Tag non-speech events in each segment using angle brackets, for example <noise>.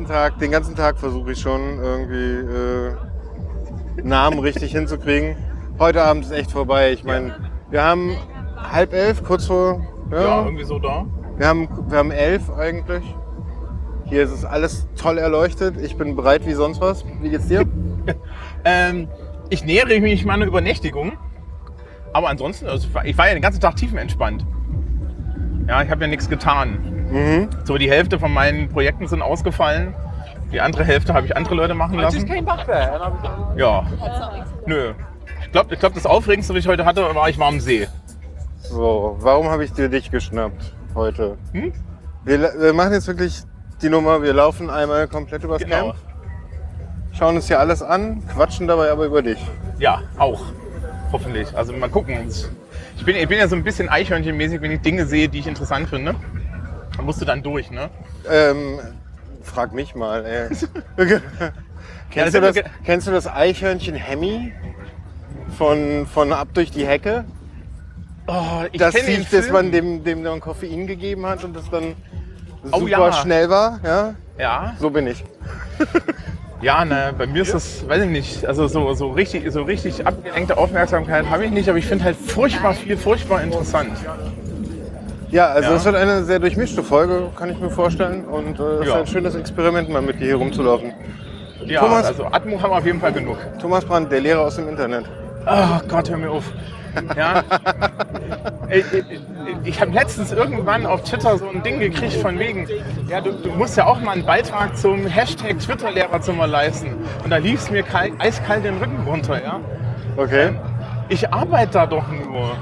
ganzen Tag, den ganzen Tag versuche ich schon irgendwie äh, Namen richtig hinzukriegen. Heute Abend ist echt vorbei. Ich meine, wir haben halb elf, kurz vor. Ja, Ja, irgendwie so da. wir, haben, wir haben elf eigentlich. Hier ist es alles toll erleuchtet. Ich bin bereit wie sonst was. Wie geht's dir? <laughs> Ähm, ich nähere mich meiner Übernächtigung. Aber ansonsten, also ich war- ich war ja den ganzen Tag tiefenentspannt. Ja, ich habe ja nichts getan. Mhm. So, die Hälfte von meinen Projekten sind ausgefallen. Die andere Hälfte habe ich andere Leute machen lassen. Ja. Nö. Ich glaube, ich glaub, das Aufregendste, was ich heute hatte, war, ich war am See. So, warum habe ich dir dich geschnappt heute? Hm? Wir, wir machen jetzt wirklich die Nummer. Wir laufen einmal komplett übers Genau. Camp, schauen uns hier alles an, quatschen dabei aber über dich. Ja, auch. Hoffentlich. Also mal gucken. Ich bin, ich bin ja so ein bisschen Eichhörnchenmäßig, wenn ich Dinge sehe, die ich interessant finde. Dann musst du dann durch, ne? Ähm, frag mich mal. Ey. <laughs> kennst, du das kennst du das Eichhörnchen Hemmy von, von Ab durch die Hecke? Oh, ich Das kenn den Viech, das Film. man dem, dem dann Koffein gegeben hat und das dann Oh super ja. schnell war. Ja? Ja, So bin ich. <laughs> ja, ne, bei mir ist das, weiß ich nicht, also so, so richtig, so richtig abgelenkte Aufmerksamkeit habe ich nicht, aber ich finde halt furchtbar viel, furchtbar interessant. Ja, also Ja. es wird eine sehr durchmischte Folge, kann ich mir vorstellen. Und äh, es ist Ja. ein schönes Experiment, mal mit dir hier rumzulaufen. Ja, Thomas- also Atmo haben wir auf jeden Fall genug. Thomas Brandt, der Lehrer aus dem Internet. Oh Gott, hör mir auf. Ja. <laughs> Ich, ich, ich habe letztens irgendwann auf Twitter so ein Ding gekriegt von wegen, ja, du, du musst ja auch mal einen Beitrag zum Hashtag Twitter-Lehrerzimmer leisten. Und da lief es mir kalt, eiskalt den Rücken runter, ja. Okay. Ich arbeite da doch nur.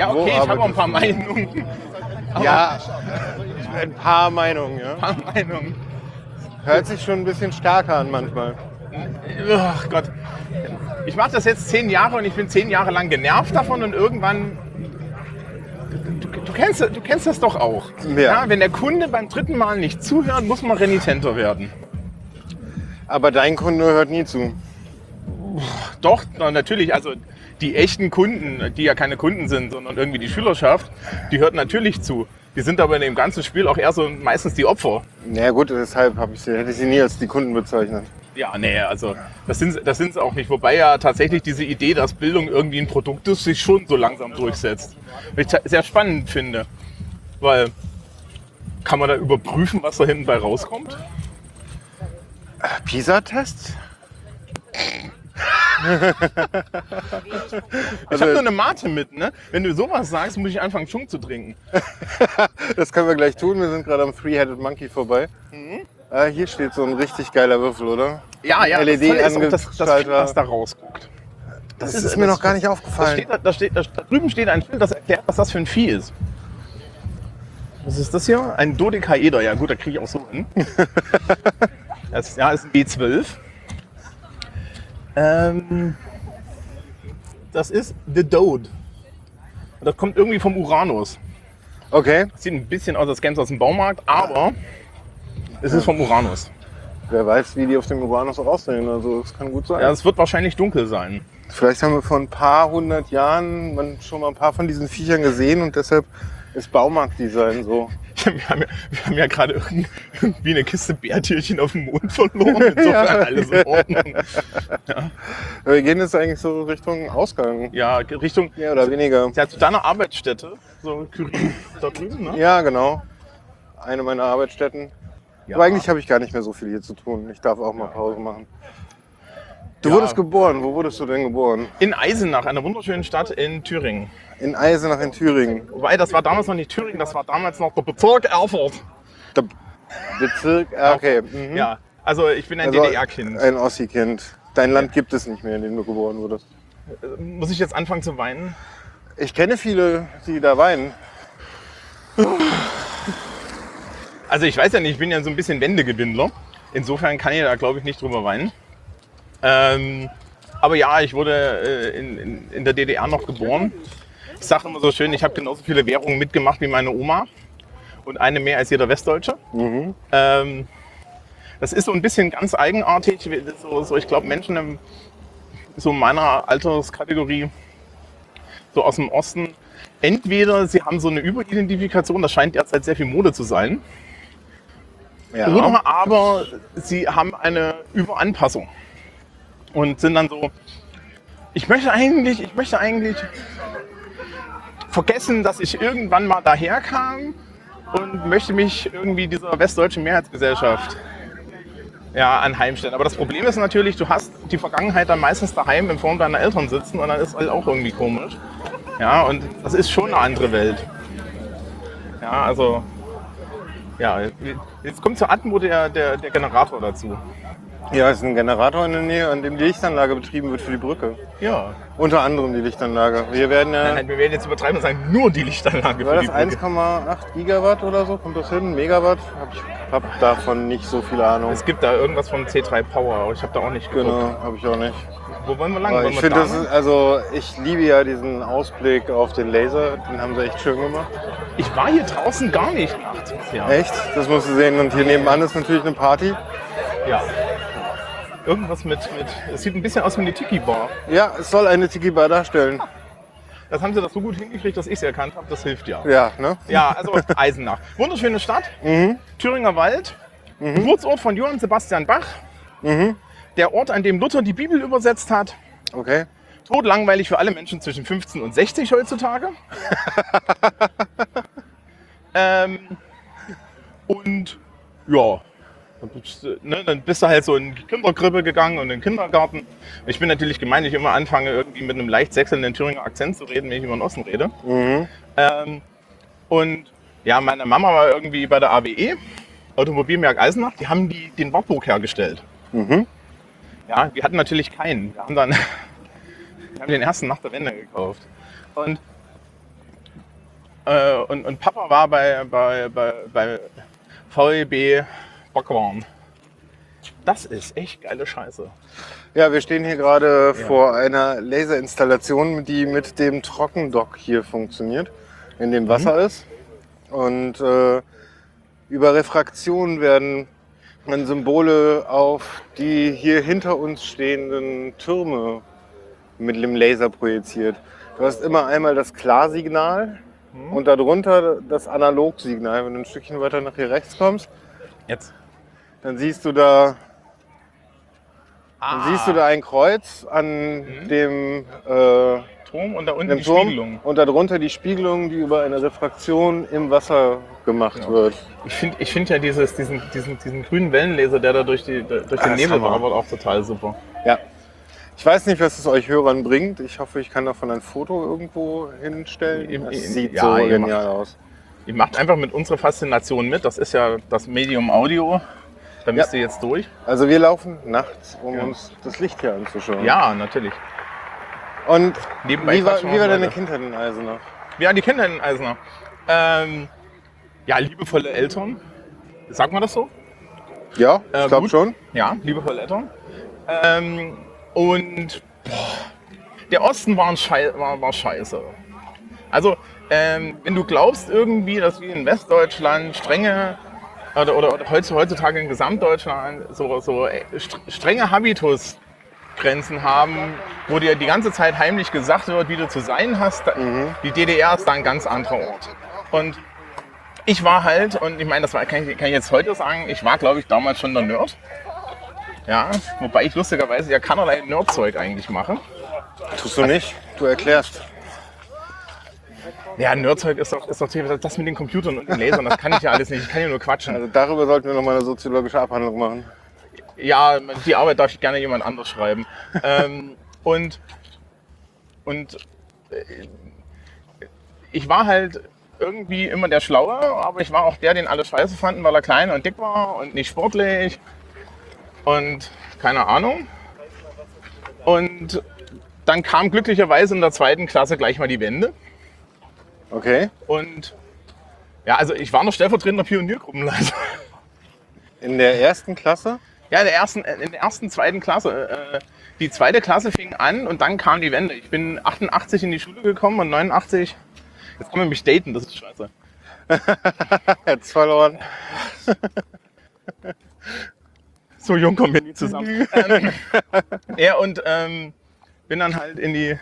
Ja, okay, ich habe auch ein paar? Meinungen. <laughs> Ja, ein paar Meinungen. Ja. Ein paar Meinungen. Hört sich schon ein bisschen stärker an manchmal. Ach Gott. Ich mache das jetzt zehn Jahre und ich bin zehn Jahre lang genervt davon und irgendwann. Du, du, kennst, du kennst das doch auch. Ja. wenn der Kunde beim dritten Mal nicht zuhört, muss man renitenter werden. Aber dein Kunde hört nie zu. Doch, na, natürlich, also die echten Kunden, die ja keine Kunden sind, sondern irgendwie die Schülerschaft, die hört natürlich zu. Die sind aber in dem ganzen Spiel auch eher so meistens die Opfer. Na ja, gut, deshalb ich sie, hätte ich sie nie als die Kunden bezeichnet. Ja, nee, also das sind das sind sie auch nicht. Wobei ja tatsächlich diese Idee, dass Bildung irgendwie ein Produkt ist, sich schon so langsam durchsetzt. Was ich sehr spannend finde. Weil kann man da überprüfen, was da hinten bei rauskommt? PISA-Tests? Ich Also- habe nur eine Mate mit, ne? Wenn du sowas sagst, muss ich anfangen, Schunk zu trinken. <laughs> Das können wir gleich tun. Wir sind gerade am Three-Headed Monkey vorbei. Mhm. Äh, hier steht so ein richtig geiler Würfel, oder? Ja, ja, LED das Tolle ist das, das was da rausguckt. Das, ist- ist, mir das- noch gar nicht aufgefallen. steht, da, steht, da drüben steht ein Schild, das erklärt, was das für ein Vieh ist. Was ist das hier? Ein Dodekaeder. Ja gut, da kriege ich auch so hin. <laughs> Das ja, ist ein B12. Ähm, das ist The Dode. Und Das kommt irgendwie vom Uranus. Okay, Sieht ein bisschen aus, als käme es aus dem Baumarkt, aber es ist vom Uranus. wer weiß, wie die auf dem Uranus auch aussehen. Also, das kann gut sein. Ja, es wird wahrscheinlich dunkel sein. Vielleicht haben wir vor ein paar hundert Jahren schon mal ein paar von diesen Viechern gesehen und deshalb ist Baumarktdesign so. <laughs> Wir haben ja, wir haben ja gerade irgend- irgendwie eine Kiste Bärtierchen auf dem Mond verloren. <laughs> Insofern Ja. alles in Ordnung. <laughs> Wir gehen jetzt eigentlich so Richtung Ausgang. Ja, Richtung. Mehr oder weniger. Ja, zu deiner Arbeitsstätte, so Kyrin, da drüben, ne? Ja, genau. Eine meiner Arbeitsstätten. Ja. Aber eigentlich habe ich gar nicht mehr so viel hier zu tun. Ich darf auch mal Pause machen. Du Ja. wurdest geboren. Wo wurdest du denn geboren? In Eisenach, einer wunderschönen Stadt in Thüringen. In Eisenach in Thüringen. Wobei, das war damals noch nicht Thüringen, das war damals noch der Bezirk Erfurt. Der Bezirk. Ah, okay. <laughs> Mhm. Ja, also ich bin ein Also DDR-Kind. Ein Ossi-Kind. Dein Land gibt es nicht mehr, in dem du geboren wurdest. Muss ich jetzt anfangen zu weinen? Ich kenne viele, die da weinen. Also ich weiß ja nicht, ich bin ja so ein bisschen Wendegewinnler. Insofern kann ich da, glaube ich, nicht drüber weinen. Ähm, Aber ja, ich wurde äh, in, in, in der DDR noch geboren. Ich sage immer so schön, ich habe genauso viele Währungen mitgemacht wie meine Oma und eine mehr als jeder Westdeutsche. Ähm, das ist so ein bisschen ganz eigenartig. So, so ich glaube, Menschen im, so meiner Alterskategorie, so aus dem Osten, entweder sie haben so eine Überidentifikation, das scheint derzeit sehr viel Mode zu sein, Ja. oder aber sie haben eine Überanpassung und sind dann so, ich möchte eigentlich, ich möchte eigentlich vergessen, dass ich irgendwann mal daherkam und möchte mich irgendwie dieser westdeutschen Mehrheitsgesellschaft ja, anheimstellen. Aber das Problem ist natürlich, du hast die Vergangenheit dann meistens daheim in Form deiner Eltern sitzen und dann ist halt auch irgendwie komisch. Ja, und das ist schon eine andere Welt. Ja, also, ja, jetzt kommt zur Atmo der, der, der Generator dazu. Ja, es ist ein Generator in der Nähe, an dem die Lichtanlage betrieben wird für die Brücke. Ja. Unter anderem die Lichtanlage. Wir werden ja. Nein, wir werden jetzt übertreiben und sagen, nur die Lichtanlage War für das die Brücke. 1,8 Gigawatt oder so? Kommt das hin? Megawatt? Hab ich hab davon nicht so viel Ahnung. Es gibt da irgendwas vom C3 Power, aber ich habe da auch nicht geguckt. Genau, habe ich auch nicht. Wo wollen wir lang? Wollen ich finde, da das ist, also ich liebe ja diesen Ausblick auf den Laser. Den haben sie echt schön gemacht. Ich war hier draußen gar nicht nachts bisher. Echt? Das musst du sehen. Und hier nebenan ist natürlich eine Party. Ja. Irgendwas mit, mit. Es sieht ein bisschen aus wie eine Tiki-Bar. Ja, es soll eine Tiki-Bar darstellen. Das haben sie das so gut hingekriegt, dass ich es erkannt habe. Das hilft ja. Ja, ne? Ja, also Eisenach. Wunderschöne Stadt. Thüringer Wald. Geburtsort von Johann Sebastian Bach. Der Ort, an dem Luther die Bibel übersetzt hat. Okay. Totlangweilig für alle Menschen zwischen 15 und 60 heutzutage. <laughs> ähm, und ja, ne, dann bist du halt so in die Kinderkrippe gegangen und in den Kindergarten. Ich bin natürlich gemein, ich immer anfange, irgendwie mit einem leicht sechselnden Thüringer Akzent zu reden, wenn ich über den Osten rede. Ähm, und ja, meine Mama war irgendwie bei der AWE, Automobilwerk Eisenach, die haben die, den Wartburg hergestellt. Ja, wir hatten natürlich keinen. Wir haben dann <laughs> wir haben den ersten nach der Wende gekauft. Und, äh, und, und Papa war bei, bei, bei, bei VEB Backwaren. Das ist echt geile Scheiße. Ja, wir stehen hier gerade vor einer Laserinstallation, die mit dem Trockendock hier funktioniert, in dem Wasser ist. Und äh, über Refraktion werden dann Symbole auf die hier hinter uns stehenden Türme mit dem Laser projiziert. Du hast immer einmal das Klarsignal und darunter das Analogsignal. Wenn du ein Stückchen weiter nach hier rechts kommst, Jetzt. Dann siehst du da Ah, dann siehst du da ein Kreuz an dem, äh, Turm und da unten die Turm Spiegelung. und darunter die Spiegelung, die über eine Refraktion im Wasser gemacht Ja. wird. Ich finde ich find ja dieses, diesen, diesen, diesen grünen Wellenlaser, der da durch, die, durch den Ah, das Nebel wabert, auch total super. Ja. Ich weiß nicht, was es euch Hörern bringt. Ich hoffe, ich kann davon ein Foto irgendwo hinstellen. Im- sieht ja, so genial macht- aus. Ihr macht einfach mit unserer Faszination mit. Das ist ja das Medium Audio. Da müsst Ja. ihr jetzt durch. Also wir laufen nachts, um Ja. uns das Licht hier anzuschauen. Ja, natürlich. Und Nebenbei wie war, wie war deine. Kindheit in Eisenach? Ja, die Kinder in Eisenach. Ähm, ja, liebevolle Eltern. Sagt man das so? Ja, ich Äh, glaube schon. Ja, liebevolle Eltern. Ähm, und boah, der Osten war, ein Schei war, war scheiße. Also, ähm, wenn du glaubst irgendwie, dass wir in Westdeutschland strenge oder, oder, oder heutz- heutzutage in Gesamtdeutschland so, so äh, st- strenge Habitusgrenzen haben, wo dir die ganze Zeit heimlich gesagt wird, wie du zu sein hast, da, die DDR ist da ein ganz anderer Ort. Und ich war halt, und ich meine, das war, kann, ich, kann ich jetzt heute sagen, ich war, glaube ich, damals schon der Nerd. Ja, wobei ich lustigerweise ja keinerlei Nerdzeug eigentlich mache. Tust du nicht? Du erklärst. Ja, Nerdzeug ist doch, ist doch das mit den Computern und den Lasern, das kann ich ja alles nicht. Ich kann ja nur quatschen. Also darüber sollten wir noch mal eine soziologische Abhandlung machen. Ja, die Arbeit darf ich gerne jemand anders schreiben. ähm, und und äh, ich war halt irgendwie immer der Schlaue, aber ich war auch der, den alle scheiße fanden, weil er klein und dick war und nicht sportlich und keine Ahnung. Und dann kam glücklicherweise in der zweiten Klasse gleich mal die Wende. Okay. Und ja, also ich war noch stellvertretender Pioniergruppenleiter. In der ersten Klasse? Ja, in der ersten, in der ersten, zweiten Klasse. Äh, die zweite Klasse fing an und dann kam die Wende. Ich bin 88 in die Schule gekommen und 89, jetzt kann man mich daten, das ist scheiße. <laughs> Jetzt verloren. <laughs> So jung kommen wir nie zusammen. <laughs> ähm, ja, und ähm, bin dann halt in die,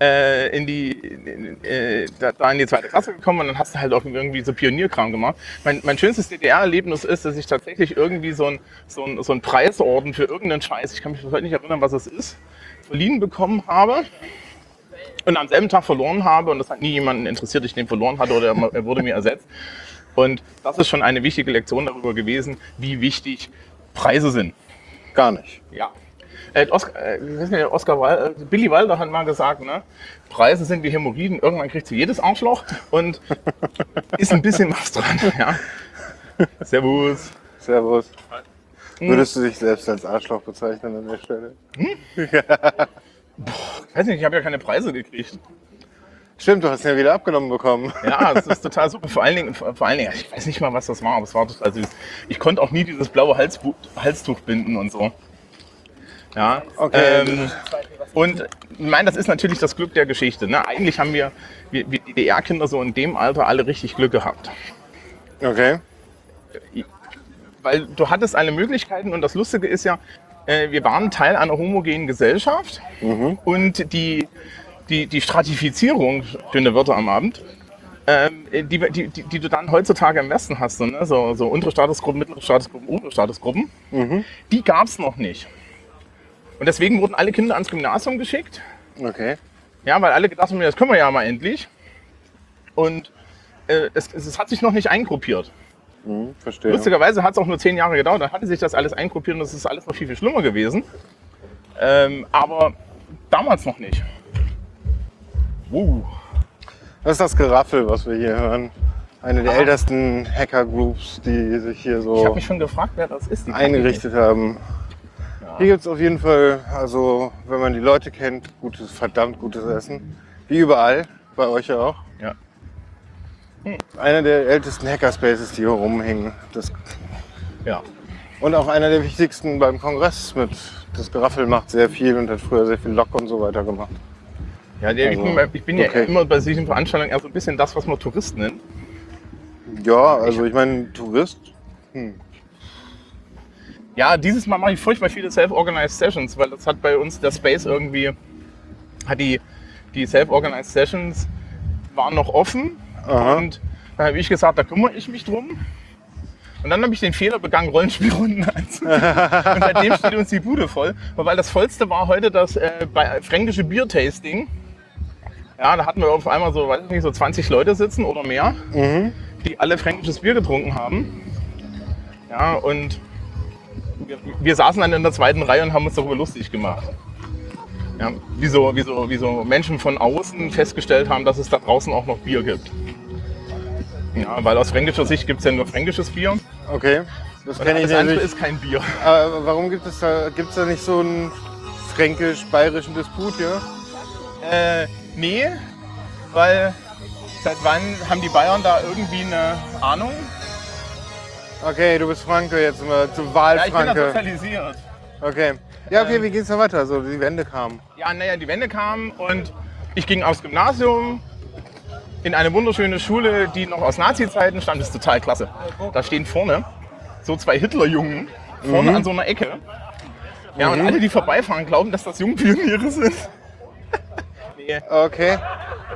äh, in die, in, äh, da, in die zweite Klasse gekommen und dann hast du halt auch irgendwie so Pionierkram gemacht. Mein, mein schönstes DDR-Erlebnis ist, dass ich tatsächlich irgendwie so ein, so, ein, so ein Preisorden für irgendeinen Scheiß, ich kann mich heute nicht erinnern, was es ist, verliehen bekommen habe und am selben Tag verloren habe und das hat nie jemanden interessiert, ich den verloren hatte oder er er wurde mir ersetzt. Und das ist schon eine wichtige Lektion darüber gewesen, wie wichtig Preise sind. Gar nicht. Ja. Äh, Oscar, äh, Oscar Wilde, äh, Billy Wilder hat mal gesagt, ne? Preise sind wie Hämorrhoiden, irgendwann kriegt sie jedes Arschloch und ist ein bisschen was dran. <laughs> Ja. Servus. Servus. Würdest du dich selbst als Arschloch bezeichnen an der Stelle? <laughs> Ich weiß nicht, ich habe ja keine Preise gekriegt. Stimmt, du hast ihn ja wieder abgenommen bekommen. Ja, das ist total super. Vor allen Dingen, vor allen Dingen, ich weiß nicht mal, was das war, aber es war total süß. Ich konnte auch nie dieses blaue Halsbu Halstuch binden und so. Ja. Okay. Ähm, und ich meine, das ist natürlich das Glück der Geschichte. Ne? Eigentlich haben wir, wir, wir DDR-Kinder so in dem Alter alle richtig Glück gehabt. Okay. Weil du hattest alle Möglichkeiten und das Lustige ist ja, äh, wir waren Teil einer homogenen Gesellschaft und die, die, die Stratifizierung, schöne Wörter am Abend, ähm, die, die, die, die du dann heutzutage im Westen hast, so, ne? so, so untere Statusgruppen, mittlere Statusgruppen, obere Statusgruppen, die gab es noch nicht. Und deswegen wurden alle Kinder ans Gymnasium geschickt, Okay. ja, weil alle gedacht haben, das können wir ja mal endlich. Und äh, es, es, hat sich noch nicht eingruppiert. Hm, verstehe. Lustigerweise hat es auch nur zehn Jahre gedauert, dann hatte sich das alles eingruppiert und es ist alles noch viel, viel schlimmer gewesen. Ähm, aber damals noch nicht. Wow. Das ist das Geraffel, was wir hier hören. Eine der ältesten Hacker-Groups, die sich hier Ich so habe mich schon gefragt, wer das ist. Eingerichtet haben. Hier gibt es auf jeden Fall, also wenn man die Leute kennt, gutes, verdammt gutes Essen. Wie überall, bei euch ja auch. Ja. Einer der ältesten Hackerspaces, die hier rumhängen. Das, Ja. und auch einer der wichtigsten beim Kongress mit. Das Geraffel macht sehr viel und hat früher sehr viel Lok und so weiter gemacht. Ja, der, Also, ich bin, ich bin ja okay. immer bei solchen Veranstaltungen eher so ein bisschen das, was man Tourist nennt. Ja, also ich meine, Tourist. Ja, dieses Mal mache ich furchtbar viele Self-Organized Sessions, weil das hat bei uns der Space irgendwie, hat die, die Self-Organized Sessions waren noch offen Aha. und da habe ich gesagt, da kümmere ich mich drum. Und dann habe ich den Fehler begangen, Rollenspielrunden <laughs> einzuführen. und seitdem steht uns die Bude voll. Weil das Vollste war heute das äh, bei, fränkische Biertasting. Ja, da hatten wir auf einmal so, weiß ich nicht, so 20 Leute sitzen oder mehr, die alle fränkisches Bier getrunken haben. Ja, und wir, wir saßen dann in der zweiten Reihe und haben uns darüber lustig gemacht. Ja, wie, so, wie, so, wie so Menschen von außen festgestellt haben, dass es da draußen auch noch Bier gibt. Ja, weil aus fränkischer Sicht gibt es ja nur fränkisches Bier. Okay. Das kenne ich alles andere ist kein Bier. Aber warum gibt es da, gibt's da nicht so einen fränkisch-bayerischen Disput hier? Äh, nee, weil seit wann haben die Bayern da irgendwie eine Ahnung? Okay, du bist Franke jetzt immer zu Ja, ich bin Wahlfranke. sozialisiert. Okay. Ja, okay, Ähm. wie geht's dann weiter? So, die Wende kam. Ja, naja, die Wende kam und ich ging aufs Gymnasium in eine wunderschöne Schule, die noch aus Nazi-Zeiten stammt. Das ist total klasse. Da stehen vorne so zwei Hitlerjungen vorne an so einer Ecke. Ja, und alle, die vorbeifahren, glauben, dass das Jungpioniere sind. Okay.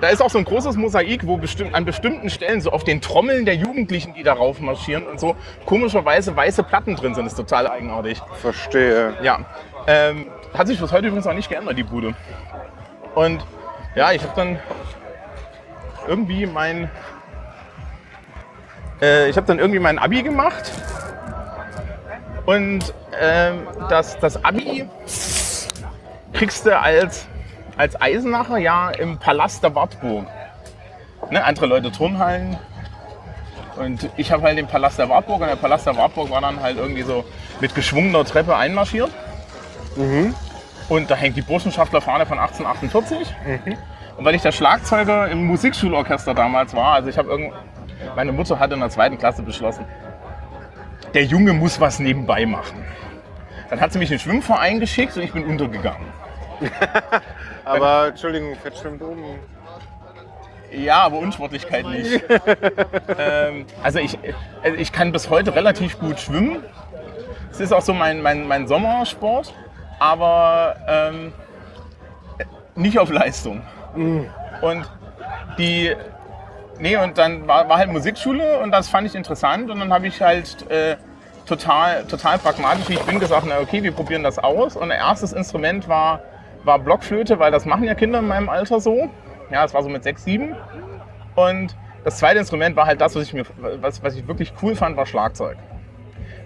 Da ist auch so ein großes Mosaik, wo bestimmt, an bestimmten Stellen so auf den Trommeln der Jugendlichen, die darauf marschieren und so komischerweise weiße Platten drin sind. Das ist total eigenartig. Verstehe. Ja, ähm, hat sich bis heute übrigens auch nicht geändert, die Bude. Und ja, ich habe dann irgendwie mein, äh, ich habe dann irgendwie mein Abi gemacht und ähm, das, das Abi kriegst du als, als Eisenacher ja im Palast der Wartburg. Ne, andere Leute Turnhallen. Und ich habe halt den Palast der Wartburg und der Palast der Wartburg war dann halt irgendwie so mit geschwungener Treppe einmarschiert. Und da hängt die Burschenschaftlerfahne von 1848. Und weil ich der Schlagzeuger im Musikschulorchester damals war, also ich habe irgend, meine Mutter hat in der zweiten Klasse beschlossen, der Junge muss was nebenbei machen. Dann hat sie mich in den Schwimmverein geschickt und ich bin untergegangen. <laughs> Aber Entschuldigung, Fett schwimmt oben. Ja, aber Unsportlichkeit nicht. <laughs> ähm, also, ich, also ich kann bis heute relativ gut schwimmen. Es ist auch so mein, mein, mein Sommersport, aber ähm, nicht auf Leistung. Und die, nee, und dann war, war halt Musikschule und das fand ich interessant und dann habe ich halt äh, total, total pragmatisch, wie ich bin, gesagt, na okay, wir probieren das aus. Und erstes Instrument war, war Blockflöte, weil das machen ja Kinder in meinem Alter so. Ja, das war so mit sechs, sieben. Und das zweite Instrument war halt das, was ich, mir, was, was ich wirklich cool fand, war Schlagzeug.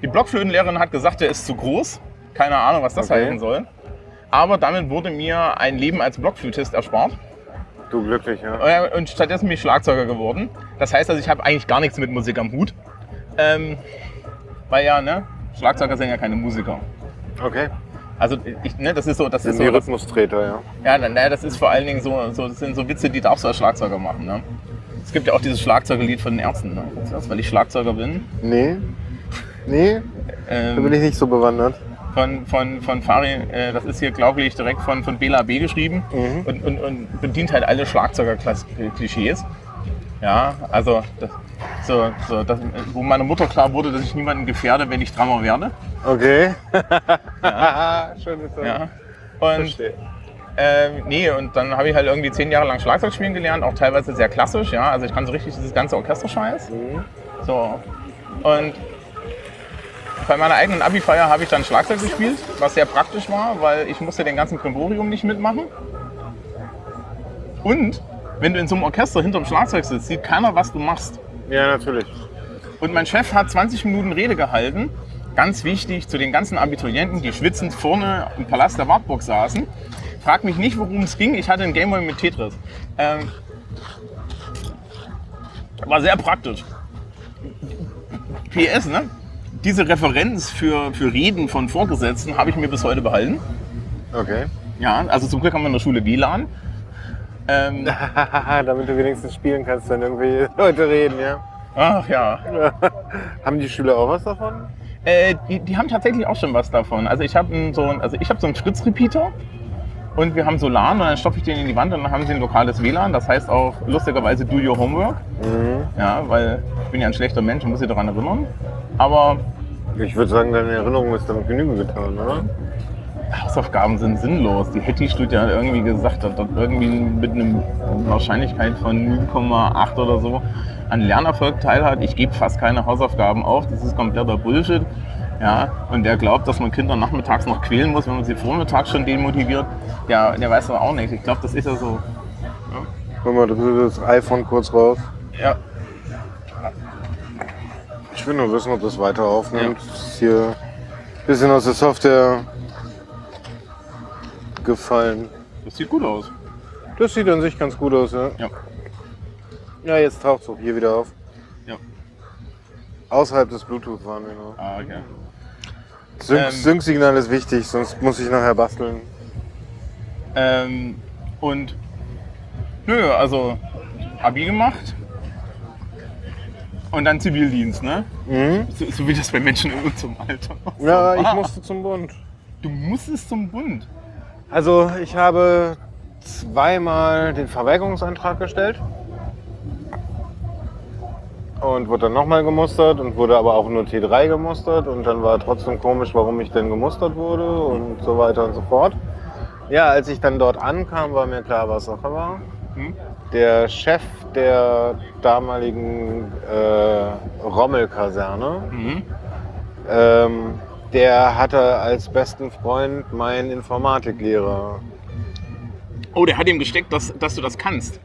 Die Blockflötenlehrerin hat gesagt, der ist zu groß. Keine Ahnung, was das Okay. heißen soll. Aber damit wurde mir ein Leben als Blockflötist erspart. Du glücklich, ja. Äh, Und stattdessen bin ich Schlagzeuger geworden. Das heißt also, ich habe eigentlich gar nichts mit Musik am Hut. Ähm, weil ja, ne? Schlagzeuger sind ja keine Musiker. Okay. Also ich, ne, das ist so, das Sind ist so, Rhythmustreter, ja. ja, na, na, das ist vor allen Dingen so, so, das sind so Witze, die darfst du als Schlagzeuger machen. Ne? Es gibt ja auch dieses Schlagzeugerlied von den Ärzten. Ne? Das? Weil ich Schlagzeuger bin. Nee. Nee, da bin Ähm, ich nicht so bewandert. von, von, von Fari, äh, das ist hier, glaube ich, direkt von, von Bela B. geschrieben Mhm. und, und, und bedient halt alle Schlagzeuger-Klischees. Ja, also das, so, so, das, wo meiner Mutter klar wurde, dass ich niemanden gefährde, wenn ich Drummer werde. Okay. <laughs> Schön ist das. Ja. Und Verstehe. ähm, nee, und dann habe ich halt irgendwie zehn Jahre lang Schlagzeug spielen gelernt, auch teilweise sehr klassisch, ja. Also ich kann so richtig dieses ganze Orchesterscheiß. Mhm. So. Und bei meiner eigenen Abi-Feier habe ich dann Schlagzeug gespielt, was sehr praktisch war, weil ich musste den ganzen Brimborium nicht mitmachen. Und wenn du in so einem Orchester hinterm Schlagzeug sitzt, sieht keiner, was du machst. Ja, natürlich. Und mein Chef hat 20 Minuten Rede gehalten. Ganz wichtig zu den ganzen Abiturienten, die schwitzend vorne im Palast der Wartburg saßen. Frag mich nicht, worum es ging. Ich hatte einen Gameboy mit Tetris. Ähm, war sehr praktisch. PS, ne? Diese Referenz für, für Reden von Vorgesetzten habe ich mir bis heute behalten. Okay. Ja, also zum Glück haben wir in der Schule WLAN. Ähm, <laughs> Damit du wenigstens spielen kannst, wenn irgendwie <laughs> Leute reden, ja. ach ja, <laughs> Haben die Schüler auch was davon? Äh, die, die haben tatsächlich auch schon was davon. Also ich habe so, ein- also ich hab so einen Fritz-Repeater und wir haben Solan und dann stopfe ich den in die Wand und dann haben sie ein lokales WLAN. Das heißt auch lustigerweise Do Your Homework. Mhm. Ja, weil ich bin ja ein schlechter Mensch und muss sie daran erinnern. Aber Ich würde sagen, deine Erinnerung ist damit Genüge getan, oder? Hausaufgaben sind sinnlos. Die Hetty-Studie hat irgendwie gesagt, dass dort irgendwie mit einer Wahrscheinlichkeit von 0,8 oder so an Lernerfolg teilhat. Ich gebe fast keine Hausaufgaben auf. Das ist kompletter Bullshit. Ja, und der glaubt, dass man Kinder nachmittags noch quälen muss, wenn man sie vormittags schon demotiviert, der, der weiß das auch nicht. Ich glaube, das ist ja so. Guck mal, das das iPhone kurz raus. Ja, Ich will nur wissen, ob das weiter aufnimmt. Das ist hier ein bisschen aus der Software gefallen. das sieht gut aus. Das sieht an sich ganz gut aus, ja. Ja. Ja, jetzt taucht es auch hier wieder auf. Ja. Außerhalb des Bluetooth waren wir noch. Ah, okay. Sync- Ähm. Sync-Signal ist wichtig, sonst muss ich nachher basteln. Ähm, und nö, also Abi gemacht. Und dann Zivildienst, ne? Mhm. So, so wie das bei Menschen in unserem Alter. Ja, ich war. musste zum Bund. Du musstest zum Bund. Also ich habe zweimal den Verweigerungsantrag gestellt und wurde dann nochmal gemustert und wurde aber auch nur T3 gemustert und dann war trotzdem komisch, warum ich denn gemustert wurde und so weiter und so fort. Ja, als ich dann dort ankam, war mir klar, was Sache war. Hm? Der Chef der damaligen äh, Rommel-Kaserne, Mhm. ähm, der hatte als besten Freund meinen Informatiklehrer. Oh, der hat ihm gesteckt, dass, dass du das kannst.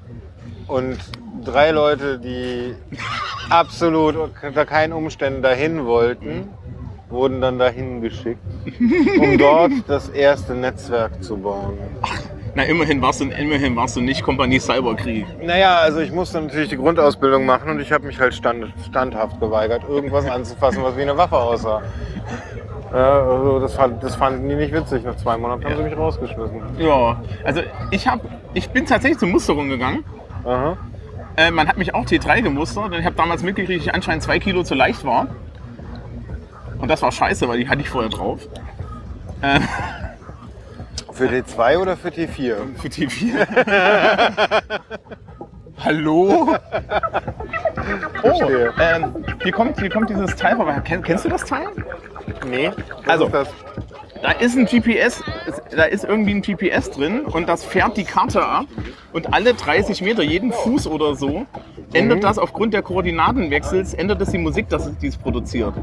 Und drei Leute, die <laughs> absolut unter keinen Umständen dahin wollten, wurden dann dahin geschickt, um <laughs> dort das erste Netzwerk zu bauen. Na, immerhin warst du, immerhin warst du nicht Kompanie Cyberkrieg. Naja, also ich musste natürlich die Grundausbildung machen und ich habe mich halt stand, standhaft geweigert, irgendwas anzufassen, was wie eine Waffe aussah. Ja, also das, fand, das fanden die nicht witzig. Nach zwei Monaten haben sie mich rausgeschmissen. Ja, also ich, hab, ich bin tatsächlich zur Musterung gegangen. Aha. Äh, man hat mich auch T3 gemustert und ich habe damals mitgekriegt, dass ich anscheinend zwei Kilo zu leicht war. Und das war scheiße, weil die hatte ich vorher drauf. <laughs> Für T2 oder für T4? Für TV. <laughs> Hallo? <laughs> Oh, ähm, hier, kommt, hier kommt dieses Teil vorbei. Ken, kennst du das Teil? Nee. Also- das? Da ist ein GPS, da ist irgendwie ein GPS drin und das fährt die Karte ab und alle 30 Meter, jeden Fuß oder so, ändert Mhm. das aufgrund der Koordinatenwechsels, ändert das die Musik, dass es dies produziert.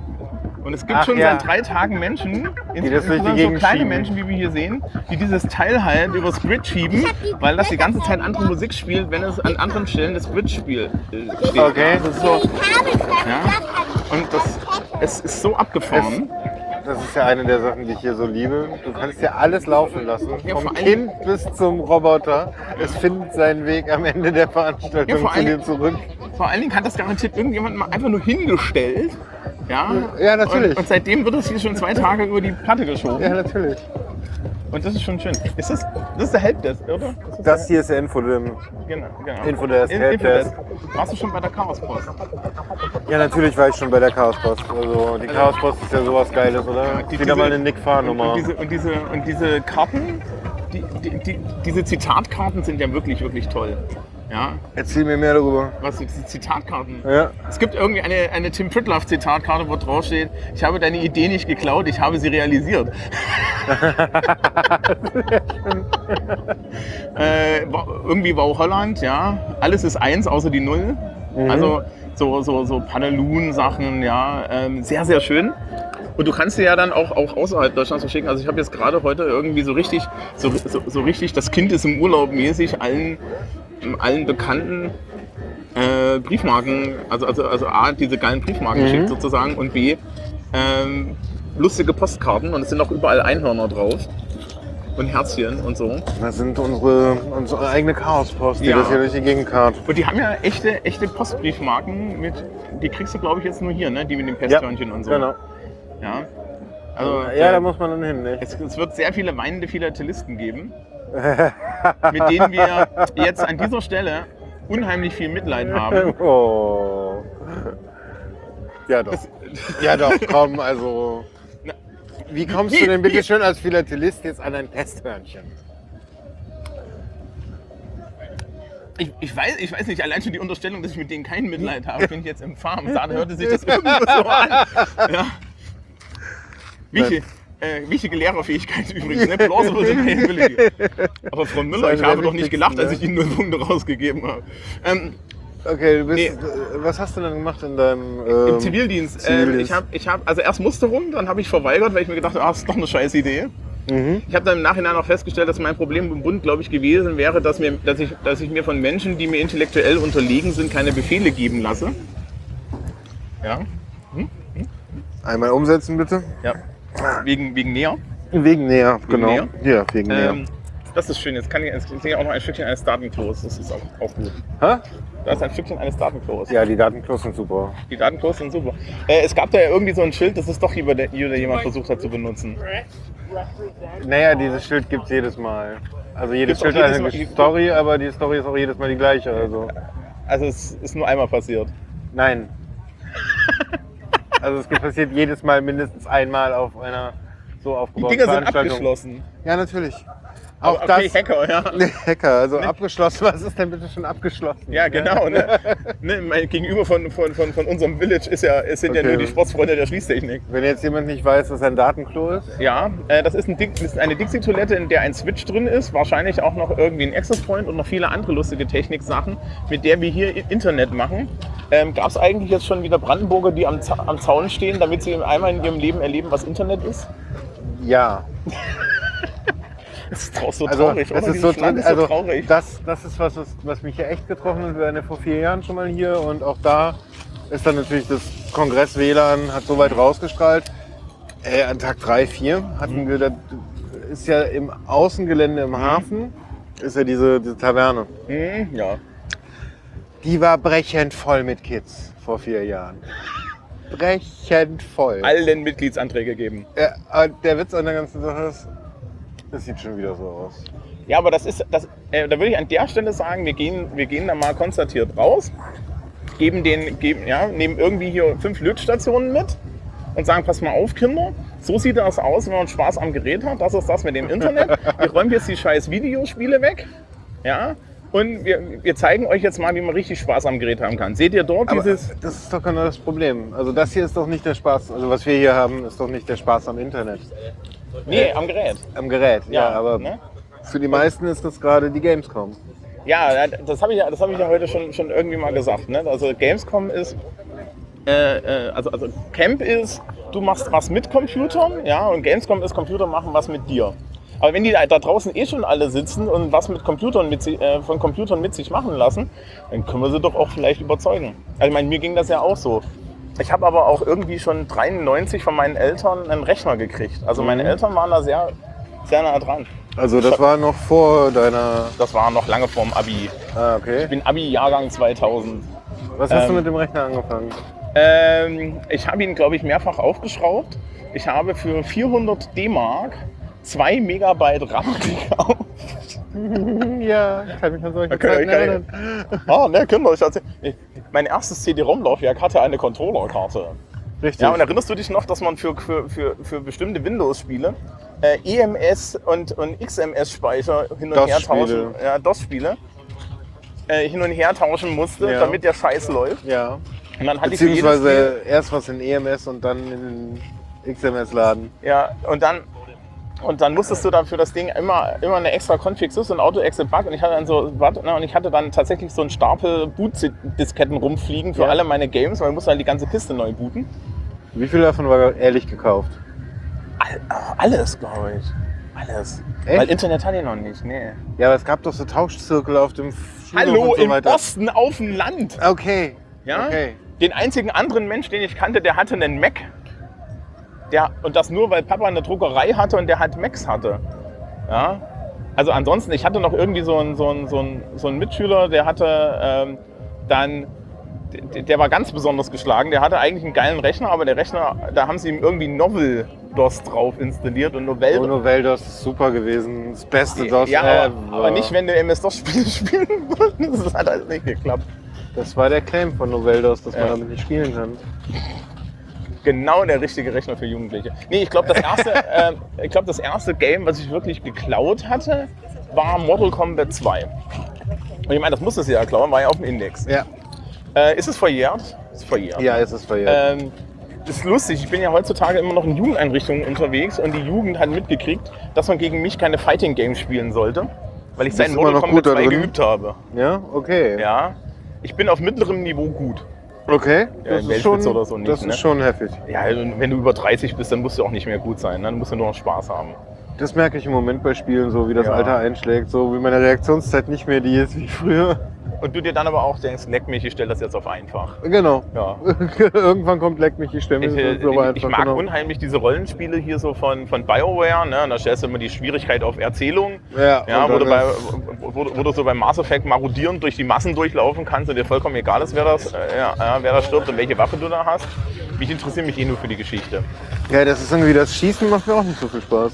Und es gibt Ach schon ja. seit drei Tagen Menschen, das durch die insbesondere so kleine schieben. Menschen, wie wir hier sehen, die dieses Teil halt übers Grid schieben, weil das die ganze Zeit andere Musik spielt, wenn es an anderen Stellen das Grid spiel, äh, steht. Okay. Das ist so, ja. Und das, es ist so abgefahren. Das ist ja eine der Sachen, die ich hier so liebe. Du kannst ja alles laufen lassen. Ja, Vom Kind bis zum Roboter. Es findet seinen Weg am Ende der Ja, Veranstaltung vor zu dir zurück. Vor allen Dingen hat das garantiert irgendjemand mal einfach nur hingestellt. Ja, Ja, natürlich. Und, und seitdem wird es hier schon zwei Tage über die Platte geschoben. Ja, natürlich. Und das ist schon schön. Ist das, das ist der Helpdesk, oder? Das ist Das hier ist der Infodem. der, genau, genau. Infodesk, In- Helpdesk. Warst du schon bei der Chaospost? Ja, natürlich war ich schon bei der Chaospost. Also die Chaospost ist ja sowas Geiles, oder? Die- Wieder mal diese- eine Nick-Fahrnummer. Und diese, und, diese, und diese Karten, die, die, die, diese Zitatkarten sind ja wirklich, wirklich toll. Ja, Erzähl mir mehr darüber. was sind diese Zitatkarten? Ja. Es gibt irgendwie eine, eine Tim Pritloff Zitatkarte, wo drauf steht, ich habe deine Idee nicht geklaut, ich habe sie realisiert. <laughs> äh, irgendwie Wow Holland, ja. Alles ist eins außer die Null. Also so, so, so Panelun-Sachen, ja. Ähm, sehr, sehr schön. Und du kannst sie ja dann auch, auch außerhalb Deutschlands verschicken. Also ich habe jetzt gerade heute irgendwie so richtig, so, so, so richtig, das Kind ist im Urlaub mäßig allen, allen Bekannten äh, Briefmarken, also, also, also A, diese geilen Briefmarken Mhm. geschickt sozusagen und B, ähm, lustige Postkarten und es sind auch überall Einhörner drauf und Herzchen und so. Das sind unsere, unsere eigene Chaospost, die Ja. das hier durch die Gegend karrt. Und die haben ja echte, echte Postbriefmarken mit, die kriegst du glaube ich jetzt nur hier, ne? die mit dem Pesthörnchen und so. genau. Ja, also, ja, da muss man dann hin, nicht? es, es wird sehr viele weinende Philatelisten geben, <laughs> mit denen wir jetzt an dieser Stelle unheimlich viel Mitleid haben. <laughs> Oh. Ja doch. Ja doch, komm, also. Na, Wie kommst wie- du denn bitte wie- <laughs> schön als Philatelist jetzt an ein Pesthörnchen? Ich, ich, weiß, ich weiß nicht, allein schon die Unterstellung, dass ich mit denen kein Mitleid habe, bin ich jetzt im Farm. Da hörte sich das irgendwo so an. Ja. Wichtig, äh, wichtige Lehrerfähigkeit übrigens, ne? Plausible Deniability. Aber Frau Müller, ich habe doch nicht gelacht, als ich Ihnen null Punkte rausgegeben habe. Ähm, Okay, du bist. Nee. äh, Was hast du denn gemacht in deinem. Im ähm, Zivildienst. Zivildienst. Ähm, ich habe ich hab, also erst Musterung, dann habe ich verweigert, weil ich mir gedacht habe, ah, das ist doch eine scheiß Idee. Mhm. Ich habe dann im Nachhinein auch festgestellt, dass mein Problem im Bund, glaube ich, gewesen wäre, dass, mir, dass, ich, dass ich mir von Menschen, die mir intellektuell unterlegen sind, keine Befehle geben lasse. Ja, Einmal umsetzen, bitte. ja. Wegen, wegen näher. Wegen näher, genau. näher? Ja, wegen näher. Ähm, das ist schön. Jetzt kann ich, jetzt sehe ich auch noch ein Stückchen eines Datenklos. Das ist auch, auch gut. Hä? Da ist ein Stückchen eines Datenklos. Ja, die Datenklos sind super. Die Datenklos sind super. Äh, es gab da ja irgendwie so ein Schild, das ist doch hier, der, der jemand versucht hat zu benutzen. Naja, dieses Schild gibt es jedes Mal. Also jedes Gibt's Schild hat eine Mal- Story, aber die Story ist auch jedes Mal die gleiche. Also. Also es ist nur einmal passiert. Nein. <laughs> Also es passiert jedes Mal mindestens einmal auf einer so Die aufgebauten Dinger sind Veranstaltung. abgeschlossen. Ja, natürlich. Auch okay, das. Hacker, ja. <laughs> Hacker, also abgeschlossen. Was ist denn bitte schon abgeschlossen? Ja, genau. Ne? <laughs> ne, mein Gegenüber von, von, von, von unserem Village ist ja, es sind ja Okay. nur die Sportsfreunde der Schließtechnik. Wenn jetzt jemand nicht weiß, was ein Datenklo ist. Ja, äh, das, ist ein Dick, ist eine Dixie-Toilette, in der ein Switch drin ist, wahrscheinlich auch noch irgendwie ein Access Point und noch viele andere lustige Techniksachen, mit der wir hier Internet machen. Ähm, Gab es eigentlich jetzt schon wieder Brandenburger, die am, am Zaun stehen, damit sie einmal in ihrem Leben erleben, was Internet ist? Ja. <laughs> Das ist auch so Also, traurig, das oder? ist so, Land ist also so traurig. Das, das ist was, was, was mich hier echt getroffen hat. Wir waren ja vor vier Jahren schon mal hier und auch da ist dann natürlich das Kongress-WLAN hat so weit rausgestrahlt. Äh, an Tag 3, 4 hatten wir, da ist ja im Außengelände im Hafen, ist ja diese, diese Taverne. Hm, ja. Die war brechend voll mit Kids vor vier Jahren. <laughs> Brechend voll. Allen Mitgliedsanträge geben. Ja, der Witz an der ganzen Sache ist, das sieht schon wieder so aus. Ja, aber das ist, das, äh, da würde ich an der Stelle sagen, wir gehen, wir gehen da mal konstatiert raus, geben den, geben, ja, nehmen irgendwie hier fünf Lötstationen mit und sagen, pass mal auf, Kinder, so sieht das aus, wenn man Spaß am Gerät hat. Das ist das mit dem Internet. Wir räumen jetzt die scheiß Videospiele weg. Ja. Und wir, wir zeigen euch jetzt mal, wie man richtig Spaß am Gerät haben kann. Seht ihr dort Aber dieses. das ist doch genau das Problem. Also das hier ist doch nicht der Spaß, also was wir hier haben, ist doch nicht der Spaß am Internet. Nee, am Gerät. Am Gerät, ja, aber ne? für die meisten ist das gerade die Gamescom. Ja, das habe ich, ja- das hab ich ja heute schon, schon irgendwie mal gesagt. Ne? Also Gamescom ist, äh, äh, also, also Camp ist, du machst was mit Computern, ja, und Gamescom ist, Computer machen was mit dir. Aber wenn die da, da draußen eh schon alle sitzen und was mit Computern mit, äh, von Computern mit sich machen lassen, dann können wir sie doch auch vielleicht überzeugen. Also ich meine, mir ging das ja auch so. Ich habe aber auch irgendwie schon 93 von meinen Eltern einen Rechner gekriegt. Also meine Mhm. Eltern waren da sehr, sehr nah dran. Also das war noch vor deiner. Das war noch lange vorm Abi. Ah, okay. Ich bin Abi-Jahrgang 2000. Was hast du ähm, mit dem Rechner angefangen? Ähm, ich habe ihn, glaube ich, mehrfach aufgeschraubt. Ich habe für 400 D-Mark 2 Megabyte RAM <laughs> gekauft. <laughs> Ja, ich kann mich an solche Okay, Zeiten okay. erinnern. Ah, ne, Kinder, ich erzähl, ich, mein erstes CD-ROM-Laufwerk hatte eine Controller-Karte. Richtig. Ja, und erinnerst du dich noch, dass man für, für, für, für bestimmte Windows-Spiele äh, EMS und, und XMS-Speicher hin und her DOS-Spiele. tauschen, ja, DOS-Spiele, äh, hin und her tauschen musste, Ja. damit der Scheiß läuft? ja. Und dann hatte ich Beziehungsweise erst was in EMS und dann in den XMS-Laden. Ja, und dann, und dann musstest du dann für das Ding immer, immer eine extra Config Sys und Auto-Exit-Bug und ich hatte dann so, warte, ne, und ich hatte dann tatsächlich so einen Stapel Boot-Disketten rumfliegen für Ja. alle meine Games, weil ich musste halt die ganze Kiste neu booten. Wie viel davon war ehrlich gekauft? All, ach, alles, glaube ich. Alles. Echt? Weil Internet hatte ich noch nicht, nee. Ja, aber es gab doch so Tauschzirkel auf dem Schulhof Hallo, so im weiter. Osten auf dem Land. Okay. Ja? Okay. Den einzigen anderen Mensch, den ich kannte, der hatte einen Mac. Der, und das nur, weil Papa eine Druckerei hatte und der halt Macs hatte. Ja? Also ansonsten, ich hatte noch irgendwie so einen, so einen, so einen, so einen Mitschüler, der hatte ähm, dann, der, der war ganz besonders geschlagen. Der hatte eigentlich einen geilen Rechner, aber der Rechner, da haben sie ihm irgendwie Novel DOS drauf installiert und Novell Oh, Novell, das ist super gewesen. Das beste DOS ja, ever. aber, aber nicht, wenn du MS-DOS-Spiele <laughs> spielen wolltest. Das hat halt nicht geklappt. Das war der Claim von Noveldos, dass man Ja. damit nicht spielen kann. Genau der richtige Rechner für Jugendliche. Nee, ich glaube, das, erste, <laughs> äh, ich glaub, das erste Game, was ich wirklich geklaut hatte, war Mortal Kombat 2. Und ich meine, das musste sie ja klauen, war ja auf dem Index. Ja. Äh, ist es verjährt? Ist verjährt. Ja, es ist verjährt. Ähm, ist lustig, ich bin ja heutzutage immer noch in Jugendeinrichtungen unterwegs und die Jugend hat mitgekriegt, dass man gegen mich keine Fighting Games spielen sollte, weil ich immer Mortal Kombat gut da 2 drin? geübt habe. ja, okay. Ja. Ich bin auf mittlerem Niveau gut. Okay. Ja, Das, ist schon, so nicht, das ne? ist schon heftig. Ja, und wenn du über 30 bist, dann musst du auch nicht mehr gut sein. ne? Dann musst du nur noch Spaß haben. Das merke ich im Moment bei Spielen, so wie das Ja. Alter einschlägt, so wie meine Reaktionszeit nicht mehr die ist wie früher. Und du dir dann aber auch denkst, leck mich, ich stelle das jetzt auf einfach. Genau. Ja. <laughs> Irgendwann kommt Leck mich die Stimme. Ich, das äh, ist aber ich einfach, mag genau. unheimlich diese Rollenspiele hier so von, von BioWare. Ne? Und da stellst du immer die Schwierigkeit auf Erzählung. Ja, Ja, wo, du bei, wo, wo du so beim Mass Effect marodierend durch die Massen durchlaufen kannst und dir vollkommen egal ist, wer das, äh, ja, wer da stirbt und welche Waffe du da hast. Mich interessiert mich eh nur für die Geschichte. ja, das ist irgendwie das Schießen macht mir auch nicht so viel Spaß.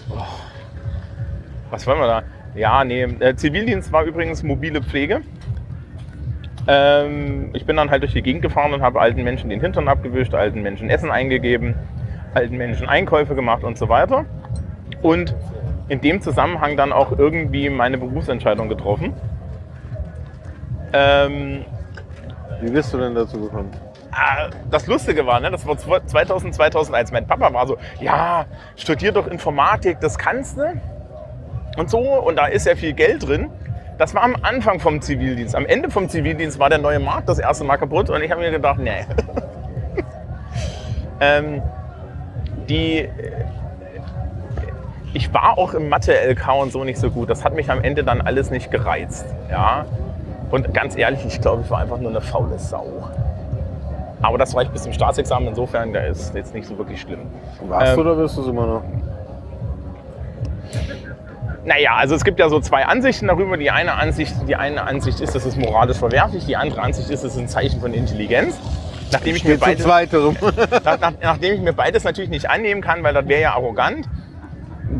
Was wollen wir da? Ja, nee. Äh, Zivildienst war übrigens mobile Pflege. Ähm, ich bin dann halt durch die Gegend gefahren und habe alten Menschen den Hintern abgewischt, alten Menschen Essen eingegeben, alten Menschen Einkäufe gemacht und so weiter. Und in dem Zusammenhang dann auch irgendwie meine Berufsentscheidung getroffen. Ähm, Wie bist du denn dazu gekommen? Ah, das Lustige war, ne, das war 2000, 2001. Mein Papa war so, ja, studier doch Informatik, das kannst du. Und so, und da ist ja viel Geld drin. Das war am Anfang vom Zivildienst. Am Ende vom Zivildienst war der neue Markt das erste Mal kaputt und ich habe mir gedacht, nee. <laughs> ähm, die, äh, ich war auch im Mathe-LK und so nicht so gut. Das hat mich am Ende dann alles nicht gereizt. Ja? Und ganz ehrlich, ich glaube, ich war einfach nur eine faule Sau. Aber das war ich bis zum Staatsexamen, insofern, da ist jetzt nicht so wirklich schlimm. Warst Ähm, du oder bist du es immer noch? Naja, also es gibt ja so zwei Ansichten darüber. Die eine Ansicht, die eine Ansicht ist, das ist moralisch verwerflich. Die andere Ansicht ist, es ist ein Zeichen von Intelligenz. Nachdem ich, mir beides, <laughs> nach, nach, nachdem ich mir beides natürlich nicht annehmen kann, weil das wäre ja arrogant.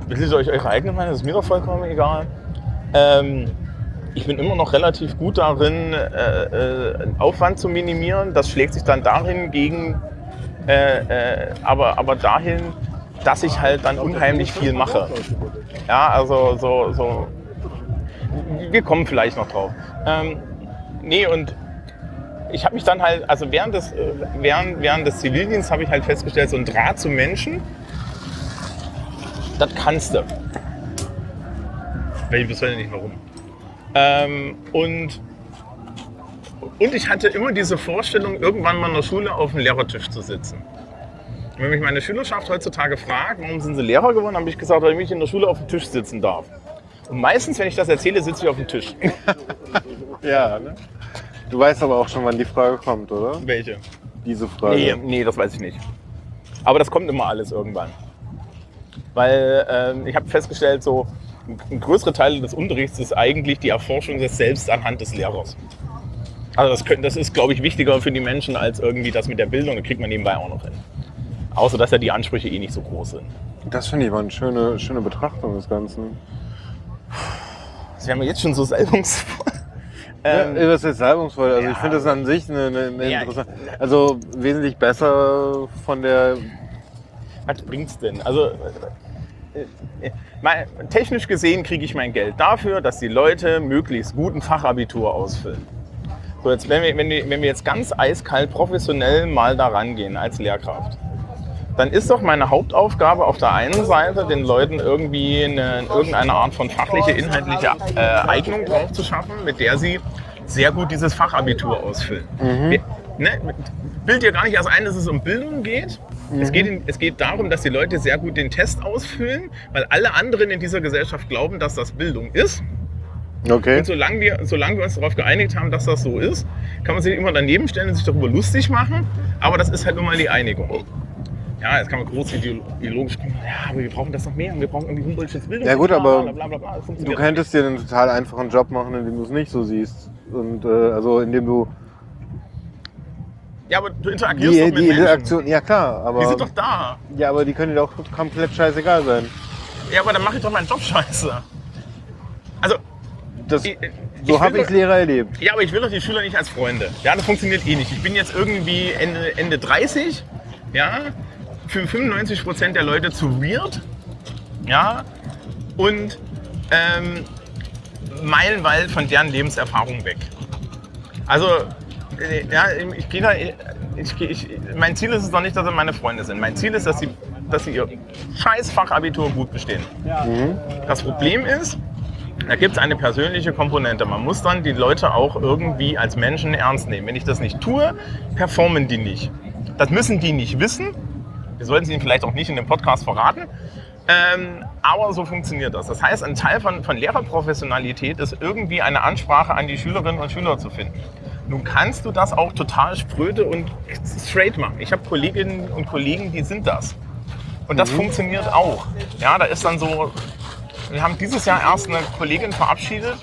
Bildet euch eure eigene Meinung, das ist mir doch vollkommen egal. Ähm, ich bin immer noch relativ gut darin, äh, äh, Aufwand zu minimieren. Das schlägt sich dann darin gegen Äh, äh, aber, aber dahin, dass ich halt dann unheimlich viel mache. Ja, also so, so wir kommen vielleicht noch drauf. Ähm, nee, und ich habe mich dann halt, also während des, äh, während, während des Zivildienstes habe ich halt festgestellt, so ein Draht zu Menschen, das kannst du. Weil ich weiß nicht warum. Ähm, und, und ich hatte immer diese Vorstellung, irgendwann mal in der Schule auf dem Lehrertisch zu sitzen. Wenn mich meine Schülerschaft heutzutage fragt, warum sind sie Lehrer geworden, habe ich gesagt, weil ich in der Schule auf dem Tisch sitzen darf. Und meistens, wenn ich das erzähle, sitze ich auf dem Tisch. <laughs> Ja, ne? Du weißt aber auch schon, wann die Frage kommt, oder? Welche? Diese Frage. Nee, nee, das weiß ich nicht. Aber das kommt immer alles irgendwann. Weil ähm, ich habe festgestellt, so ein größerer Teil des Unterrichts ist eigentlich die Erforschung des Selbst anhand des Lehrers. Also das, können, das ist, glaube ich, wichtiger für die Menschen als irgendwie das mit der Bildung. Da kriegt man nebenbei auch noch hin. Außer, dass ja die Ansprüche eh nicht so groß sind. Das finde ich mal eine schöne, schöne Betrachtung des Ganzen. Das wäre mir jetzt schon so salbungsvoll. Ähm, ja, das ist salbungsvoll. Also ja. ich finde das an sich eine, eine, eine Ja. interessante. Also wesentlich besser von der. Was bringt's denn? Also äh, äh, mal, technisch gesehen kriege ich mein Geld dafür, dass die Leute möglichst guten Fachabitur ausfüllen. So, jetzt, wenn, wir, wenn, wir, wenn wir jetzt ganz eiskalt professionell mal da rangehen als Lehrkraft, dann ist doch meine Hauptaufgabe auf der einen Seite, den Leuten irgendwie eine, irgendeine Art von fachliche, inhaltliche äh, Eignung drauf zu schaffen, mit der sie sehr gut dieses Fachabitur ausfüllen. Wir, ne, bild dir gar nicht erst ein, dass es um Bildung geht. Es, geht in, es geht darum, dass die Leute sehr gut den Test ausfüllen, weil alle anderen in dieser Gesellschaft glauben, dass das Bildung ist. Okay. Und solange wir, solange wir uns darauf geeinigt haben, dass das so ist, kann man sich immer daneben stellen und sich darüber lustig machen. Aber das ist halt nun mal die Einigung. Ja, jetzt kann man groß ideolo- ideologisch kommen. Ja, aber wir brauchen das noch mehr. Wir brauchen irgendwie Humboldts Bildung. Ja, gut, aber bla, bla, bla, bla. Das Du könntest dir einen total einfachen Job machen, indem du es nicht so siehst. Und äh, also indem du. Ja, aber du interagierst die, doch mit die Menschen. Interaktion. Ja klar, aber. Die sind doch da. ja, aber die können dir auch komplett scheißegal sein. Ja, aber dann mache ich doch meinen Job scheiße. Also, Das, ich, so habe ich doch- Lehrer erlebt. Ja, aber ich will doch die Schüler nicht als Freunde. Ja, das funktioniert eh nicht. Ich bin jetzt irgendwie Ende, Ende 30, ja, für 95 Prozent der Leute zu weird, ja, und ähm, meilenweit von deren Lebenserfahrung weg. Also, äh, ja, ich gehe da, ich, ich, mein Ziel ist es doch nicht, dass sie meine Freunde sind. Mein Ziel ist, dass sie, dass sie ihr scheiß Fachabitur gut bestehen. Das Problem ist, da gibt es eine persönliche Komponente. Man muss dann die Leute auch irgendwie als Menschen ernst nehmen. Wenn ich das nicht tue, performen die nicht. Das müssen die nicht wissen. Wir sollten sie ihnen vielleicht auch nicht in dem Podcast verraten. Ähm, aber so funktioniert das. Das heißt, ein Teil von, von Lehrerprofessionalität ist irgendwie eine Ansprache an die Schülerinnen und Schüler zu finden. Nun kannst du das auch total spröde und straight machen. Ich habe Kolleginnen und Kollegen, die sind das. Und das funktioniert auch. Ja, da ist dann so, wir haben dieses Jahr erst eine Kollegin verabschiedet.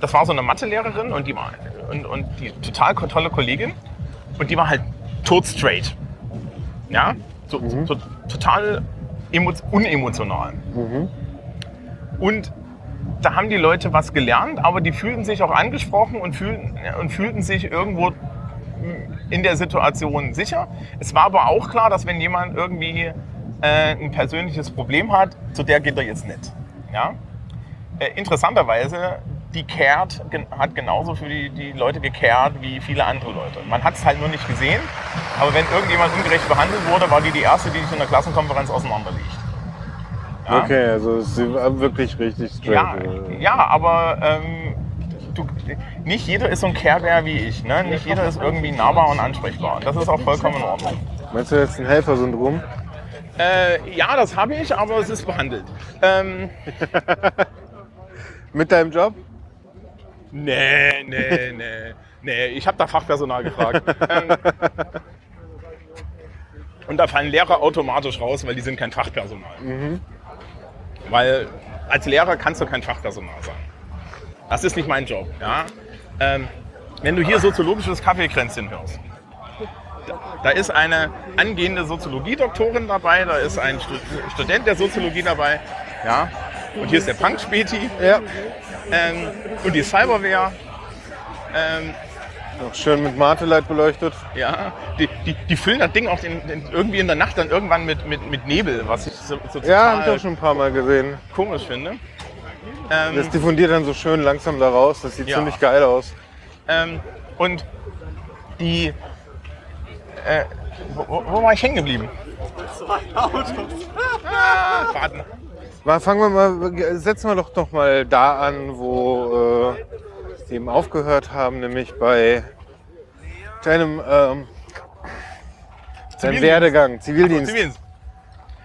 Das war so eine Mathelehrerin und die war und, und die total tolle Kollegin. Und die war halt tot straight. Ja, so, so total emo unemotional. Und da haben die Leute was gelernt, aber die fühlten sich auch angesprochen und fühlten, und fühlten sich irgendwo in der Situation sicher. Es war aber auch klar, dass wenn jemand irgendwie äh, ein persönliches Problem hat, zu der geht er jetzt nicht. Ja? Äh, interessanterweise, die gen- hat genauso für die, die Leute gekehrt wie viele andere Leute. Man hat es halt nur nicht gesehen, aber wenn irgendjemand ungerecht behandelt wurde, war die die Erste, die sich in der Klassenkonferenz auseinanderlegt. Ja? Okay, also es war wirklich richtig straight. Ja, äh. ja aber ähm, du, nicht jeder ist so ein Care-Bär wie ich. Ne? Nicht jeder ist irgendwie nahbar und ansprechbar. Das ist auch vollkommen in Ordnung. Meinst du jetzt ein Helfersyndrom? Äh, ja, das habe ich, aber es ist behandelt. Ähm, <laughs> Mit deinem Job? Nee, nee, nee. Nee, ich habe da Fachpersonal gefragt. ähm, und da fallen Lehrer automatisch raus, weil die sind kein Fachpersonal. Weil als Lehrer kannst du kein Fachpersonal sein. Das ist nicht mein Job. Ja? Ähm, wenn du hier soziologisches Kaffeekränzchen hörst, da, da ist eine angehende Soziologiedoktorin dabei, da ist ein Stu Student der Soziologie dabei, ja? und hier ist der Punk-Späti Ja. Ähm, und die Cyberware. Ähm, Noch schön mit Mateleit beleuchtet. Ja, die, die, die füllen das Ding auch den, den, irgendwie in der Nacht dann irgendwann mit, mit, mit Nebel, was ich so, so Ja, habe ich auch schon ein paar Mal gesehen. komisch finde. Ähm, Das diffundiert dann so schön langsam da raus. Das sieht Ja. ziemlich geil aus. ähm, und die. Äh, wo, wo- war ich hängen geblieben? Ah, warten. Mal, fangen wir mal, setzen wir doch noch mal da an, wo äh, wir eben aufgehört haben, nämlich bei deinem, ähm, deinem. Werdegang, Zivildienst. Zivildienst.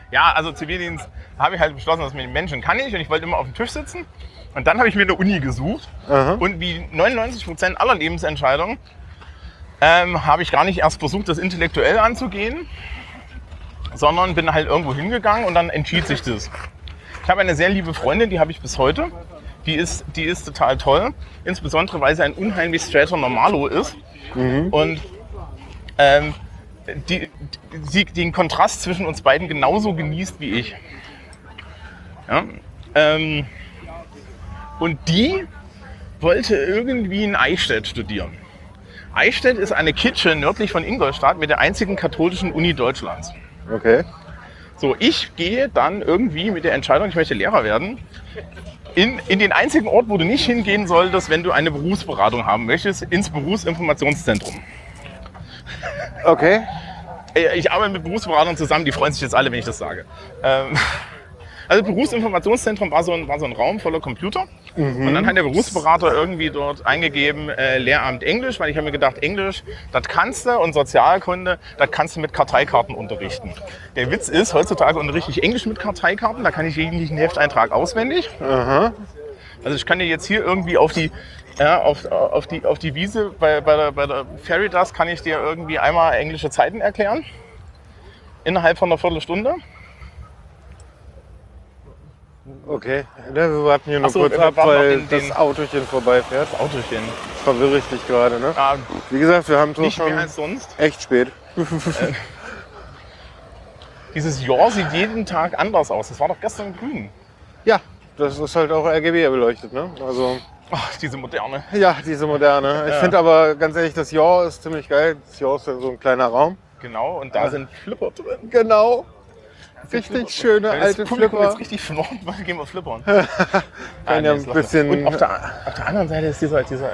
Ja, also Zivildienst habe ich halt beschlossen, dass mit den Menschen kann ich und ich wollte immer auf dem Tisch sitzen. Und dann habe ich mir eine Uni gesucht. Aha. Und wie 99% aller Lebensentscheidungen ähm, habe ich gar nicht erst versucht, das intellektuell anzugehen, sondern bin halt irgendwo hingegangen und dann entschied sich das. Ich habe eine sehr liebe Freundin, die habe ich bis heute. Die ist, die ist total toll, insbesondere weil sie ein unheimlich straighter Normalo ist. Und ähm, die, die, den Kontrast zwischen uns beiden genauso genießt wie ich. Ja? Ähm, und die wollte irgendwie in Eichstätt studieren. Eichstätt ist eine Kitsche nördlich von Ingolstadt mit der einzigen katholischen Uni Deutschlands. Okay. So, ich gehe dann irgendwie mit der Entscheidung, ich möchte Lehrer werden, in, in den einzigen Ort, wo du nicht hingehen solltest, wenn du eine Berufsberatung haben möchtest, ins Berufsinformationszentrum. Okay. Äh, Ich arbeite mit Berufsberatern zusammen, die freuen sich jetzt alle, wenn ich das sage. Ähm, Also Berufsinformationszentrum war so ein, war so ein Raum voller Computer. Und dann hat der Berufsberater irgendwie dort eingegeben, äh, Lehramt Englisch, weil ich habe mir gedacht, Englisch, das kannst du und Sozialkunde, das kannst du mit Karteikarten unterrichten. Der Witz ist, heutzutage unterrichte ich Englisch mit Karteikarten, da kann ich jeglichen Hefteintrag auswendig. Aha. Also ich kann dir jetzt hier irgendwie auf die, ja, auf, auf die, auf die Wiese bei, bei der, bei der Fairy Dust kann ich dir irgendwie einmal englische Zeiten erklären. Innerhalb von einer Viertelstunde. Okay. Ne, wir warten hier nur Ach so, kurz wir ab, warten weil den- den- das Autochen vorbeifährt. Autochen. Verwirre ich dich gerade, ne? Ja, Wie gesagt, wir haben doch nicht schon mehr als sonst. echt spät. <laughs> Dieses Jahr sieht jeden Tag anders aus. Das war doch gestern grün. Ja, das ist halt auch RGB beleuchtet, ne? Also, Ach, diese moderne. ja, diese moderne. Ich Ja. finde aber ganz ehrlich, das Jahr ist ziemlich geil. Das Jahr ist ja so ein kleiner Raum. Genau, und da sind Flipper drin. Genau. Richtig schöne Weil alte Publikum Flipper. ist richtig verloren, weil gehen wir flippern. <laughs> Kann Ah, ja nee, ein bisschen- Und auf der, auf der anderen Seite ist dieser, dieser,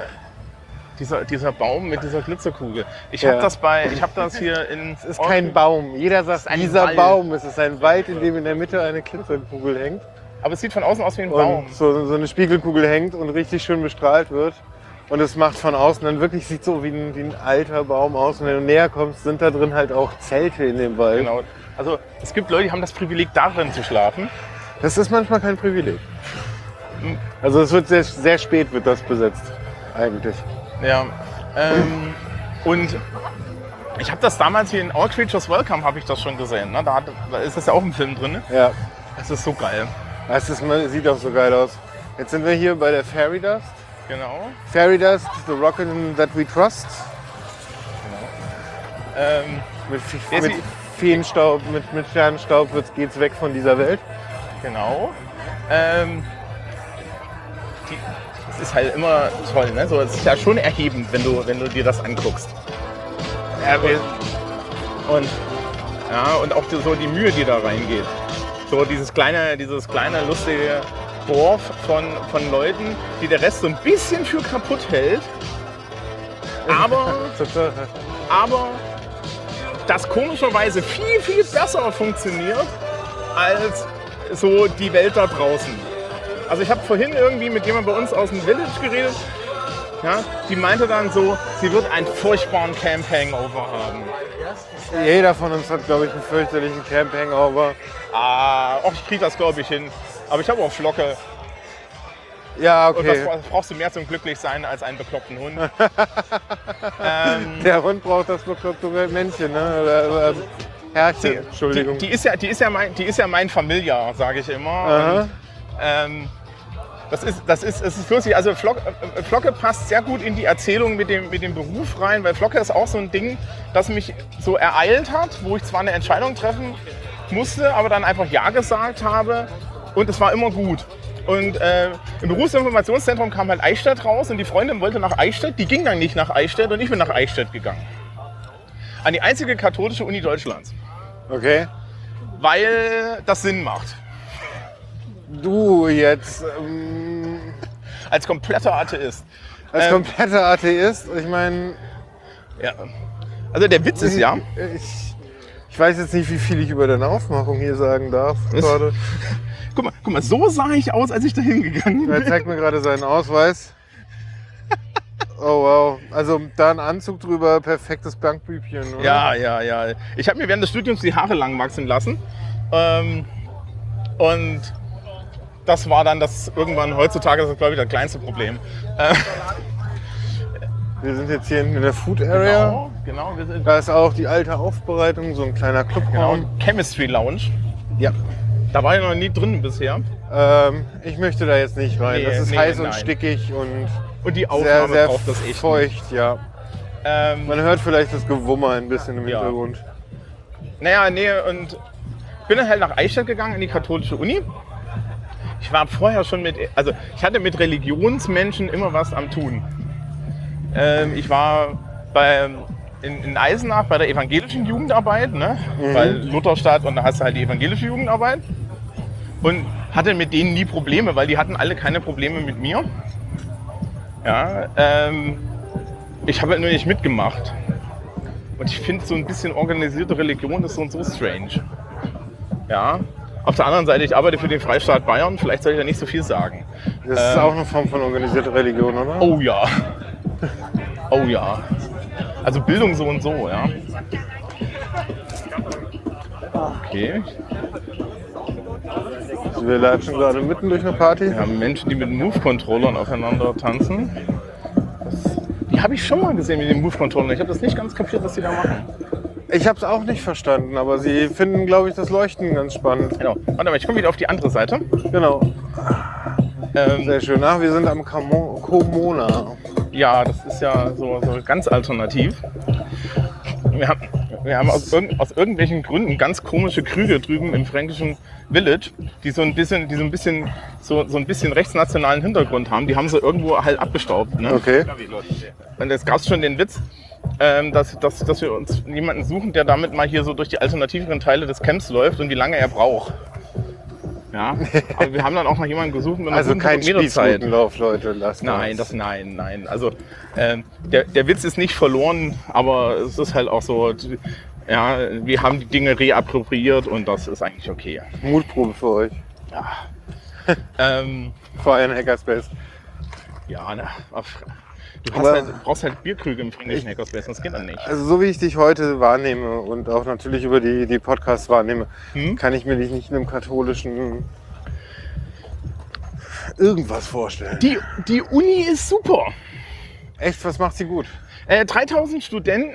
dieser, dieser Baum mit dieser Glitzerkugel. Ich Ja. habe das bei, ich habe das hier in. <laughs> Es ist kein Baum. Jeder sagt, ein dieser Wald. Baum. Es ist ein Wald, in dem in der Mitte eine Glitzerkugel hängt. Aber es sieht von außen aus wie ein Baum. So, so eine Spiegelkugel hängt und richtig schön bestrahlt wird. Und es macht von außen dann wirklich, sieht so wie ein, wie ein alter Baum aus. Und wenn du näher kommst, sind da drin halt auch Zelte in dem Wald. Genau. Also es gibt Leute, die haben das Privileg, darin zu schlafen. Das ist manchmal kein Privileg. Also es wird sehr, sehr spät wird das besetzt, eigentlich. Ja. Ähm, und ich habe das damals hier in All Creatures Welcome habe ich das schon gesehen. Ne? Da, hat, da ist das ja auch im Film drin. Ne? Ja, Das ist so geil. das ist, sieht auch so geil aus. Jetzt sind wir hier bei der Fairy Dust. Genau. Fairy Dust, the rocket that we trust. Ähm, Mit, mit Feenstaub, mit, mit Sternenstaub wird's- geht's weg von dieser Welt. genau. Ähm, die, das ist halt immer toll. Ne? So, es ist ja schon erhebend, wenn du, wenn du dir das anguckst. Ja, wir- und, ja, und auch die, so die Mühe, die da reingeht. So dieses kleine, dieses kleine lustige Dorf von, von Leuten, die der Rest so ein bisschen für kaputt hält. <laughs> Aber, aber das komischerweise viel, viel besser funktioniert als so die Welt da draußen. Also ich habe vorhin irgendwie mit jemandem bei uns aus dem Village geredet. Ja, die meinte dann so, sie wird einen furchtbaren Camp Hangover haben. Jeder von uns hat, glaube ich, einen fürchterlichen Camp Hangover. Ah, och, ich krieg das glaube ich hin. Aber ich habe auch Flocke. Ja, Und das okay. bra- brauchst du mehr zum Glücklichsein als einen bekloppten Hund. <laughs> ähm, Der Hund braucht das bekloppte Männchen, ne? Oder, ähm, Herrchen, Entschuldigung. Die, die, ist ja, die, ist ja mein, die ist ja mein Familiar, sage ich immer. Und, ähm, das ist, das ist, es ist lustig. Also Flocke, äh, Flocke passt sehr gut in die Erzählung mit dem, mit dem Beruf rein, weil Flocke ist auch so ein Ding, das mich so ereilt hat, wo ich zwar eine Entscheidung treffen musste, aber dann einfach Ja gesagt habe und es war immer gut. Und äh, im Berufsinformationszentrum kam halt Eichstätt raus und die Freundin wollte nach Eichstätt. Die ging dann nicht nach Eichstätt und ich bin nach Eichstätt gegangen. An die einzige katholische Uni Deutschlands. Okay. Weil das Sinn macht. Du jetzt ähm, Als kompletter Atheist. als Ähm, kompletter Atheist, ich meine, Ja. Also der Witz ist ja, ich, ich weiß jetzt nicht, wie viel ich über deine Aufmachung hier sagen darf. <laughs> Gerade. Guck mal, guck mal, so sah ich aus, als ich da hingegangen Er bin. zeigt mir gerade seinen Ausweis. Oh wow. Also da ein Anzug drüber, perfektes Bankbübchen, oder? Ja, ja, ja. Ich habe mir während des Studiums die Haare lang wachsen lassen. Ähm, und das war dann das irgendwann, heutzutage ist das glaube ich das kleinste Problem. Äh, Wir sind jetzt hier in der Food Area. genau, genau, wir sind Da ist auch die alte Aufbereitung, so ein kleiner genau, Clubraum. Chemistry Lounge. Ja. Da war ich noch nie drin bisher. Ähm, ich möchte da jetzt nicht rein. Nee, das ist nee, heiß und nein. stickig und Und die sehr, Aufnahme sehr braucht das echt. nicht. feucht, ja. Ähm, Man hört vielleicht das Gewummer ein bisschen im. Hintergrund. Naja, nee, und bin dann halt nach Eichstätt gegangen in die katholische Uni. Ich war vorher schon mit, also ich hatte mit Religionsmenschen immer was am Tun. Ähm, ich war bei, in, in Eisenach bei der evangelischen Jugendarbeit, ne? weil Lutherstadt und da hast du halt die evangelische Jugendarbeit. Und hatte mit denen nie Probleme, weil die hatten alle keine Probleme mit mir. Ja, ähm, ich habe halt nur nicht mitgemacht. Und ich finde so ein bisschen organisierte Religion ist so und so strange. Ja. Auf der anderen Seite, ich arbeite für den Freistaat Bayern, vielleicht soll ich da nicht so viel sagen. Das ist Ähm. auch eine Form von organisierter Religion, oder? Oh ja. Oh ja. Also Bildung so und so, ja. Okay. Wir latschen gerade mitten durch eine Party. Wir haben Menschen, die mit Move-Controllern aufeinander tanzen. Das, die habe ich schon mal gesehen mit den Move-Controllern. Ich habe das nicht ganz kapiert, was die da machen. Ich habe es auch nicht verstanden, aber sie finden, glaube ich, das Leuchten ganz spannend. Genau. Warte mal, ich komme wieder auf die andere Seite. Genau. Ähm, Sehr schön. Ach, wir sind am Komona. Ja, das ist ja so, so ganz alternativ. Wir haben, wir haben aus, irgend, aus irgendwelchen Gründen ganz komische Krüge drüben im fränkischen Village, die so ein bisschen, die so ein bisschen, so, so ein bisschen rechtsnationalen Hintergrund haben. Die haben sie irgendwo halt abgestaubt. Ne? Okay. Und jetzt gab es schon den Witz, ähm, dass, dass, dass wir uns jemanden suchen, der damit mal hier so durch die alternativeren Teile des Camps läuft und wie lange er braucht. Ja, aber wir haben dann auch noch jemanden gesucht mit Also kein. Spießrutenlauf, Leute. Lasst Nein, das nein, nein. Also ähm, der, der Witz ist nicht verloren, aber es ist halt auch so, ja, wir haben die Dinge reappropriiert und das ist eigentlich okay. Mutprobe für euch. Ähm, <laughs> Vor euren Hackerspace. ja, auf, du halt, du brauchst halt Bierkrüge im fränkischen Hackerspace, das geht dann nicht. Also so wie ich dich heute wahrnehme und auch natürlich über die, die Podcasts wahrnehme, Hm? kann ich mir dich nicht in einem katholischen irgendwas vorstellen. Die, die Uni ist super. Echt, was macht sie gut? Äh, 3000 Studenten,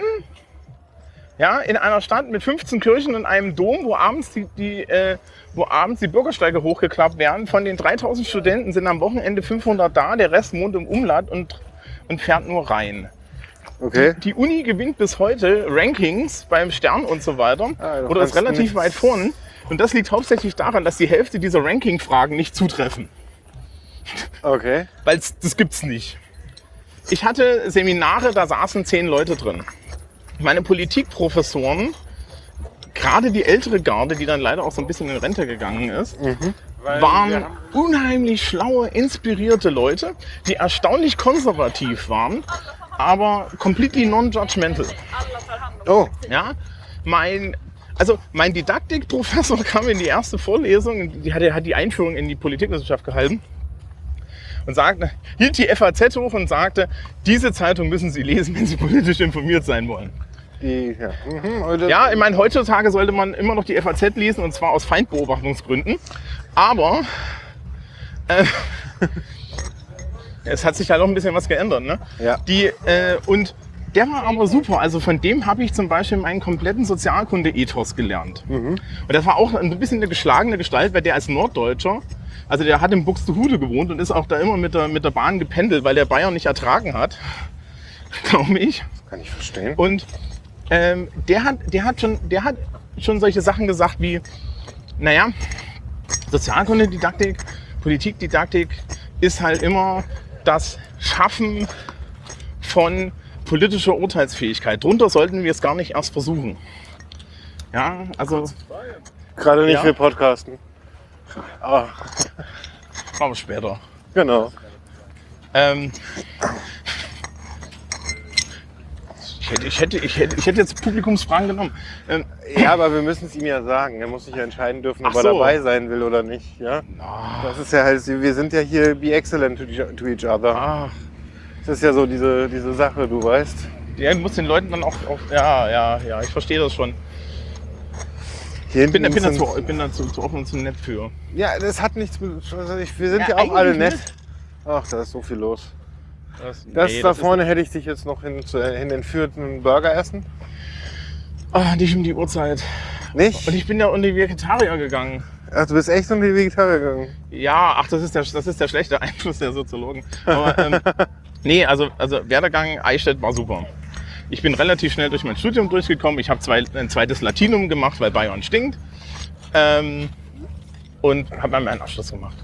ja, in einer Stadt mit 15 Kirchen und einem Dom, wo abends die, die, äh, wo abends die Bürgersteige hochgeklappt werden. Von den 3000 Studenten sind am Wochenende 500 da, der Rest wohnt im Umland und, und fährt nur rein. Okay. Die Uni gewinnt bis heute Rankings beim Stern und so weiter. Ah, oder ist relativ nichts- weit vorn. Und das liegt hauptsächlich daran, dass die Hälfte dieser Ranking-Fragen nicht zutreffen. Okay. Weil das gibt's nicht. Ich hatte Seminare, da saßen zehn Leute drin. Meine Politikprofessoren, gerade die ältere Garde, die dann leider auch so ein bisschen in Rente gegangen ist, waren unheimlich schlaue, inspirierte Leute, die erstaunlich konservativ waren, aber completely non-judgmental. Oh, Ja, mein, also mein Didaktikprofessor <laughs> kam in die erste Vorlesung, die hat, er hat die Einführung in die Politikwissenschaft gehalten und sagte, hielt die FAZ hoch und sagte, diese Zeitung müssen Sie lesen, wenn Sie politisch informiert sein wollen. Die, ja. Mhm, Ja, ich meine, heutzutage sollte man immer noch die FAZ lesen und zwar aus Feindbeobachtungsgründen. Aber äh, <laughs> es hat sich halt auch ein bisschen was geändert. Ne? Ja. Die, äh, und der war aber super. Also von dem habe ich zum Beispiel meinen kompletten Sozialkunde-Ethos gelernt. Und das war auch ein bisschen eine geschlagene Gestalt, weil der als Norddeutscher, also der hat in Buxtehude gewohnt und ist auch da immer mit der, mit der Bahn gependelt, weil der Bayern nicht ertragen hat. <laughs> Glaube ich. Kann ich verstehen. Und ähm, der, hat, der, hat schon, der hat schon solche Sachen gesagt wie, naja, Sozialkunde-Didaktik Politikdidaktik ist halt immer das Schaffen von politischer Urteilsfähigkeit. Drunter sollten wir es gar nicht erst versuchen. Ja, also Gerade nicht Ja. für Podcasten. Ah, machen wir später. genau. Ähm, hätte, ich, hätte, ich, hätte, ich hätte jetzt Publikumsfragen genommen. Ähm, Ja, aber wir müssen es ihm ja sagen. Er muss sich ja entscheiden dürfen, ob Ach er so. dabei sein will oder nicht. Ja? Das ist ja halt, wir sind ja hier be excellent to, each- to each other. Das ist ja so diese, diese Sache, du weißt. du musst den Leuten dann auch, auch ja, ja, ja, ich verstehe das schon. Hier Ich bin, hinten bin, da, zu, ich bin da zu, zu offen und zu nett für. Ja, das hat nichts mit. Also ich, wir sind Ja, ja, auch alle eigentlich nett. Ach, da ist so viel los. Das, Das nee, da ist- vorne hätte ich dich jetzt noch hin, zu, hin entführt, einen Burger essen. Ah, nicht um die Uhrzeit. Nicht? Und ich bin ja unter die Vegetarier gegangen. Ach, du bist echt unter die Vegetarier gegangen. Ja, ach, das ist der, das ist der schlechte Einfluss der Soziologen. Aber, ähm, <laughs> nee, also, also Werdegang Eichstätt war super. Ich bin relativ schnell durch mein Studium durchgekommen. Ich habe zwei, ein zweites Latinum gemacht, weil Bayern stinkt. Ähm, und habe dann meinen Abschluss gemacht.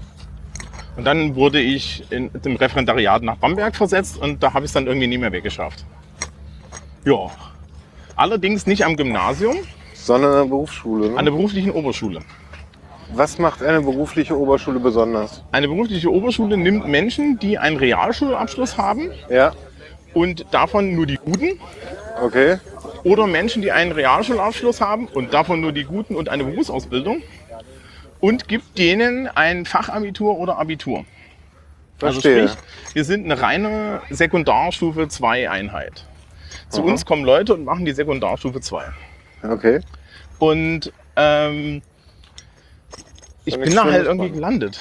Und dann wurde ich in dem Referendariat nach Bamberg versetzt und da habe ich es dann irgendwie nie mehr weggeschafft. Ja. Allerdings nicht am Gymnasium, Sondern an der Berufsschule. Ne? an der beruflichen Oberschule. Was macht eine berufliche Oberschule besonders? Eine berufliche Oberschule nimmt Menschen, die einen Realschulabschluss haben Ja, und davon nur die Guten okay. oder Menschen, die einen Realschulabschluss haben und davon nur die Guten und eine Berufsausbildung und gibt denen ein Fachabitur oder Abitur. Verstehe. Also sprich, wir sind eine reine Sekundarstufe 2 Einheit. Zu Aha. uns kommen Leute und machen die Sekundarstufe 2. Okay. Und ähm, ich bin da halt irgendwie gelandet.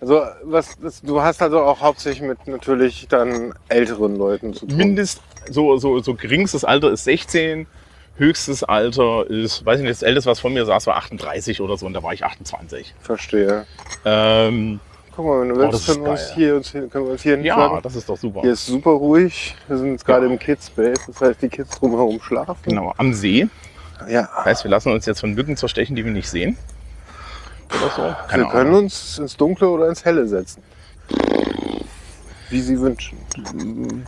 Also was, das, du hast also auch hauptsächlich mit natürlich dann älteren Leuten zu tun. Mindest, so, so, so geringstes Alter ist 16, höchstes Alter ist, weiß ich nicht, das älteste, was von mir saß, war 38 oder so und da war ich 28. Verstehe. Ähm, Guck mal, wenn du Oh, willst, das ist können wir uns hier, uns, können wir uns hier ja, das ist doch super. Hier ist super ruhig. Wir sind jetzt gerade im Kids Space. Das heißt, die Kids drumherum schlafen. Genau, am See. Ja. Heißt, wir lassen uns jetzt von Mücken zerstechen, die wir nicht sehen. Oder so. Keine wir können Ahnung. uns ins Dunkle oder ins Helle setzen. Wie sie wünschen.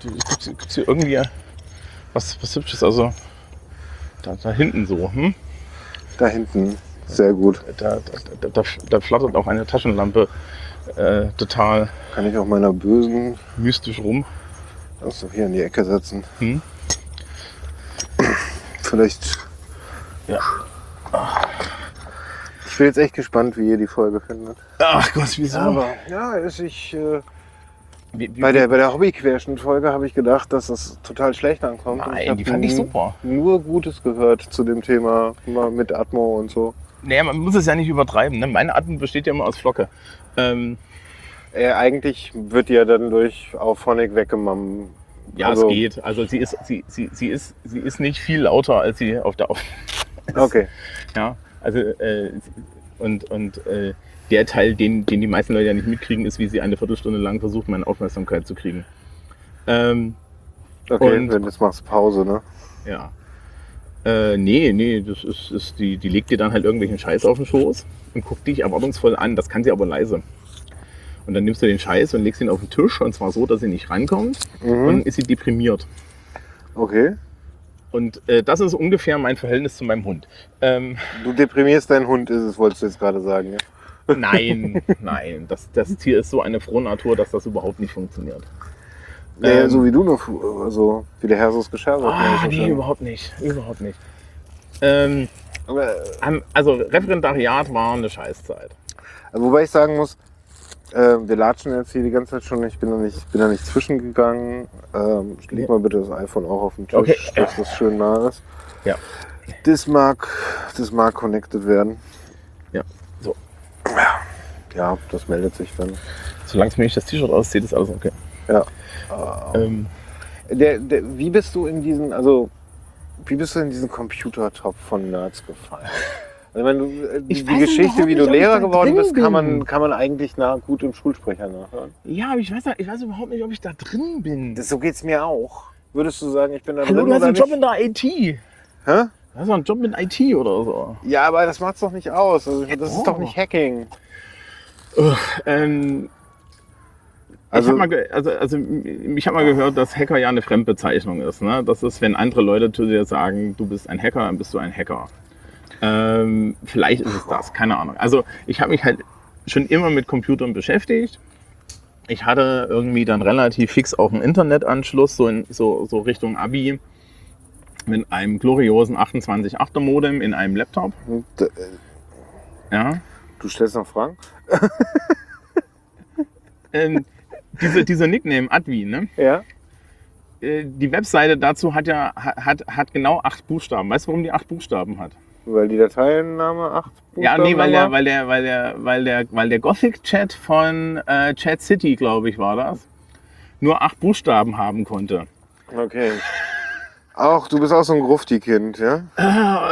Gibt's, gibt's hier irgendwie was, was Hübsches? Also, da, da hinten so. Hm? Da hinten. Sehr gut. Da, da, da, da flattert auch eine Taschenlampe äh, total Kann ich auch meiner bösen mystisch rum. also hier in die Ecke setzen. Hm? Vielleicht. Ja. Ich bin jetzt echt gespannt, wie ihr die Folge findet. Ach Gott, wieso? Aber ja, ist ich. Äh, wie, wie, bei der, bei der Hobby-Querschnitt-Folge habe ich gedacht, dass das total schlecht ankommt. Nein, die fand ich super. Nur Gutes gehört zu dem Thema mit Atmo und so. Naja, man muss es ja nicht übertreiben. Ne? Meine Atmung besteht ja immer aus Flocke. Ähm, Äh, eigentlich wird die ja dann durch Auphonic weggemammt. ja, Also- es geht. Also sie ist, sie, sie, sie, ist, sie ist nicht viel lauter, als sie auf der Auf. <laughs> Okay. Ja, also äh, und, und äh, der Teil, den, den die meisten Leute ja nicht mitkriegen, ist, wie sie eine Viertelstunde lang versucht, meine Aufmerksamkeit zu kriegen. Ähm, Okay, Und- wenn jetzt machst du Pause, ne? ja. Äh, nee, nee, das ist, ist die, die legt dir dann halt irgendwelchen Scheiß auf den Schoß und guckt dich erwartungsvoll an. Das kann sie aber leise. Und dann nimmst du den Scheiß und legst ihn auf den Tisch und zwar so, dass sie nicht rankommt. Und dann Mhm. ist sie deprimiert. Okay. Und äh, das ist ungefähr mein Verhältnis zu meinem Hund. Ähm, Du deprimierst deinen Hund, ist es, wolltest du jetzt gerade sagen, ja? Nein, <laughs> nein. Das, das Tier ist so eine Frohnatur, dass das überhaupt nicht funktioniert. Nee, Ähm, so wie du noch, also wie der Herr so gescherzt hat. Ah, nee, schön. überhaupt nicht. Überhaupt nicht. Ähm, Aber, am- also Referendariat war eine Scheißzeit. also, wobei ich sagen muss, äh, wir latschen jetzt hier die ganze Zeit schon. Ich bin da nicht, bin da nicht zwischengegangen. Ähm, leg mal bitte das iPhone auch auf den Tisch, Okay. dass das schön nah ist. Ja. Das mag, das mag connected werden. Ja, so. Ja, das meldet sich dann. Solange es mir nicht das T-Shirt auszieht, ist alles okay. Ja. Ähm, Der, der, wie bist du in diesen, also wie bist du in diesen Computertop von Nerds gefallen? Also wenn du äh, Ich die weiß Geschichte, wie nicht, du ich Lehrer geworden bist, kann man, kann man eigentlich nach, gut im Schulsprecher nachhören. ja, aber ich weiß, ich weiß überhaupt nicht, ob ich da drin bin. Das, so geht's mir auch. Würdest du sagen, ich bin da Hallo, drin du hast oder einen Job nicht? in der IT. Hä? Du hast doch einen Job mit IT oder so. Ja, aber das macht's doch nicht aus. Also, das ist doch. doch nicht Hacking. Ähm, Also- ich habe mal, also, also, ich hab mal gehört, dass Hacker ja eine Fremdbezeichnung ist. Ne? Das ist, wenn andere Leute zu dir sagen, du bist ein Hacker, dann bist du ein Hacker. Ähm, vielleicht ist es das, keine Ahnung. Also ich habe mich halt schon immer mit Computern beschäftigt. Ich hatte irgendwie dann relativ fix auch einen Internetanschluss, so, in, so, so Richtung Abi, mit einem gloriosen 28.8er Modem in einem Laptop. Und, äh, Ja. du stellst noch Fragen? <laughs> Ähm, diese, dieser Nickname Advi, ne? Ja. Äh, die Webseite dazu hat ja hat, hat genau acht Buchstaben. Weißt du, warum die acht Buchstaben hat? Weil die Dateienname acht ja, Buchstaben nee, weil der, weil der, weil der, weil der, weil der Gothic-Chat von äh, Chat City, glaube ich, war das, nur acht Buchstaben haben konnte. Okay. Auch, du bist auch so ein Grufti-Kind, ja?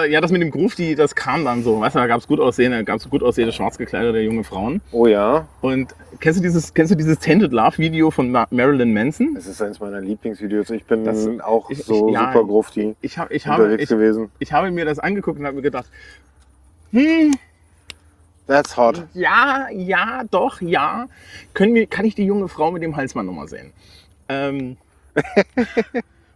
Ja, das mit dem Grufti, das kam dann so. Weißt du, da gab es gut aussehende, gab's gut aussehende schwarz gekleidete junge Frauen. Oh ja. Und kennst du dieses, kennst du dieses Tended Love Video von Ma Marilyn Manson? Das ist eines meiner Lieblingsvideos. Ich bin Das- auch ich- so ich- ja, super Grufti Ich habe, ich habe, unterwegs ich, gewesen. ich habe mir das angeguckt und habe mir gedacht, hm, That's hot. Ja, ja, doch, ja. Können wir, kann ich die junge Frau mit dem Halsmann nochmal sehen? Ähm, <laughs>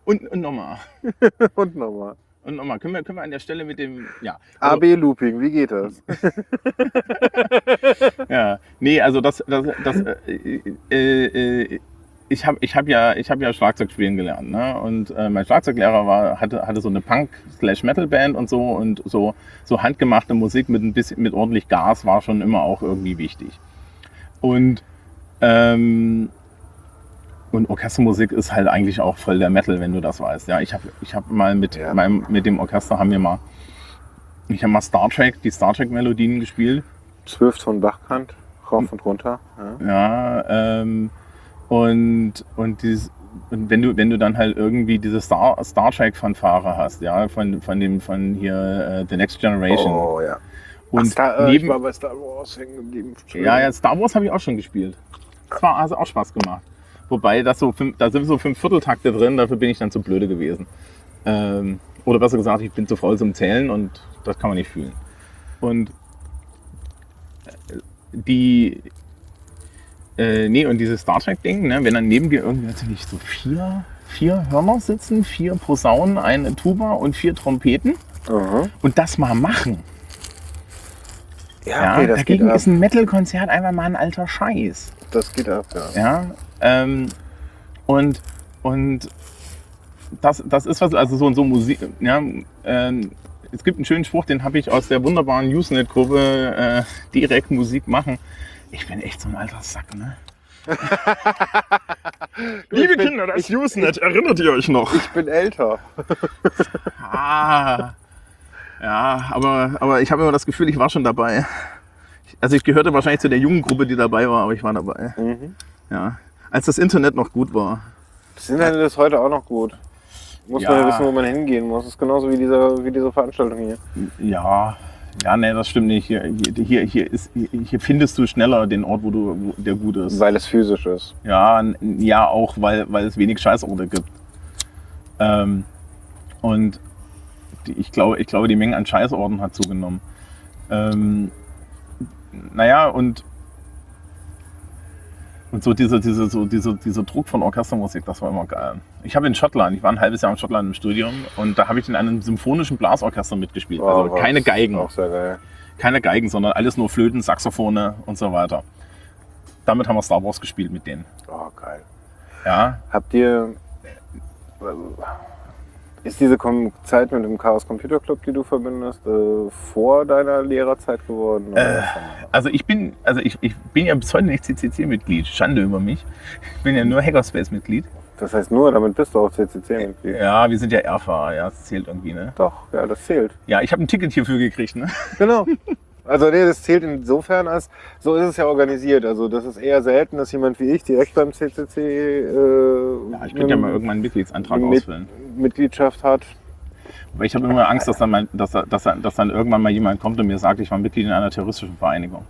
und, und nochmal. <laughs> Und nochmal. Und nochmal. Können wir, können wir an der Stelle mit dem. Ja. AB-Looping, wie geht das? <laughs> ja. Nee, also das. das, das äh, äh, äh, ich habe ich hab ja, ich hab ja Schlagzeug spielen gelernt. Ne? Und äh, mein Schlagzeuglehrer war, hatte, hatte so eine Punk-Metal-Band und so. Und so, so handgemachte Musik mit ein bisschen mit ordentlich Gas war schon immer auch irgendwie wichtig. Und ähm, und Orchestermusik ist halt eigentlich auch voll der Metal, wenn du das weißt. Ja, ich habe ich hab mal mit Ja. meinem mit dem Orchester haben wir mal ich habe mal Star Trek, die Star Trek Melodien gespielt. Zwölf von Bachkant, rauf und runter. Ja. Ja, ähm, und und dieses und wenn du wenn du dann halt irgendwie diese Star Star Trek Fanfare hast, ja, von von dem von hier äh, The Next Generation Oh ja. und Star, äh, ich neben war bei Star Wars hängen geblieben. Ja, ja, Star Wars habe ich auch schon gespielt. Das war also auch Spaß gemacht. Wobei, das so fünf, da sind so fünf Vierteltakte drin, dafür bin ich dann zu blöde gewesen. Ähm, oder besser gesagt, ich bin zu faul zum Zählen und das kann man nicht fühlen. Und äh, die, äh, nee, und dieses Star Trek-Ding, ne, wenn dann neben dir irgendwie natürlich so vier, vier Hörner sitzen, vier Posaunen, eine Tuba und vier Trompeten Aha. und das mal machen. Ja, Ja, okay, das geht dagegen ist ein Metal-Konzert einfach mal ein alter Scheiß. Das geht ab, ja. Ja, ähm, und, und das, das ist was, also so so Musik, ja, ähm, es gibt einen schönen Spruch, den habe ich aus der wunderbaren Usenet-Gruppe äh, direkt Musik machen. Ich bin echt so ein alter Sack, ne? <laughs> Liebe bin- Kinder, das Usenet, erinnert ihr euch noch? Ich bin älter. Ah, ja, aber, aber ich habe immer das Gefühl, ich war schon dabei. Also ich gehörte wahrscheinlich zu der jungen Gruppe, die dabei war, aber ich war dabei. Mhm. Ja, als das Internet noch gut war. Das Internet ist heute auch noch gut. Muss Ja. man ja wissen, wo man hingehen muss. Das ist genauso wie diese, wie diese Veranstaltung hier. Ja, ja, nee, das stimmt nicht. Hier, hier, hier, ist, hier, findest du schneller den Ort, wo du, wo der gut ist. Weil es physisch ist. Ja, ja auch, weil, weil es wenig Scheißorte gibt. Ähm, und die, ich, glaube, ich glaube, die Menge an Scheißorten hat zugenommen. Ähm, naja, und, und so dieser, dieser, so dieser, dieser Druck von Orchestermusik, das war immer geil. Ich habe in Schottland, ich war ein halbes Jahr in Schottland im Studium und da habe ich in einem symphonischen Blasorchester mitgespielt. Also Oh, keine was Geigen Auch sehr geil. keine Geigen, sondern alles nur Flöten, Saxophone und so weiter. Damit haben wir Star Wars gespielt mit denen. Oh, geil. Ja, Habt ihr. Ist diese Zeit mit dem Chaos Computer Club, die du verbindest, äh, vor deiner Lehrerzeit geworden? oder? also ich bin, also ich, ich bin ja bis heute nicht CCC-Mitglied. Schande über mich. Ich bin ja nur Hackerspace-Mitglied. Das heißt nur, damit bist du auch CCC-Mitglied. Ja, wir sind ja Erfahrer, ja, das zählt irgendwie, ne? Doch, ja, das zählt. Ja, ich habe ein Ticket hierfür gekriegt, ne? Genau. <laughs> Also nee, das zählt insofern als, so ist es ja organisiert. Also das ist eher selten, dass jemand wie ich direkt beim CCC äh, Ja, ich könnte ja mal irgendwann einen Mitgliedsantrag mit- ausfüllen. Mitgliedschaft hat. Aber ich habe immer Angst, dass dann, mein, dass, dass, dass dann irgendwann mal jemand kommt und mir sagt, ich war Mitglied in einer terroristischen Vereinigung.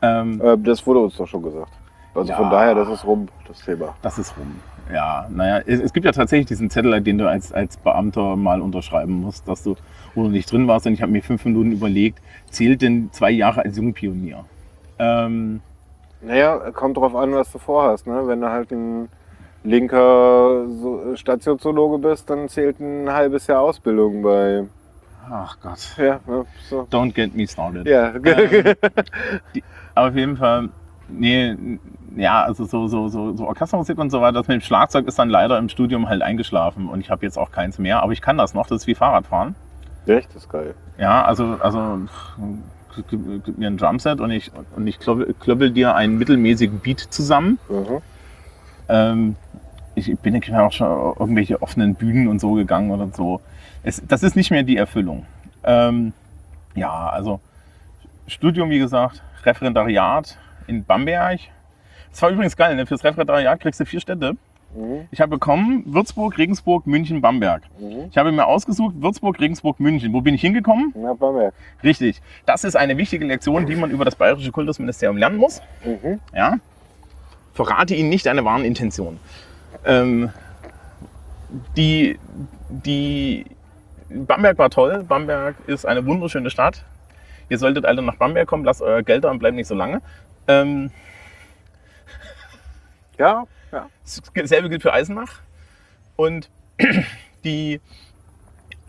Ähm, Äh, das wurde uns doch schon gesagt. Also Ja. von daher, das ist rum, das Thema. Das ist rum. Ja, naja, es, es gibt ja tatsächlich diesen Zettel, den du als, als Beamter mal unterschreiben musst, dass du, wo du nicht drin warst. Und ich habe mir fünf Minuten überlegt, zählt denn zwei Jahre als Jungpionier? Ähm, Naja, kommt drauf an, was du vorhast. Ne? Wenn du halt ein linker so Stationszoologe bist, dann zählt ein halbes Jahr Ausbildung bei. Ach Gott. Ja, ne, so. Don't get me started. Ja, Ähm, die, auf jeden Fall, nee, ja, also so, so, so, so Orchestermusik und so weiter, das mit dem Schlagzeug ist dann leider im Studium halt eingeschlafen und ich habe jetzt auch keins mehr, aber ich kann das noch, das ist wie Fahrradfahren. Echt, das ist geil. Ja, also, also gib, gib mir ein Drumset und ich, und ich klöppel, klöppel dir einen mittelmäßigen Beat zusammen. Mhm. Ähm, ich bin bin auch schon auf irgendwelche offenen Bühnen und so gegangen oder so. Es, das ist nicht mehr die Erfüllung. Ähm, ja, also Studium, wie gesagt, Referendariat in Bamberg. Das war übrigens geil, ne? fürs Referendariat kriegst du vier Städte. Mhm. Ich habe bekommen Würzburg, Regensburg, München, Bamberg. Mhm. Ich habe mir ausgesucht Würzburg, Regensburg, München. Wo bin ich hingekommen? Na, Bamberg. Richtig. Das ist eine wichtige Lektion, die man über das Bayerische Kultusministerium lernen muss. Mhm. Ja? Verrate ihnen nicht deine wahren Intentionen. Ähm, die, die Bamberg war toll. Bamberg ist eine wunderschöne Stadt. Ihr solltet alle nach Bamberg kommen, lasst euer Geld da und bleibt nicht so lange. Ähm, Ja, ja. Dasselbe gilt für Eisenach. Und <clears throat> die,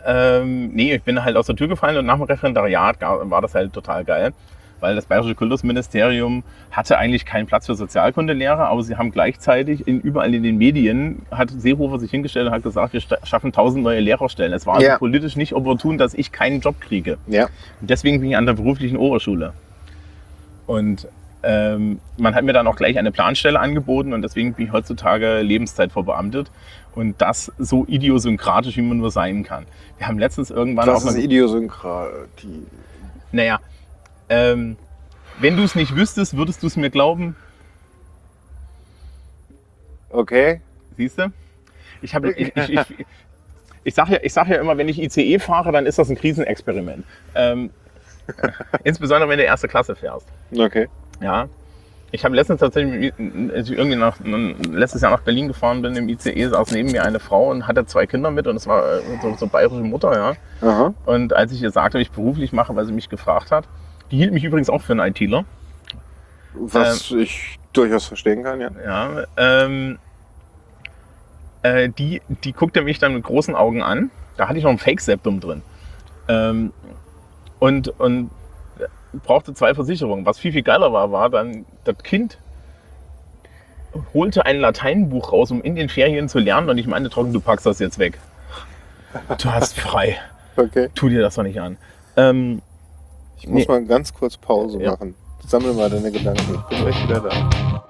ähm, nee, ich bin halt aus der Tür gefallen und nach dem Referendariat war das halt total geil. Weil das Bayerische Kultusministerium hatte eigentlich keinen Platz für Sozialkundelehrer, aber sie haben gleichzeitig in, überall in den Medien, hat Seehofer sich hingestellt und hat gesagt, wir schaffen tausend neue Lehrerstellen. Es war also Ja. politisch nicht opportun, dass ich keinen Job kriege. Ja. Und deswegen bin ich an der beruflichen Oberschule. Und ähm, man hat mir dann auch gleich eine Planstelle angeboten und deswegen bin ich heutzutage Lebenszeit verbeamtet. Und das so idiosynkratisch, wie man nur sein kann. Wir haben letztens irgendwann Das auch ist mal, Idiosynkratie. naja, ähm, wenn du es nicht wüsstest, würdest du es mir glauben, Okay. siehst du? Ich, habe, ich, ich, ich, <laughs> ich sage ja, ich sag ja immer, wenn ich ICE fahre, dann ist das ein Krisenexperiment. Ähm, <laughs> insbesondere, wenn du erste Klasse fährst. Okay. Ja. Ich habe letztens tatsächlich, als ich irgendwie nach, letztes Jahr nach Berlin gefahren bin, im ICE saß neben mir eine Frau und hatte zwei Kinder mit und es war äh, so, so bayerische Mutter, ja. Aha. Und als ich ihr sagte, was ich beruflich mache, weil sie mich gefragt hat, die hielt mich übrigens auch für einen ITler. Was ich durchaus verstehen kann, ja. Ja, ähm, äh, die, die guckte mich dann mit großen Augen an. Da hatte ich noch ein Fake-Septum drin. Ähm, und, und brauchte zwei Versicherungen. Was viel, viel geiler war, war dann, das Kind holte ein Lateinbuch raus, um in den Ferien zu lernen. Und ich meinte trocken, du packst das jetzt weg. Du hast frei. Okay. Tu dir das doch nicht an. Ähm, Ich muss Nee. mal ganz kurz Pause Ja. machen. Sammle mal deine Gedanken. Ich bin gleich wieder da.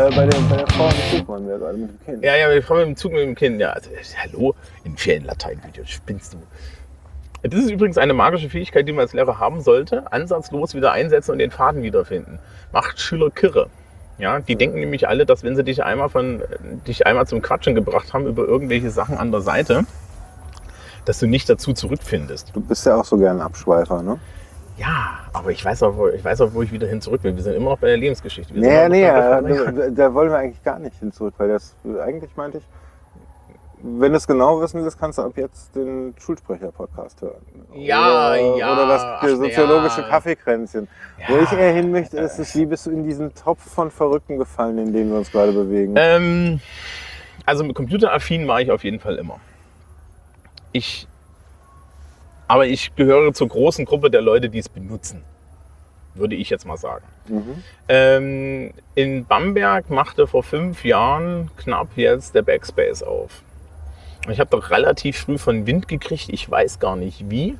Äh, bei, der, bei der Frau im Zug waren wir gerade mit dem Kind. Ja, ja, wir fahren mit dem Zug mit dem Kind. Ja, also, hallo, in Ferienlateinvideo, spinnst du? Das ist übrigens eine magische Fähigkeit, die man als Lehrer haben sollte. Ansatzlos wieder einsetzen und den Faden wiederfinden. Macht Schüler kirre. Ja, die denken nämlich alle, dass wenn sie dich einmal von dich einmal zum Quatschen gebracht haben über irgendwelche Sachen an der Seite, dass du nicht dazu zurückfindest. Du bist ja auch so gern Abschweifer, ne? Ja, aber ich weiß auch, wo, ich weiß auch, wo ich wieder hin zurück will. Wir sind immer noch bei der Lebensgeschichte. Wir Nee, nee, der- da, da wollen wir eigentlich gar nicht hin zurück, weil das eigentlich meinte ich, wenn du es genau wissen willst, kannst du ab jetzt den Schulsprecher-Podcast hören. Ja, oder, ja, Oder das ach, soziologische ja. Kaffeekränzchen. Wo Ja. ich eher hin möchte, ist es, wie bist du in diesen Topf von Verrückten gefallen, in dem wir uns gerade bewegen? Ähm, also mit computeraffin war ich auf jeden Fall immer. Ich, aber ich gehöre zur großen Gruppe der Leute, die es benutzen, würde ich jetzt mal sagen. Mhm. Ähm, in Bamberg machte vor fünf Jahren knapp jetzt der Backspace auf. Ich habe doch relativ früh von Wind gekriegt, ich weiß gar nicht wie.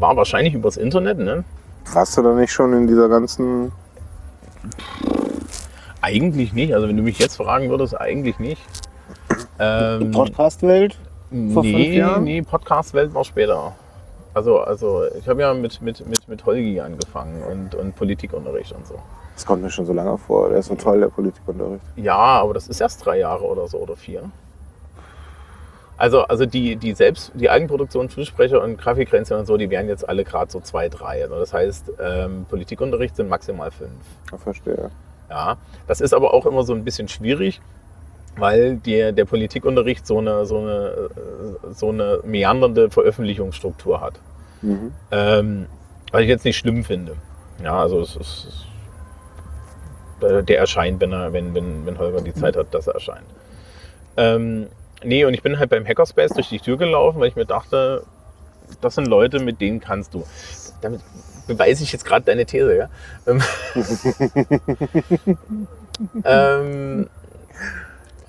War wahrscheinlich übers Internet, ne? Warst du da nicht schon in dieser ganzen. Eigentlich nicht. Also wenn du mich jetzt fragen würdest, eigentlich nicht. Ähm, Podcast-Welt? vor nee, fünf Jahren? Nee, Podcast-Welt war später. Also, also ich habe ja mit, mit, mit, mit Holgi angefangen und, und Politikunterricht und so. Das kommt mir schon so lange vor. Der ist so toll, der Politikunterricht. Ja, aber das ist erst drei Jahre oder so oder vier. Also, also die, die selbst, die Eigenproduktion, Frühsprecher und Grafikgrenze und so, die wären jetzt alle gerade so zwei, drei. Also das heißt, ähm, Politikunterricht sind maximal fünf. Ich verstehe. Ja, das ist aber auch immer so ein bisschen schwierig, weil der, der Politikunterricht so eine, so, eine, äh, so eine meandernde Veröffentlichungsstruktur hat. Mhm. Ähm, was ich jetzt nicht schlimm finde. Ja, also es ist, äh, der erscheint, wenn, er, wenn, wenn, wenn Holger die Zeit hat, dass er erscheint. Ähm, nee, und ich bin halt beim Hackerspace durch die Tür gelaufen, weil ich mir dachte, das sind Leute, mit denen kannst du. Damit beweise ich jetzt gerade deine These, ja? <laughs> Ähm, <laughs> ähm,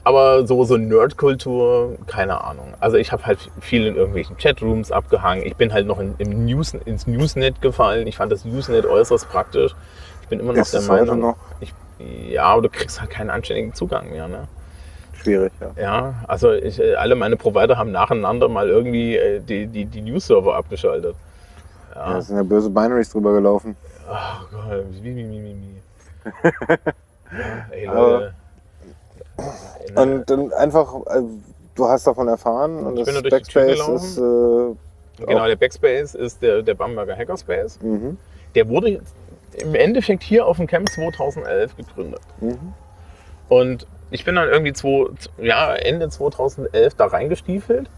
aber so, so Nerdkultur, keine Ahnung. Also ich habe halt viel in irgendwelchen Chatrooms abgehangen. Ich bin halt noch in, im News, ins Newsnet gefallen. Ich fand das Newsnet äußerst praktisch. Ich bin immer noch Ist der Meinung. noch Ich, ja, aber du kriegst halt keinen anständigen Zugang mehr. Ne? schwierig, ja. Ja, also ich, äh, alle meine Provider haben nacheinander mal irgendwie äh, die, die, die News-Server abgeschaltet. Ja, Ja. sind ja böse Binaries drüber gelaufen. Ach Gott, wie, wie, wie, wie, wie. <laughs> ja, ey, Aber- Leute. Ne, Und dann einfach, äh, du hast davon erfahren und Ich das Backspace gelaufen. ist. Äh, genau, der Backspace ist der, der Bamberger Hackerspace. mhm. Der wurde im Endeffekt hier auf dem Camp 2011 gegründet. Mhm. Und ich bin dann irgendwie zwei, ja, Ende 2011 da reingestiefelt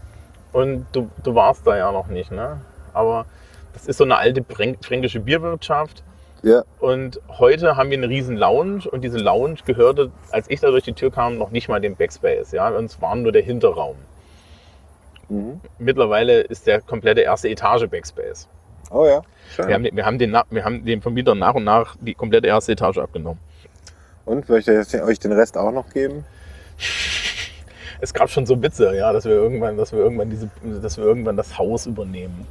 und du, du warst da ja noch nicht, ne? Aber das ist so eine alte fränkische Bierwirtschaft Ja, und heute haben wir eine riesen Lounge und diese Lounge gehörte, als ich da durch die Tür kam, noch nicht mal dem Backspace, ja? Und es war nur der Hinterraum. mhm. Mittlerweile ist der komplette erste Etage Backspace. Oh ja. Schön. Wir haben, wir, haben den, wir haben den Vermieter nach und nach die komplette erste Etage abgenommen. Und soll ich euch den Rest auch noch geben? es gab schon so Witze, ja, dass wir irgendwann, dass wir irgendwann diese, dass wir irgendwann das Haus übernehmen.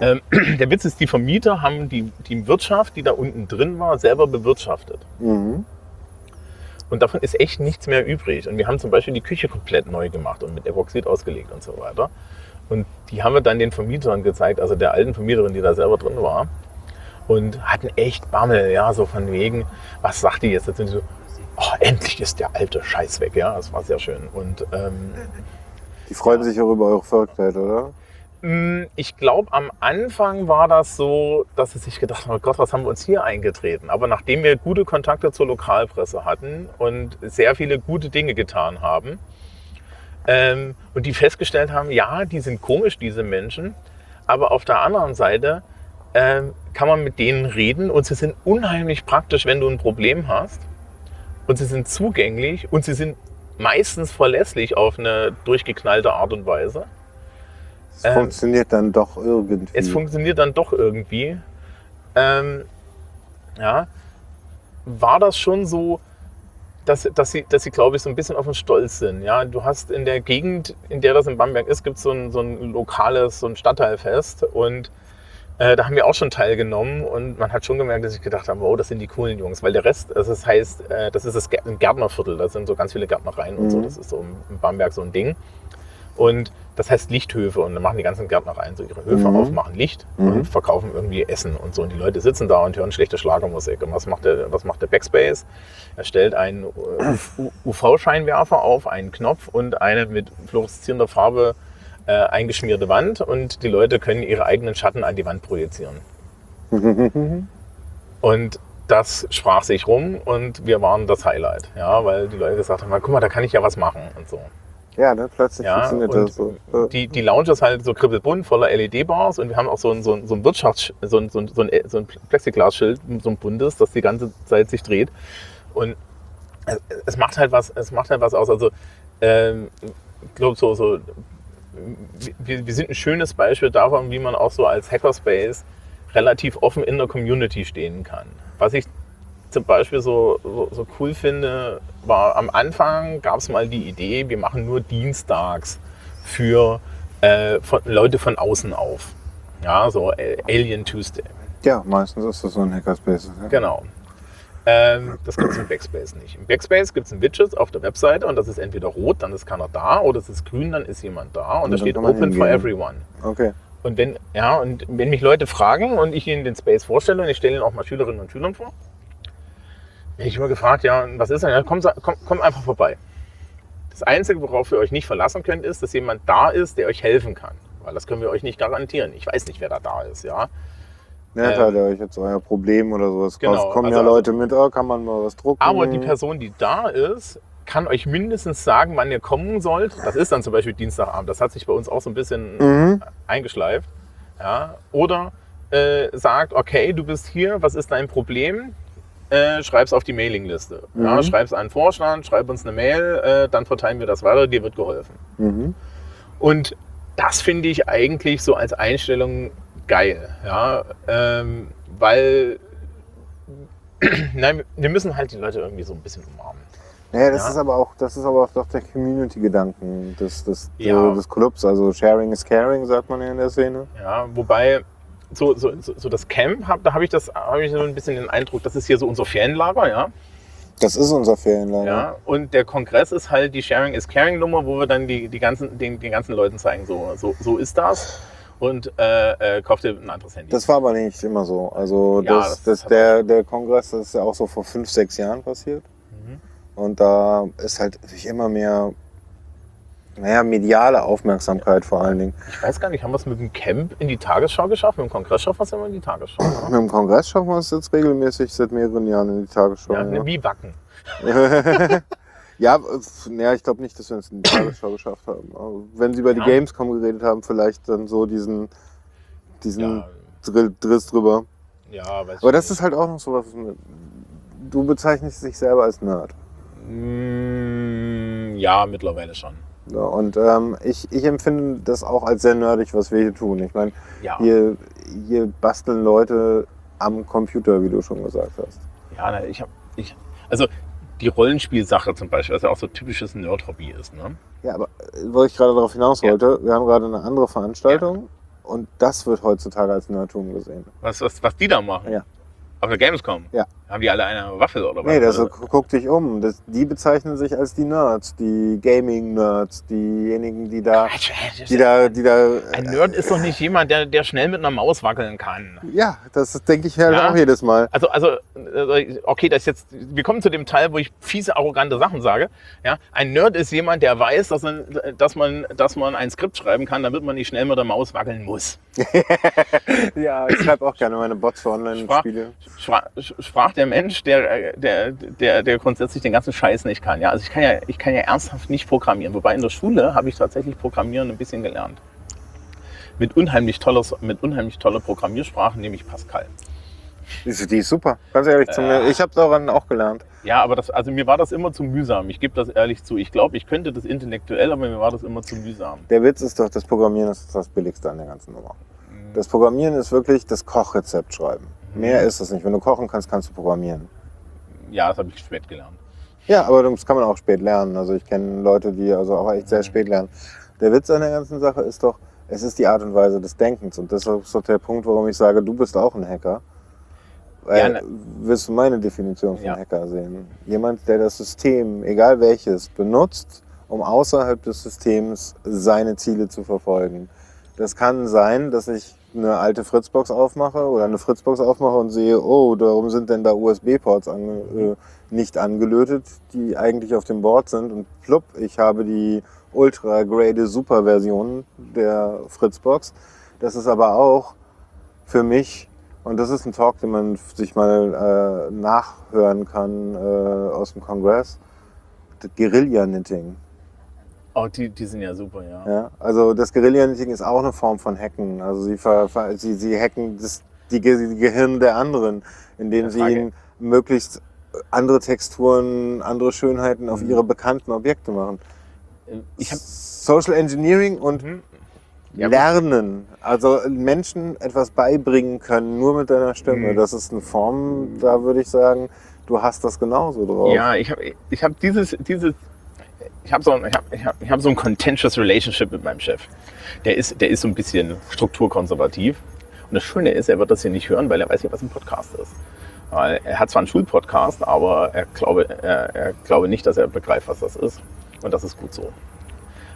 Ähm, <clears throat> der Witz ist, die Vermieter haben die, die Wirtschaft, die da unten drin war, selber bewirtschaftet. Mhm. Und davon ist echt nichts mehr übrig. Und wir haben zum Beispiel die Küche komplett neu gemacht und mit Epoxid ausgelegt und so weiter. Und die haben wir dann den Vermietern gezeigt, also der alten Vermieterin, die da selber drin war. Und hatten echt Bammel, ja, so von wegen, was sagt die jetzt? Jetzt sind die so, oh, endlich ist der alte Scheiß weg, ja, das war sehr schön. Und ähm, Die freuen sich auch über eure Verrücktheit, oder? Mm, Ich glaube, am Anfang war das so, dass sie sich gedacht haben, oh Gott, was haben wir uns hier eingetreten? Aber nachdem wir gute Kontakte zur Lokalpresse hatten und sehr viele gute Dinge getan haben ähm, und die festgestellt haben, ja, die sind komisch, diese Menschen, aber auf der anderen Seite ähm, kann man mit denen reden und sie sind unheimlich praktisch, wenn du ein Problem hast und sie sind zugänglich und sie sind meistens verlässlich auf eine durchgeknallte Art und Weise. Es Ähm, funktioniert dann doch irgendwie. Es funktioniert dann doch irgendwie. Ähm, ja, war das schon so, dass, dass sie, dass sie glaube ich, so ein bisschen auf uns stolz sind. Ja, du hast in der Gegend, in der das in Bamberg ist, gibt so ein, so ein lokales, so ein Stadtteilfest und äh, da haben wir auch schon teilgenommen und man hat schon gemerkt, dass ich gedacht habe, wow, das sind die coolen Jungs, weil der Rest, also das heißt, äh, das ist das Gärtnerviertel, da sind so ganz viele Gärtnereien und so, Mhm. das ist so in Bamberg so ein Ding. Und das heißt Lichthöfe und dann machen die ganzen Gärtnereien so ihre Höfe Mhm. auf, machen Licht Mhm. und verkaufen irgendwie Essen und so. Und die Leute sitzen da und hören schlechte Schlagermusik. Und was macht der, was macht der Backspace? Er stellt einen äh, UV-Scheinwerfer auf, einen Knopf und eine mit fluoreszierender Farbe äh, eingeschmierte Wand und die Leute können ihre eigenen Schatten an die Wand projizieren. <laughs> Und das sprach sich rum und wir waren das Highlight, ja, weil die Leute gesagt haben, guck mal, da kann ich ja was machen und so. Ja, ne? plötzlich Ja, funktioniert das so. Die, die Lounge ist halt so kribbelbunt, voller LED-Bars und wir haben auch so ein, so ein, so ein Wirtschafts-, so ein, so ein, so ein, so ein Plexiglasschild, so ein buntes, das die ganze Zeit sich dreht. Und es, es macht halt was, es macht halt was aus. Also, ähm, ich glaube, so, so, wir, wir sind ein schönes Beispiel davon, wie man auch so als Hackerspace relativ offen in der Community stehen kann. Was ich zum Beispiel so, so, so cool finde, war am Anfang gab es mal die Idee, wir machen nur dienstags für äh, von, Leute von außen auf. Ja, so äh, Alien Tuesday. ja, meistens ist das so ein Hackerspace. Ja. Genau. Ähm, das gibt es im Backspace nicht. Im Backspace gibt es ein Widget auf der Webseite und das ist entweder rot, dann ist keiner da, oder es ist grün, dann ist jemand da und, Und da steht Open for hingehen. Everyone. Okay. Und wenn, ja, und wenn mich Leute fragen und ich ihnen den Space vorstelle und ich stelle ihnen auch mal Schülerinnen und Schülern vor, ich immer gefragt, ja, was ist denn? Ja, komm, sa- komm, komm einfach vorbei. Das Einzige, worauf ihr euch nicht verlassen könnt, ist, dass jemand da ist, der euch helfen kann. Weil das können wir euch nicht garantieren. Ich weiß nicht, wer da da ist, ja. Ja, Ähm, teilt ihr euch jetzt euer Problem oder sowas. genau, Genau, kommen also- ja Leute mit, oh, kann man mal was drucken. Aber die Person, die da ist, kann euch mindestens sagen, wann ihr kommen sollt. Das ist dann zum Beispiel Dienstagabend. Das hat sich bei uns auch so ein bisschen Mhm. eingeschleift. Ja? Oder äh, sagt, okay, du bist hier, was ist dein Problem? Äh, schreib's auf die Mailingliste. Ja, Mhm. schreib's an den Vorstand, schreib uns eine Mail, äh, dann verteilen wir das weiter, dir wird geholfen. Mhm. Und das finde ich eigentlich so als Einstellung geil, ja, ähm, weil <clears throat> nein, wir müssen halt die Leute irgendwie so ein bisschen umarmen. Naja, das Ja. ist aber auch, das ist aber auch doch der Community-Gedanken des, des, Ja. des Clubs. Also Sharing is Caring, sagt man ja in der Szene. Ja, wobei so, so, so, das Camp, hab, da habe ich das, habe ich so ein bisschen den Eindruck, das ist hier so unser Ferienlager, ja. Das ist unser Ferienlager. ja. Und der Kongress ist halt die Sharing is Caring Nummer, wo wir dann die, die ganzen, den, den ganzen Leuten zeigen, so, so, so ist das. Und äh, äh, kauft dir ein anderes Handy. Das war aber nicht immer so. Also Ja, das, das der, der Kongress das ist ja auch so vor fünf, sechs Jahren passiert. Mhm. Und da ist halt sich immer mehr, naja, mediale Aufmerksamkeit vor allen Dingen. Ich weiß gar nicht, haben wir es mit dem Camp in die Tagesschau geschafft? Mit dem Kongress schaffen wir es immer in die Tagesschau. Mit Ne? dem Kongress schaffen wir es jetzt regelmäßig seit mehreren Jahren in die Tagesschau. Ja, Ja, Wie Wacken. <laughs> ja, f- ja ich glaube nicht, dass wir es in die Tagesschau geschafft haben. Aber wenn sie über die Ja. Gamescom geredet haben, vielleicht dann so diesen, diesen Ja, Drill, Driss drüber. ja, weiß Aber das nicht. ist halt auch noch sowas. Du bezeichnest dich selber als Nerd. Mm, ja, mittlerweile schon. Ja, und ähm, ich, ich empfinde das auch als sehr nerdig, was wir hier tun. Ich meine, Ja, hier, hier basteln Leute am Computer, wie du schon gesagt hast. ja ich habe. Ich, also die Rollenspielsache zum Beispiel, was ja auch so typisches Nerd-Hobby ist. Ne? Ja, aber äh, wo ich gerade darauf hinaus Ja. wollte, wir haben gerade eine andere Veranstaltung und das wird heutzutage als Nerdtum gesehen. Was, was, was die da machen? Ja. Auf der Gamescom? Ja. Haben die alle eine Waffel oder was? Nee, das, Also, guck dich um. Das, die bezeichnen sich als die Nerds, die Gaming-Nerds, diejenigen, die da, die da, die da. Ein Nerd ist doch nicht jemand, der, der schnell mit einer Maus wackeln kann. Ja, das denke ich halt Ja. auch jedes Mal. Also, also, äh, okay, das ist jetzt, wir kommen zu dem Teil, wo ich fiese, arrogante Sachen sage. Ja, ein Nerd ist jemand, der weiß, dass man, dass man, dass man ein Skript schreiben kann, damit man nicht schnell mit der Maus wackeln muss. <laughs> Ja, ich schreibe auch gerne meine Bots für Online-Spiele. Sprach, sprach der Mensch, der, äh, der, der, der grundsätzlich den ganzen Scheiß nicht kann. Ja, also ich kann ja, ich kann ja ernsthaft nicht programmieren. Wobei in der Schule habe ich tatsächlich Programmieren ein bisschen gelernt. Mit unheimlich toller, mit unheimlich toller Programmiersprache, nämlich Pascal. Die ist, die ist super. Ganz ehrlich, zum, Äh. ich habe daran auch gelernt. Ja, aber das, also mir war das immer zu mühsam. Ich gebe das ehrlich zu. Ich glaube, ich könnte das intellektuell, aber mir war das immer zu mühsam. Der Witz ist doch, das Programmieren ist das Billigste an der ganzen Nummer. Mhm. Das Programmieren ist wirklich das Kochrezept schreiben. Mehr ist es nicht. Wenn du kochen kannst, kannst du programmieren. Ja, das habe ich spät gelernt. Ja, aber das kann man auch spät lernen. Also ich kenne Leute, die also auch echt sehr Mhm. spät lernen. Der Witz an der ganzen Sache ist doch, es ist die Art und Weise des Denkens. Und das ist doch der Punkt, warum ich sage, du bist auch ein Hacker. Weil, Ja, ne- willst du meine Definition von Ja. Hacker sehen? Jemand, der das System, egal welches, benutzt, um außerhalb des Systems seine Ziele zu verfolgen. Das kann sein, dass ich eine alte Fritzbox aufmache oder eine Fritzbox aufmache und sehe, oh, darum sind denn da USB-Ports ange, äh, nicht angelötet, die eigentlich auf dem Board sind. Und plupp, ich habe die ultra-grade Super-Version der Fritzbox. Das ist aber auch für mich, und das ist ein Talk, den man sich mal äh, nachhören kann äh, aus dem Kongress, Guerilla-Knitting. Oh, die, die sind ja super, ja. Ja, also das Guerilla-Knitting ist auch eine Form von Hacken. Also sie, ver, ver, sie, sie hacken das, die, die Gehirne der anderen, indem sie ihnen möglichst andere Texturen, andere Schönheiten auf Mhm. ihre bekannten Objekte machen. Ich habe Social Engineering und Mhm. Ja. Lernen, also Menschen etwas beibringen können, nur mit deiner Stimme. Mhm. Das ist eine Form, da würde ich sagen, du hast das genauso drauf. Ja, ich habe ich hab dieses, dieses, ich habe so, ein- ich hab, ich hab, ich hab so ein contentious relationship mit meinem Chef. Der ist, der ist so ein bisschen strukturkonservativ. Und das Schöne ist, er wird das hier nicht hören, weil er weiß nicht, was ein Podcast ist. Weil er hat zwar einen Schulpodcast, aber er glaube, er, er glaube nicht, dass er begreift, was das ist. Und das ist gut so.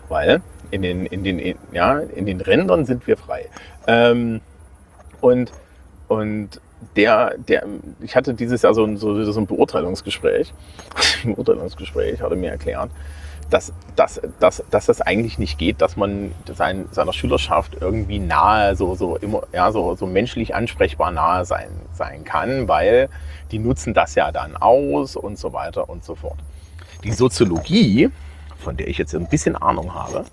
Weil in den, in den, in, ja, in den Rändern sind wir frei. Ähm, und, und der, der, ich hatte dieses Jahr so ein, so, so ein Beurteilungsgespräch. <laughs> Beurteilungsgespräch hat er mir erklärt, dass, dass, dass, dass das eigentlich nicht geht, dass man sein, seiner Schülerschaft irgendwie nahe, so, so, immer, ja, so, so menschlich ansprechbar nahe sein, sein kann, weil die nutzen das ja dann aus und so weiter und so fort. Die Soziologie, von der ich jetzt ein bisschen Ahnung habe,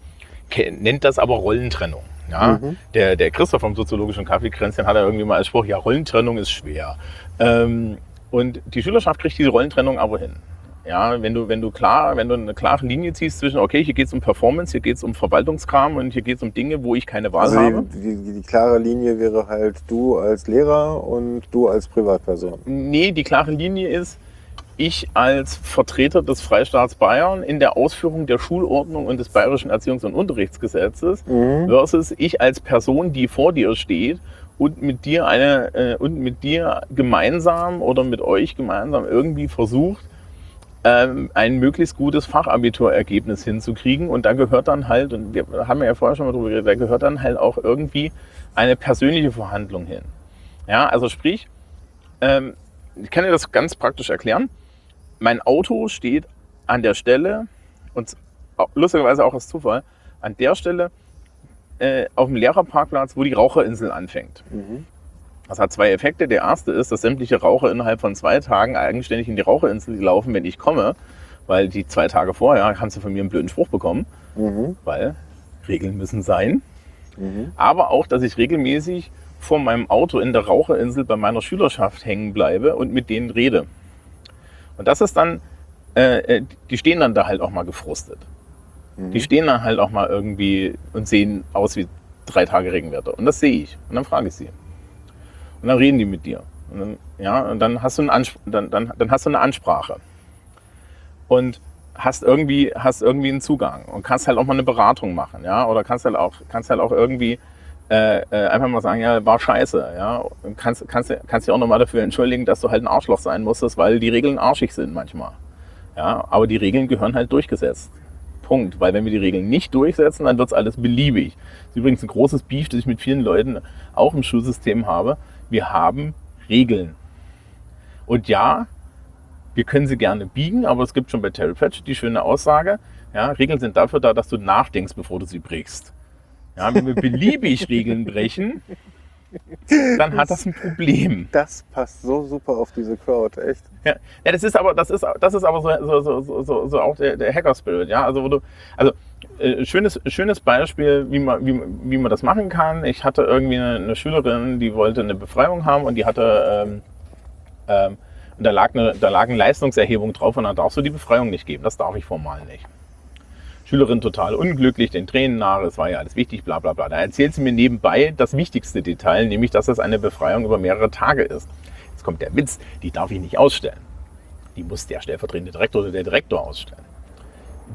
nennt das aber Rollentrennung. Ja? Der, der Christoph vom soziologischen Kaffeekränzchen hat ja irgendwie mal als Spruch, ja, Rollentrennung ist schwer. Ähm, und die Schülerschaft kriegt diese Rollentrennung aber hin. Ja, wenn du, wenn du klar, wenn du eine klare Linie ziehst zwischen, okay, hier geht es um Performance, hier geht es um Verwaltungskram und hier geht es um Dinge, wo ich keine Wahl Also habe. die, die, die klare Linie wäre halt du als Lehrer und du als Privatperson. Nee, die klare Linie ist, ich als Vertreter des Freistaats Bayern in der Ausführung der Schulordnung und des Bayerischen Erziehungs- und Unterrichtsgesetzes Mhm. versus ich als Person, die vor dir steht und mit dir eine äh, und mit dir gemeinsam oder mit euch gemeinsam irgendwie versucht, ähm, ein möglichst gutes Fachabiturergebnis hinzukriegen. Und da gehört dann halt, und wir haben ja vorher schon mal drüber geredet, da gehört dann halt auch irgendwie eine persönliche Verhandlung hin. Ja, also sprich, ähm, ich kann dir das ganz praktisch erklären. Mein Auto steht an der Stelle, und lustigerweise auch als Zufall, an der Stelle äh, auf dem Lehrerparkplatz, wo die Raucherinsel anfängt. Mhm. Das hat zwei Effekte. Der erste ist, dass sämtliche Raucher innerhalb von zwei Tagen eigenständig in die Raucherinsel laufen, wenn ich komme, weil die zwei Tage vorher haben sie von mir einen blöden Spruch bekommen, Mhm. weil Regeln müssen sein. Mhm. Aber auch, dass ich regelmäßig vor meinem Auto in der Raucherinsel bei meiner Schülerschaft hängen bleibe und mit denen rede. Und das ist dann, äh, äh, die stehen dann da halt auch mal gefrustet. Mhm. Die stehen dann halt auch mal irgendwie und sehen aus wie drei Tage Regenwetter. Und das sehe ich. Und dann frage ich sie. Und dann reden die mit dir. Und dann, ja, und dann hast du, einen dann, dann, dann hast du eine Ansprache. Und hast irgendwie, hast irgendwie einen Zugang und kannst halt auch mal eine Beratung machen, ja, oder kannst halt auch, kannst halt auch irgendwie äh, äh, einfach mal sagen, ja, war scheiße, ja, und kannst, kannst, kannst dich auch nochmal dafür entschuldigen, dass du halt ein Arschloch sein musstest, weil die Regeln arschig sind manchmal, ja, aber die Regeln gehören halt durchgesetzt. Punkt. Weil wenn wir die Regeln nicht durchsetzen, dann wird es alles beliebig. Das ist übrigens ein großes Beef, das ich mit vielen Leuten auch im Schulsystem habe. Wir haben Regeln. Und ja, wir können sie gerne biegen, aber es gibt schon bei Terry Pratchett die schöne Aussage, ja, Regeln sind dafür da, dass du nachdenkst, bevor du sie brichst. Ja, wenn wir beliebig <laughs> Regeln brechen, dann hat das ein Problem. Das passt so super auf diese Crowd, echt. Ja, ja das ist aber, das ist, das ist aber so, so, so, so, so auch der, der Hacker-Spirit, ja. Also wo du, also äh, schönes, schönes Beispiel, wie man, wie, wie man das machen kann. Ich hatte irgendwie eine, eine Schülerin, die wollte eine Befreiung haben und die hatte, ähm, ähm, und da lag, eine, da lag eine Leistungserhebung drauf und dann darfst du die Befreiung nicht geben. Das darf ich formal nicht. Schülerin total unglücklich, den Tränen nahe, es war ja alles wichtig, bla bla bla. Da erzählt sie mir nebenbei das wichtigste Detail, nämlich, dass das eine Befreiung über mehrere Tage ist. Jetzt kommt der Witz, die darf ich nicht ausstellen. Die muss der stellvertretende Direktor oder der Direktor ausstellen.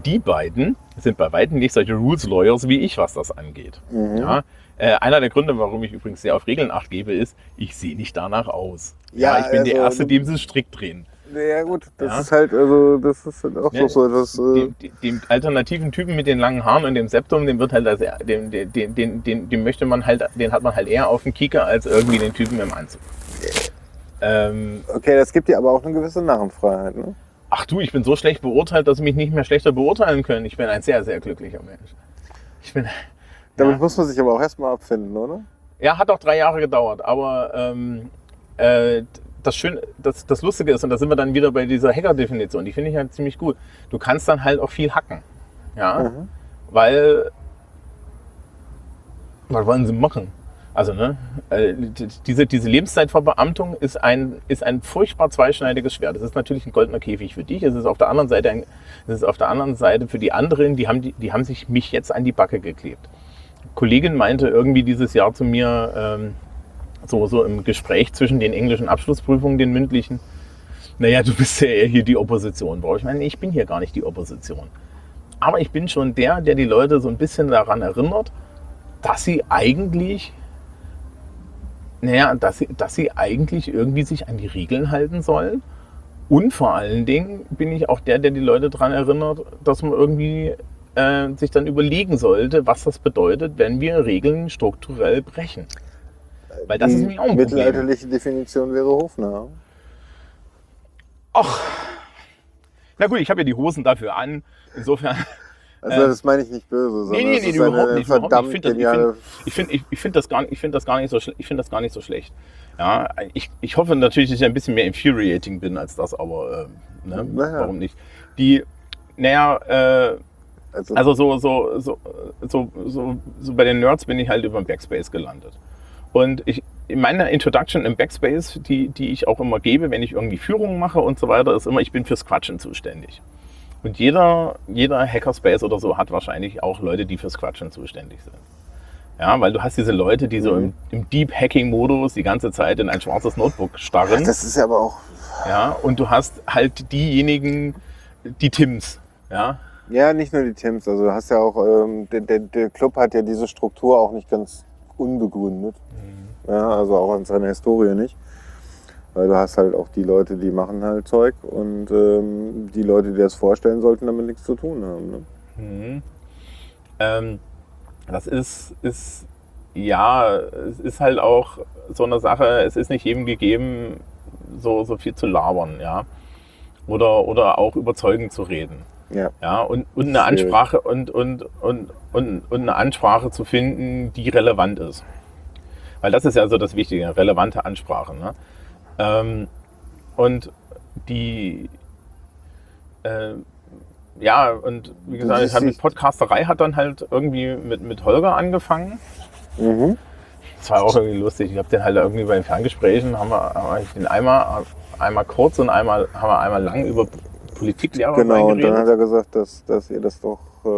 Die beiden sind bei weitem nicht solche Rules Lawyers wie ich, was das angeht. Mhm. Ja, äh, einer der Gründe, warum ich übrigens sehr auf Regeln acht gebe, ist, ich sehe nicht danach aus. Ja, Ja, ich bin der also, Erste, du- dem sie strikt drehen. Ja gut, das Ja. ist halt, also das ist halt auch Ja, so etwas. Äh, Dem, dem, dem alternativen Typen mit den langen Haaren und dem Septum, dem wird halt als, dem, dem, dem, dem, dem, dem möchte man halt, den hat man halt eher auf dem Kieker als irgendwie den Typen im Anzug. Ähm, okay, das gibt dir aber auch eine gewisse Narrenfreiheit, ne? Ach du, ich bin so schlecht beurteilt, dass sie mich nicht mehr schlechter beurteilen können. Ich bin ein sehr, sehr glücklicher Mensch. Ich bin, Damit Ja. muss man sich aber auch erstmal abfinden, oder? Ja, hat auch drei Jahre gedauert, aber ähm, äh, das, Schöne, das, das Lustige ist, und da sind wir dann wieder bei dieser Hacker-Definition, die finde ich halt ziemlich gut. Du kannst dann halt auch viel hacken. Ja, Mhm. weil. Was wollen sie machen? Also, ne, äh, diese, diese Lebenszeitverbeamtung ist ein, ist ein furchtbar zweischneidiges Schwert. Das ist natürlich ein goldener Käfig für dich. Es ist auf der anderen Seite, ein, es ist auf der anderen Seite für die anderen, die haben, die, die haben sich mich jetzt an die Backe geklebt. Kollegin meinte irgendwie dieses Jahr zu mir, ähm, so, so im Gespräch zwischen den englischen Abschlussprüfungen, den mündlichen, naja, du bist ja eher hier die Opposition. Boah, ich meine, ich bin hier gar nicht die Opposition. Aber ich bin schon der, der die Leute so ein bisschen daran erinnert, dass sie eigentlich, naja, dass sie, dass sie eigentlich irgendwie sich an die Regeln halten sollen. Und vor allen Dingen bin ich auch der, der die Leute daran erinnert, dass man irgendwie äh, sich dann überlegen sollte, was das bedeutet, wenn wir Regeln strukturell brechen. Weil das die ist nämlich auch ein Problem. mittelalterliche Definition wäre hofnah. Ach, na gut, ich habe ja die Hosen dafür an. Insofern. <laughs> Also Äh, das meine ich nicht böse, sondern Nee, nee, nee, ist überhaupt eine nicht. Überhaupt verdammt nicht. Ich finde das, ich find, ich, ich find das, gar- ich find das, gar nicht so ich find das gar nicht so schlecht. Ja, ich, ich hoffe natürlich, dass ich ein bisschen mehr infuriating bin als das, aber ähm, ne, Naja. warum nicht? Die, Naja, äh, Also, Also so, so, so, so, so, so bei den Nerds bin ich halt über den Backspace gelandet. Und ich, in meiner Introduction im Backspace, die, die ich auch immer gebe, wenn ich irgendwie Führungen mache und so weiter, ist immer, ich bin fürs Quatschen zuständig. Und jeder, jeder Hackerspace oder so hat wahrscheinlich auch Leute, die fürs Quatschen zuständig sind. Ja, weil du hast diese Leute, die so im, im Deep Hacking-Modus die ganze Zeit in ein schwarzes Notebook starren. das ist ja aber auch. Ja, und du hast halt diejenigen, die Tims. Ja, Ja, nicht nur die Teams. Also du hast ja auch, ähm, der, der, der Club hat ja diese Struktur auch nicht ganz unbegründet. Ja, also auch in seiner Historie nicht. Weil du hast halt auch die Leute, die machen halt Zeug und ähm, die Leute, die das vorstellen, sollten damit nichts zu tun haben. Ne? Mhm. Ähm, das ist, ist, ja, es ist halt auch so eine Sache, es ist nicht jedem gegeben, so, so viel zu labern, ja. Oder, oder auch überzeugend zu reden. Ja. Ja, und, und eine. Ansprache und, und, und, und, und eine Ansprache zu finden, die relevant ist. Weil das ist ja so das Wichtige, relevante Ansprache. Ne? Ähm, und die, äh, ja, und wie gesagt, ich hab mit Podcasterei hat dann halt irgendwie mit, mit Holger angefangen. Mhm. Das war auch irgendwie lustig. Ich habe den halt irgendwie bei den Ferngesprächen, haben wir, haben wir den einmal, einmal kurz und einmal, haben wir einmal lang über Politiklehrer Genau, und dann hat er gesagt, dass, dass ihr das doch. Äh,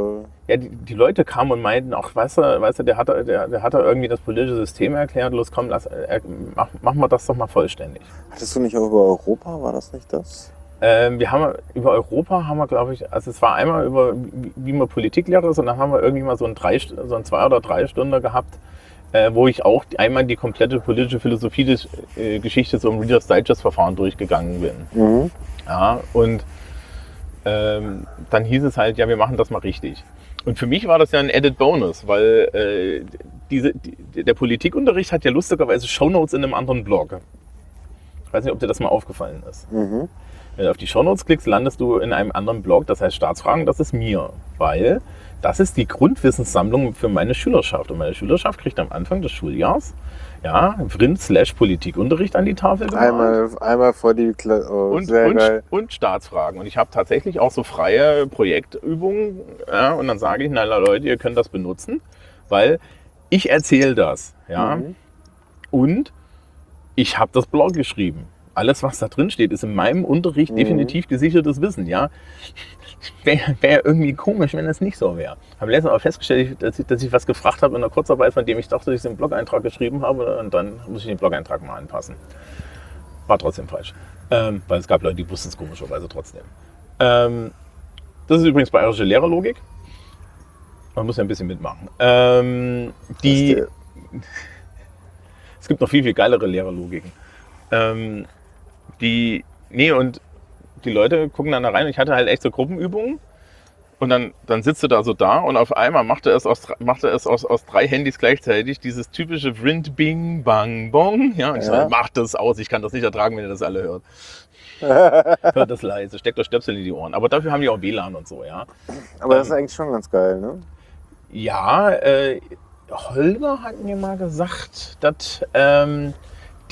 Ja, die, die Leute kamen und meinten, ach, weißt du, weißt du der, hat, der, der hat da irgendwie das politische System erklärt, los komm, lass, äh, mach, machen wir das doch mal vollständig. hattest du nicht auch über Europa? War das nicht das? Ähm, wir haben über Europa haben wir, glaube ich, also es war einmal über, wie, wie man Politiklehrer ist und dann haben wir irgendwie mal so ein, drei, so ein zwei oder drei Stunden gehabt, äh, wo ich auch einmal die komplette politische Philosophie des, äh, Geschichte so im Reader's Digest Verfahren durchgegangen bin. Mhm. Ja, und ähm, dann hieß es halt, ja, wir machen das mal richtig. Und für mich war das ja ein Added Bonus, weil äh, diese, die, der Politikunterricht hat ja lustigerweise Shownotes in einem anderen Blog. Ich weiß nicht, ob dir das mal aufgefallen ist. Mhm. Wenn du auf die Shownotes klickst, landest du in einem anderen Blog, das heißt Staatsfragen, das ist mir. Weil das ist die Grundwissenssammlung für meine Schülerschaft. Und meine Schülerschaft kriegt am Anfang des Schuljahres ja, Vrind slash Politikunterricht an die Tafel gemalt. Einmal, einmal vor die Kla oh, und, und, und Staatsfragen. Und ich habe tatsächlich auch so freie Projektübungen. Ja, und dann sage ich, na Leute, ihr könnt das benutzen, weil ich erzähle das. Ja, Mhm. und ich habe das Blog geschrieben. Alles, was da drin steht, ist in meinem Unterricht Mhm. definitiv gesichertes Wissen. Ja, wäre wär irgendwie komisch, wenn es nicht so wäre. Habe letztens aber festgestellt, dass ich, dass ich was gefragt habe in der Kurzarbeit, von dem ich dachte, dass ich den Blog-Eintrag geschrieben habe. Und dann muss ich den Blog-Eintrag mal anpassen. War trotzdem falsch. Ähm, weil es gab Leute, die wussten es komischerweise trotzdem. Ähm, das ist übrigens bayerische Lehrerlogik. Man muss ja ein bisschen mitmachen. Ähm, die, <laughs> es gibt noch viel, viel geilere Lehrerlogiken. Ähm, die, nee, und die Leute gucken dann da rein. Ich hatte halt echt so Gruppenübungen. Und dann, dann sitzt du da so da und auf einmal macht er es aus, macht er es aus, aus drei Handys gleichzeitig, dieses typische Vrind Bing Bang Bong. Ja, und ich Ja. so, macht das aus, ich kann das nicht ertragen, wenn ihr das alle hört. <laughs> Hört das leise, steckt euch Stöpsel in die Ohren. Aber dafür haben die auch WLAN und so, ja. Aber das ist eigentlich schon ganz geil, ne? Ja, äh, Holger hat mir mal gesagt, dass ähm,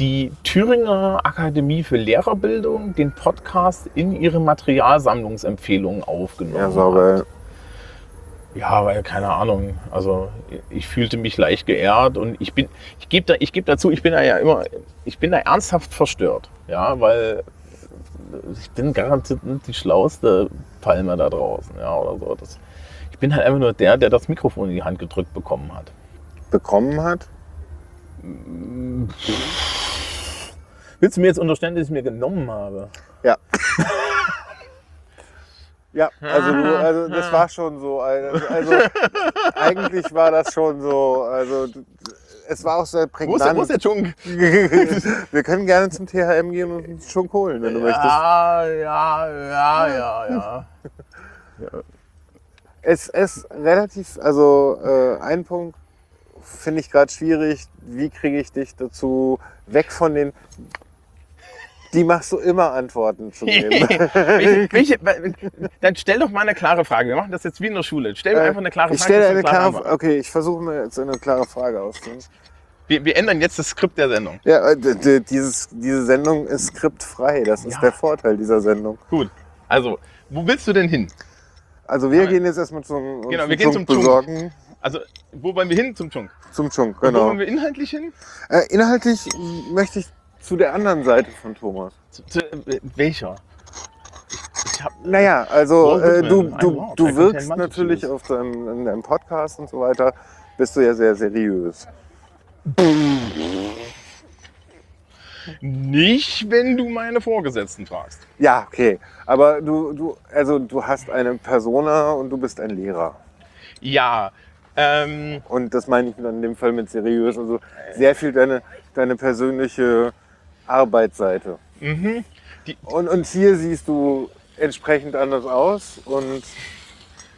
die Thüringer Akademie für Lehrerbildung den Podcast in ihre Materialsammlungsempfehlungen aufgenommen Ja, hat. sauber. Ja, weil keine Ahnung. Also ich fühlte mich leicht geehrt und ich bin, ich gebe da, ich gebe dazu, ich bin da ja immer, ich bin da ernsthaft verstört, ja, weil ich bin garantiert nicht die schlauste Palme da draußen, ja, oder so. Das, ich bin halt einfach nur der, der das Mikrofon in die Hand gedrückt bekommen hat. Bekommen hat. Willst du mir jetzt unterstellen, dass ich es mir genommen habe? Ja. <laughs> Ja, also, du, also das war schon so. Also, also <laughs> eigentlich war das schon so. Also es war auch sehr Wo ist, der, wo ist prägnant. der Dschungel? <laughs> Wir können gerne zum THM gehen und uns schon holen, wenn du möchtest. Ja, ja, ja, ja, ja. Es ist relativ, also äh, ein Punkt finde ich gerade schwierig. Wie kriege ich dich dazu weg von den. Die machst du immer Antworten zu geben. <laughs> welche, welche, dann stell doch mal eine klare Frage. Wir machen das jetzt wie in der Schule. Stell mir Äh, einfach eine klare Frage. ich stelle eine klare klare. Okay, ich versuche mir jetzt eine klare Frage auszudenken. Wir, wir ändern jetzt das Skript der Sendung. Ja, äh, dieses, diese Sendung ist skriptfrei. Das ist Ja. der Vorteil dieser Sendung. Gut. Also, wo willst du denn hin? Also wir Aber- gehen jetzt erstmal zum, Genau, zum wir gehen zum Chunk. besorgen. Also, wo wollen wir hin zum Chunk? Zum Chunk, Wo genau. wollen wir inhaltlich hin? Äh, inhaltlich möchte ich zu der anderen Seite von Thomas. Zu, zu, äh, welcher? Hab, Naja, also äh, du, du, du wirkst natürlich auf deinem, in deinem Podcast und so weiter, bist du ja sehr seriös. nicht, wenn du meine Vorgesetzten fragst. Ja, okay. Aber du, du, also du hast eine Persona und du bist ein Lehrer. Ja, ähm, Und das meine ich dann in dem Fall mit seriös. Also sehr viel deine, deine persönliche Arbeitsseite. mhm. Und, und hier siehst du entsprechend anders aus. Und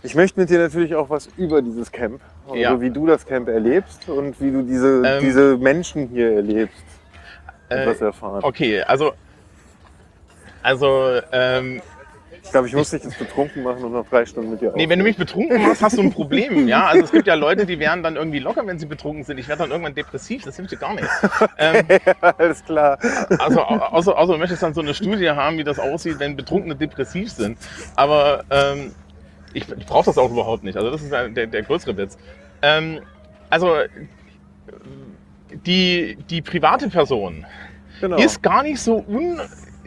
ich möchte mit dir natürlich auch was über dieses Camp, also Ja. wie du das Camp erlebst und wie du diese, Ähm, diese Menschen hier erlebst, äh, etwas erfahren. okay, also, also, ähm, Ich glaube, ich muss dich jetzt betrunken machen und noch drei Stunden mit dir nee, wenn du mich betrunken machst, hast du ein Problem, ja. Also es gibt ja Leute, die werden dann irgendwie locker, wenn sie betrunken sind. Ich werde dann irgendwann depressiv, das hilft dir gar nicht. Ähm, <laughs> Alles klar. Also au- außer, außer du möchtest dann so eine Studie haben, wie das aussieht, wenn Betrunkene depressiv sind. Aber ähm, ich, brauche das auch überhaupt nicht. Also das ist ja der, der größere Witz. Ähm, also die, die private Person Genau. ist gar nicht so un...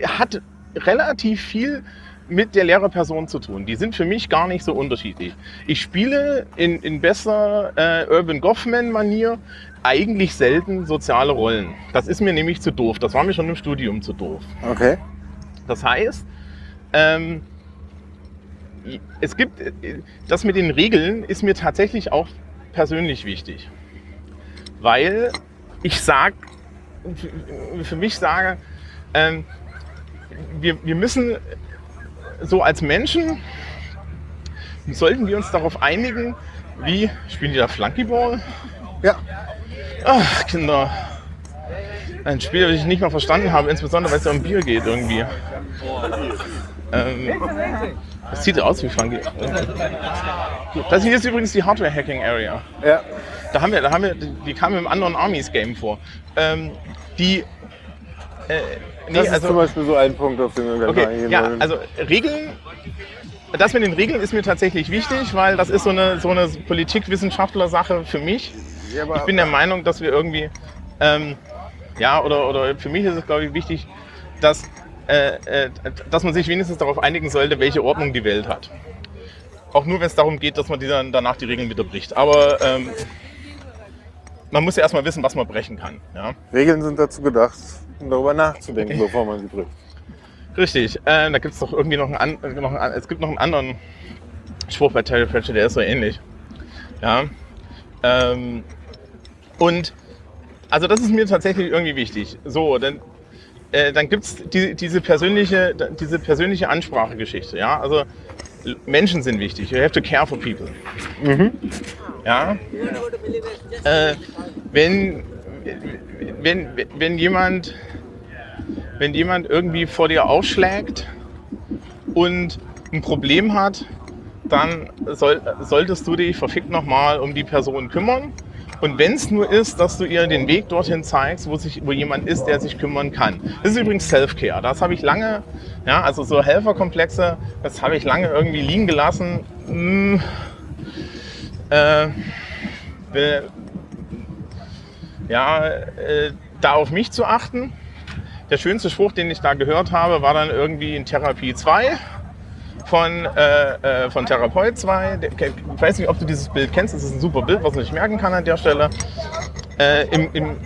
hat relativ viel mit der Lehrerperson zu tun. Die sind für mich gar nicht so unterschiedlich. Ich spiele in, in besser äh, Urban Goffman-Manier eigentlich selten soziale Rollen. Das ist mir nämlich zu doof. Das war mir schon im Studium zu doof. Okay. Das heißt, ähm, es gibt, das mit den Regeln ist mir tatsächlich auch persönlich wichtig. Weil ich sage, für mich sage, ähm, wir, wir müssen so als Menschen, sollten wir uns darauf einigen, wie, spielen die da Flunkyball? Ja. Ach, Kinder. Ein Spiel, das ich nicht mal verstanden habe, insbesondere weil es ja um Bier geht irgendwie. Ähm, das sieht aus wie Funky. Das hier ist übrigens die Hardware-Hacking-Area. Ja. Da haben wir, da haben wir, die kam im anderen Armies-Game vor. Ähm, die. Äh, nee, Das ist also, zum Beispiel so ein Punkt, auf den wir gleich Okay, eingehen ja, also Regeln. Das mit den Regeln ist mir tatsächlich wichtig, weil das ist so eine, so eine Politikwissenschaftler-Sache für mich. Ja, aber- Ich bin der Meinung, dass wir irgendwie, ähm, ja, oder, oder für mich ist es, glaube ich, wichtig, dass, äh, äh, dass man sich wenigstens darauf einigen sollte, welche Ordnung die Welt hat. Auch nur, wenn es darum geht, dass man die dann danach die Regeln wieder bricht. Aber ähm, man muss ja erstmal wissen, was man brechen kann. Ja? Regeln sind dazu gedacht, darüber nachzudenken, bevor man sie bricht. Richtig, äh, da gibt es doch irgendwie noch einen, noch einen, es gibt noch einen anderen Spruch bei Terry Pratchett, der ist so ähnlich. Ja. Ähm, und also das ist mir tatsächlich irgendwie wichtig. So, dann, äh, dann gibt es die, diese, persönliche, diese persönliche Ansprachegeschichte. Ja? Also Menschen sind wichtig. You have to care for people. Ja. Äh, wenn, wenn, wenn jemand wenn jemand irgendwie vor dir aufschlägt und ein Problem hat, dann soll, solltest du dich verfickt nochmal um die Person kümmern. Und wenn es nur ist, dass du ihr den Weg dorthin zeigst, wo, sich, wo jemand ist, der sich kümmern kann. Das ist übrigens Self-Care. Das habe ich lange, ja, also so Helferkomplexe, das habe ich lange irgendwie liegen gelassen. Hm, äh, ja, äh, da auf mich zu achten. Der schönste Spruch, den ich da gehört habe, war dann irgendwie in Therapie 2 von, äh, äh, von Therapeut 2. Der- Ich weiß nicht, ob du dieses Bild kennst. Das ist ein super Bild, was man sich merken kann an der Stelle. Äh, im, im,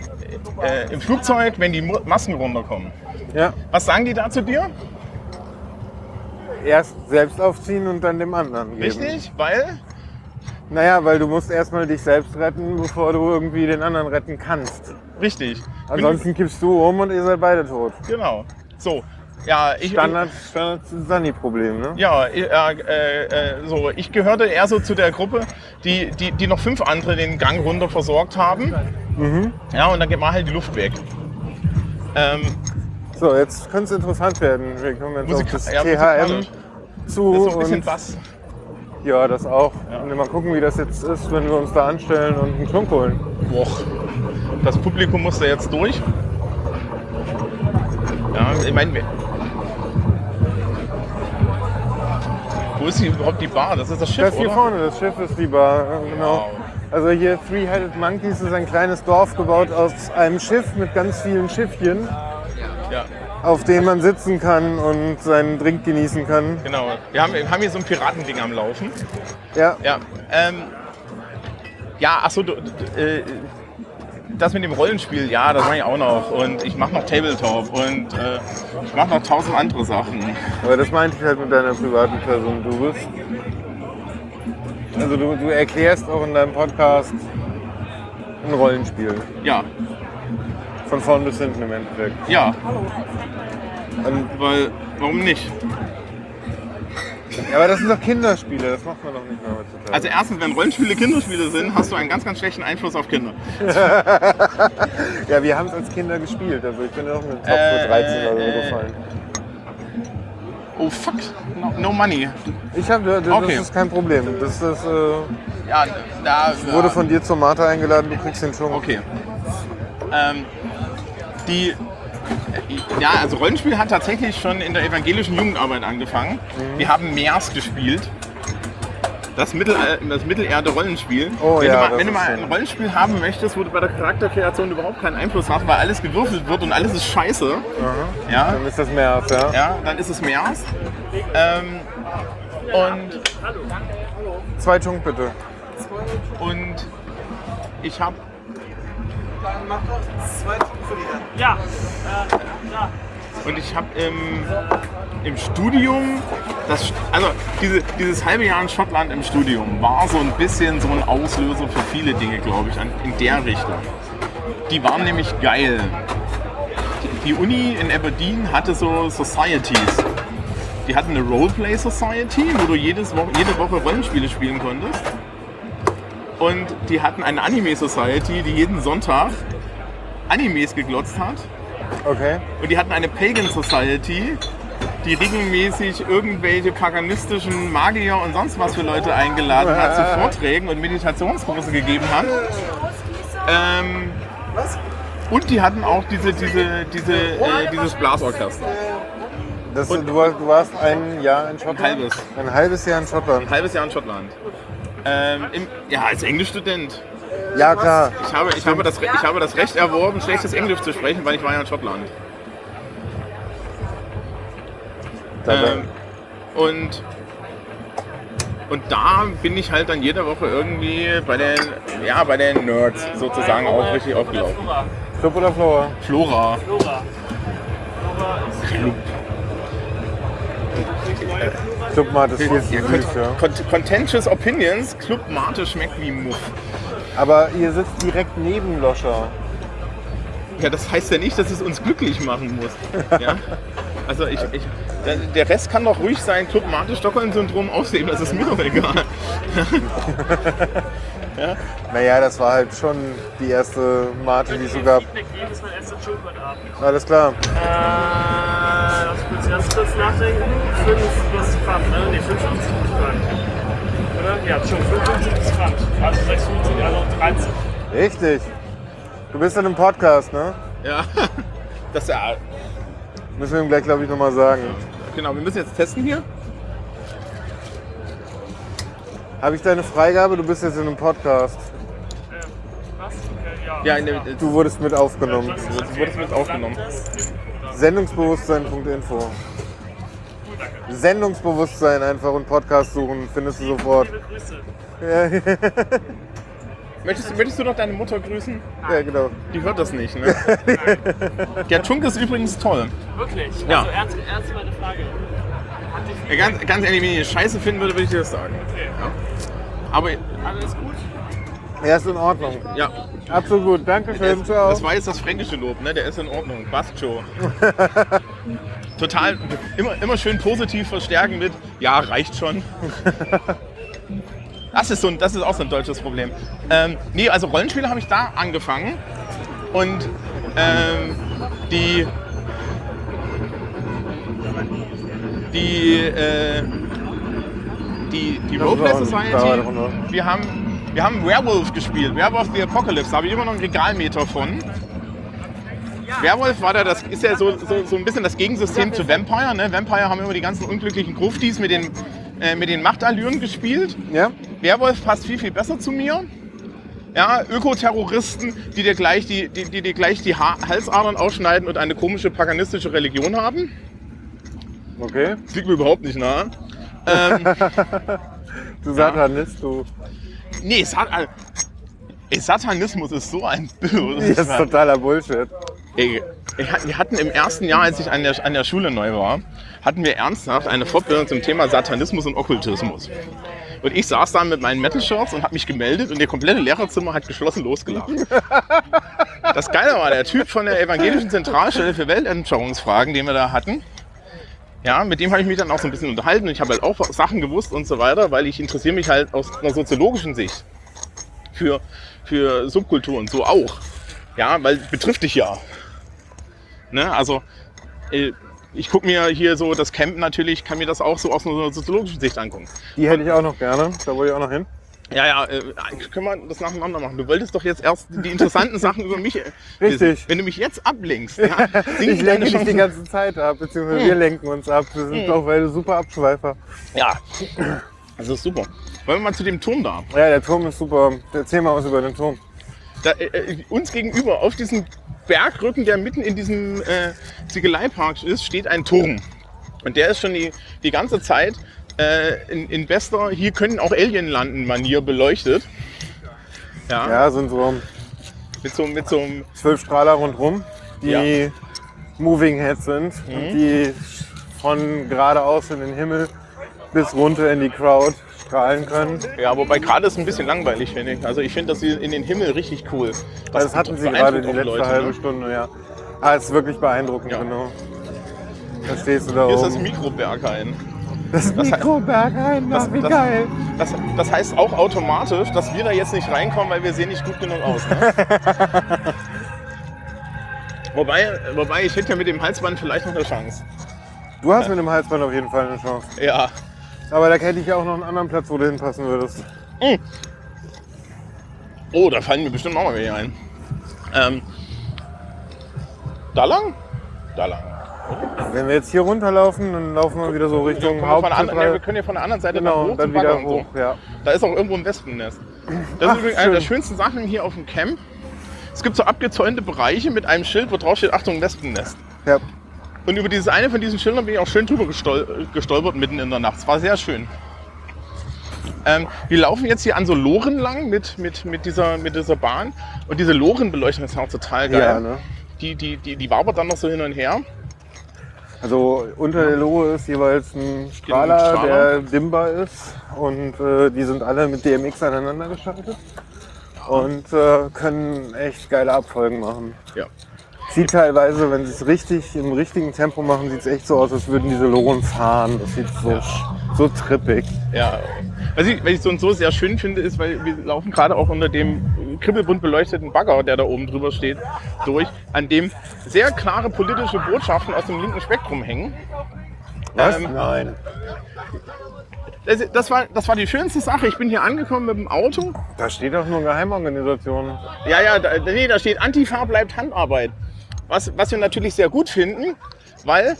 äh, Im Flugzeug, wenn die Masken runterkommen. Ja. Was sagen die da zu dir? Erst selbst aufziehen und dann dem anderen geben. Richtig? Weil? Naja, weil du musst erstmal dich selbst retten, bevor du irgendwie den anderen retten kannst. Richtig. Ansonsten kippst du um und ihr seid beide tot. Genau. So. Ja, ich, Standard, Standard Sunny-Problem, ne? Ja, äh, äh, äh, so, ich gehörte eher so zu der Gruppe, die, die, die noch fünf andere den Gang runter versorgt haben. Mhm. Ja, und dann war halt die Luft weg. Ähm, So, jetzt könnte es interessant werden. Wir kommen jetzt Musik- auf das ja, THM zu. ist so ein bisschen und, Bass. Ja, das auch. Und mal gucken, wie das jetzt ist, wenn wir uns da anstellen und einen Trunk holen. Boah. Das Publikum musste jetzt durch. Ja, ich meine, wir- Wo ist hier überhaupt die Bar? Das ist das Schiff, Das hier oder? vorne, das Schiff ist die Bar. ja, Genau. Wow. Also hier Three-Headed Monkeys ist ein kleines Dorf gebaut aus einem Schiff mit ganz vielen Schiffchen, Ja, auf denen man sitzen kann und seinen Drink genießen kann. genau. Wir haben, haben hier so ein Piratending am Laufen. Ja, Ja, ähm, ja, achso, du, du, äh, das mit dem Rollenspiel, ja, das mache ich auch noch. Und ich mache noch Tabletop und äh, ich mache noch tausend andere Sachen. aber das meinte ich halt mit deiner privaten Person. Du bist. Also du, du erklärst auch in deinem Podcast ein Rollenspiel. Ja, Von vorn bis hinten im Endeffekt. ja, Und, weil, warum nicht? ja, aber das sind doch Kinderspiele, das macht man doch nicht mehr heutzutage. Also erstens, wenn Rollenspiele Kinderspiele sind, hast du einen ganz, ganz schlechten Einfluss auf Kinder. <laughs> ja, wir haben es als Kinder gespielt. Also ich bin ja auch mit Top Äh, für 13 oder so äh, gefallen. Oh fuck, no, no money. Ich habe, das Okay. ist kein Problem. Das ist, äh, Ja, da ich wurde von dir zur Martha eingeladen, du kriegst den schon. Okay. Ähm, die, äh, ja, also Rollenspiel hat tatsächlich schon in der evangelischen Jugendarbeit angefangen. Mhm. Wir haben MERS gespielt. Das, Mittel, das Mittelerde-Rollenspiel. Oh wenn ja, du mal, wenn du mal ein Rollenspiel haben möchtest, wo du bei der Charakterkreation überhaupt keinen Einfluss hast, weil alles gewürfelt wird und alles ist scheiße, ja, Dann ist das mehr, ja. ja, dann ist es MERS. Ähm, und Zwei Chunk bitte. Und ich habe Ja, und ich habe im, im Studium, das, also diese, dieses halbe Jahr in Schottland im Studium war so ein bisschen so ein Auslöser für viele Dinge, glaube ich, an- in der Richtung. Die waren nämlich geil. Die- Die Uni in Aberdeen hatte so Societies. Die hatten eine Roleplay Society, wo du jedes Woche, jede Woche Rollenspiele spielen konntest. Und die hatten eine Anime Society, die jeden Sonntag Animes geglotzt hat. Okay. Und die hatten eine Pagan Society, die regelmäßig irgendwelche paganistischen Magier und sonst was für Leute eingeladen hat zu <laughs> Vorträgen und Meditationskurse gegeben hat. Ähm, und die hatten auch diese, diese, diese, äh, dieses Blasorchester. Das, du warst ein Jahr in Schottland? Ein halbes. Ein halbes Jahr in Schottland. Ein halbes Jahr in Schottland. Ähm, im, ja, als Englischstudent. Ja, klar. Ich habe, ich, habe das, ich habe das Recht erworben, schlechtes Englisch zu sprechen, weil ich war ja in Schottland. Ähm, und, und da bin ich halt dann jede Woche irgendwie bei den, ja, bei den Nerds sozusagen auch richtig aufgelaufen. Flora. Club oder Flora? Flora. Flora. Flora ist Club. Club Mart ist viel Ja, süß, ja. Cont- Contentious Opinions, Club Mate schmeckt wie Muff. Aber ihr sitzt direkt neben Loscher. Ja, das heißt ja nicht, dass es uns glücklich machen muss. Ja? <laughs> Also ich, ich, der- Rest kann doch ruhig sein Club Mate Stockholm-Syndrom ausleben, das ist mir doch egal. <laughs> <laughs> Naja, das war halt schon die erste Mate, die es so gab. Feedback jedes Mal erst schon heute Abend. Alles klar. Äh, lass mich ganz kurz nachdenken. 5 plus Pfand, ne? Ne, 55 plus Pfand. Oder? Ja, schon 55 plus Pfand. Also 56, also 13. Richtig. Du bist in einem Podcast, ne? Ja, <laughs> das ja, Müssen wir ihm gleich, glaube ich, nochmal sagen. genau. Wir müssen jetzt testen hier. Habe ich deine Freigabe? Du bist jetzt in einem Podcast. Äh, was? Okay, ja. Ja, in der, Du wurdest mit aufgenommen. du wurdest mit aufgenommen. Sendungsbewusstsein.info. Sendungsbewusstsein einfach und Podcast suchen, findest du sofort. Liebe Grüße. <laughs> Möchtest, möchtest du doch deine Mutter grüßen? Ja, genau. Die hört das nicht, ne? <laughs> Der Chunk ist übrigens toll. Wirklich? Ja. Also ernst, ernst meine Frage. Ja, ganz, ganz ehrlich, wenn ich ihn scheiße finden würde, würde ich dir das sagen. Okay. Aber Alles gut? Er ist in Ordnung. ja, Absolut gut. Dankeschön. Ciao. das war jetzt das fränkische Lob, ne? Der ist in Ordnung. Schon. <laughs> Total, immer, immer schön positiv verstärken mit, ja, reicht schon. <laughs> Das ist, so ein, das ist auch so ein deutsches Problem. Ähm, nee, also Rollenspiele habe ich da angefangen. Und ähm, die. Die. Äh, die, die Roleplay Society. Wir haben, wir haben Werewolf gespielt. Werewolf the Apocalypse. Da habe ich immer noch einen Regalmeter von. Werwolf war da, das ist ja so, so, so ein bisschen das Gegensystem zu Vampire. Ne? Vampire haben immer die ganzen unglücklichen Gruftis mit den äh, mit den Machtallüren gespielt. Ja? Werwolf passt viel, viel besser zu mir. Ja, Ökoterroristen, die dir gleich die, die, die dir gleich die ha Halsadern ausschneiden und eine komische paganistische Religion haben. Okay. Das liegt mir überhaupt nicht nahe. Ähm, <laughs> Du Satanist, du. nee, Sat Ey, Satanismus ist so ein <laughs> Bild. Das ist totaler Bullshit. Ey, wir hatten im ersten Jahr, als ich an der, an der Schule neu war, hatten wir ernsthaft eine Fortbildung zum Thema Satanismus und Okkultismus. Und ich saß da mit meinen Metal-Shirts und habe mich gemeldet und der komplette Lehrerzimmer hat geschlossen losgelacht. <laughs> Das Geile war, der Typ von der Evangelischen Zentralstelle für Weltanschauungsfragen, den wir da hatten, ja, mit dem habe ich mich dann auch so ein bisschen unterhalten und ich habe halt auch Sachen gewusst und so weiter, weil ich interessiere mich halt aus einer soziologischen Sicht für, für Subkultur und so auch. Ja, weil betrifft dich ja. Ne? Also äh, ich gucke mir hier so das Camp natürlich, kann mir das auch so aus einer soziologischen Sicht angucken. Die hätte ich auch noch gerne. Da wollte ich auch noch hin. Ja, ja, äh, können wir das nacheinander machen. Du wolltest doch jetzt erst die interessanten <laughs> Sachen über mich. Richtig. wissen. Wenn du mich jetzt ablenkst, <laughs> ja, Ich lenke dich die ganze Zeit ab, beziehungsweise wir lenken uns ab. Wir sind doch beide super Abschweifer. Ja, das ist super. Wollen wir mal zu dem Turm da? Ja, der Turm ist super. Erzähl mal was über den Turm. da äh, äh, uns gegenüber auf diesem Bergrücken, der mitten in diesem äh, Ziegeleipark ist, steht ein Turm. Und der ist schon die, die ganze Zeit äh, in, in bester, hier können auch Alien landen Manier beleuchtet. Ja, Ja, sind so mit so, mit so einem, zwölf Strahler rundherum, die Ja. Mhm. Moving Heads sind und die von geradeaus in den Himmel bis runter in die Crowd strahlen können. ja, wobei gerade ist ein bisschen langweilig, finde ich. Also ich finde das hier in den Himmel richtig cool. Das, das hatten sie gerade die letzte Leute, halbe ne? Stunde, ja. Ah, ist wirklich beeindruckend, Ja. genau. Da stehst du da Hier ist das oben. Mikroberghain. Das Das- ach, wie das- geil. Das, das heißt auch automatisch, dass wir da jetzt nicht reinkommen, weil wir sehen nicht gut genug aus. Ne? <laughs> wobei, wobei, ich hätte ja mit dem Halsband vielleicht noch eine Chance. Du hast mit dem Halsband auf jeden Fall eine Chance. Ja. Aber da hätte ich ja auch noch einen anderen Platz, wo du hinpassen würdest. Oh, da fallen mir bestimmt auch mal welche ein. Ähm, da lang? Da lang. Wenn wir jetzt hier runterlaufen, dann laufen wir wieder so Richtung wir, anderen, ja, wir Hauptzentrale. können ja von der anderen Seite Genau, nach hoch dann wieder hoch, ja. Da ist auch irgendwo ein Wespennest. Das Ach, ist übrigens eine der schön. schönsten Sachen hier auf dem Camp. Es gibt so abgezäunte Bereiche mit einem Schild, wo drauf steht, Achtung, Wespennest. ja. Und über dieses eine von diesen Schildern bin ich auch schön drüber gestol gestolpert mitten in der Nacht. Es war sehr schön. Ähm, wir laufen jetzt hier an so Loren lang mit, mit, mit, dieser, mit dieser Bahn. Und diese Lorenbeleuchtung ist auch total geil. Ja, ne? die, die, die, die wabert dann noch so hin und her. Also unter der Lohe ist jeweils ein Strahler, Strahler. der dimmbar ist. Und äh, die sind alle mit DMX aneinander geschaltet. Und äh, können echt geile Abfolgen machen. Ja. Sieht teilweise, wenn sie es richtig im richtigen Tempo machen, sieht es echt so aus, als würden diese Loren fahren. Das sieht so, so trippig. Ja. Was ich, was ich so und so sehr schön finde, ist, weil wir laufen gerade auch unter dem kribbelbunt beleuchteten Bagger, der da oben drüber steht, durch, an dem sehr klare politische Botschaften aus dem linken Spektrum hängen. Was? Ähm, Nein. Das, das, war, das war die schönste Sache. Ich bin hier angekommen mit dem Auto. Da steht doch nur Geheimorganisation. Ja, ja, da, nee, da steht Antifa bleibt Handarbeit. Was, was wir natürlich sehr gut finden, weil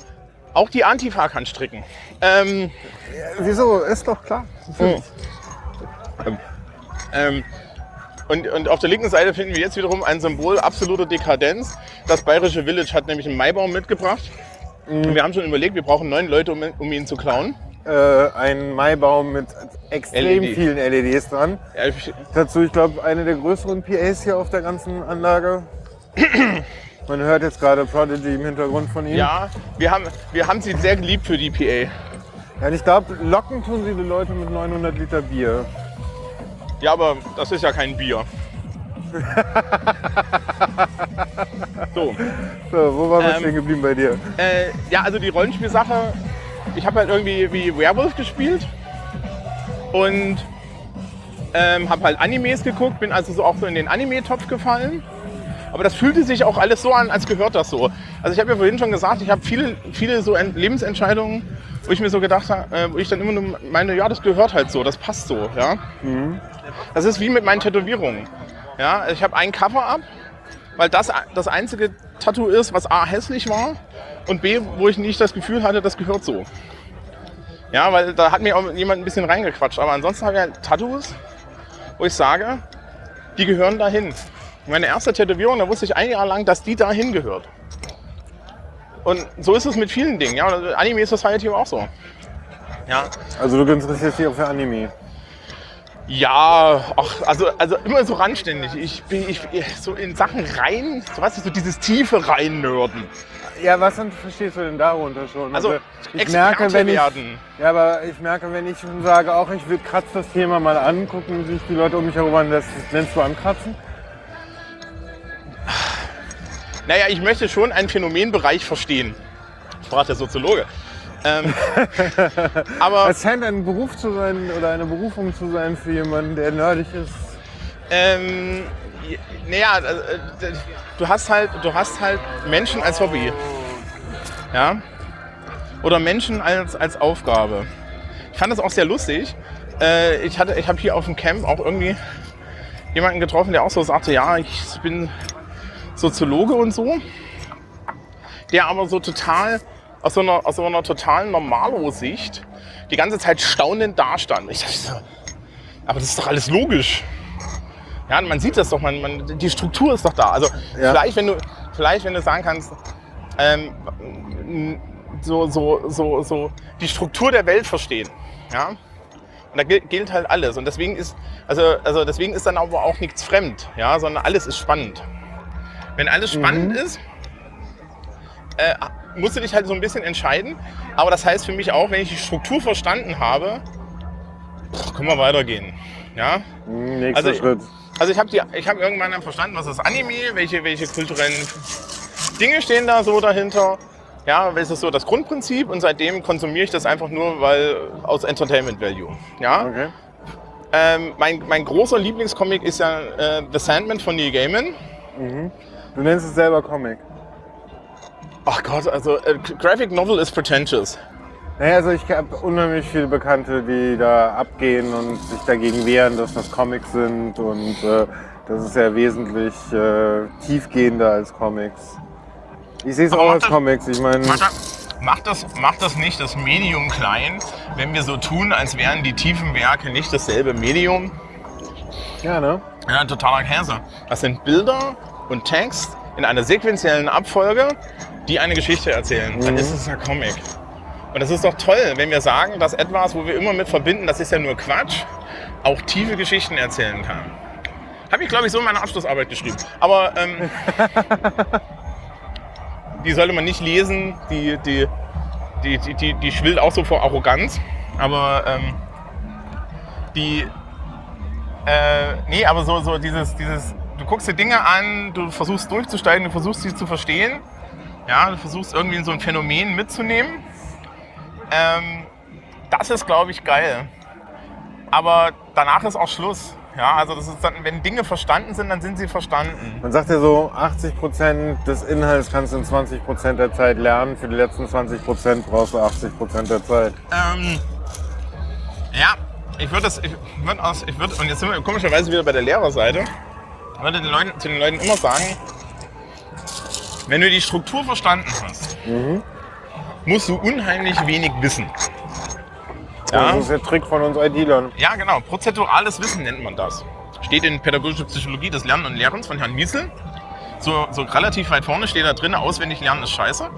auch die Antifa kann stricken. Ähm, Wieso? Ist doch klar. ähm, und, und auf der linken Seite finden wir jetzt wiederum ein Symbol absoluter Dekadenz. Das bayerische Village hat nämlich einen Maibaum mitgebracht. Und wir haben schon überlegt, wir brauchen neun Leute, um, um ihn zu klauen. Äh, ein Maibaum mit extrem LED. vielen LEDs dran. Ja, ich- Dazu, ich glaube, eine der größeren PAs hier auf der ganzen Anlage. <clears throat> Man hört jetzt gerade Prodigy im Hintergrund von ihm. ja wir, haben, wir haben sie sehr geliebt für die PA. Ja, und ich glaube, locken tun sie die Leute mit 900 Liter Bier. Ja, aber das ist ja kein Bier. <laughs> so. So, wo waren wir Ähm, stehen geblieben bei dir? Äh, ja, also die Rollenspielsache, ich habe halt irgendwie wie Werewolf gespielt und ähm, habe halt Animes geguckt, bin also so auch so in den Anime-Topf gefallen. Aber das fühlte sich auch alles so an, als gehört das so. Also ich habe ja vorhin schon gesagt, ich habe viele, viele so Ent- Lebensentscheidungen, wo ich mir so gedacht habe, äh, wo ich dann immer nur meine, ja, das gehört halt so, das passt so, ja. Das ist wie mit meinen Tätowierungen. Ja, ich habe ein Cover-Up, weil das das einzige Tattoo ist, was A hässlich war und B, wo ich nicht das Gefühl hatte, das gehört so. Ja, weil da hat mir auch jemand ein bisschen reingequatscht. Aber ansonsten habe ich halt Tattoos, wo ich sage, die gehören dahin. Meine erste Tätowierung, da wusste ich ein Jahr lang, dass die dahin gehört. Und so ist es mit vielen Dingen. Ja, Und Anime Society auch so. Ja, Also du interessierst dich auch für Anime. ja, ach, also, also immer so randständig. Ich bin ich, so in Sachen rein, so weißt du, so dieses tiefe Reinnörden. Ja, was denn verstehst du denn darunter schon? Also, ich Experte merke, wenn ich, werden. ja, aber ich merke, wenn ich schon sage, auch ich will kratz das Thema mal an, gucken sich die Leute um mich herum an, das nennst du ankratzen? Naja, ich möchte schon einen Phänomenbereich verstehen. Sprach der Soziologe. Ähm, <laughs> aber Es scheint ein Beruf zu sein oder eine Berufung zu sein für jemanden, der nerdig ist. ähm, naja, äh, du hast halt, du hast halt Menschen als Hobby, ja, oder Menschen als als Aufgabe. Ich fand das auch sehr lustig. Äh, ich hatte, ich habe hier auf dem Camp auch irgendwie jemanden getroffen, der auch so sagte, ja, ich bin Soziologe und so, der aber so total aus so einer, aus so einer totalen Normalo-Sicht die ganze Zeit staunend dastand. Ich dachte so, aber das ist doch alles logisch. Ja, man sieht das doch, man, man, die Struktur ist doch da. Also Ja. vielleicht, wenn du, vielleicht, wenn du sagen kannst, ähm, so, so, so, so die Struktur der Welt verstehen. Ja? Und da gil- gilt halt alles. Und deswegen ist, also, also deswegen ist dann aber auch nichts fremd, ja, sondern alles ist spannend. Wenn alles spannend ist, äh, musst du dich halt so ein bisschen entscheiden. Aber das heißt für mich auch, wenn ich die Struktur verstanden habe, können wir weitergehen. Ja? Hm, Nächster Also ich- Schritt. Also ich habe hab irgendwann dann verstanden, was ist Anime, welche, welche kulturellen Dinge stehen da so dahinter. Ja, was ist so das Grundprinzip und seitdem konsumiere ich das einfach nur, weil aus Entertainment Value. Ja, Okay. ähm, mein, mein großer Lieblingscomic ist ja äh, The Sandman von Neil Gaiman. Du nennst es selber Comic. Ach Gott, also äh, Graphic Novel ist pretentious. Naja, also ich habe unheimlich viele Bekannte, die da abgehen und sich dagegen wehren, dass das Comics sind und äh, das ist ja wesentlich äh, tiefgehender als Comics. Ich sehe es auch als das- Comics. Ich meine, Macht das, macht das nicht das Medium klein, wenn wir so tun, als wären die tiefen Werke nicht dasselbe Medium? ja, ne? Ja, totaler Käse. Das sind Bilder und Text in einer sequenziellen Abfolge, die eine Geschichte erzählen. Dann ist es ja Comic. Und das ist doch toll, wenn wir sagen, dass etwas, wo wir immer mit verbinden, das ist ja nur Quatsch, auch tiefe Geschichten erzählen kann. Habe ich, glaube ich, so in meiner Abschlussarbeit geschrieben. Aber ähm, <laughs> die sollte man nicht lesen. Die, die, die, die, die, die schwillt auch so vor Arroganz. Aber ähm, die, äh, nee, aber so, so dieses, dieses, du guckst dir Dinge an, du versuchst durchzusteigen, du versuchst sie zu verstehen. Ja, du versuchst irgendwie so ein Phänomen mitzunehmen. Ähm, das ist, glaube ich, geil. Aber danach ist auch Schluss. Ja, also das ist dann, wenn Dinge verstanden sind, dann sind sie verstanden. Man sagt ja so, 80% des Inhalts kannst du in 20% der Zeit lernen. Für die letzten 20% brauchst du 80% der Zeit. Ähm, ja, ich würde das, ich würde aus, ich würde, und jetzt sind wir komischerweise wieder bei der Lehrerseite, ich würde den Leuten, zu den Leuten immer sagen, wenn du die Struktur verstanden hast, musst du unheimlich wenig wissen. Ja, Das ist der Trick von uns IT-Lern. ja, genau. Prozedurales Wissen nennt man das. Steht in Pädagogische Psychologie des Lernen und Lehrens von Herrn Miesel. So, so relativ weit vorne steht da drin, auswendig lernen ist scheiße.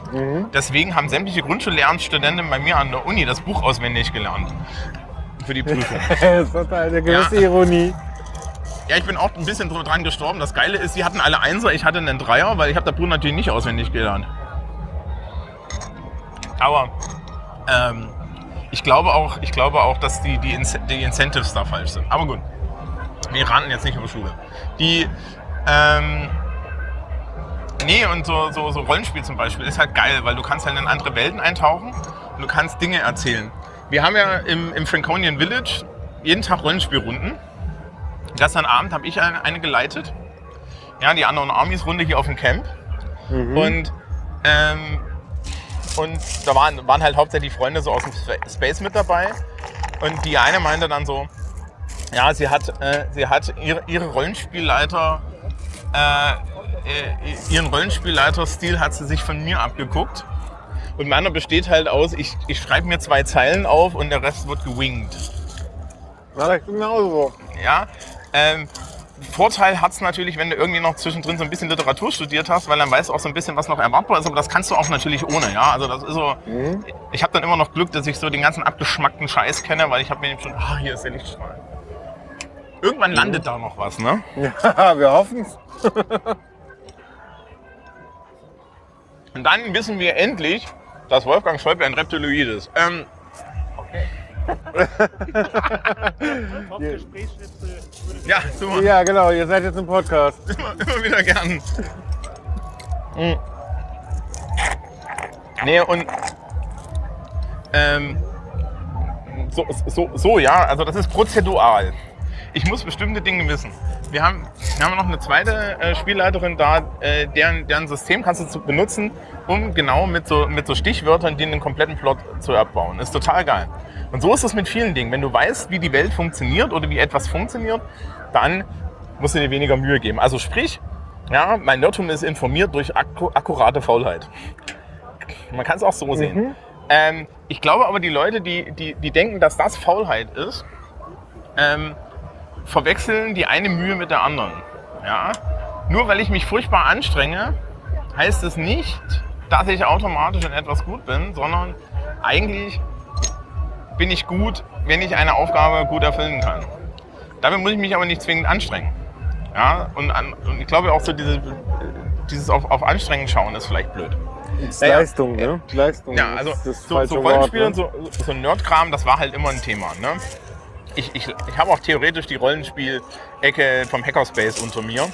Deswegen haben sämtliche Grundschullernstudenten bei mir an der Uni das Buch auswendig gelernt. Für die Prüfung. <laughs> Das ist eine gewisse Ja. Ironie. Ja, ich bin auch ein bisschen dran gestorben. Das Geile ist, sie hatten alle Einser, ich hatte einen Dreier, weil ich habe das Buch natürlich nicht auswendig gelernt. Aber ähm, ich, glaube auch, ich glaube auch, dass die, die, Ince- die Incentives da falsch sind. Aber gut, wir ranten jetzt nicht über Schule. Die, ähm, nee, und so, so, so Rollenspiel zum Beispiel ist halt geil, weil du kannst halt in andere Welten eintauchen und du kannst Dinge erzählen. Wir haben ja im, im Franconian Village jeden Tag Rollenspielrunden. Gestern Abend habe ich eine, eine geleitet. Ja, die anderen Armies-Runde hier auf dem Camp. Und, ähm, und da waren, waren halt hauptsächlich Freunde so aus dem Spa- Space mit dabei. Und die eine meinte dann so, ja, sie hat, äh, sie hat ihre, ihre Rollenspielleiter, äh, ihren Rollenspielleiter-Stil hat sie sich von mir abgeguckt. Und meiner besteht halt aus, ich, ich schreibe mir zwei Zeilen auf und der Rest wird gewinkt. Na, ich bin genauso. Ja. Ähm, Vorteil hat es natürlich, wenn du irgendwie noch zwischendrin so ein bisschen Literatur studiert hast, weil dann weißt du auch so ein bisschen, was noch erwartbar ist. Aber das kannst du auch natürlich ohne. Ja, also das ist so. Ich habe dann immer noch Glück, dass ich so den ganzen abgeschmackten Scheiß kenne, weil ich habe mir eben schon, ah, hier ist der Lichtstrahl. Irgendwann landet da noch was, ne? Ja, <laughs> wir hoffen's. Und dann wissen wir endlich, dass Wolfgang Schäuble ein Reptiloid ist. Ähm, würde ja, super. Ja, genau, ihr seid jetzt im Podcast. immer, immer wieder gern. Mm. Nee, und ähm, so, so, so, ja, also das ist prozedural. Ich muss bestimmte Dinge wissen. Wir haben, wir haben noch eine zweite äh, Spielleiterin da, äh, deren, deren System kannst du benutzen, um genau mit so, mit so Stichwörtern den kompletten Plot zu abbauen. Ist total geil. Und so ist es mit vielen Dingen. Wenn du weißt, wie die Welt funktioniert oder wie etwas funktioniert, dann musst du dir weniger Mühe geben. Also sprich, ja, mein Nerdtum ist informiert durch akku akkurate Faulheit. Man kann es auch so sehen. Ähm, ich glaube aber, die Leute, die, die, die denken, dass das Faulheit ist, ähm, verwechseln die eine Mühe mit der anderen. Ja? Nur weil ich mich furchtbar anstrenge, heißt es nicht, dass ich automatisch in etwas gut bin, sondern eigentlich bin ich gut, wenn ich eine Aufgabe gut erfüllen kann. Dabei muss ich mich aber nicht zwingend anstrengen. Ja? Und, an, und ich glaube auch so diese, dieses auf, auf Anstrengen schauen ist vielleicht blöd. Das ist Ja, ja. Leistung, ne? Leistung. Ja, also so, so Wort, Rollenspiel ne? und so, so Nerdkram, das war halt immer ein Thema. Ne? Ich, ich, ich habe auch theoretisch die Rollenspiel-Ecke vom Hackerspace unter mir.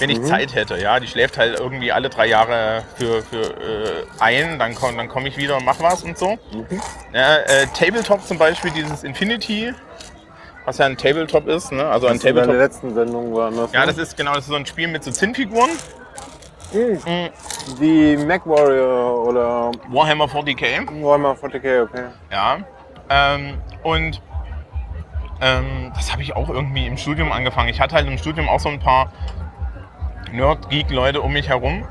Wenn Mhm. ich Zeit hätte, ja, die schläft halt irgendwie alle drei Jahre für, für äh, ein, dann komme dann komm ich wieder und mach was und so. Mhm. Ja, äh, Tabletop zum Beispiel, dieses Infinity, was ja ein Tabletop ist, ne? also ein Das in der Tabletop. letzten Sendung waren das. Ja, ne? das ist genau, das ist so ein Spiel mit so Zinnfiguren. Die Mac Warrior oder Warhammer 40k. Warhammer 40k, okay. Ja. Ähm, und ähm, das habe ich auch irgendwie im Studium angefangen. Ich hatte halt im Studium auch so ein paar Nerd-Geek-Leute um mich herum.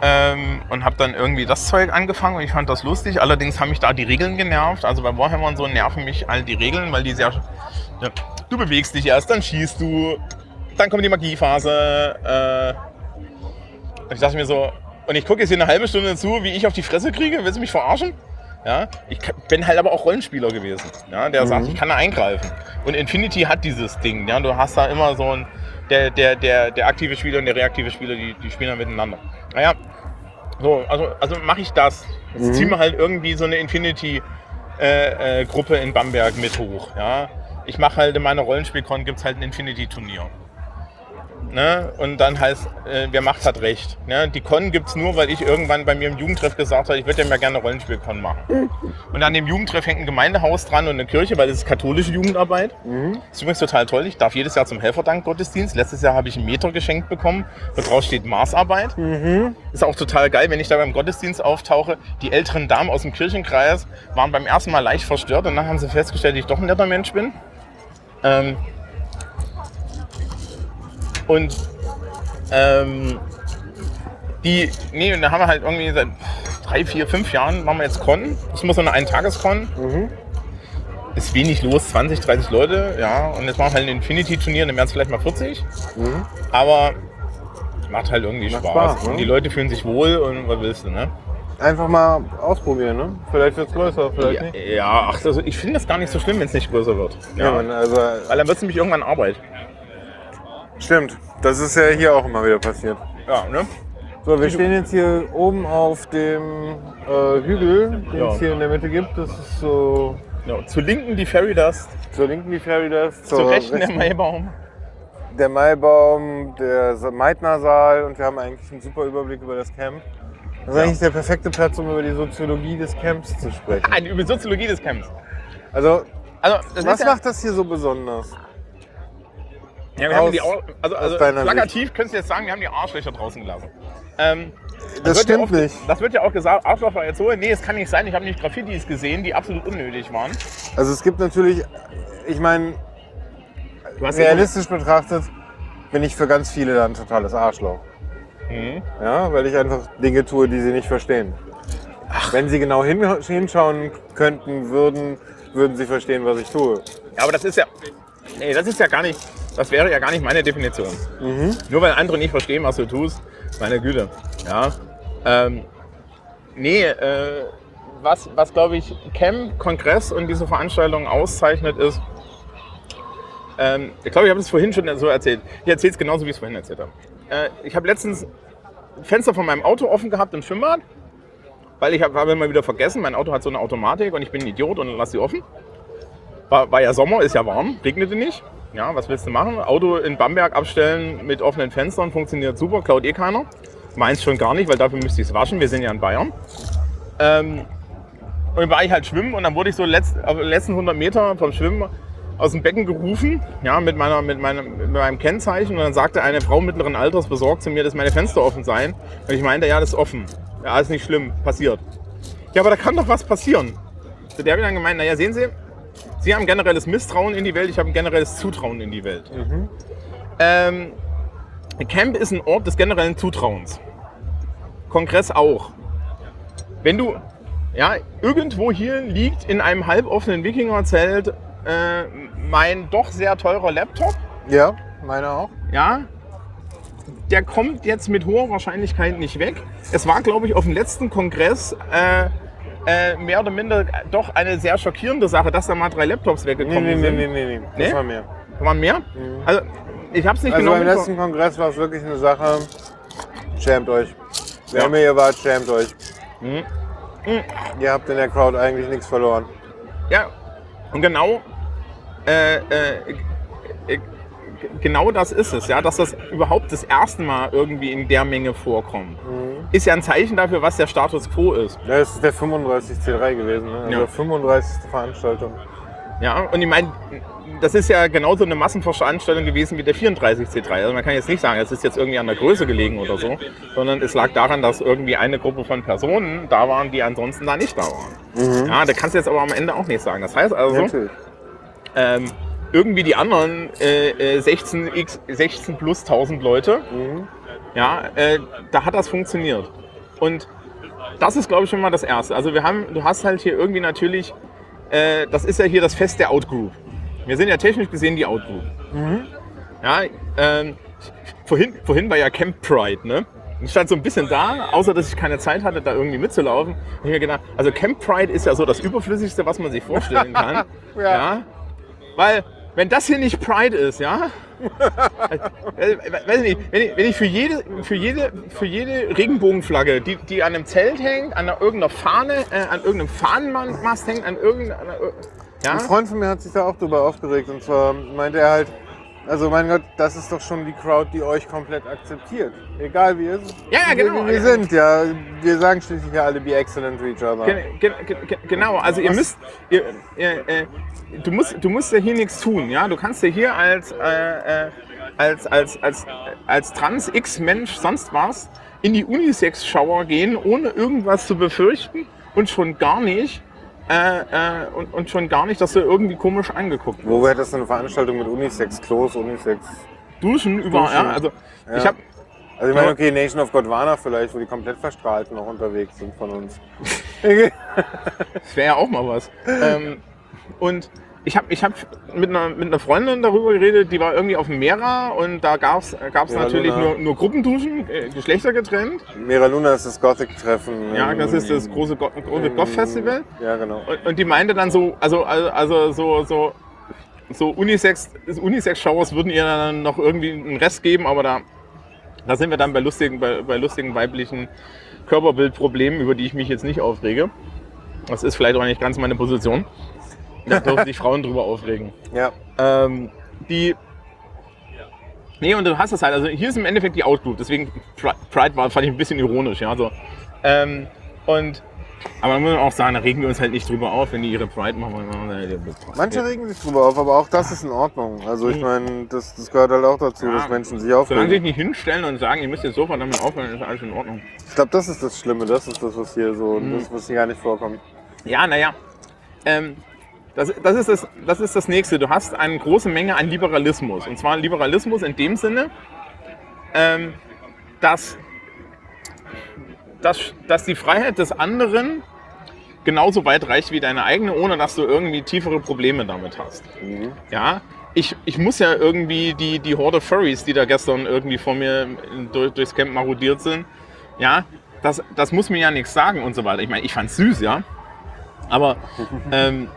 Ähm, und habe dann irgendwie das Zeug angefangen und ich fand das lustig. Allerdings haben mich da die Regeln genervt. Also bei Warhammer und so nerven mich halt die Regeln, weil die sehr. Ja, du bewegst dich erst, dann schießt du, dann kommt die Magiephase. Äh, ich dachte mir so, und ich gucke jetzt hier eine halbe Stunde zu, wie ich auf die Fresse kriege. Willst du mich verarschen? Ja, ich bin halt aber auch Rollenspieler gewesen, ja, der sagt, ich kann da eingreifen. Und Infinity hat dieses Ding, ja, du hast da immer so ein, der, der, der, der aktive Spieler und der reaktive Spieler, die, die spielen dann miteinander. Naja, so, also, also mache ich das. Jetzt ziehen wir halt irgendwie so eine Infinity-Gruppe äh, Gruppe in Bamberg mit hoch, ja. Ich mache halt in meiner Rollenspielkon gibt es halt ein Infinity-Turnier. Ne? Und dann heißt, äh, wer macht, hat recht. Ne? Die Con gibt es nur, weil ich irgendwann bei mir im Jugendtreff gesagt habe, ich würde ja mal gerne Rollenspiel-Con machen. Und an dem Jugendtreff hängt ein Gemeindehaus dran und eine Kirche, weil das ist katholische Jugendarbeit. Das ist übrigens total toll. Ich darf jedes Jahr zum Helferdank-Gottesdienst. Letztes Jahr habe ich einen Meter geschenkt bekommen, wo drauf steht Maßarbeit. Ist auch total geil, wenn ich da beim Gottesdienst auftauche. Die älteren Damen aus dem Kirchenkreis waren beim ersten Mal leicht verstört und dann haben sie festgestellt, dass ich doch ein netter Mensch bin. Ähm, und ähm, die, nee, und da haben wir halt irgendwie seit drei, vier, fünf Jahren machen wir jetzt Con. Das immer so eine Ein-Tages-Con. Ist wenig los, 20, 30 Leute, ja. Und jetzt machen wir halt ein Infinity-Turnier, dann wären es vielleicht mal 40. Aber macht halt irgendwie Macht Spaß. Spaß, ne? Und die Leute fühlen sich wohl und was willst du, ne? Einfach mal ausprobieren, ne? Vielleicht wird's größer, vielleicht Ja, nicht. ja, ach, also ich finde das gar nicht so schlimm, wenn es nicht größer wird. Ja, man, also Weil dann wird es nämlich irgendwann Arbeit. Stimmt. Das ist ja hier auch immer wieder passiert. Ja, ne? So, wir stehen jetzt hier oben auf dem äh, Hügel, den Ja. es hier in der Mitte gibt. Das ist so Ja, zur Linken die Fairy Dust, zur linken die Fairy Dust, zur Rechten der Maibaum. der Maibaum, der Sa- Meitner-Saal und wir haben eigentlich einen super Überblick über das Camp. Das ist Ja. eigentlich der perfekte Platz, um über die Soziologie des Camps zu sprechen. Eine über Soziologie des Camps. Also, Also, das was ist ja, macht das hier so besonders? Ja, wir haben aus- die, Ar- also, also plakativ könntest du jetzt sagen, wir haben die Arschlöcher draußen gelassen. Ähm, Das ja stimmt oft, nicht. Das wird ja auch gesagt, Arschloch war jetzt so. Nee, es kann nicht sein. Ich habe nicht Graffitis gesehen, die absolut unnötig waren. Also es gibt natürlich, ich meine, realistisch betrachtet bin ich für ganz viele dann ein totales Arschloch. Mhm. Ja, weil ich einfach Dinge tue, die sie nicht verstehen. Wenn Sie genau hin, hinschauen könnten, würden, würden Sie verstehen, was ich tue. Ja, aber das ist ja. Nee, das ist ja gar nicht. Das wäre ja gar nicht meine Definition. Nur weil andere nicht verstehen, was du tust, meine Güte. Ja. Ähm, nee, äh, was, was glaube ich Camp, Kongress und diese Veranstaltung auszeichnet, ist. Ähm, ich glaube, ich habe es vorhin schon so erzählt. Ich erzähle es genauso, wie ich es vorhin erzählt habe. Äh, ich habe letztens Fenster von meinem Auto offen gehabt im Schwimmbad, weil ich habe hab immer wieder vergessen, mein Auto hat so eine Automatik und ich bin ein Idiot und lasse sie offen. War, war ja Sommer, ist ja warm, regnete nicht. Ja, was willst du machen? Auto in Bamberg abstellen mit offenen Fenstern, funktioniert super, klaut eh keiner. Meins schon gar nicht, weil dafür müsste ich es waschen. Wir sind ja in Bayern. Ähm, und dann war ich halt schwimmen und dann wurde ich so letzt, letzten 100 Meter vom Schwimmen aus dem Becken gerufen, ja, mit, meiner, mit, meinem, mit meinem Kennzeichen. Und dann sagte eine Frau mittleren Alters besorgt zu mir, dass meine Fenster offen seien. Und ich meinte, ja, das ist offen. Ja, ist nicht schlimm, passiert. Ja, aber da kann doch was passieren. Zu der habe ich dann gemeint, naja, sehen Sie, Sie haben generelles Misstrauen in die Welt, ich habe ein generelles Zutrauen in die Welt. Ähm, Camp ist ein Ort des generellen Zutrauens. Kongress auch. Wenn du, ja, irgendwo hier liegt in einem halboffenen Wikingerzelt äh, mein doch sehr teurer Laptop, Ja, meine auch. ja, der kommt jetzt mit hoher Wahrscheinlichkeit nicht weg. Es war, glaube ich, auf dem letzten Kongress äh, äh, mehr oder minder doch eine sehr schockierende Sache, dass da mal drei Laptops Nee, weggekommen nee, nee, sind. nee, nee, nee. Das Nee? war mehr. Waren mehr? Also, ich habe es nicht Also genau beim letzten Kongress war es wirklich eine Sache. Schämt euch. Wer Ja. immer ihr wart, schämt euch. Mhm. Ihr habt in der Crowd eigentlich nichts verloren. Ja, und genau, äh, äh, äh, g- genau das ist es, ja, dass das überhaupt das erste Mal irgendwie in der Menge vorkommt. Ist ja ein Zeichen dafür, was der Status quo ist. Das ist der 35 C3 gewesen, ne? Also Ja. 35. Veranstaltung. Ja, und ich meine, das ist ja genauso eine Massenveranstaltung gewesen wie der 34C3. Also man kann jetzt nicht sagen, es ist jetzt irgendwie an der Größe gelegen oder so, sondern es lag daran, dass irgendwie eine Gruppe von Personen da waren, die ansonsten da nicht da waren. Ja, da kannst du jetzt aber am Ende auch nicht sagen. Das heißt also, ähm, irgendwie die anderen äh, äh, 16, x, 16 plus 1000 Leute, ja, äh, da hat das funktioniert. Und das ist, glaube ich, schon mal das Erste. Also wir haben, du hast halt hier irgendwie natürlich, äh, das ist ja hier das Fest der Outgroup. Wir sind ja technisch gesehen die Outgroup. Ja, ähm, vorhin, vorhin war ja Camp Pride, ne? Ich stand so ein bisschen da, außer dass ich keine Zeit hatte, da irgendwie mitzulaufen. Hab ich mir gedacht, also Camp Pride ist ja so das Überflüssigste, was man sich vorstellen kann. <laughs> Ja. ja. Weil, wenn das hier nicht Pride ist, ja, <laughs> äh, weiß ich nicht, wenn ich, wenn ich für jede, für jede, für jede Regenbogenflagge, die, die an einem Zelt hängt, an einer, irgendeiner Fahne, äh, an irgendeinem Fahnenmast hängt, an irgendeiner, ja, Ein Freund von mir hat sich da auch drüber aufgeregt. Und zwar meinte er halt, also mein Gott, das ist doch schon die Crowd, die euch komplett akzeptiert. Egal wie ihr, Ja, ja, genau. wir sind. Ja, wir sagen schließlich ja alle, be excellent to each other. Ge ge ge ge- genau, also ihr müsst, ihr, ihr, äh, du, musst, du musst ja hier nichts tun, ja. Du kannst ja hier als, äh, äh, als, als, als, als Trans-X-Mensch sonst was in die Unisex-Shower gehen, ohne irgendwas zu befürchten und schon gar nicht, äh, äh, und, und schon gar nicht, dass du irgendwie komisch angeguckt wirst. Wo wäre das eine Veranstaltung mit Unisex-Klos, Unisex? Duschen überall, ja. Also ich Ja. habe Also ich meine, okay, Nation of Godwana vielleicht, wo die komplett verstrahlt noch unterwegs sind von uns. <laughs> Das wäre ja auch mal was. ähm, und ich habe ich hab mit, einer, mit einer Freundin darüber geredet, die war irgendwie auf dem Mera und da gab es natürlich Luna. nur, nur Gruppenduschen, äh, Geschlechter getrennt. Mera Luna ist das Gothic-Treffen. Ja, das ist das große, Go große Goth-Festival. Ja, genau. Und, und die meinte dann so, also, also, also so, so, so Unisex, Unisex-Showers würden ihr dann noch irgendwie einen Rest geben, aber da, da sind wir dann bei lustigen, bei, bei lustigen weiblichen Körperbildproblemen, über die ich mich jetzt nicht aufrege. Das ist vielleicht auch nicht ganz meine Position. Da dürfen sich Frauen drüber aufregen. Ja. Ähm, die. Nee, und du hast das halt. Also hier ist im Endeffekt die Outgroup. Deswegen Pri- Pride war, fand ich ein bisschen ironisch. Ja, so. ähm, und. Aber man muss auch sagen, da regen wir uns halt nicht drüber auf, wenn die ihre Pride machen. Manche regen sich drüber auf, aber auch das ist in Ordnung. Also ich meine, das, das gehört halt auch dazu. Ja. dass Menschen sich Solange sie sich aufregen. nicht hinstellen und sagen, ihr müsst jetzt sofort damit aufhören, ist alles in Ordnung. Ich glaube, das ist das Schlimme. Das ist das, was hier so, Mhm. das, was hier gar nicht vorkommt. Ja, naja. Ähm, das, das, ist das, das ist das Nächste. Du hast eine große Menge an Liberalismus. Und zwar Liberalismus in dem Sinne, ähm, dass dass, dass die Freiheit des anderen genauso weit reicht wie deine eigene, ohne dass du irgendwie tiefere Probleme damit hast. Ja, ich, ich muss ja irgendwie die, die Horde Furries, die da gestern irgendwie vor mir durch, durchs Camp marodiert sind, ja, das, das muss mir ja nichts sagen und so weiter. Ich meine, ich fand's süß, ja, aber ähm,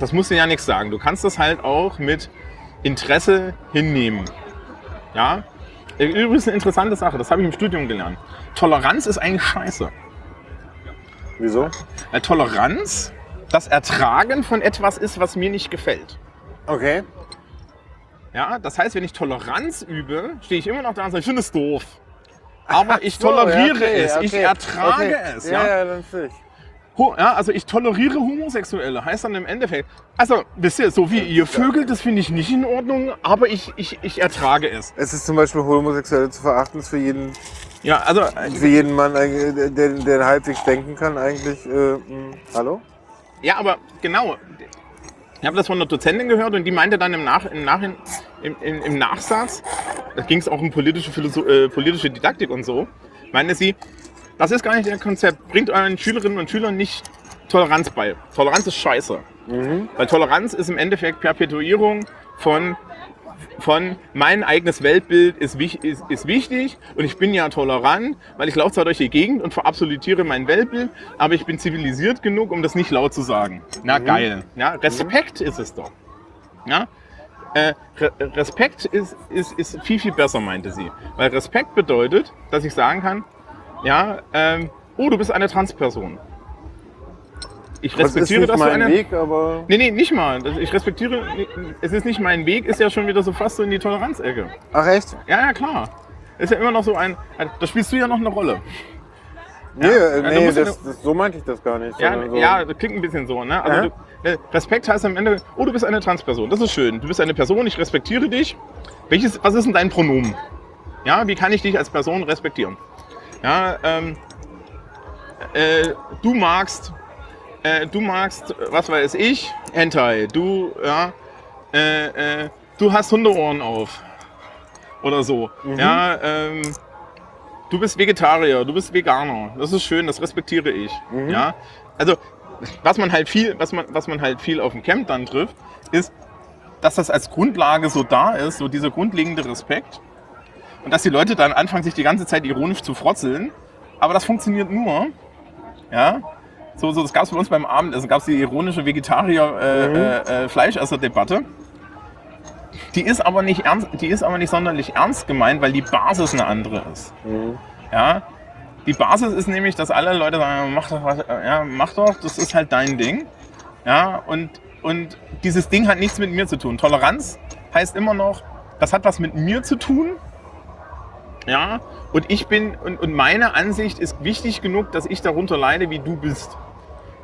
das muss dir ja nichts sagen. Du kannst das halt auch mit Interesse hinnehmen. Ja, übrigens eine interessante Sache, das habe ich im Studium gelernt. Toleranz ist eigentlich scheiße. Wieso? Weil Toleranz das Ertragen von etwas ist, was mir nicht gefällt. Okay. Ja, das heißt, wenn ich Toleranz übe, stehe ich immer noch da und sage, ich finde es doof. Aber ich So, toleriere ja, okay, es, ich okay, ertrage okay. es. Ja, Ja? ja, ich. Ho- ja, also ich toleriere Homosexuelle, heißt dann im Endeffekt. Also, wisst ihr, so wie ihr Vögel, das finde ich nicht in Ordnung, aber ich, ich, ich ertrage es. Es ist zum Beispiel Homosexuelle zu verachten, ist für jeden, Ja, also, für jeden Mann, äh, der, der halbwegs denken kann, eigentlich. Äh, mh, hallo? ja, aber genau. Ich habe das von einer Dozentin gehört und die meinte dann im, Nach, im, Nachhin, im, im, im Nachsatz, da ging es auch um politische, Philosoph äh, politische Didaktik und so, meinte sie, das ist gar nicht ihr Konzept. Bringt euren Schülerinnen und Schülern nicht Toleranz bei. Toleranz ist scheiße. Weil Toleranz ist im Endeffekt Perpetuierung von, von mein eigenes Weltbild ist, ist, ist wichtig und ich bin ja tolerant, weil ich laufe zwar durch die Gegend und verabsolutiere mein Weltbild, aber ich bin zivilisiert genug, um das nicht laut zu sagen. Na geil. Ja, Respekt ist es doch. Ja? Äh, Re Respekt ist, ist, ist viel, viel besser, meinte sie. Weil Respekt bedeutet, dass ich sagen kann, ja, ähm, oh, du bist eine Transperson. Ich Das ist respektiere, nicht dass du mein eine... Weg, aber. Nee, nee, nicht mal. Das- Ich respektiere, es ist nicht mein Weg, ist ja schon wieder so fast so in die Toleranzecke. Ach echt? Ja, ja, klar. Ist ja immer noch so ein, da spielst du ja noch eine Rolle. Nee, Ja, äh, da nee musst du das, das, so meinte ich das gar nicht. Ja, so, ja, das klingt ein bisschen so, ne? Also Aha. du, äh, Respekt heißt am Ende, oh, du bist eine Transperson, das ist schön. Du bist eine Person, ich respektiere dich. Welches, was ist denn dein Pronomen? Ja, wie kann ich dich als Person respektieren? Ja, ähm, äh, du magst, äh, du magst, was weiß ich, Hentai. Du, ja, äh, äh, du hast Hundeohren auf. Oder so. Ja, ähm, du bist Vegetarier, du bist Veganer. Das ist schön, das respektiere ich. Ja, also was man halt viel, was man, was man halt viel auf dem Camp dann trifft, ist, dass das als Grundlage so da ist, so dieser grundlegende Respekt. Und dass die Leute dann anfangen, sich die ganze Zeit ironisch zu frotzeln. Aber das funktioniert nur, ja. So, so das gab es bei uns beim Abendessen, gab es die ironische Vegetarier-Fleischesser-Debatte. Die ist aber nicht ernst, die ist aber nicht sonderlich ernst gemeint, weil die Basis eine andere ist. Ja, die Basis ist nämlich, dass alle Leute sagen, mach doch, was, ja, mach doch, das ist halt dein Ding. Ja, und, und dieses Ding hat nichts mit mir zu tun. Toleranz heißt immer noch, das hat was mit mir zu tun. Ja, und ich bin, und, und meine Ansicht ist wichtig genug, dass ich darunter leide, wie du bist.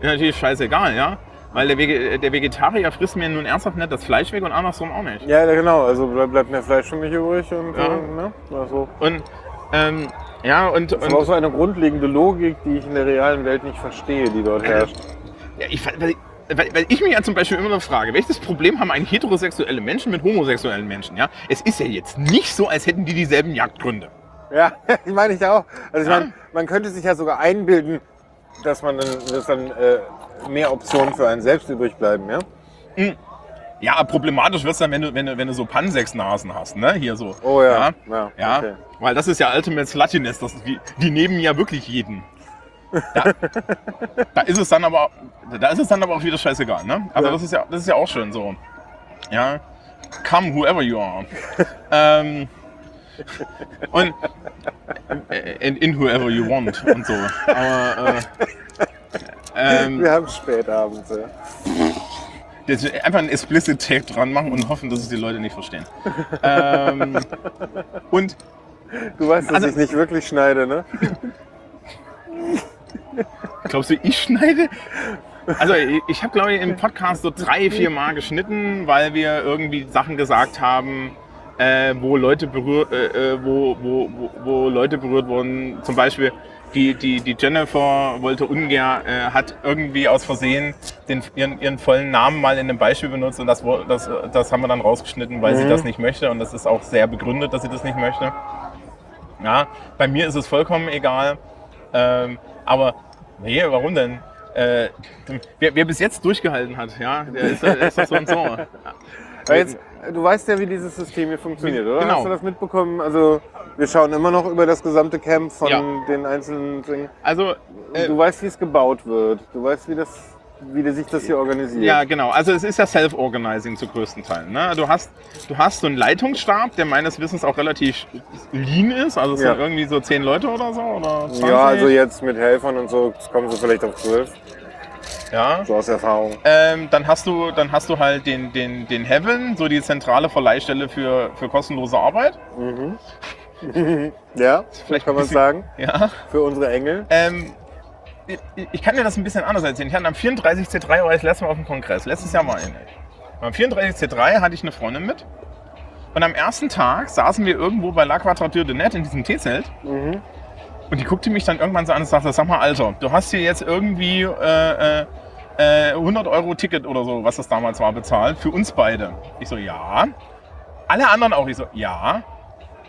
Ist natürlich scheißegal, ja. Weil der, Wege, der Vegetarier frisst mir nun ernsthaft nicht das Fleisch weg und andersrum auch nicht. Ja, genau. Also bleib- bleibt mehr Fleisch für mich übrig und Ja. äh, ne? Also, Und, ähm, ja, und, das ist aber auch und so eine grundlegende Logik, die ich in der realen Welt nicht verstehe, die dort herrscht. Ja, ich, weil, weil, ich mich ja zum Beispiel immer noch frage, welches Problem haben eigentlich heterosexuelle Menschen mit homosexuellen Menschen? Ja? Es ist ja jetzt nicht so, als hätten die dieselben Jagdgründe. Ja, <laughs> ich meine ich auch. Also ich Ja. meine, man könnte sich ja sogar einbilden, dass man dann, dass dann äh, mehr Optionen für einen selbst übrig bleiben, ja? Ja, problematisch wird es dann, wenn du, wenn, du, wenn du so Pansexnasen hast, ne? Hier so. Oh ja. Ja, Ja, ja okay. weil das ist ja Ultimate Slutiness, das, die, die nehmen ja wirklich jeden. Da, da ist es dann aber, da ist es dann aber auch wieder scheißegal, ne? Also Ja. das ist ja, das ist ja auch schön so. Ja, come whoever you are. ähm, und äh, in, in whoever you want und so. Aber äh, ähm, Wir haben Spätabend. Ja. Jetzt einfach einen explicit Tag dran machen und hoffen, dass es die Leute nicht verstehen. ähm, und Du weißt, dass Also- ich nicht wirklich schneide, ne? Glaubst du, ich schneide? Also ich, ich habe, glaube ich, im Podcast so drei, vier Mal geschnitten, weil wir irgendwie Sachen gesagt haben, äh, wo, Leute berührt, äh, äh, wo, wo, wo, wo Leute berührt wurden. Zum Beispiel die, die, die Jennifer wollte ungern, äh, hat irgendwie aus Versehen den, ihren, ihren vollen Namen mal in einem Beispiel benutzt und das, das, das haben wir dann rausgeschnitten, weil sie das nicht möchte und das ist auch sehr begründet, dass sie das nicht möchte. Ja, bei mir ist es vollkommen egal. Ähm, aber nee, warum denn? Äh, wer, wer bis jetzt durchgehalten hat, ja, der ist, der ist doch so und so. <laughs> Aber jetzt, du weißt ja, wie dieses System hier funktioniert, oder? Genau. Hast du das mitbekommen? Also wir schauen immer noch über das gesamte Camp von Ja. den einzelnen Dingen. Also, äh, Du weißt, wie es gebaut wird. Du weißt, wie das, wie sich das hier organisiert. Ja, genau. Also es ist ja Self-Organizing zu größten Teilen. Ne? Du, hast, du hast so einen Leitungsstab, der meines Wissens auch relativ lean ist. Also es Ja. sind irgendwie so zehn Leute oder so. Oder 20. Ja, also jetzt mit Helfern und so kommen sie vielleicht auf zwölf. Ja. So aus Erfahrung. Ähm, dann, hast du, dann hast du halt den, den, den Heaven, so die zentrale Verleihstelle für, für kostenlose Arbeit. <laughs> Ja, Vielleicht kann man bisschen- sagen. Ja. Für unsere Engel. Ähm, ich, kann dir das ein bisschen anders erzählen. Ich hatte am 34C3 war ich letztes Mal auf dem Kongress. Letztes Jahr war ich nicht. Am 34C3 hatte ich eine Freundin mit. Und am ersten Tag saßen wir irgendwo bei La Quadrature de Net in diesem T-Zelt. Mhm. Und die guckte mich dann irgendwann so an und sagte, sag mal, Alter, du hast hier jetzt irgendwie äh, äh, äh, 100 Euro Ticket oder so, was das damals war, bezahlt, für uns beide. Ich so, ja. Alle anderen auch. Ich so, ja.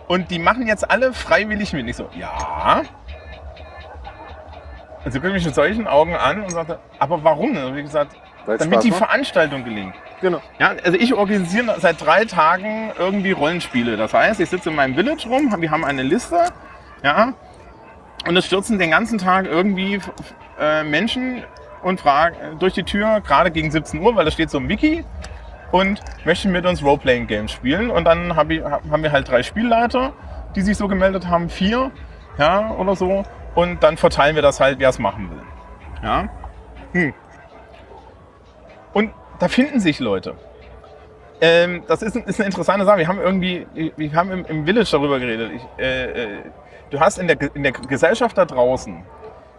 Und die machen jetzt alle freiwillig mit. Ich so, ja. Und sie guckte mich mit solchen Augen an und sagte, aber warum? Und wie gesagt, Weil's damit Spaß die macht. Veranstaltung gelingt. Genau. Ja, also ich organisiere seit drei Tagen irgendwie Rollenspiele. Das heißt, ich sitze in meinem Village rum, wir haben eine Liste, ja, und es stürzen den ganzen Tag irgendwie äh, Menschen und fragen durch die Tür, gerade gegen 17 Uhr, weil da steht so ein Wiki und möchten mit uns Role-Playing-Games spielen. Und dann hab ich, hab- haben wir halt drei Spielleiter, die sich so gemeldet haben, vier, ja, oder so. Und dann verteilen wir das halt, wer es machen will. Ja. Hm. Und da finden sich Leute. Ähm, das ist, ist eine interessante Sache. Wir haben irgendwie, wir haben im, im Village darüber geredet. Ich, äh, äh, du hast in der, in der Gesellschaft da draußen,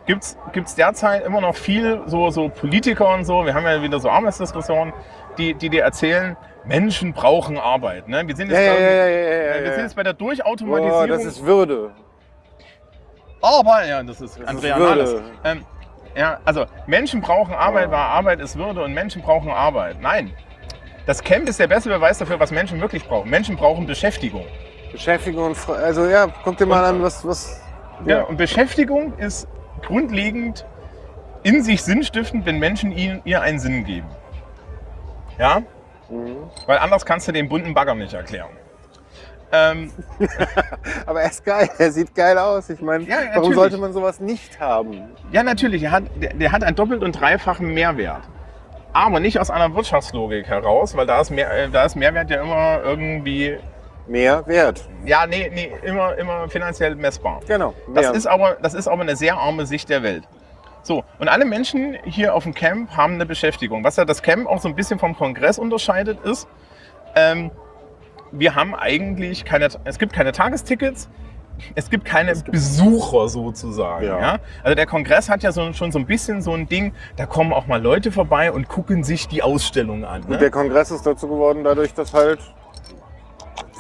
gibt es derzeit immer noch viel so, so Politiker und so, wir haben ja wieder so Arbeitsdiskussionen, die, die dir erzählen, Menschen brauchen Arbeit. Ne? Wir sind jetzt, ja, bei- ja, ja, wir sind jetzt bei der Durchautomatisierung. das ist Würde. Aber, ja, das ist Das Andrea. Nahles. Ähm, ja, also Menschen brauchen Arbeit, Ja. weil Arbeit ist Würde und Menschen brauchen Arbeit. Nein. Das Camp ist der beste Beweis dafür, was Menschen wirklich brauchen. Menschen brauchen Beschäftigung. Beschäftigung und also ja, guck dir mal an, was, was. Ja. und Beschäftigung ist grundlegend in sich sinnstiftend, wenn Menschen ihnen, ihr einen Sinn geben. Ja? Mhm. Weil anders kannst du den bunten Bagger nicht erklären. Ähm, <laughs> Aber er ist geil, er sieht geil aus. Ich meine, Ja, warum natürlich. sollte man sowas nicht haben? Ja, natürlich. Er hat, der, der hat einen doppelt und dreifachen Mehrwert. Aber nicht aus einer Wirtschaftslogik heraus, weil da ist, mehr, äh, da ist Mehrwert ja immer irgendwie, Mehr Wert. ja, nee, nee, immer, immer finanziell messbar. Genau. Das ist, aber, das ist aber eine sehr arme Sicht der Welt. So, und alle Menschen hier auf dem Camp haben eine Beschäftigung. Was ja das Camp auch so ein bisschen vom Kongress unterscheidet, ist, ähm, wir haben eigentlich keine, es gibt keine Tagestickets, es gibt keine Besucher sozusagen. Ja. Ja. Also der Kongress hat ja so, schon so ein bisschen so ein Ding, da kommen auch mal Leute vorbei und gucken sich die Ausstellung an. Und Ne? der Kongress ist dazu geworden, dadurch, dass halt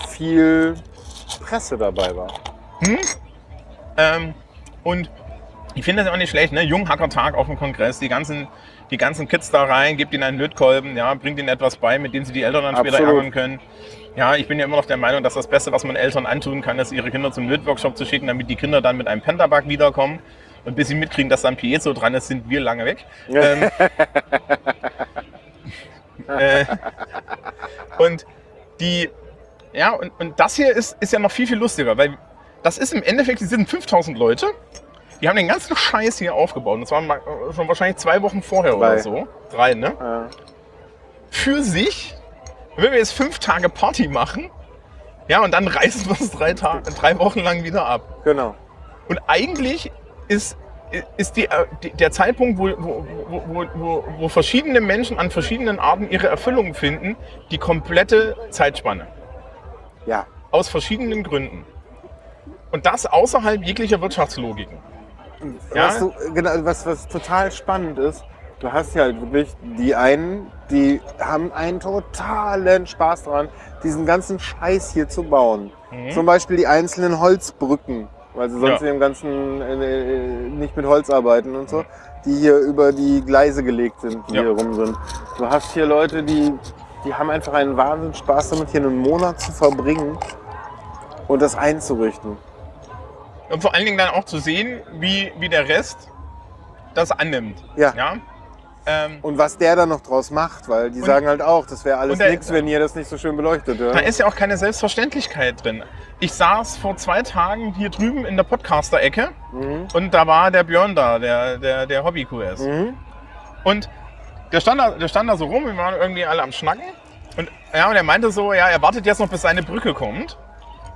viel Presse dabei war. Ähm, und ich finde das auch nicht schlecht, ne? Junghackertag auf dem Kongress, die ganzen, die ganzen Kids da rein, gebt ihnen einen Lötkolben, ja, bringt ihnen etwas bei, mit dem sie die Eltern dann später Absolut. ärgern können. Ja, ich bin ja immer noch der Meinung, dass das Beste, was man Eltern antun kann, ist, ihre Kinder zum Lötworkshop zu schicken, damit die Kinder dann mit einem Pentabak wiederkommen. Und bis sie mitkriegen, dass da ein Piezo dran ist, sind wir lange weg. ähm, <laughs> äh, und die, ja, und, und das hier ist, ist ja noch viel, viel lustiger, weil das ist im Endeffekt, die sind 5000 Leute, die haben den ganzen Scheiß hier aufgebaut. Und das waren mal- äh, schon wahrscheinlich zwei Wochen vorher Drei. oder so. Drei, ne? Ja. Für sich, wenn wir jetzt fünf Tage Party machen, ja, und dann reißen wir es drei, Tage, drei Wochen lang wieder ab. Genau. Und eigentlich ist, ist die, äh, der Zeitpunkt, wo, wo, wo, wo, wo, verschiedene Menschen an verschiedenen Arten ihre Erfüllung finden, die komplette Zeitspanne. Ja. Aus verschiedenen Gründen. Und das außerhalb jeglicher Wirtschaftslogiken. Ja. Was, du, genau, was, was total spannend ist, du hast ja halt wirklich die einen, die haben einen totalen Spaß daran, diesen ganzen Scheiß hier zu bauen. Zum Beispiel die einzelnen Holzbrücken, weil sie sonst Ja. in dem ganzen äh, nicht mit Holz arbeiten und so, die hier über die Gleise gelegt sind, die Ja. hier rum sind. Du hast hier Leute, die, die haben einfach einen Wahnsinn Spaß damit, hier einen Monat zu verbringen und das einzurichten. Und vor allen Dingen dann auch zu sehen, wie, wie der Rest das annimmt. Ja. ja? Ähm, Und was der dann noch draus macht, weil die Und- sagen halt auch, das wäre alles nichts, wenn ihr das nicht so schön beleuchtet. Ja? Da ist ja auch keine Selbstverständlichkeit drin. Ich saß vor zwei Tagen hier drüben in der Podcaster-Ecke Mhm. und da war der Björn da, der, der, der Hobby-QS. Mhm. Und der stand, da, der stand da so rum, wir waren irgendwie alle am Schnacken. Und, ja, und er meinte so, ja, er wartet jetzt noch, bis seine Brücke kommt.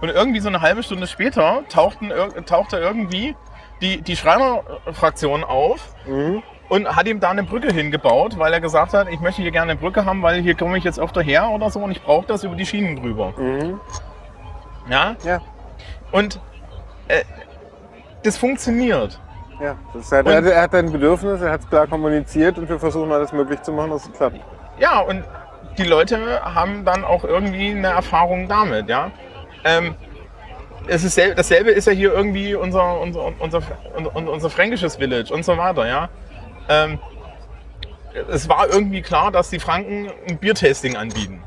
Und irgendwie so eine halbe Stunde später tauchten, tauchte irgendwie die, die Schreiner-Fraktion auf Mhm. Und hat ihm da eine Brücke hingebaut, weil er gesagt hat, ich möchte hier gerne eine Brücke haben, weil hier komme ich jetzt öfter her oder so und ich brauche das über die Schienen drüber. Mhm. Ja? Ja. Und äh, das funktioniert. Ja, das halt, Und- er, hat, ein Bedürfnis, er hat es klar kommuniziert und wir versuchen alles möglich zu machen, dass es klappt. Ja, und die Leute haben dann auch irgendwie eine Erfahrung damit, ja. Ähm, es ist sel dasselbe ist ja hier irgendwie unser, unser, unser, unser, unser fränkisches Village und so weiter, ja. Ähm, es war irgendwie klar, dass die Franken ein Biertasting anbieten.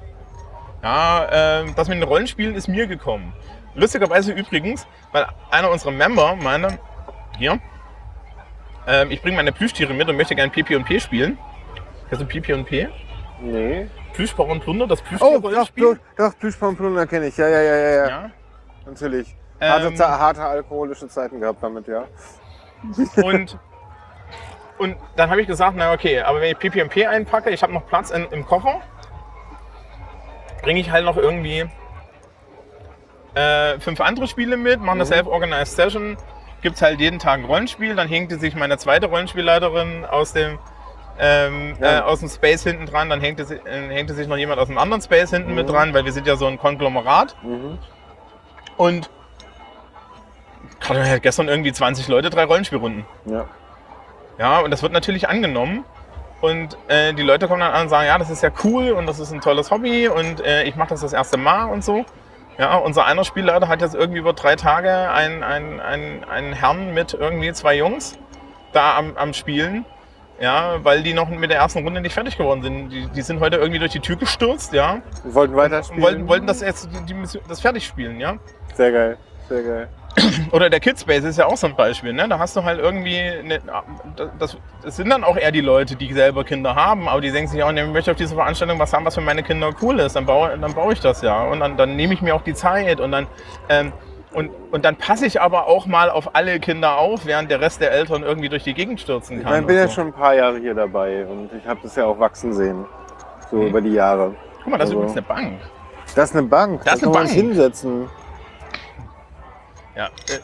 Ja, ähm, das mit den Rollenspielen ist mir gekommen. Lustigerweise übrigens, weil einer unserer Member meinte, hier, ähm, ich bringe meine Plüschtiere mit und möchte gerne PP&P spielen. Kennst du PP&P? Nee. Plüschbauer und Plunder, das Oh, doch, Plüschtier-Rollenspiel. Plü- doch Plüschpamplona kenne ich. Ja, ja, ja, ja, ja. Natürlich. Harte, Ähm, Ze- harte alkoholische Zeiten gehabt damit, ja. Und, und dann habe ich gesagt, na okay, aber wenn ich PP&P einpacke, ich habe noch Platz in, im Koffer, bringe ich halt noch irgendwie äh, fünf andere Spiele mit, mache eine Self-Organized Session, gibt es halt jeden Tag ein Rollenspiel, dann hängte sich meine zweite Rollenspielleiterin aus dem ähm, Ja. äh, aus dem Space hinten dran, dann hängte, äh, hängte sich noch jemand aus dem anderen Space hinten mit dran, weil wir sind ja so ein Konglomerat. Mhm. Und gerade gestern irgendwie 20 Leute, drei Rollenspielrunden. Ja. Ja, und das wird natürlich angenommen. Und äh, die Leute kommen dann an und sagen, ja, das ist ja cool und das ist ein tolles Hobby und äh, ich mache das das erste Mal und so. Ja, unser einer Spielleiter hat jetzt irgendwie über drei Tage einen, einen, einen, einen Herrn mit irgendwie zwei Jungs da am, am Spielen. Ja, weil die noch mit der ersten Runde nicht fertig geworden sind. Die, die sind heute irgendwie durch die Tür gestürzt, ja. Wir wollten Und weiterspielen. wollten, wollten das jetzt die, die, Mission- das fertig spielen, ja. Sehr geil. Sehr geil. <clears throat> Oder der Kidspace ist ja auch so ein Beispiel. Ne? Da hast du halt irgendwie, eine, das, das sind dann auch eher die Leute, die selber Kinder haben, aber die denken sich auch, ne, ich möchte auf diese Veranstaltung was haben, was für meine Kinder cool ist. Dann baue, dann baue ich das ja. Und dann, dann nehme ich mir auch die Zeit und dann, ähm, und, und dann passe ich aber auch mal auf alle Kinder auf, während der Rest der Eltern irgendwie durch die Gegend stürzen Ich kann. ich bin und ja so. schon ein paar Jahre hier dabei und ich habe das ja auch wachsen sehen. So Mhm. über die Jahre. Guck mal, das ist Also- übrigens eine Bank. Das ist eine Bank. Das ist da eine kann man sich Bank. hinsetzen. Ja, äh,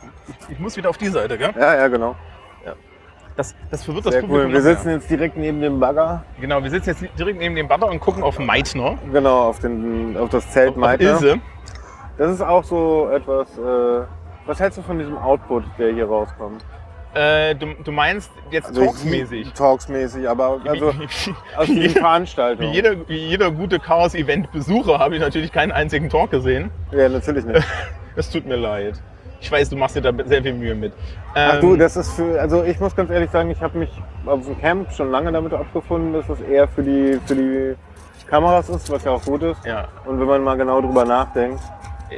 ich muss wieder auf die Seite, gell? Ja, ja, genau. Das, das verwirrt das Sehr Publikum cool. Wir sitzen jetzt direkt neben dem Bagger. Genau, wir sitzen jetzt direkt neben dem Butter und gucken auf Meitner. Genau, auf, den, auf das Zelt Auf Meitner. Ilse. Das ist auch so etwas. Äh, was hältst du von diesem Output, der hier rauskommt? Äh, du, du meinst jetzt Also talksmäßig? Talksmäßig, aber <laughs> also aus wie, diesen Veranstaltungen. wie, jeder, wie jeder gute Chaos-Event-Besucher habe ich natürlich keinen einzigen Talk gesehen. Ja, natürlich nicht. <laughs> Es tut mir leid. Ich weiß, du machst dir da sehr viel Mühe mit. Ach Ähm, du, das ist für, also ich muss ganz ehrlich sagen, ich habe mich auf dem Camp schon lange damit abgefunden, dass es eher für die, für die Kameras ist, was ja auch gut ist. ja, Und wenn man mal genau drüber nachdenkt,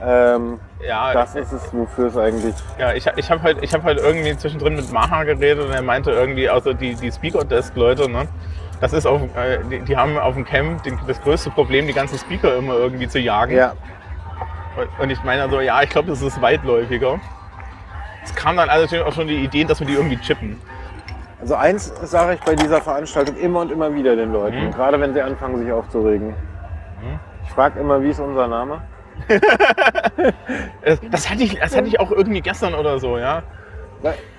ähm, ja, das ist es, wofür es eigentlich. ja, ich, ich habe halt, ich hab halt irgendwie zwischendrin mit Maha geredet und er meinte irgendwie, also die, die Speaker-Desk-Leute, ne? Das ist auf, äh, die, die haben auf dem Camp den, das größte Problem, die ganzen Speaker immer irgendwie zu jagen. Ja, Und- ich meine also, ja, ich glaube, das ist weitläufiger. Es kam dann also natürlich auch schon die Idee, dass wir die irgendwie chippen. also eins sage ich bei dieser Veranstaltung immer und immer wieder den Leuten, Mhm. gerade wenn sie anfangen, sich aufzuregen. Ich frage immer, wie ist unser Name? <laughs> Das hatte ich, das hatte ich auch irgendwie gestern oder so, ja.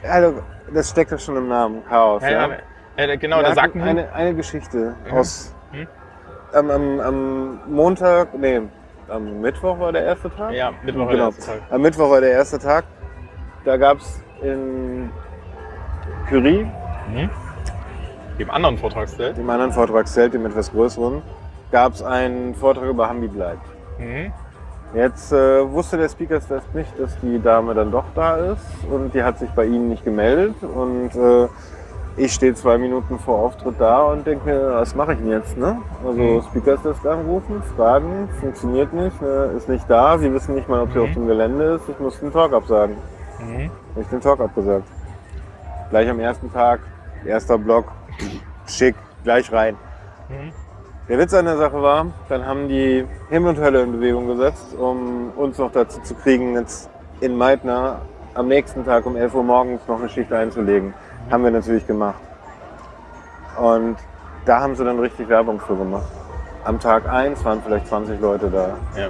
Also, das steckt ja schon im Namen, Chaos. Ja, Ja, ja, äh, genau, da sagten die, eine, eine Geschichte Mhm. aus. Mhm. Am, am, am Montag, nee, am Mittwoch war der erste Tag. ja, Mittwoch Genau. der erste Tag. Am Mittwoch war der erste Tag. Da gab es in Curie, Mhm. Im anderen Vortragszelt. dem anderen Vortragszelt, dem etwas größeren, gab es einen Vortrag über Hambi bleibt. Mhm. Jetzt äh, wusste der Speakers Desk nicht, dass die Dame dann doch da ist und die hat sich bei ihnen nicht gemeldet und äh, ich stehe zwei Minuten vor Auftritt da und denke mir, was mache ich denn jetzt? Ne? Also Mhm. Speakers Desk anrufen, fragen, funktioniert nicht, ne? ist nicht da, sie wissen nicht mal, ob sie Mhm. auf dem Gelände ist, ich muss den Talk absagen. Habe ich den Talk abgesagt. Gleich am ersten Tag, erster Block, schick, gleich rein. Der Witz an der Sache war, dann haben die Himmel und Hölle in Bewegung gesetzt, um uns noch dazu zu kriegen, jetzt in Meitner am nächsten Tag um 11 Uhr morgens noch eine Schicht einzulegen. Haben wir natürlich gemacht. Und da haben sie dann richtig Werbung für gemacht. Am Tag 1 waren vielleicht 20 Leute da. Ja.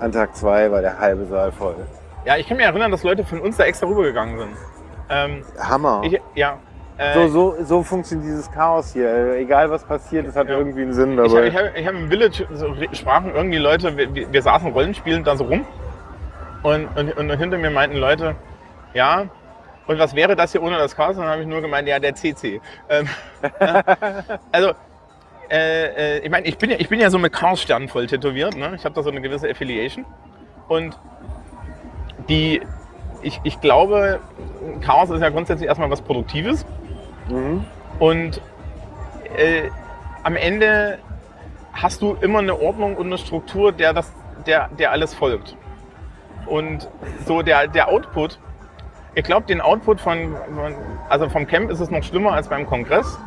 An Tag 2 war der halbe Saal voll. ja, ich kann mich erinnern, dass Leute von uns da extra rübergegangen sind. Ähm, Hammer. ich, ja. Äh, so, so, so funktioniert dieses Chaos hier. Egal was passiert, es hat Ja. irgendwie einen Sinn Ich habe dabei. ich hab, ich hab im Village so sprachen irgendwie Leute, wir, wir- wir saßen rollenspielend da so rum und, und, und hinter mir meinten Leute, ja, und was wäre das hier ohne das Chaos? Und dann habe ich nur gemeint, ja, der CC. Ähm, <laughs> also, äh, äh, ich meine, ich bin ja, ich bin ja so mit Chaos-Sternen voll tätowiert. Ne? Ich habe da so eine gewisse Affiliation. Und die, ich, ich glaube, Chaos ist ja grundsätzlich erstmal was Produktives. Mhm. Und äh, am Ende hast du immer eine Ordnung und eine Struktur, der, das, der, der alles folgt. Und so der, der Output, ich glaube, den Output von, also vom Camp ist es noch schlimmer als beim Kongress.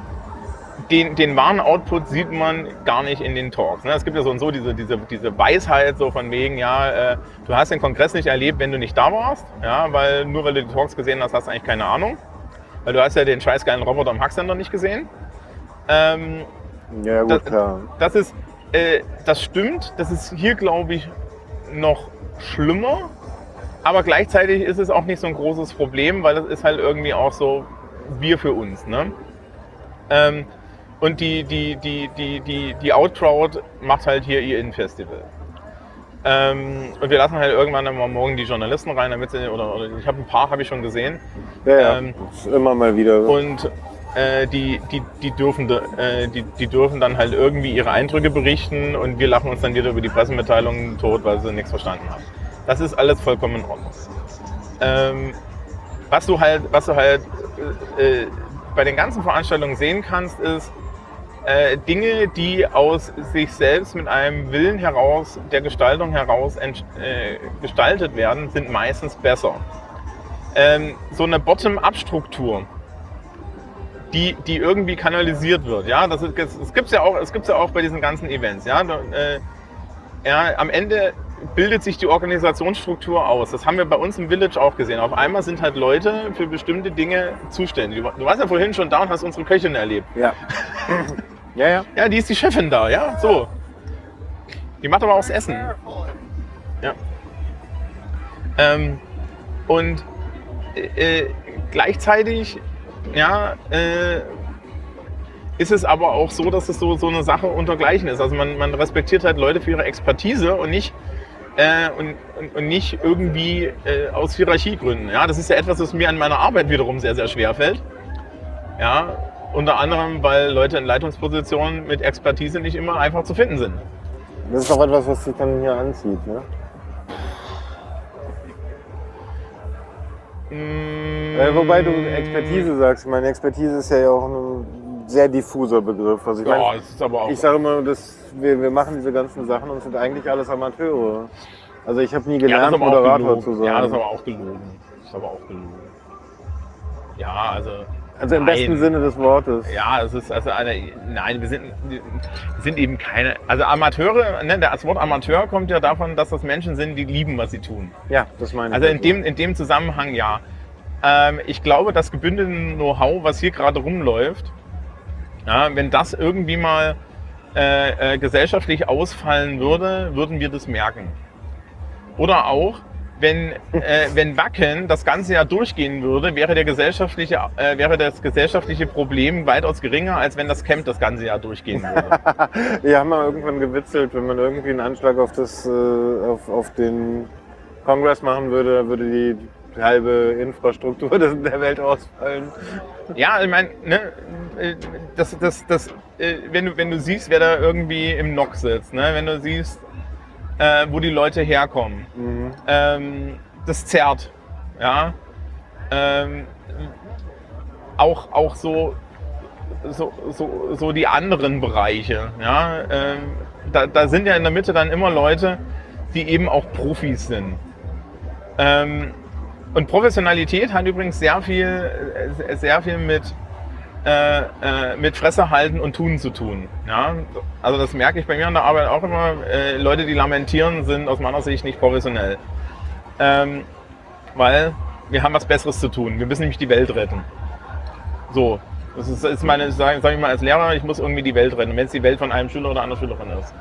Den, den wahren Output sieht man gar nicht in den Talks. Ne? Es gibt ja so und so diese, diese, diese Weisheit so von wegen, ja, äh, du hast den Kongress nicht erlebt, wenn du nicht da warst, ja, weil nur weil du die Talks gesehen hast, hast du eigentlich keine Ahnung. Weil du hast ja den scheißgeilen Roboter am Hacksender nicht gesehen. Ähm, Ja, gut, Das- klar. das ist, äh, das stimmt. Das ist hier, glaube ich, noch schlimmer. Aber gleichzeitig ist es auch nicht so ein großes Problem, weil das ist halt irgendwie auch so wir für uns. Ne? Ähm, und die, die, die, die, die, die Outcrowd macht halt hier ihr Innenfestival. Ähm, und wir lassen halt irgendwann immer morgen die Journalisten rein, damit sie, oder, oder ich habe ein paar, habe ich schon gesehen. Ja, ja. ähm, immer mal wieder. Und äh, die, die, die, dürfen, äh, die, die dürfen dann halt irgendwie ihre Eindrücke berichten und wir lachen uns dann wieder über die Pressemitteilungen tot, weil sie nichts verstanden haben. Das ist alles vollkommen in Ordnung. Ähm, was du halt, was du halt äh, äh, bei den ganzen Veranstaltungen sehen kannst, ist äh, Dinge, die aus sich selbst mit einem Willen heraus, der Gestaltung heraus äh, gestaltet werden, sind meistens besser. Ähm, so eine Bottom-up-Struktur, die, die irgendwie kanalisiert wird. Ja, das, das gibt's ja auch, es ja auch bei diesen ganzen Events. Ja, da, äh, ja, am Ende bildet sich die Organisationsstruktur aus. Das haben wir bei uns im Village auch gesehen. Auf einmal sind halt Leute für bestimmte Dinge zuständig. Du warst ja vorhin schon da und hast unsere Köchin erlebt. Ja. <laughs> ja, ja. Ja, die ist die Chefin da, ja, so. Die macht aber auch das Essen. Ja. Ähm, und äh, äh, gleichzeitig, ja, äh, ist es aber auch so, dass es so, so eine Sache untergleichen ist. Also man, man respektiert halt Leute für ihre Expertise und nicht, äh, und, und, und nicht irgendwie äh, aus Hierarchiegründen. Ja, das ist ja etwas, was mir an meiner Arbeit wiederum sehr, sehr schwer fällt. Ja, unter anderem, weil Leute in Leitungspositionen mit Expertise nicht immer einfach zu finden sind. Das ist auch etwas, was sich dann hier anzieht. Ne? Mm, Äh, wobei du Expertise sagst. Ich meine, Expertise ist ja auch ein sehr diffuser Begriff. Also ich, Ja, meine, es ist aber auch. ich sage immer, dass wir, wir machen diese ganzen Sachen und sind eigentlich alles Amateure. Also ich habe nie ja, gelernt, auch Moderator zu sein. Ja, das ist aber auch gelogen. Das ist aber auch gelogen. Ja, also. also im nein. besten Sinne des Wortes. Ja, es ist also eine. Nein, wir sind, wir sind eben keine. Also Amateure, ne, das Wort Amateur kommt ja davon, dass das Menschen sind, die lieben, was sie tun. Ja, das meine ich. Also in dem, in dem Zusammenhang ja. Ähm, ich glaube, das gebündelte Know-how, was hier gerade rumläuft, ja, wenn das irgendwie mal äh, äh, gesellschaftlich ausfallen würde, würden wir das merken. Oder auch, wenn, äh, wenn Wacken das ganze Jahr durchgehen würde, wäre, der gesellschaftliche, äh, wäre das gesellschaftliche Problem weitaus geringer, als wenn das Camp das ganze Jahr durchgehen würde. <laughs> Wir haben mal irgendwann gewitzelt, wenn man irgendwie einen Anschlag auf, das, äh, auf, auf den Kongress machen würde, würde die halbe Infrastruktur der Welt ausfallen. Ja, ich meine, ne, äh, das, das, das, äh, wenn, du, wenn du siehst, wer da irgendwie im Nock sitzt, ne, wenn du siehst, äh, wo die Leute herkommen, Mhm. ähm, das zerrt. Ja. Ähm, auch, auch so, so, so, so die anderen Bereiche. Ja. Ähm, da, da sind ja in der Mitte dann immer Leute, die eben auch Profis sind. Ähm, und Professionalität hat übrigens sehr viel, äh, sehr viel mit, äh, äh, mit Fresse halten und Tun zu tun. Ja? Also das merke ich bei mir an der Arbeit auch immer. Äh, Leute, die lamentieren, sind aus meiner Sicht nicht professionell. Ähm, weil wir haben was Besseres zu tun. Wir müssen nämlich die Welt retten. So. Das ist, ist meine, sage sag ich mal als Lehrer, ich muss irgendwie die Welt retten. Wenn es die Welt von einem Schüler oder einer Schülerin ist.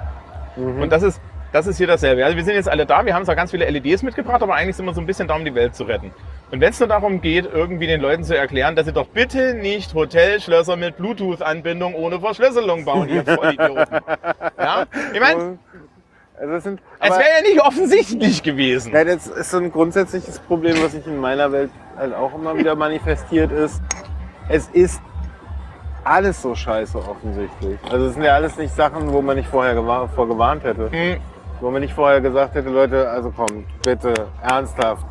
Und das ist, das ist hier dasselbe. Also wir sind jetzt alle da, wir haben zwar ganz viele LEDs mitgebracht, aber eigentlich sind wir so ein bisschen da, um die Welt zu retten. Und wenn es nur darum geht, irgendwie den Leuten zu erklären, dass sie doch bitte nicht Hotelschlösser mit Bluetooth-Anbindung ohne Verschlüsselung bauen, ihr Vollidioten. <laughs> Ja? Ich meine, Also das sind, es wäre ja nicht offensichtlich gewesen. Ja, das ist so ein grundsätzliches Problem, was sich in meiner Welt halt auch immer wieder manifestiert ist. Es ist alles so scheiße offensichtlich. Also es sind ja alles nicht Sachen, wo man nicht vorher gewa vor gewarnt hätte. Hm, Wo man nicht vorher gesagt hätte, Leute, also komm, bitte, ernsthaft.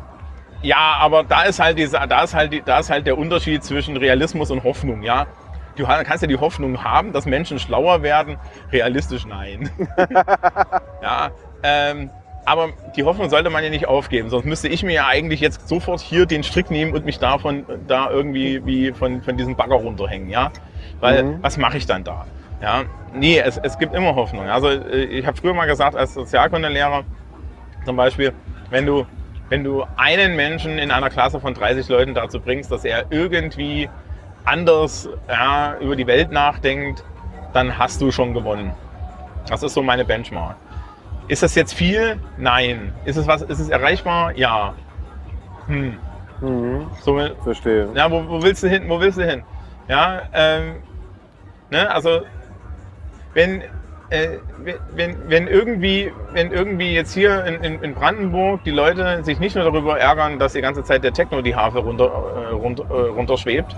Ja, aber da ist halt, diese, da ist halt, die, da ist halt der Unterschied zwischen Realismus und Hoffnung, ja. Du kannst ja die Hoffnung haben, dass Menschen schlauer werden. Realistisch nein. <laughs> ja, ähm, aber die Hoffnung sollte man ja nicht aufgeben, sonst müsste ich mir ja eigentlich jetzt sofort hier den Strick nehmen und mich davon da irgendwie wie von, von diesem Bagger runterhängen, ja. Weil Mhm. was mache ich dann da? Ja, nee, es, es gibt immer Hoffnung. Also äh, ich habe früher mal gesagt als Sozialkundelehrer zum Beispiel, wenn du wenn du einen Menschen in einer Klasse von 30 Leuten dazu bringst, dass er irgendwie anders ja, über die Welt nachdenkt, dann hast du schon gewonnen. Das ist so meine Benchmark. Ist das jetzt viel? Nein. Ist es was? Ist es erreichbar? Ja. Hm. Mhm, So, verstehe. ja, wo, wo willst du hin? Wo willst du hin? Ja, ähm, ne, also wenn, äh, wenn, wenn, irgendwie, wenn irgendwie jetzt hier in, in, in Brandenburg die Leute sich nicht nur darüber ärgern, dass die ganze Zeit der Techno die Hafe runter, äh, runter, äh, runterschwebt,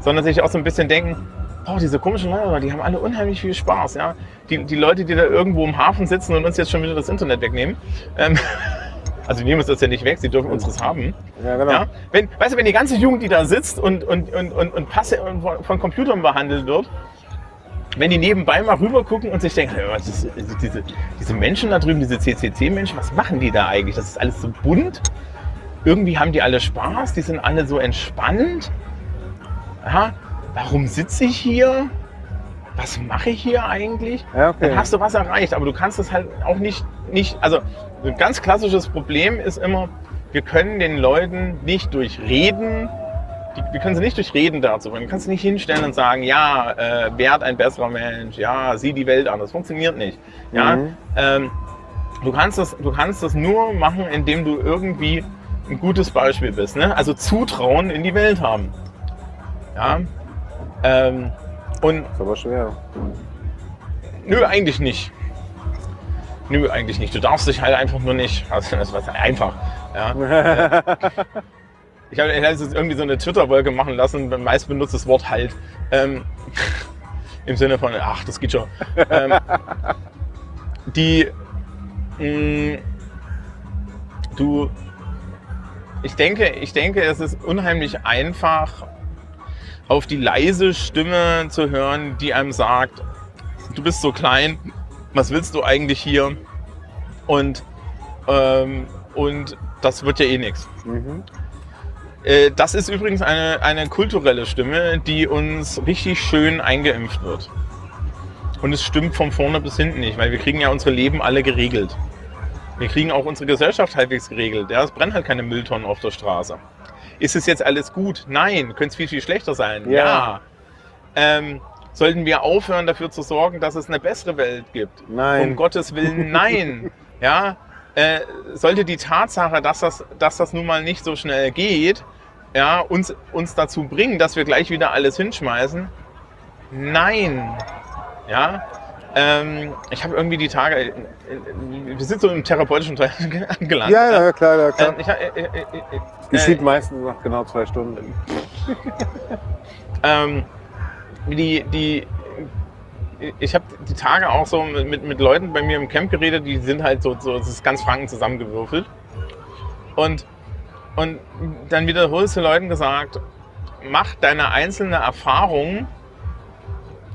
sondern sich auch so ein bisschen denken, oh, diese komischen Leute, die haben alle unheimlich viel Spaß. Ja? Die, die Leute, die da irgendwo im Hafen sitzen und uns jetzt schon wieder das Internet wegnehmen. Ähm, <laughs> also die nehmen uns das ja nicht weg, sie dürfen unseres haben. Ja, genau. Ja? Wenn, weißt du, wenn die ganze Jugend, die da sitzt und, und, und, und, und Passe von Computern behandelt wird, wenn die nebenbei mal rüber gucken und sich denken, "Ja, was ist, diese, diese Menschen da drüben, diese CCC-Menschen, was machen die da eigentlich? Das ist alles so bunt. Irgendwie haben die alle Spaß, die sind alle so entspannt. Ja, warum sitze ich hier? Was mache ich hier eigentlich? Ja, okay. dann hast du was erreicht. Aber du kannst es halt auch nicht, nicht, also ein ganz klassisches Problem ist immer, wir können den Leuten nicht durch Reden, die, wir können sie nicht durch Reden dazu bringen. Du kannst sie nicht hinstellen und sagen, ja, äh, werd ein besserer Mensch, ja, sieh die Welt an. Das funktioniert nicht. Ja, Mhm. ähm, du, kannst das, du kannst das nur machen, indem du irgendwie ein gutes Beispiel bist. Ne? Also Zutrauen in die Welt haben. Ja. Ähm, und Ist aber schwer. Nö, eigentlich nicht. Nö, eigentlich nicht. Du darfst dich halt einfach nur nicht. Also, das war einfach. Ja. <laughs> Ich habe jetzt irgendwie so eine Twitter-Wolke machen lassen, meist benutztes Wort halt. Ähm, <laughs> Im Sinne von, ach, das geht schon. ähm, <laughs> die, mh, du, ich denke, ich denke, es ist unheimlich einfach, auf die leise Stimme zu hören, die einem sagt, du bist so klein, was willst du eigentlich hier? Und, ähm, und das wird ja eh nichts. Mhm. Äh, Das ist übrigens eine, eine kulturelle Stimme, die uns richtig schön eingeimpft wird. Und es stimmt von vorne bis hinten nicht, weil wir kriegen ja unsere Leben alle geregelt. Wir kriegen auch unsere Gesellschaft halbwegs geregelt. Ja, es brennen halt keine Mülltonnen auf der Straße. Ist es jetzt alles gut? Nein. Könnte es viel, viel schlechter sein? Ja. Ja. Ähm, sollten wir aufhören, dafür zu sorgen, dass es eine bessere Welt gibt? Nein. Um Gottes Willen, nein. <laughs> ja, äh, sollte die Tatsache, dass das, dass das nun mal nicht so schnell geht, ja, uns, uns dazu bringen, dass wir gleich wieder alles hinschmeißen? Nein. Ja. Ähm, ich habe irgendwie die Tage, äh, äh, wir sind so im therapeutischen Teil <laughs> angelangt. Ja, ja, klar, ja, klar. Ähm, ich, äh, äh, äh, äh, Geschieht meistens nach genau zwei Stunden. <laughs> ähm, die, die, ich habe die Tage auch so mit, mit Leuten bei mir im Camp geredet, die sind halt so, so das ist ganz Franken zusammengewürfelt. Und, und dann wiederholst du Leuten gesagt, mach deine einzelne Erfahrung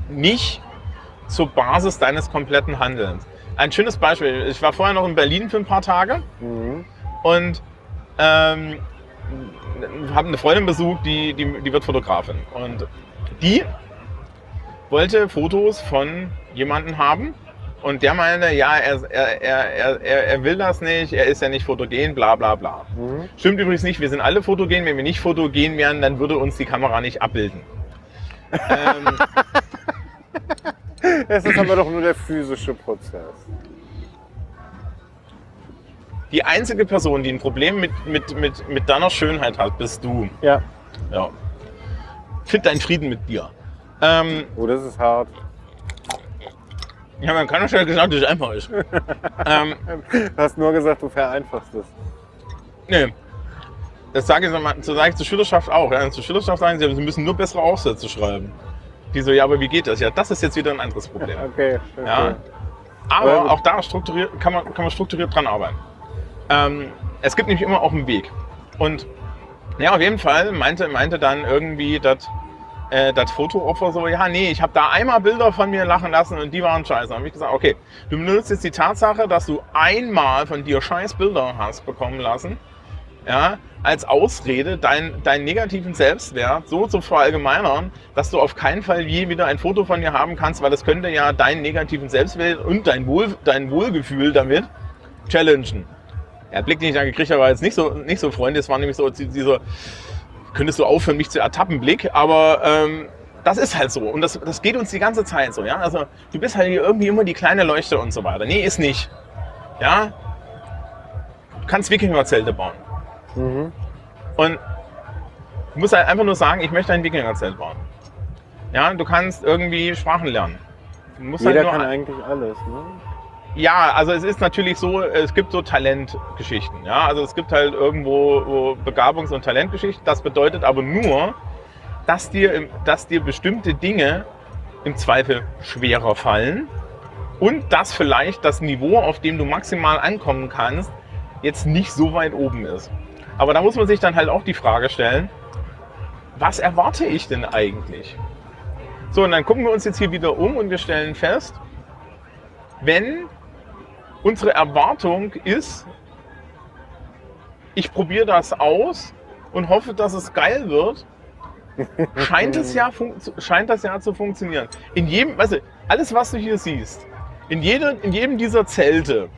nicht zur Basis deines kompletten Handelns. Ein schönes Beispiel. Ich war vorher noch in Berlin für ein paar Tage Mhm. und ähm, habe eine Freundin besucht, die, die, die wird Fotografin. Und die wollte Fotos von jemandem haben. Und der meinte, ja, er, er, er, er, er will das nicht, er ist ja nicht fotogen, bla bla bla. Mhm. Stimmt übrigens nicht, wir sind alle fotogen. Wenn wir nicht fotogen wären, dann würde uns die Kamera nicht abbilden. ähm, <laughs> Es ist aber doch nur der physische Prozess. die einzige Person, die ein Problem mit, mit, mit, mit deiner Schönheit hat, bist du. Ja. Ja. Find deinen Frieden mit dir. Ähm, Oh, das ist hart. ich habe an keiner Stelle gesagt, dass es einfach ist. <laughs> ähm, Du hast nur gesagt, du vereinfachst es. nee. Das sage ich, so sage ich zur Schülerschaft auch. Ja. Zur Schülerschaft sagen sie, sie müssen nur bessere Aufsätze schreiben. Die so, ja, aber wie geht das? Ja, das ist jetzt wieder ein anderes Problem. <laughs> Okay. okay. Ja. Aber Aber auch da strukturiert, kann, man, kann man strukturiert dran arbeiten. Ähm, es gibt nämlich immer auch einen Weg. Und ja, auf jeden Fall meinte, meinte dann irgendwie das äh, das Fotoopfer so, ja, nee, ich habe da einmal Bilder von mir lachen lassen und die waren scheiße. Dann habe ich gesagt, okay, du benutzt jetzt die Tatsache, dass du einmal von dir scheiß Bilder hast bekommen lassen, ja, als Ausrede, deinen negativen Selbstwert so zu verallgemeinern, dass du auf keinen Fall je wieder ein Foto von dir haben kannst, weil das könnte ja deinen negativen Selbstwert und dein, Wohl, dein Wohlgefühl damit challengen. Der Blick, den ich dann gekriegt habe, war jetzt nicht so, nicht so freundlich. Es war nämlich so dieser, könntest du aufhören, mich zu ertappen, Blick. Aber ähm, das ist halt so. Und das, das geht uns die ganze Zeit so. Ja? Also du bist halt hier irgendwie immer die kleine Leuchte und so weiter. Nee, ist nicht. Ja? Du kannst Wikingerzelte bauen. Mhm. Und du musst halt einfach nur sagen, ich möchte ein Wikingerzelt bauen. Ja, du kannst irgendwie Sprachen lernen. Du musst Jeder halt kann eigentlich alles. Ne? Ja, also es ist natürlich so, es gibt so Talentgeschichten. Ja, also es gibt halt irgendwo wo Begabungs- und Talentgeschichten. Das bedeutet aber nur, dass dir, dass dir bestimmte Dinge im Zweifel schwerer fallen und dass vielleicht das Niveau, auf dem du maximal ankommen kannst, jetzt nicht so weit oben ist. Aber da muss man sich dann halt auch die Frage stellen, was erwarte ich denn eigentlich? So, und dann gucken wir uns jetzt hier wieder um und wir stellen fest, wenn unsere Erwartung ist, ich probiere das aus und hoffe, dass es geil wird, <laughs> scheint, es ja scheint das ja zu funktionieren. In jedem, weißt du, alles, was du hier siehst, in, jedem, in jedem dieser Zelte,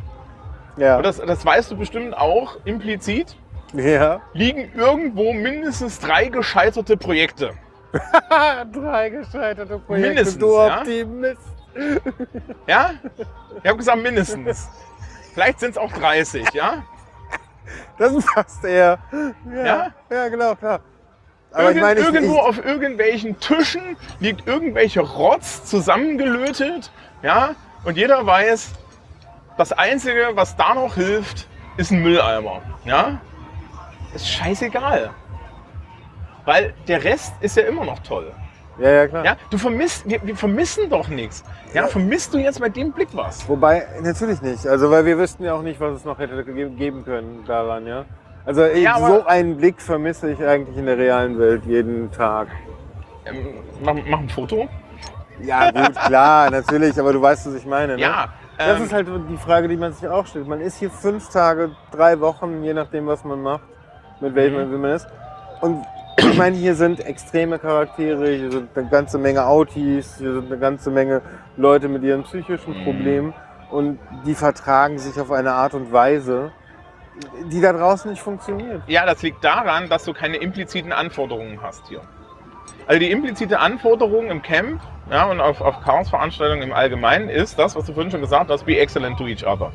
Ja. das, das weißt du bestimmt auch implizit, ja. liegen irgendwo mindestens drei gescheiterte Projekte. <laughs> Drei gescheiterte Projekte. Mindestens, du ja? Optimist. Ja? Ich habe gesagt mindestens. Vielleicht sind es auch 30, ja? Das passt eher. Ja. Ja? Ja, genau, klar. Aber Irgend, ich meine, ich, irgendwo ich, auf irgendwelchen Tischen liegt irgendwelche Rotz zusammengelötet, ja? Und jeder weiß, das Einzige, was da noch hilft, ist ein Mülleimer, ja? Ist scheißegal. Weil der Rest ist ja immer noch toll. Ja, ja, klar. Ja, du vermisst, wir, wir vermissen doch nichts. Ja, vermisst du jetzt bei dem Blick was? Wobei, natürlich nicht. Also, weil wir wüssten ja auch nicht, was es noch hätte ge- geben können daran, ja. Also, Ja, so einen Blick vermisse ich eigentlich in der realen Welt jeden Tag. Ähm, mach, mach ein Foto. Ja, gut, klar, <laughs> natürlich, aber du weißt, was ich meine. Ne? Ja. Das ähm, ist halt die Frage, die man sich auch stellt. Man ist hier fünf Tage, drei Wochen, je nachdem, was man macht, mit welchem Mhm. man ist. Und ich meine, hier sind extreme Charaktere, hier sind eine ganze Menge Autis, hier sind eine ganze Menge Leute mit ihren psychischen Mhm. Problemen und die vertragen sich auf eine Art und Weise, die da draußen nicht funktioniert. Ja, das liegt daran, dass du keine impliziten Anforderungen hast hier. Also die implizite Anforderung im Camp ja, und auf, auf Chaos-Veranstaltungen im Allgemeinen ist das, was du vorhin schon gesagt hast, be excellent to each other.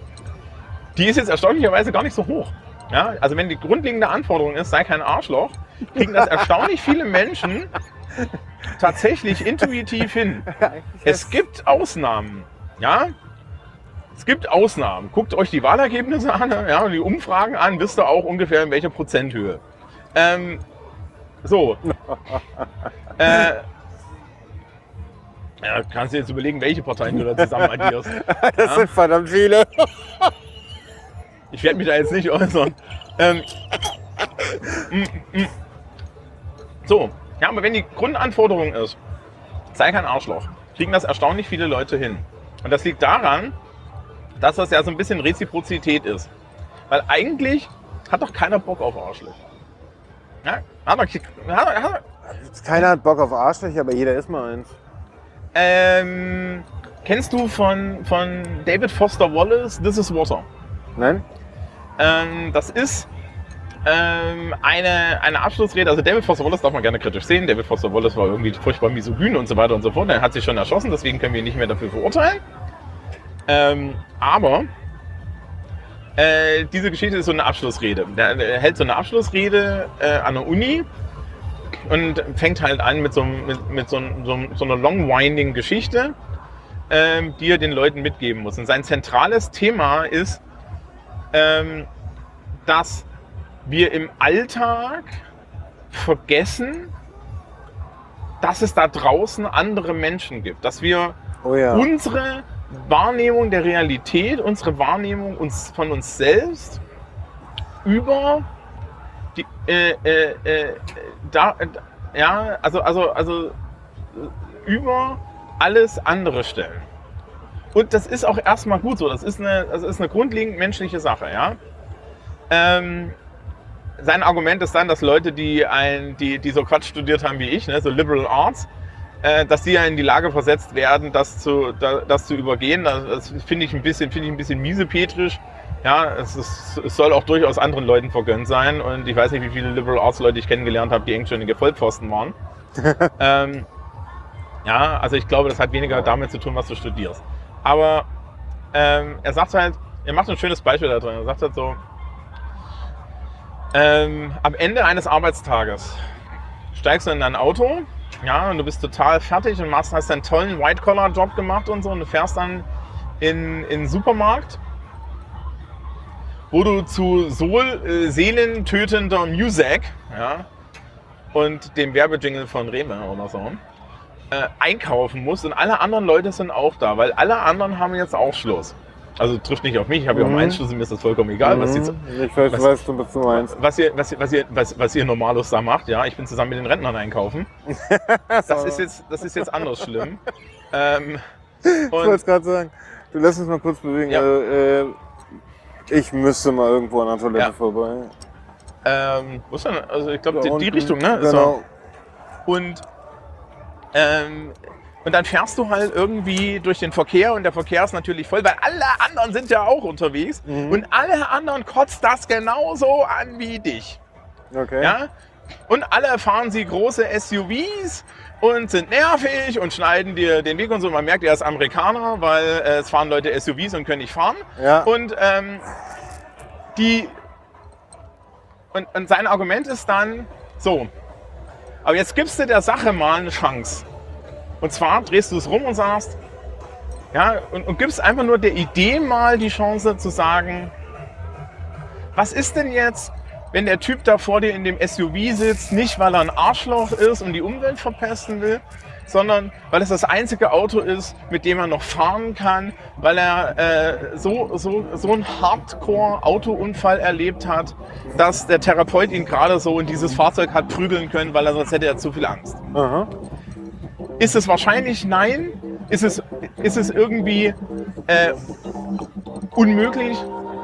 Die ist jetzt erstaunlicherweise gar nicht so hoch. Ja, also wenn die grundlegende Anforderung ist, sei kein Arschloch, kriegen das erstaunlich viele Menschen tatsächlich intuitiv hin. <laughs> Es gibt Ausnahmen. Ja? Es gibt Ausnahmen. Guckt euch die Wahlergebnisse an, ja, die Umfragen an, wisst ihr auch ungefähr in welcher Prozenthöhe. Ähm, so. <laughs> äh, ja, kannst du jetzt überlegen, welche Parteien du da zusammen addierst. <laughs> Das Ja. sind verdammt viele. Ich werde mich da jetzt nicht äußern. Ähm. So, ja, aber wenn die Grundanforderung ist, sei kein Arschloch, kriegen das erstaunlich viele Leute hin. Und das liegt daran, dass das ja so ein bisschen Reziprozität ist. Weil eigentlich hat doch keiner Bock auf Arschlöcher. Ja, hat er, hat hat er, Keiner hat Bock auf Arschlöcher, aber jeder ist mal eins. ähm, kennst du von, von David Foster Wallace This is Water? Nein? Ähm, das ist ähm, eine, eine Abschlussrede. Also David Foster Wallace darf man gerne kritisch sehen. David Foster Wallace war irgendwie furchtbar misogyn und so weiter und so fort. Er hat sich schon erschossen, deswegen können wir ihn nicht mehr dafür verurteilen. Ähm, aber äh, diese Geschichte ist so eine Abschlussrede. Der hält so eine Abschlussrede äh, an der Uni und fängt halt an mit so, mit, mit so, so, so einer long-winding Geschichte, ähm, die er den Leuten mitgeben muss. Und sein zentrales Thema ist, ähm, dass wir im Alltag vergessen, dass es da draußen andere Menschen gibt. Dass wir Oh ja. unsere Wahrnehmung der Realität, unsere Wahrnehmung uns, von uns selbst über die, äh, äh, äh, da, ja, also, also, also äh, über alles andere stellen. Und das ist auch erstmal gut so. Das ist eine, das ist eine grundlegend menschliche Sache, ja. Ähm, sein Argument ist dann, dass Leute, die, ein, die, die so Quatsch studiert haben wie ich, ne, so Liberal Arts, äh, dass die ja in die Lage versetzt werden, das zu, da, das zu übergehen. Das, das finde ich ein bisschen, finde ich ein bisschen miesepetrisch. Ja, es, ist, es soll auch durchaus anderen Leuten vergönnt sein. Und ich weiß nicht, wie viele Liberal Arts Leute ich kennengelernt habe, die engständige Vollpfosten waren. <laughs> ähm, ja, also ich glaube, das hat weniger damit zu tun, was du studierst. Aber ähm, er sagt halt, er macht ein schönes Beispiel da drin. Er sagt halt so, ähm, am Ende eines Arbeitstages steigst du in dein Auto, ja, und du bist total fertig und machst, hast einen tollen White-Collar-Job gemacht und so und du fährst dann in, in den Supermarkt, wo du zu Soul, äh, seelentötender Music, ja, und dem Werbejingle von Rewe oder so, äh, einkaufen musst und alle anderen Leute sind auch da, weil alle anderen haben jetzt auch Schluss. Also trifft nicht auf mich, ich habe ja auch Mhm. einen Schluss und mir ist das vollkommen egal, was die, Mhm. Ich weiß, was- weißt du, was du meinst. was ihr, was, was, ihr, was, was ihr Normalos da macht, ja, ich bin zusammen mit den Rentnern einkaufen. <laughs> Das ist jetzt, das ist jetzt anders schlimm. <laughs> Ähm, Ich wollte es gerade sagen. Du lass uns mal kurz bewegen. Ja. Also, äh, ich müsste mal irgendwo an der Toilette Ja. vorbei. ähm, wo ist denn? Also ich glaube, die, die. Richtung, ne? Genau. so. Und, ähm, und dann fährst du halt irgendwie durch den Verkehr und der Verkehr ist natürlich voll, weil alle anderen sind ja auch unterwegs Mhm. und alle anderen kotzt das genauso an wie dich. Okay. Ja? Und alle fahren sie große SUVs und sind nervig und schneiden dir den Weg und so. Man merkt, er ist Amerikaner, weil äh, es fahren Leute SUVs und können nicht fahren. Ja. Und ähm, die und, und sein Argument ist dann so. Aber jetzt gibst du der Sache mal eine Chance. Und zwar drehst du es rum und sagst, ja, und, und gibst einfach nur der Idee mal die Chance zu sagen, was ist denn jetzt, wenn der Typ da vor dir in dem SUV sitzt, nicht weil er ein Arschloch ist und die Umwelt verpesten will, sondern weil es das einzige Auto ist, mit dem er noch fahren kann, weil er äh, so, so, so einen Hardcore-Autounfall erlebt hat, dass der Therapeut ihn gerade so in dieses Fahrzeug hat prügeln können, weil er sonst hätte er zu viel Angst. Aha. Ist es wahrscheinlich? Nein. Ist es, ist es irgendwie äh, unmöglich?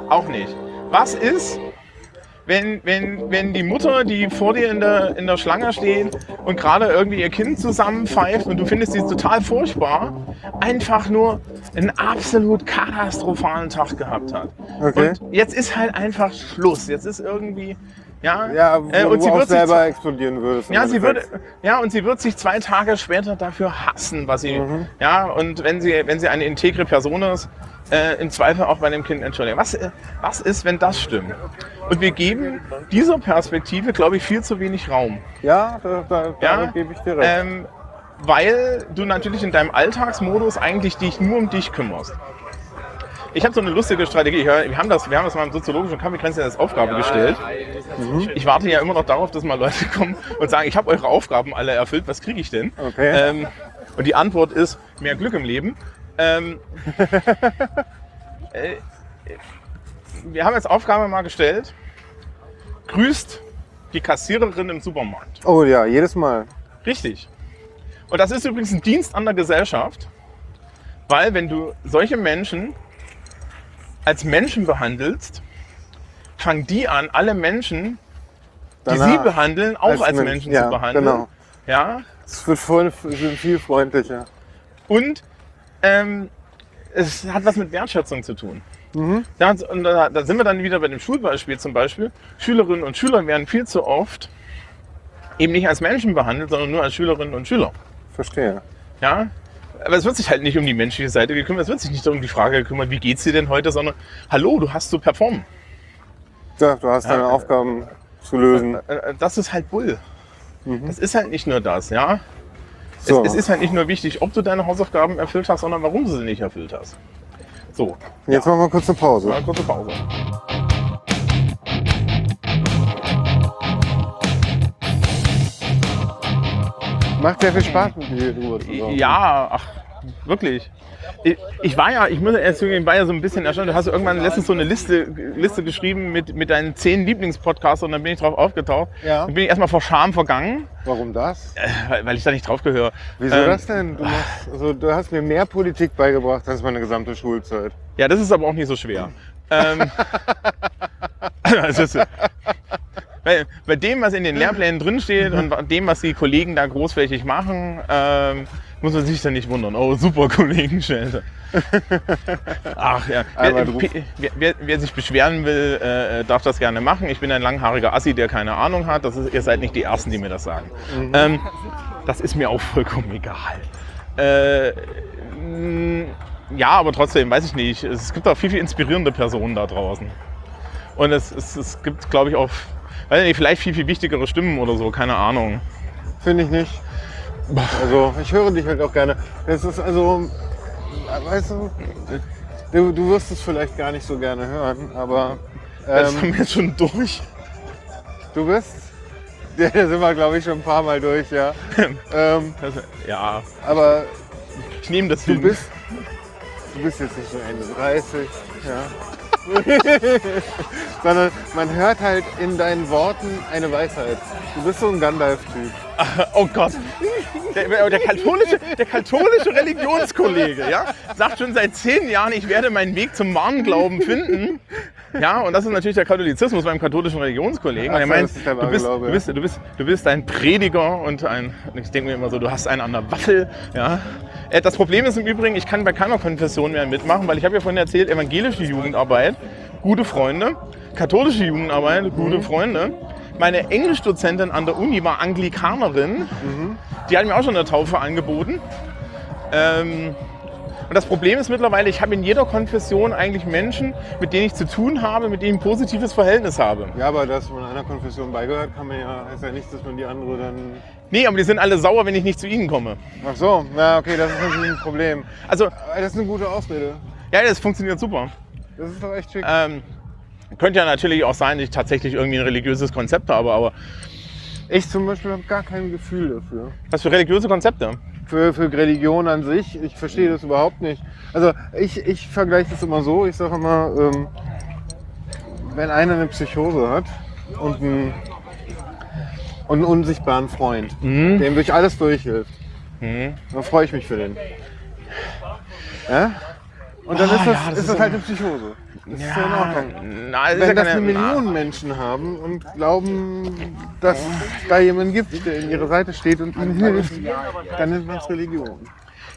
Auch nicht. Was ist, wenn, wenn, wenn die Mutter, die vor dir in der, in der Schlange steht und gerade irgendwie ihr Kind zusammenpfeift und du findest sie total furchtbar, einfach nur einen absolut katastrophalen Tag gehabt hat. Okay. Und jetzt ist halt einfach Schluss. Jetzt ist irgendwie, ja, Ja, wo äh, und sie wird sich selber explodieren würdest. im ja, sie würde, ja, und sie wird sich zwei Tage später dafür hassen, was sie, Mhm. ja, und wenn sie, wenn sie eine integre Person ist, äh, im Zweifel auch bei dem Kind entschuldigen. Was, äh, was ist, wenn das stimmt? Und wir geben dieser Perspektive, glaube ich, viel zu wenig Raum. Ja, da, da, Ja, gebe ich dir recht. Ähm, weil du natürlich in deinem Alltagsmodus eigentlich dich nur um dich kümmerst. Ich habe so eine lustige Strategie. Wir haben das, wir haben das mal im soziologischen Kaffeekränzchen als Aufgabe gestellt. Ich warte ja immer noch darauf, dass mal Leute <laughs> kommen und sagen, ich habe eure Aufgaben alle erfüllt, was kriege ich denn? Okay. Ähm, und die Antwort ist mehr Glück im Leben. Ähm, <laughs> äh, wir haben jetzt Aufgabe mal gestellt. Grüßt die Kassiererin im Supermarkt. oh ja, jedes Mal. Richtig. Und das ist übrigens ein Dienst an der Gesellschaft, weil wenn du solche Menschen als Menschen behandelst, fangen die an, alle Menschen die danach sie behandeln, auch als, als Mensch, Menschen ja, zu behandeln. genau. Ja, Es wird voll, sind viel freundlicher. Und ähm, es hat was mit Wertschätzung zu tun. Mhm. Da, und da, da sind wir dann wieder bei dem Schulbeispiel zum Beispiel. Schülerinnen und Schüler werden viel zu oft eben nicht als Menschen behandelt, sondern nur als Schülerinnen und Schüler. Verstehe. Ja? Aber es wird sich halt nicht um die menschliche Seite gekümmert, es wird sich nicht um die Frage gekümmert, wie geht's dir denn heute, sondern hallo, du hast zu performen. Ja, du hast deine Ja. Aufgaben zu lösen. Äh, äh, Das ist halt Bull. Das ist halt nicht nur das, ja. So. Es, es ist halt nicht nur wichtig, ob du deine Hausaufgaben erfüllt hast, sondern warum du sie nicht erfüllt hast. So, Jetzt machen wir kurz eine Pause. mal kurze Pause. Macht sehr viel Spaß mit dir drüber zu. Ja, ach, wirklich. Ich, ich war ja, ich muss erst zugeben, ich war ja so ein bisschen erstaunt. Du hast irgendwann letztens so eine Liste, Liste geschrieben mit, mit deinen zehn Lieblingspodcasts und dann bin ich drauf aufgetaucht. Ja. Dann bin ich erstmal vor Scham vergangen, Warum das? äh, weil, ich da nicht drauf gehöre. Wieso Ähm, das denn? Du, machst, also, du hast mir mehr Politik beigebracht als meine gesamte Schulzeit. Ja, das ist aber auch nicht so schwer. ähm, <laughs> <laughs> <laughs> also, bei, bei dem, was in den Lehrplänen drinsteht und <laughs> dem, was die Kollegen da großflächig machen, ähm, muss man sich da nicht wundern. Oh, super <laughs> Kollegen, Schelte. Ach ja. Wer, Aber du- wer, wer, wer sich beschweren will, äh, darf das gerne machen. Ich bin ein langhaariger Assi, der keine Ahnung hat. Das ist, ihr seid nicht die Ersten, die mir das sagen. Ähm, das ist mir auch vollkommen egal. Äh, ja, aber trotzdem, weiß ich nicht. Es gibt auch viel, viel inspirierende Personen da draußen. Und es, es, es gibt, glaube ich, auch, weiß nicht, vielleicht viel, viel wichtigere Stimmen oder so, keine Ahnung. Finde ich nicht. Also, ich höre dich halt auch gerne. Das ist also, weißt du, du, du wirst es vielleicht gar nicht so gerne hören, aber Das ähm, haben wir jetzt schon durch. du bist, <laughs> ja, da sind wir glaube ich schon ein paar Mal durch, ja. <laughs> ähm, Das, ja, aber ich nehme das du hin. bist, du bist jetzt nicht so Ende 30, ja. <laughs> Sondern man hört halt in deinen Worten eine Weisheit. Du bist so ein Gandalf-Typ. <laughs> Oh Gott. Der, der, katholische, der katholische Religionskollege, ja, sagt schon seit zehn Jahren, ich werde meinen Weg zum wahren Glauben finden. Ja, und das ist natürlich der Katholizismus beim katholischen Religionskollegen. Er das ist der du bist, du, bist, du, bist, du bist ein Prediger und ein, ich denke mir immer so, du hast einen an der Waffel. Ja. Äh, Das Problem ist im Übrigen, ich kann bei keiner Konfession mehr mitmachen, weil ich habe ja vorhin erzählt, evangelische Jugendarbeit, gute Freunde, katholische Jugendarbeit, gute Freunde. Meine Englischdozentin an der Uni war Anglikanerin. Die hat mir auch schon eine Taufe angeboten. Ähm, und das Problem ist mittlerweile, ich habe in jeder Konfession eigentlich Menschen, mit denen ich zu tun habe, mit denen ich ein positives Verhältnis habe. Ja, aber dass man einer Konfession beigehört, kann man ja, heißt ja nicht, dass man die andere dann. Nee, aber die sind alle sauer, wenn ich nicht zu ihnen komme. Ach so, na okay, das ist natürlich ein Problem. Also, Das ist eine gute Ausrede. ja, das funktioniert super. Das ist doch echt schick. Ähm, könnte ja natürlich auch sein, dass ich tatsächlich irgendwie ein religiöses Konzept habe, aber Ich zum Beispiel habe gar kein Gefühl dafür. was für religiöse Konzepte? Für, für Religion an sich, ich verstehe das überhaupt nicht. Also ich, ich vergleiche das immer so, ich sage immer, ähm, wenn einer eine Psychose hat und einen, und einen unsichtbaren Freund, dem durch alles durchhilft, Mhm. dann freue ich mich für den. Ja? Und dann Ah, ist das, ja, das ist ist das halt eine Psychose. Das ist ja in Ordnung. na, das ist Wenn ja das eine Million Menschen haben und glauben, dass es da jemanden gibt, der in ihrer Seite steht und ihnen hilft, dann nennt man es Religion.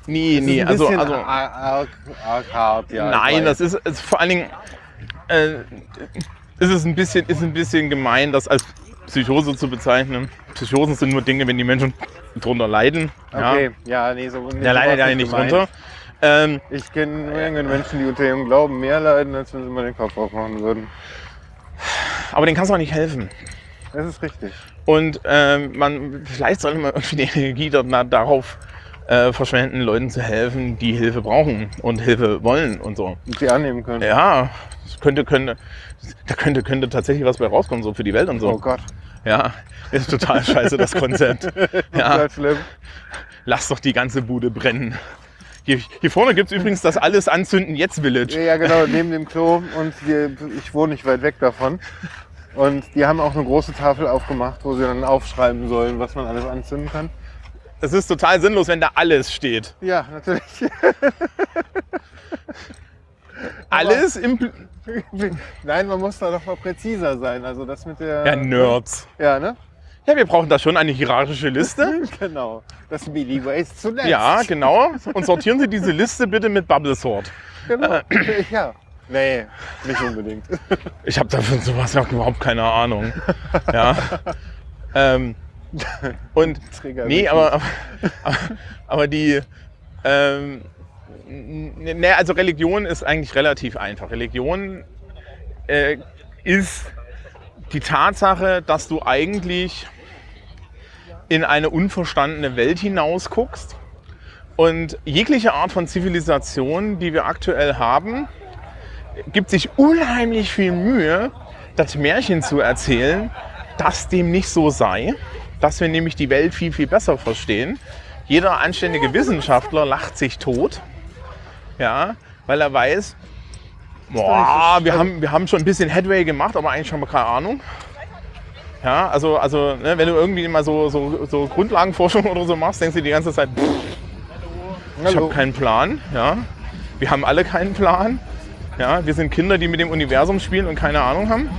Nee, Das nee, also, also arg, arg, hart. Ja, Nein, das ist, ist vor allen Dingen äh, ist es ein bisschen, ist ein bisschen gemein, das als Psychose zu bezeichnen. Psychosen sind nur Dinge, wenn die Menschen drunter leiden. Okay, ja, nee, so nee, der so leidet ja nicht gemeint. drunter. Ähm, Ich kenne nur irgendwelche Menschen, die unter ihrem Glauben mehr leiden, als wenn sie mal den Kopf aufmachen würden. aber denen kannst du auch nicht helfen. Das ist richtig. Und ähm, man, vielleicht sollte man irgendwie die Energie darauf äh, verschwenden, Leuten zu helfen, die Hilfe brauchen und Hilfe wollen und so. Und sie annehmen können. Ja, könnte, könnte, da könnte, könnte tatsächlich was bei rauskommen, so für die Welt und so. Oh Gott, Ja, ist total scheiße, das Konzept. <laughs> Ja, total schlimm. lass doch die ganze Bude brennen. Hier, hier vorne gibt es übrigens das Alles anzünden jetzt Village. Ja, genau, neben dem Klo. Und wir, ich wohne nicht weit weg davon. Und die haben auch eine große Tafel aufgemacht, wo sie dann aufschreiben sollen, was man alles anzünden kann. Es ist total sinnlos, wenn da alles steht. Ja, natürlich. <laughs> alles im. <laughs> Nein, man muss da doch mal präziser sein. Also das mit der. Ja, Nerds. Ja, ne? Ja, wir brauchen da schon eine hierarchische Liste. <laughs> Genau. Das Melee Waste zuletzt. Ja, genau. Und sortieren Sie diese Liste bitte mit Bubble Sort. genau. ja. Nee, nicht <laughs> unbedingt. Ich habe davon sowas ja überhaupt keine Ahnung. Ja. ähm, und Trigger nee, aber, aber, aber die ähm, ne, also Religion ist eigentlich relativ einfach. Religion äh, ist die Tatsache, dass du eigentlich in eine unverstandene Welt hinaus guckst und jegliche Art von Zivilisation, die wir aktuell haben, gibt sich unheimlich viel Mühe, das Märchen zu erzählen, dass dem nicht so sei, dass wir nämlich die Welt viel, viel besser verstehen. Jeder anständige Wissenschaftler lacht sich tot, ja, weil er weiß, boah, wir haben, wir haben schon ein bisschen Headway gemacht, aber eigentlich haben wir keine Ahnung. Ja, also, also ne, wenn du irgendwie mal so, so, so Grundlagenforschung <laughs> oder so machst, denkst du die ganze Zeit, pff, ich Hallo. habe keinen Plan. Ja. Wir haben alle keinen Plan. Ja, wir sind Kinder, die mit dem Universum spielen und keine Ahnung haben.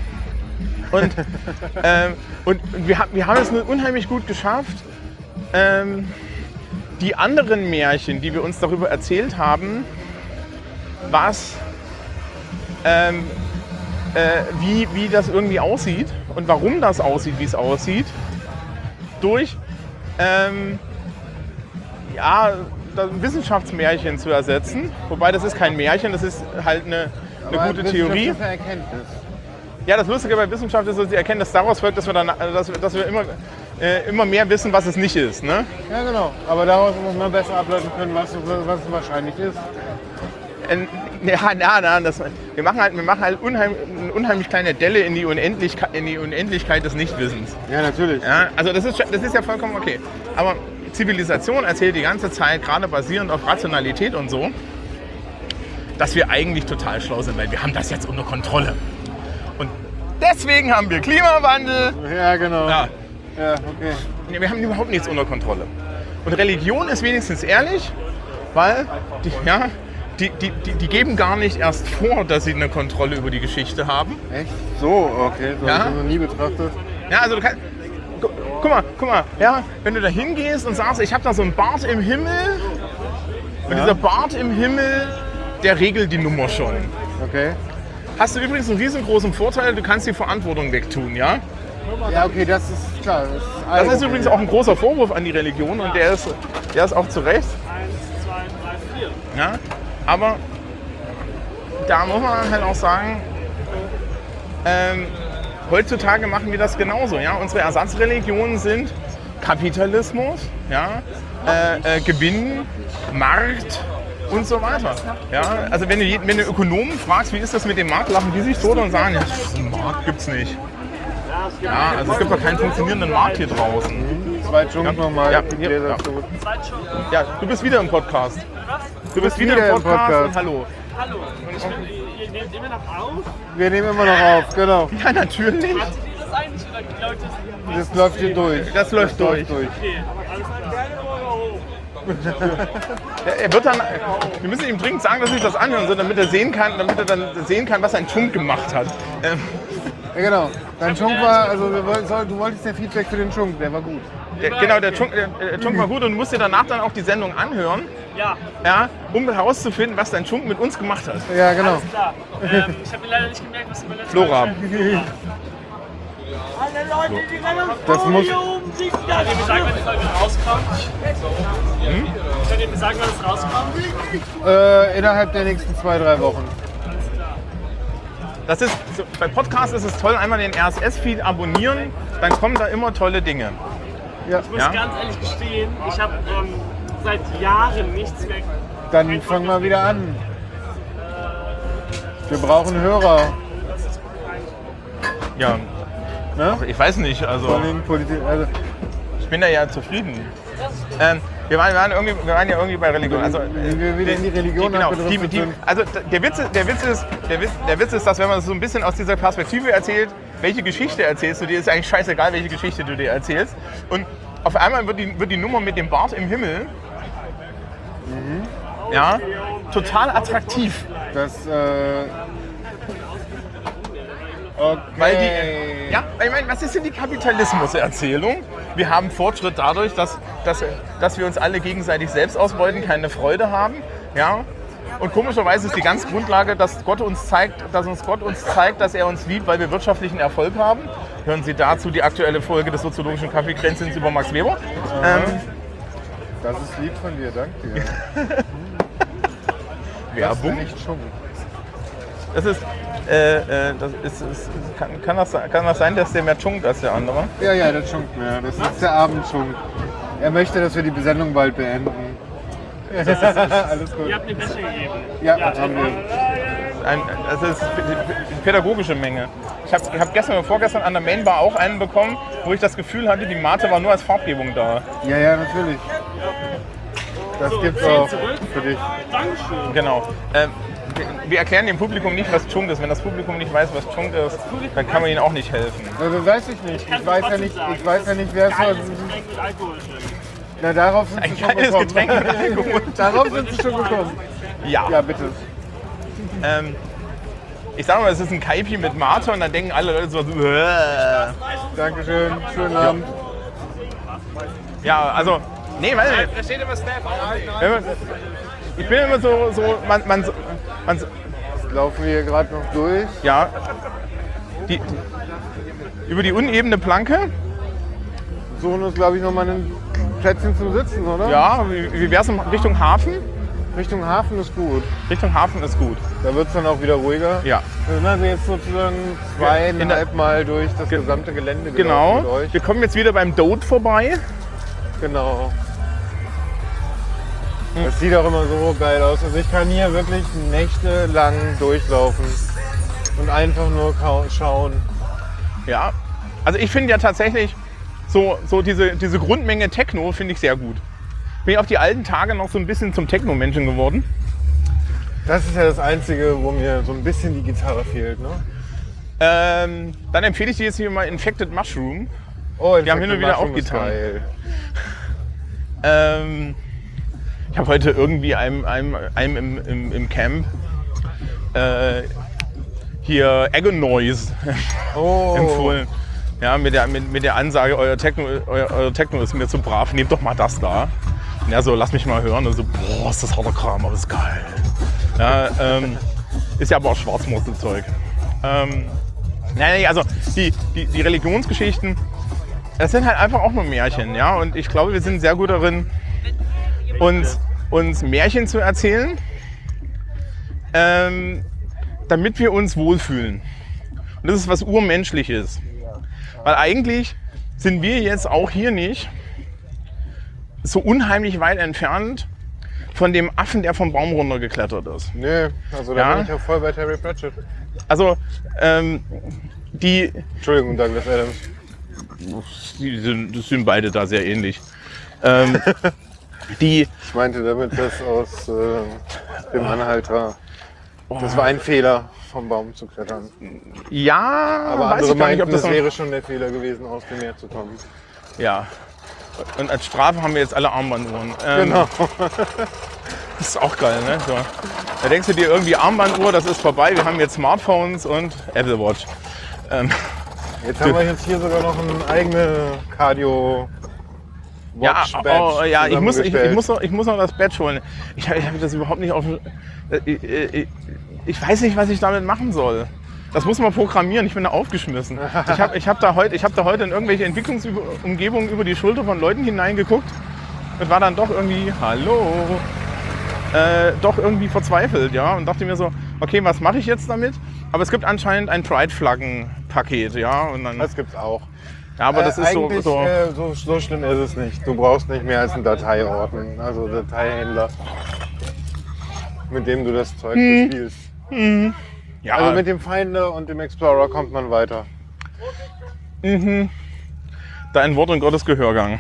Und, <laughs> ähm, und wir, haben- wir haben es nur unheimlich gut geschafft, ähm, die anderen Märchen, die wir uns darüber erzählt haben, was, ähm, äh, wie, wie das irgendwie aussieht und warum das aussieht, wie es aussieht, durch ähm, ja, das Wissenschaftsmärchen zu ersetzen. Wobei das ist kein Märchen, das ist halt eine, eine Aber gute Theorie. ist eine Erkenntnis. Ja, das Lustige bei Wissenschaft ist, dass sie erkennen, dass daraus folgt, dass wir, dann, dass dass wir immer, äh, immer mehr wissen, was es nicht ist. Ne? Ja, genau. Aber daraus muss man besser ableiten können, was, was es wahrscheinlich ist. Äh, Ja, na, na, das, wir machen halt, wir machen halt unheim, eine unheimlich kleine Delle in die, Unendlichkeit, in die Unendlichkeit des Nichtwissens. Ja, natürlich. Ja, also das ist, das ist ja vollkommen okay. Aber Zivilisation erzählt die ganze Zeit, gerade basierend auf Rationalität und so, dass wir eigentlich total schlau sind, weil wir haben das jetzt unter Kontrolle. Und deswegen haben wir Klimawandel. Ja, genau. Ja, Ja, okay. Wir haben überhaupt nichts unter Kontrolle. Und Religion ist wenigstens ehrlich, weil die, ja, die, die, die, die geben gar nicht erst vor, dass sie eine Kontrolle über die Geschichte haben. Echt? So, okay. So Ja. habe ich das noch nie betrachtet. Ja, also du kannst. gu- Guck mal, guck mal, ja, wenn du da hingehst und sagst, ich habe da so einen Bart im Himmel und Ja. dieser Bart im Himmel, der regelt die Nummer schon. Okay. Hast du übrigens einen riesengroßen Vorteil, du kannst die Verantwortung wegtun, ja? Ja, okay, das ist klar. Das ist, Das ist okay. übrigens auch ein großer Vorwurf an die Religion und der ist, der ist auch zu Recht. Eins, zwei, drei, vier. Ja, aber da muss man halt auch sagen, ähm, heutzutage machen wir das genauso. Ja? Unsere Ersatzreligionen sind Kapitalismus, ja? äh, äh, Gewinn, Markt und so weiter. Ja? Also wenn du, wenn du Ökonomen fragst, wie ist das mit dem Markt, lachen die sich tot und sagen, ja, Markt gibt's nicht. Ja, es gibt Ja, also es gibt doch keinen funktionierenden Markt hier draußen. Zwei Chunk Ja. nochmal. Ja, ja. Ja, du bist wieder im Podcast. Du bist wieder, wieder im im Podcast, Podcast. und hallo. Hallo. Und ich will, ihr, ihr nehmt immer noch auf. Wir nehmen immer noch auf, genau. <laughs> Ja, natürlich. Hat ihr das eigentlich oder die Leute sind Das läuft hier durch. Das läuft durch. Okay, alles klar. Er er wird dann, wir müssen ihm dringend sagen, dass sich das anhören soll, damit er sehen kann, damit er dann sehen kann, was ein Chunk gemacht hat. Ähm, Ja, genau. Dein Chunk war, also wir wollten- du wolltest ja Feedback für den Chunk, der war gut. Der, genau, der Chunk, der, der Chunk war gut und du musst dir danach dann auch die Sendung anhören, Ja, ja, um herauszufinden, was dein Chunk mit uns gemacht hat. Ja, genau. alles klar. <laughs> Ähm, ich habe leider nicht gemerkt, was über letzte Flora. Alle Leute, die rennen Das muss- Könnt ihr mir sagen, wann die Folge rauskommt? Hm? Könnt ihr mir sagen, wann es rauskommt? Äh, innerhalb der nächsten zwei, drei Wochen. Das ist, bei Podcasts ist es toll, einmal den RSS-Feed abonnieren, dann kommen da immer tolle Dinge. Ja. Ich muss Ja? ganz ehrlich gestehen, ich habe ähm, seit Jahren nichts mehr. Dann fang mal wieder an. Wir brauchen Hörer. Ja, Ne? ich weiß nicht, also also, ich bin da ja zufrieden. Ähm, wir, waren, wir, waren irgendwie, wir waren ja irgendwie bei Religion. Also, wir wieder in die Religion genau, abgedriftet die, die, also der Witz, ist- der, Witz ist, der, Witz, der Witz ist, dass wenn man das so ein bisschen aus dieser Perspektive erzählt, welche Geschichte erzählst du dir, ist eigentlich scheißegal, welche Geschichte du dir erzählst. Und auf einmal wird die, wird die Nummer mit dem Bart im Himmel ja, total attraktiv. Das, äh. Okay. Weil die, ja, ich meine, was ist denn die Kapitalismuserzählung? Wir haben Fortschritt dadurch, dass, dass, dass wir uns alle gegenseitig selbst ausbeuten, keine Freude haben. Ja? Und komischerweise ist die ganze Grundlage, dass Gott uns zeigt, dass uns Gott uns zeigt, dass er uns liebt, weil wir wirtschaftlichen Erfolg haben. Hören Sie dazu die aktuelle Folge des soziologischen Kaffeekränzchens über Max Weber. Ähm, Das ist lieb von dir, danke <laughs> dir. Werbung. nicht schon. Das ist, äh, äh, das ist, ist kann, kann, das, kann das sein, dass der mehr chunkt als der andere? Ja, ja, der schunkt mehr. Das ist der Abendschunk. Er möchte, dass wir die Besendung bald beenden. <laughs> Alles gut. Ihr habt eine Wäsche gegeben. Ja, haben wir. Ein, das ist die pädagogische Menge. Ich habe hab gestern oder vorgestern an der Mainbar auch einen bekommen, wo ich das Gefühl hatte, die Mate war nur als Farbgebung da. Ja, ja, natürlich. Das gibt's auch für dich. Dankeschön. Genau. Ähm, wir- wir erklären dem Publikum nicht, was Chunk ist. Wenn das Publikum nicht weiß, was Chunk ist, dann kann man ihnen auch nicht helfen. Also weiß ich nicht. Ich weiß ja nicht, ich weiß ja nicht, wer es war. Geiles Getränk mit Alkohol drin. Na, darauf sind Ein sie schon geiles gekommen. Getränk mit Alkohol. <laughs> darauf sind sie schon gekommen. Ja. Ja, bitte. Ähm, ich sag mal, es ist ein Kaipi mit Mate und dann denken alle Leute so, äh. Dankeschön. Schönen Abend. ja, also, nee, weil Da steht immer Snap. wenn man- ich bin immer so, so man, man, man, Laufen wir hier gerade noch durch. ja, die, über die unebene Planke, Suchen uns, glaube ich, nochmal ein Plätzchen zum Sitzen, oder? ja, wie, wie wär's in Richtung Hafen? Richtung Hafen ist gut. Richtung Hafen ist gut, Da wird es dann auch wieder ruhiger. ja. Wir sind also jetzt sozusagen zweieinhalb Mal durch das gesamte Gelände Genau. Wir kommen jetzt wieder beim Dode vorbei. Genau. Das sieht auch immer so geil aus. Also ich kann hier wirklich nächtelang durchlaufen und einfach nur schauen. Ja. Also ich finde ja tatsächlich so, so diese, diese Grundmenge Techno finde ich sehr gut. Bin ich auf die alten Tage noch so ein bisschen zum Techno-Menschen geworden. Das ist ja das Einzige, wo mir so ein bisschen die Gitarre fehlt. Ne? Ähm, dann empfehle ich dir jetzt hier mal Infected Mushroom. Oh, Die haben hin und wieder auch Gitarren. getan. Ähm, ich habe heute irgendwie einem, einem, einem im, im, im Camp äh, hier Agonoise <laughs> Oh, empfohlen. Ja, mit der, mit, mit der Ansage, euer Techno, euer, euer Techno ist mir zu brav, nehmt doch mal das da. Er so, lass mich mal hören. Und so, boah, ist das harter Kram, aber ist geil. Ja, ähm, ist ja aber auch Schwarzmurzelzeug. Ähm, nein, nee, also die, die, die Religionsgeschichten, das sind halt einfach auch nur Märchen, ja. Und ich glaube, wir sind sehr gut darin, uns, uns Märchen zu erzählen, ähm, damit wir uns wohlfühlen. Und das ist was Urmenschliches. Weil eigentlich sind wir jetzt auch hier nicht so unheimlich weit entfernt von dem Affen, der vom Baum runtergeklettert ist. nee, also da Ja. bin ich ja voll bei Terry Pratchett. Also, ähm, die, Entschuldigung, Douglas Adams. die sind, das sind beide da sehr ähnlich. Ähm, <laughs> die, Ich meinte damit das aus äh, dem Anhalter. Das war ein Fehler, vom Baum zu klettern. ja, Aber weiß andere ich gar nicht, ob meinten, das das wäre schon der Fehler gewesen, aus dem Meer zu kommen. Ja. Und als Strafe haben wir jetzt alle Armbanduhren. Ähm, Genau. <laughs> Das ist auch geil, ne? So. Da denkst du dir irgendwie Armbanduhr, das ist vorbei. Wir haben jetzt Smartphones und Apple Watch. Ähm, Jetzt haben wir jetzt hier sogar noch eine eigene Cardio ja, Watch Badge oh, ja ich, muss, ich, ich, muss noch, ich muss noch das Badge holen. Ich, ich habe das überhaupt nicht auf. Ich, ich, ich weiß nicht, was ich damit machen soll. Das muss man programmieren. Ich bin da aufgeschmissen. Ich habe ich hab da, heute- ich hab da heute in irgendwelche Entwicklungsumgebungen über die Schulter von Leuten hineingeguckt und war dann doch irgendwie, hallo, äh, doch irgendwie verzweifelt, ja, und dachte mir so, okay, was mache ich jetzt damit? Aber es gibt anscheinend ein Pride-Flaggen-Paket, ja, und dann, Das gibt's auch. Ja, aber das Äh, ist so, eigentlich, so Äh, so, so schlimm ist es nicht. Du brauchst nicht mehr als einen Dateiordner, also Dateihändler, mit dem du das Zeug Hm. bespielst. ja, Also mit dem Finder und dem Explorer kommt man weiter. dein Wort und Gottes Gehörgang.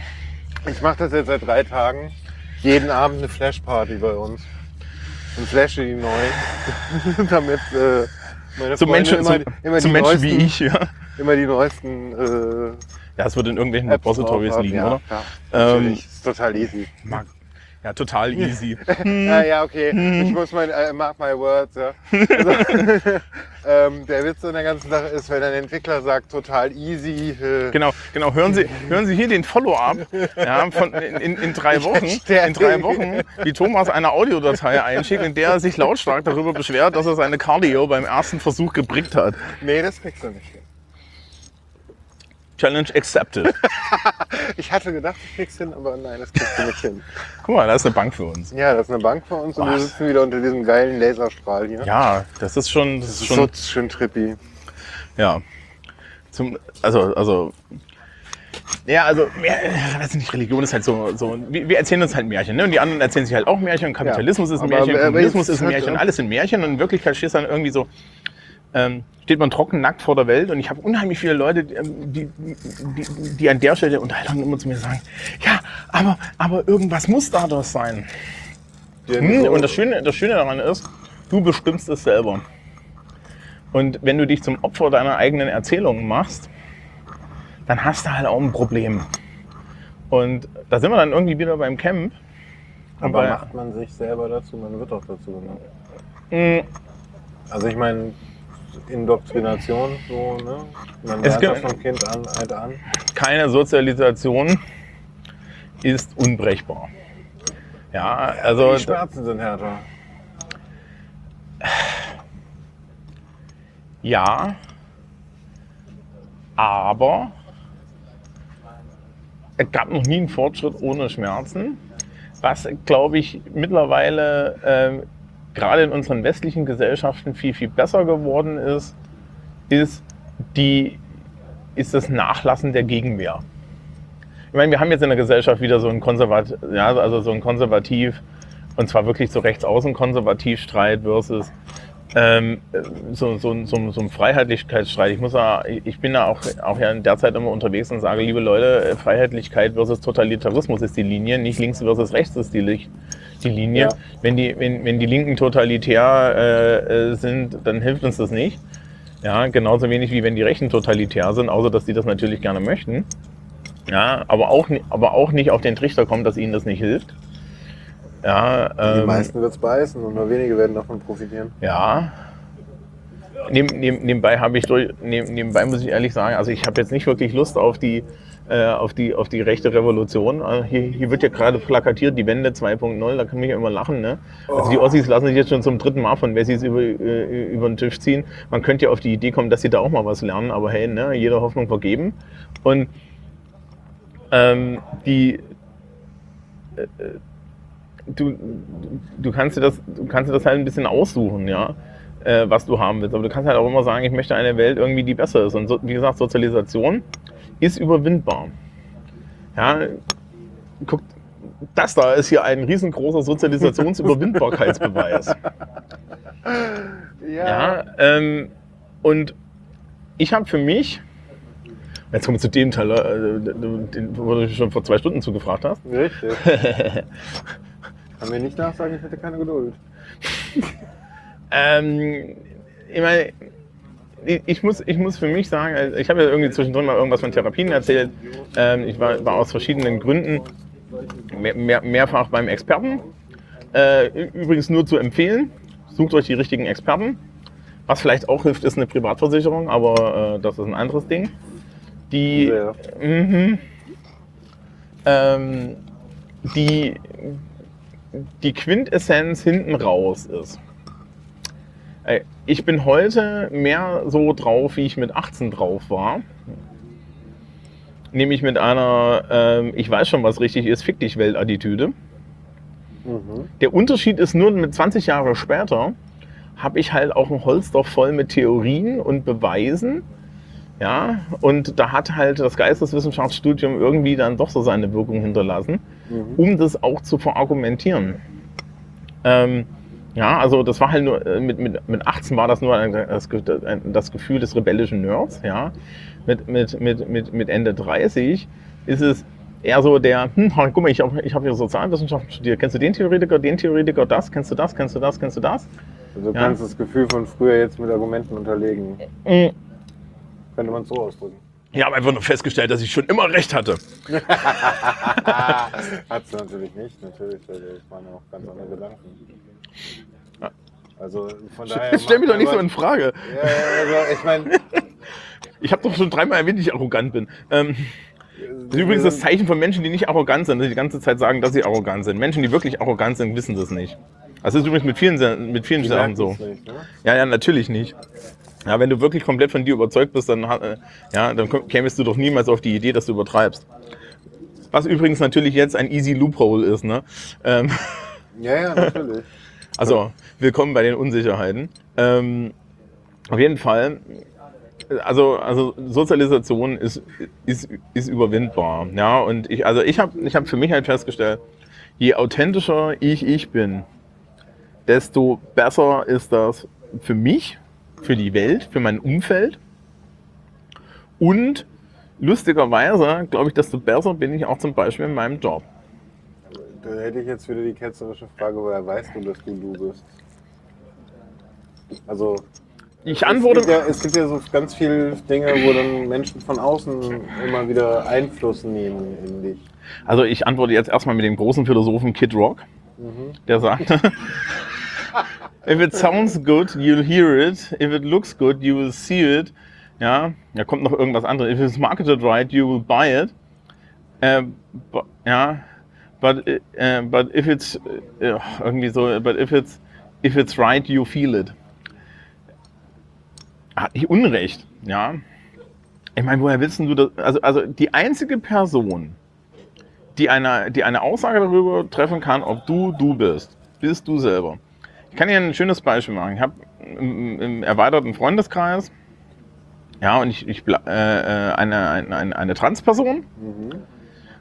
Ich mache das jetzt seit drei Tagen. Jeden Abend eine Flashparty bei uns. Und flashe die neu. <laughs> Damit äh, meine Zu Freunde Menschen, immer, immer, zu die Menschen neuesten, wie ich, ja. Immer die neuesten äh, Ja, es wird in irgendwelchen Apps Repositories liegen, ja, oder? Ja, Ähm, natürlich. ist total easy. Mag- Ja, total easy. <laughs> Ja, ja, okay. Ich muss mein, äh, mark my words, ja. Also, <laughs> ähm, der Witz an der ganzen Sache ist, wenn ein Entwickler sagt, total easy. Äh, Genau, genau. Hören Sie, hören Sie hier den Follow-up ja, von in, in, in drei <laughs> Wochen. In drei Wochen, wie Thomas eine Audiodatei einschickt, in der er sich lautstark darüber beschwert, dass er seine Cardio beim ersten Versuch gebrickt hat. Nee, das kriegst du nicht. Challenge accepted. <laughs> Ich hatte gedacht, ich krieg's hin, aber nein, das kriegst du nicht hin. Guck mal, da ist eine Bank für uns. Ja, das ist eine Bank für uns und wir sitzen wieder unter diesem geilen Laserstrahl hier. Ja, das ist schon, das ist Das schon, ist so schön trippy. ja. Zum, also, also, ja, also, mehr, weiß nicht, Religion ist halt so, so wir, wir erzählen uns halt Märchen, ne? Und die anderen erzählen sich halt auch Märchen, Kapitalismus ist ein Märchen, Kommunismus ist ein Märchen, alles sind Märchen und in Wirklichkeit steht dann irgendwie so, ähm, steht man trocken nackt vor der Welt und ich habe unheimlich viele Leute, ähm, die, die, die an der Stelle Unterhaltung immer zu mir sagen, ja, aber, aber irgendwas muss dadurch sein. Hm, und das Schöne, das Schöne daran ist, du bestimmst es selber. Und wenn du dich zum Opfer deiner eigenen Erzählungen machst, dann hast du halt auch ein Problem. Und da sind wir dann irgendwie wieder beim Camp. Aber macht man sich selber dazu, man wird auch dazu gemacht. Mh, Also ich meine, Indoktrination, so, ne? Man Es lernt das vom Kind an, Alter an. keine Sozialisation ist unbrechbar. Ja, also Die Schmerzen sind härter. ja, aber es gab noch nie einen Fortschritt ohne Schmerzen. Was, glaube ich, mittlerweile ähm, gerade in unseren westlichen Gesellschaften viel, viel besser geworden ist, ist, die, ist das Nachlassen der Gegenwehr. Ich meine, wir haben jetzt in der Gesellschaft wieder so einen konservativ, ja, also so einen konservativ, und zwar wirklich so rechtsaußen Konservativstreit versus ähm, so, so, so, so ein Freiheitlichkeitsstreit. Ich muss ja, ich bin da auch, auch ja in der Zeit immer unterwegs und sage, liebe Leute, Freiheitlichkeit versus Totalitarismus ist die Linie, nicht links versus rechts ist die, die Linie. Ja. Wenn, die, wenn, wenn die Linken totalitär äh, sind, dann hilft uns das nicht. Ja, genauso wenig wie wenn die Rechten totalitär sind, außer dass die das natürlich gerne möchten. Ja, aber auch, aber auch nicht auf den Trichter kommt, dass ihnen das nicht hilft. Ja, Die ähm, meisten wird's beißen und nur wenige werden davon profitieren. ja. Neben, neben, nebenbei habe ich durch, neben, nebenbei muss ich ehrlich sagen, also ich habe jetzt nicht wirklich Lust auf die, äh, auf die, auf die rechte Revolution. Also hier, hier wird ja gerade plakatiert, die Wende 2.0, da kann mich ja immer lachen. Ne? Also die Ossis lassen sich jetzt schon zum dritten Mal von Wessis über, äh, über den Tisch ziehen. Man könnte ja auf die Idee kommen, dass sie da auch mal was lernen, aber hey, ne, jeder Hoffnung vergeben. Und ähm, die, äh, du, du, kannst dir das, du kannst dir das halt ein bisschen aussuchen, ja, äh, was du haben willst. Aber du kannst halt auch immer sagen, ich möchte eine Welt irgendwie, die besser ist. Und so, wie gesagt, Sozialisation ist überwindbar. Ja, guck, das da ist hier ein riesengroßer Sozialisationsüberwindbarkeitsbeweis. <laughs> Ja, ähm, und ich habe für mich, jetzt kommen wir zu dem Teil, äh, den, wo du schon vor zwei Stunden zugefragt hast. Richtig. <laughs> Kann mir nicht nachsagen, ich hätte keine Geduld. Ähm, ich meine, ich- muss, ich muss für mich sagen, also ich habe ja irgendwie zwischendrin mal irgendwas von Therapien erzählt. Ähm, ich war, war aus verschiedenen Gründen mehr, mehr, mehrfach beim Experten. Äh, übrigens nur zu empfehlen, sucht euch die richtigen Experten. Was vielleicht auch hilft, ist eine Privatversicherung, aber äh, das ist ein anderes Ding. Die, Sehr. Mhm. Ähm, die, die Quintessenz hinten raus ist. Ich bin heute mehr so drauf, wie ich mit 18 drauf war. Nämlich mit einer, ähm, ich weiß schon, was richtig ist, fick dich Welt-Attitüde. Mhm. Der Unterschied ist nur, mit 20 Jahre später habe ich halt auch ein Holster voll mit Theorien und Beweisen. Ja, und da hat halt das Geisteswissenschaftsstudium irgendwie dann doch so seine Wirkung hinterlassen, Mhm. um das auch zu verargumentieren. Ähm, ja, also das war halt nur, äh, mit, mit, mit 18 war das nur ein, das, das Gefühl des rebellischen Nerds, ja. Mit, mit, mit, mit, mit Ende 30 ist es eher so der, hm, guck mal, ich habe ich hab hier Sozialwissenschaften studiert. Kennst du den Theoretiker, den Theoretiker, das? Kennst du das, kennst du das, kennst du das? Also du Ja. kannst das Gefühl von früher jetzt mit Argumenten unterlegen. Mhm. Könnte man so ausdrücken. Ich habe einfach nur festgestellt, dass ich schon immer recht hatte. <laughs> Hat sie natürlich nicht, natürlich. also Es waren auch ganz andere Gedanken. Also von daher. Stell mich doch nicht so in Frage. Ja, also ich meine, <laughs> Ich habe doch schon dreimal erwähnt, dass ich arrogant bin. Ähm, das ist übrigens das Zeichen von Menschen, die nicht arrogant sind, dass sie die ganze Zeit sagen, dass sie arrogant sind. Menschen, die wirklich arrogant sind, wissen das nicht. Das ist übrigens mit vielen, mit vielen Die Sachen so. es nicht, ne? Ja, ja, natürlich nicht. Ja, wenn du wirklich komplett von dir überzeugt bist, dann, äh, ja, dann kämest du doch niemals auf die Idee, dass du übertreibst. Was übrigens natürlich jetzt ein easy Loophole ist. Ne? Ähm, Ja, ja, natürlich. <laughs> also, willkommen bei den Unsicherheiten. Ähm, auf jeden Fall, also, also Sozialisation ist, ist, ist überwindbar. Ja, und ich, also ich habe ich hab für mich halt festgestellt, je authentischer ich ich bin, desto besser ist das für mich, für die Welt, für mein Umfeld. Und lustigerweise, glaube ich, desto besser bin ich auch zum Beispiel in meinem Job. Da hätte ich jetzt wieder die ketzerische Frage, woher weißt du, dass du du bist? Also, Ich antworte. Es gibt, ja, es gibt ja so ganz viele Dinge, wo dann Menschen von außen immer wieder Einfluss nehmen in dich. Also ich antworte jetzt erstmal mit dem großen Philosophen Kid Rock, der sagte, <laughs> if it sounds good, you'll hear it. If it looks good, you will see it. Ja, da kommt noch irgendwas anderes. If it's marketed right, you will buy it. Äh, bu- ja, but, äh, but if it's äh, irgendwie so, but if it's if it's right, you feel it. Hat nicht Unrecht, ja. Ich meine, woher willst du das? Also, also die einzige Person, die eine, die eine Aussage darüber treffen kann, ob du du bist, bist du selber. Ich kann dir ein schönes Beispiel machen. Ich habe im, im erweiterten Freundeskreis, ja, und ich, ich äh, äh, eine, eine, eine, Transperson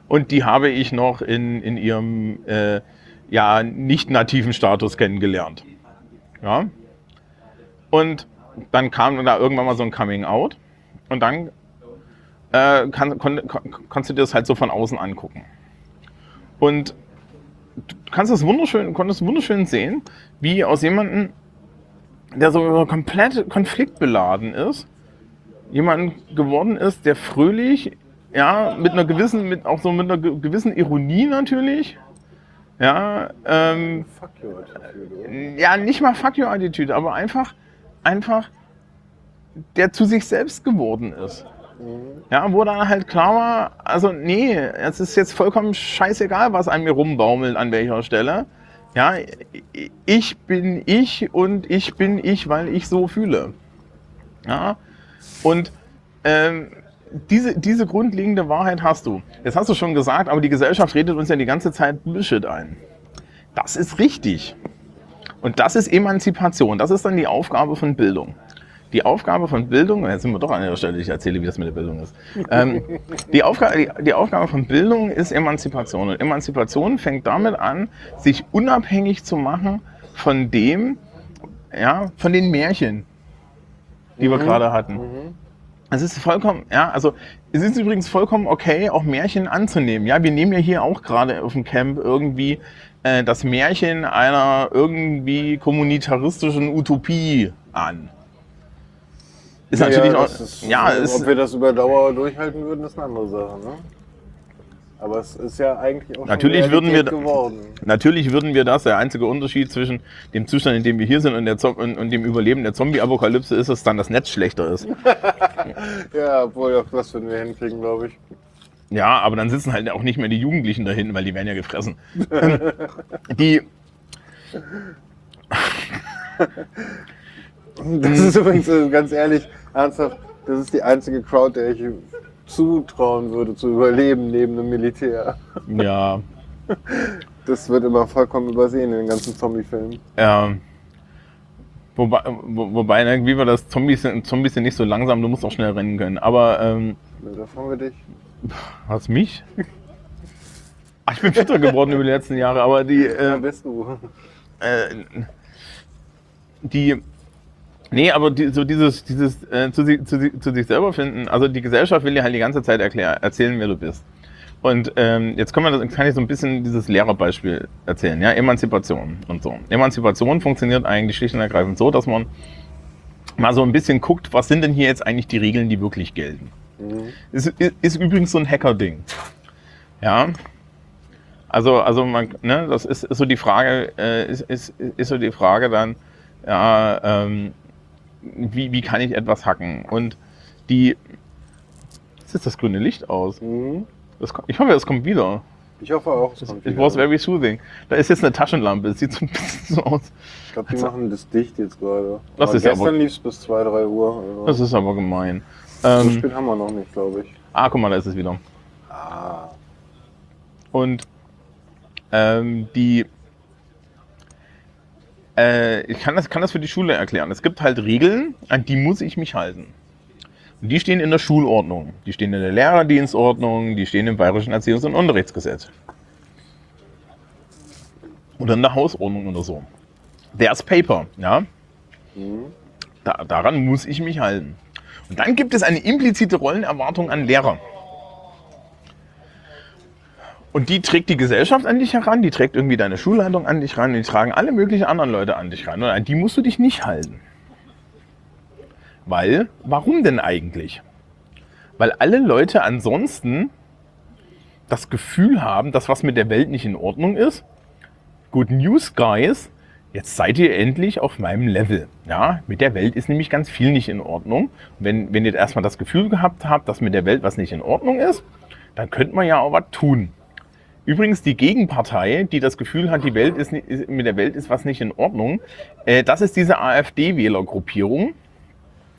und die habe ich noch in, in ihrem äh, ja, nicht nativen Status kennengelernt. Ja. Und dann kam da irgendwann mal so ein Coming Out und dann äh, kann, kon, kon, kannst du dir das halt so von außen angucken. Und du kannst das wunderschön, konntest wunderschön sehen, wie aus jemandem, der so komplett konfliktbeladen ist, jemand geworden ist, der fröhlich, ja, mit einer gewissen, mit auch so mit einer ge- gewissen Ironie natürlich, ja, ähm, Fuck you, Attitude, ja, nicht mal Fuck you Attitüde, aber einfach, einfach, der zu sich selbst geworden ist. Ja, wo dann halt klar war, also nee, es ist jetzt vollkommen scheißegal, was an mir rumbaumelt, an welcher Stelle. Ja, ich bin ich und ich bin ich, weil ich so fühle. Ja, und ähm, diese, diese grundlegende Wahrheit hast du. Jetzt hast du schon gesagt, aber die Gesellschaft redet uns ja die ganze Zeit Bullshit ein. Das ist richtig. Und das ist Emanzipation. Das ist dann die Aufgabe von Bildung. Die Aufgabe von Bildung, jetzt sind wir doch an der Stelle, ich erzähle, wie das mit der Bildung ist. Ähm, die, Aufgabe, die, die Aufgabe von Bildung ist Emanzipation. Und Emanzipation fängt damit an, sich unabhängig zu machen von dem, ja, von den Märchen, die wir gerade hatten. Es ist vollkommen, ja, also es ist übrigens vollkommen okay, auch Märchen anzunehmen. Ja, wir nehmen ja hier auch gerade auf dem Camp irgendwie äh, das Märchen einer irgendwie kommunitaristischen Utopie an. Ist natürlich ja, auch, das ist, ja, ist, ob wir das über Dauer durchhalten würden, ist eine andere Sache. Ne? Aber es ist ja eigentlich auch Natürlich würden wir geworden. Natürlich würden wir das, der einzige Unterschied zwischen dem Zustand, in dem wir hier sind und, der und, und dem Überleben der Zombie-Apokalypse ist, dass dann das Netz schlechter ist. <laughs> Ja, obwohl auch das würden wir hinkriegen, glaube ich. Ja, aber dann sitzen halt auch nicht mehr die Jugendlichen da hinten, weil die werden ja gefressen. <laughs> die, <laughs> Das ist übrigens äh, ganz ehrlich, ernsthaft, das ist die einzige Crowd, der ich zutrauen würde zu überleben neben dem Militär. ja, <laughs> Das wird immer vollkommen übersehen in den ganzen Zombie-Filmen. ähm, wobei, wo, wobei, ne, wie war das? Zombies sind, Zombies sind nicht so langsam, du musst auch schnell rennen können. Aber, ähm, Ne, Da fragen wir dich. was mich? Ach, ich bin fitter geworden über die letzten Jahre, aber die, äh, bist du? äh, die, nee, aber die, so dieses, dieses äh, zu, sich, zu, sich- zu sich selber finden, also die Gesellschaft will dir halt die ganze Zeit erklären, erzählen, wer du bist. Und ähm, jetzt können wir das, kann ich so ein bisschen dieses Lehrerbeispiel erzählen, ja, Emanzipation und so. Emanzipation funktioniert eigentlich schlicht und ergreifend so, dass man mal so ein bisschen guckt, was sind denn hier jetzt eigentlich die Regeln, die wirklich gelten. Ist, ist, ist übrigens so ein Hacker-Ding. Ja. Also, also man, ne, das ist, ist so die Frage, äh, ist, ist, ist so die Frage dann, ja, ähm, wie, wie kann ich etwas hacken? Und die, jetzt ist das grüne Licht aus. Mhm. Das, ich hoffe, das kommt wieder. Ich hoffe auch. es kommt it was very soothing. Da ist jetzt eine Taschenlampe. Es sieht so ein bisschen so aus. Ich glaube, die machen das dicht jetzt gerade. Das Aber ist gestern lief es bis 2, 3 Uhr. Also Das ist aber gemein. so Ähm, spät haben wir noch nicht, glaube ich. ah, guck mal, da ist es wieder. Ah. Und ähm, die. Äh, ich kann das, kann das für die Schule erklären. Es gibt halt Regeln, an die muss ich mich halten. Und die stehen in der Schulordnung. Die stehen in der Lehrerdienstordnung, die stehen im Bayerischen Erziehungs- und Unterrichtsgesetz. Oder in der Hausordnung oder so. There's paper, ja. Mhm. Da, daran muss ich mich halten. Und dann gibt es eine implizite Rollenerwartung an Lehrer. Und die trägt die Gesellschaft an dich heran, die trägt irgendwie deine Schulleitung an dich ran, die tragen alle möglichen anderen Leute an dich ran. Und an die musst du dich nicht halten. Weil, warum denn eigentlich? Weil alle Leute ansonsten das Gefühl haben, dass was mit der Welt nicht in Ordnung ist. Good News, Guys. Jetzt seid ihr endlich auf meinem Level. Ja, mit der Welt ist nämlich ganz viel nicht in Ordnung. Wenn, wenn ihr erstmal das Gefühl gehabt habt, dass mit der Welt was nicht in Ordnung ist, dann könnt man ja auch was tun. Übrigens die Gegenpartei, die das Gefühl hat, die Welt ist, ist mit der Welt ist was nicht in Ordnung, äh, das ist diese AfD-Wählergruppierung.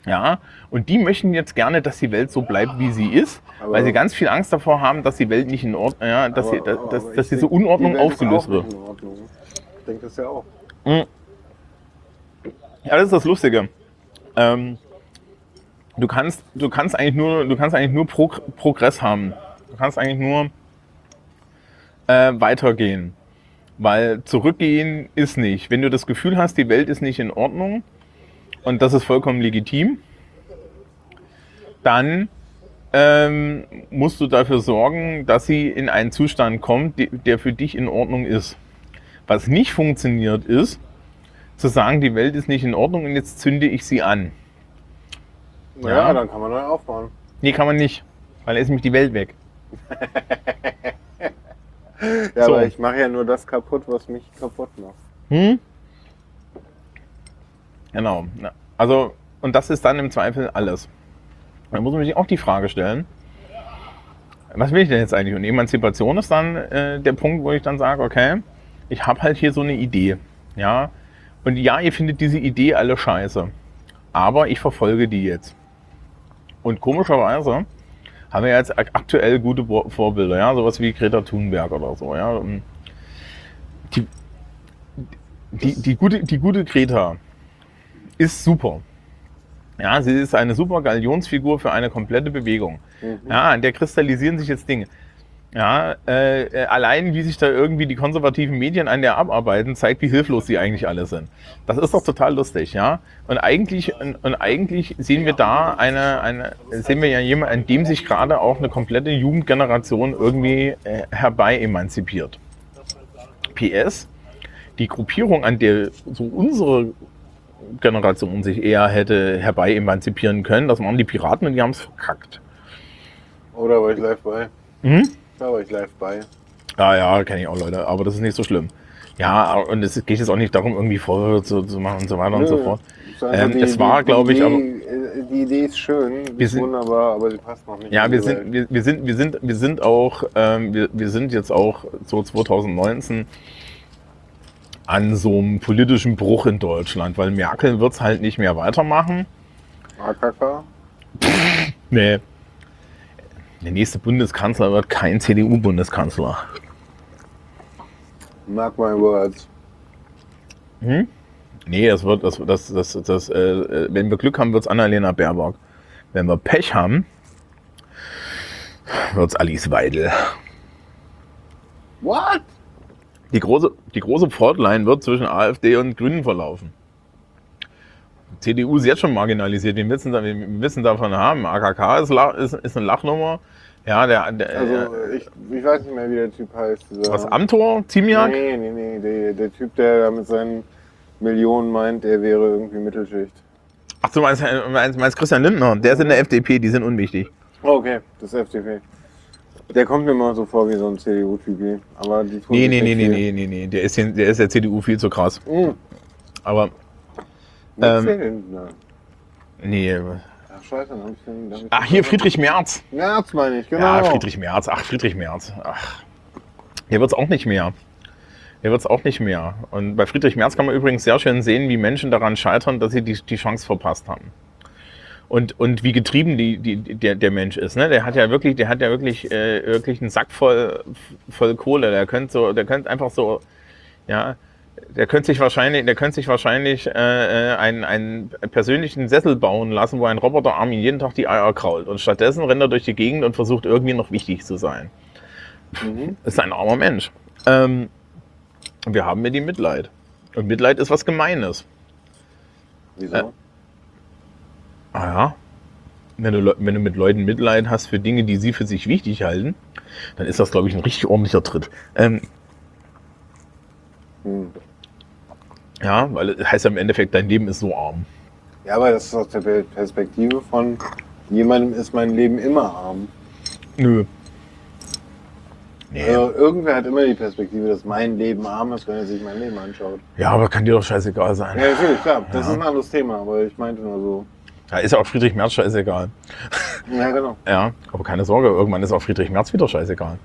Ja, und die möchten jetzt gerne, dass die Welt so bleibt, wie sie ist, Aber- weil sie ganz viel Angst davor haben, dass die Welt nicht in Ordnung, ja, dass, sie, Aber- dass, aber dass, ich dass diese Unordnung die aufgelöst wird. Ich denke das ja auch. Ja, das ist das Lustige. Ähm, du kannst, du kannst eigentlich nur, du kannst eigentlich nur Prog Progress haben. Du kannst eigentlich nur äh, weitergehen. Weil zurückgehen ist nicht. Wenn du das Gefühl hast, die Welt ist nicht in Ordnung und das ist vollkommen legitim, dann ähm, musst du dafür sorgen, dass sie in einen Zustand kommt, die- der für dich in Ordnung ist. Was nicht funktioniert ist, zu sagen, die Welt ist nicht in Ordnung und jetzt zünde ich sie an. Naja, Ja. dann kann man neu aufbauen. Nee, kann man nicht, weil dann ist nämlich die Welt weg. <laughs> Ja, So. aber ich mache ja nur das kaputt, was mich kaputt macht. Hm? Genau. Also, und das ist dann im Zweifel alles. Da muss man sich auch die Frage stellen, was will ich denn jetzt eigentlich? Und Emanzipation ist dann äh, der Punkt, wo ich dann sage, okay, ich habe halt hier so eine Idee. Ja. Und ja, ihr findet diese Idee alle scheiße. Aber ich verfolge die jetzt. Und komischerweise haben wir jetzt ak- aktuell gute Vorbilder, ja, sowas wie Greta Thunberg oder so, ja. Und Die, die, die, gute, die gute Greta ist super. Ja, sie ist eine super Galionsfigur für eine komplette Bewegung. Ja, an der kristallisieren sich jetzt Dinge. Ja, äh, äh, allein wie sich da irgendwie die konservativen Medien an der abarbeiten, zeigt, wie hilflos sie eigentlich alle sind. Das ist doch total lustig, ja. Und eigentlich, und, und eigentlich sehen wir da eine, eine, sehen wir ja jemanden, an dem sich gerade auch eine komplette Jugendgeneration irgendwie äh, herbei emanzipiert. PS, die Gruppierung, an der so unsere Generation sich eher hätte herbei emanzipieren können, das waren die Piraten und die haben es verkackt. Oder war ich live bei? Mhm. Da war ich live bei. Ja, ja, kenne ich auch Leute, aber das ist nicht so schlimm. Ja, und es geht jetzt auch nicht darum, irgendwie Vorwürfe zu, zu machen und so weiter und so Nö. fort. Ähm, es war, die glaub ich, Idee, aber- äh, Die Idee ist schön, die Wir sind- wunderbar, aber sie passt noch nicht. Ja, wir die sind, wir, wir sind, wir sind, wir sind auch, ähm, wir, wir sind jetzt auch so 2019 an so einem politischen Bruch in Deutschland, weil Merkel wird es halt nicht mehr weitermachen. AKK? <laughs> Nee. Der nächste Bundeskanzler wird kein CDU-Bundeskanzler. Mark my words. Hm? Nee, das wird, das, das, das, das, äh, äh, wenn wir Glück haben, wird es Annalena Baerbock. Wenn wir Pech haben, wird es Alice Weidel. What? Die große, die große Faultline wird zwischen AfD und Grünen verlaufen. CDU ist jetzt schon marginalisiert. Wir wissen, wir wissen davon haben. AKK ist, ist, ist eine Lachnummer. Ja, der, der Also, äh, ich, ich weiß nicht mehr, wie der Typ heißt. Dieser, was Amtor, Ziemiak? Nee, nee, nee. Der, der Typ, der da mit seinen Millionen meint, er wäre irgendwie Mittelschicht. Ach, du meinst, äh, meinst, meinst Christian Lindner? Der ist in der FDP, die sind unwichtig. Oh, okay, das ist FDP. Der kommt mir mal so vor wie so ein CDU-Typ. Aber die tun Nee, nee, nee, nee, nee, nee, nee. Der ist, der ist der CDU viel zu krass. Mhm. Aber, Ähm? Na. nee. Ach, scheiße, dann hab ich den. dann Ach, hier Friedrich Merz. Merz meine ich, genau. Ja, Friedrich Merz. Ach, Friedrich Merz. Ach. Der wird's auch nicht mehr. Der wird's auch nicht mehr. Und bei Friedrich Merz kann man übrigens sehr schön sehen, wie Menschen daran scheitern, dass sie die, die Chance verpasst haben. Und, und wie getrieben die, die, der, der Mensch ist. Ne? Der hat ja wirklich, der hat ja wirklich, äh, wirklich einen Sack voll, voll Kohle. Der könnte so, der könnte einfach so, ja, der könnte sich wahrscheinlich, der könnte sich wahrscheinlich äh, äh, einen, einen persönlichen Sessel bauen lassen, wo ein Roboterarm ihn jeden Tag die Eier krault. Und stattdessen rennt er durch die Gegend und versucht irgendwie noch wichtig zu sein. Mhm. Ist ein armer Mensch. Ähm, und wir haben mit ihm Mitleid. Und Mitleid ist was Gemeines. Wieso? Äh, Ah ja. Wenn du, wenn du mit Leuten Mitleid hast für Dinge, die sie für sich wichtig halten, dann ist das, glaube ich, ein richtig ordentlicher Tritt. Ähm, Hm. Ja, weil es heißt ja im Endeffekt, dein Leben ist so arm. Ja, aber das ist aus der Perspektive von jemandem ist mein Leben immer arm. Nö. Nee. Also, irgendwer hat immer die Perspektive, dass mein Leben arm ist, wenn er sich mein Leben anschaut. Ja, aber kann dir doch scheißegal sein. Ja, natürlich, klar. Das Ja. ist ein anderes Thema, aber ich meinte nur so. Da ist ja auch Friedrich Merz scheißegal. Ja, genau. <laughs> Ja, aber keine Sorge, irgendwann ist auch Friedrich Merz wieder scheißegal.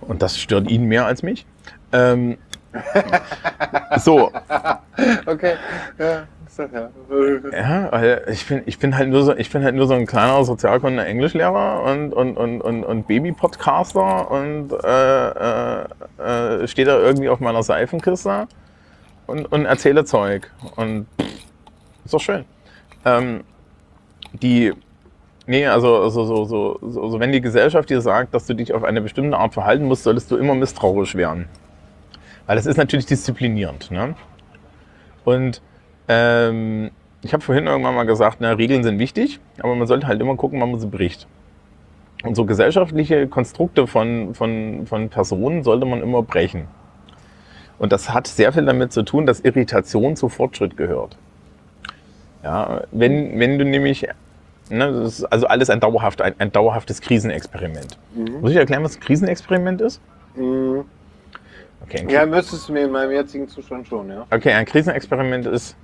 Und das stört ihn mehr als mich. Ähm, <laughs> so, Okay. Ja, ja. ich bin, ich bin halt nur so, ich bin halt nur so ein kleiner Sozialkunde Englischlehrer und, und, und, und, und Baby-Podcaster und äh, äh, äh, stehe da irgendwie auf meiner Seifenkiste und, und erzähle Zeug. Und ist doch schön. Ähm, die, nee, also, also so, so, so, so, wenn die Gesellschaft dir sagt, dass du dich auf eine bestimmte Art verhalten musst, solltest du immer misstrauisch werden. Weil das ist natürlich disziplinierend. Ne? Und ähm, ich habe vorhin irgendwann mal gesagt, na, Regeln sind wichtig, aber man sollte halt immer gucken, wann man sie bricht. Und so gesellschaftliche Konstrukte von, von, von Personen sollte man immer brechen. Und das hat sehr viel damit zu tun, dass Irritation zu Fortschritt gehört. Ja, wenn, wenn du nämlich, ne, also alles ein, dauerhaft, ein, ein dauerhaftes Krisenexperiment. Muss ich erklären, was ein Krisenexperiment ist? Mhm. Okay, Ja, müsstest du mir in meinem jetzigen Zustand schon, ja. Okay, ein Krisenexperiment ist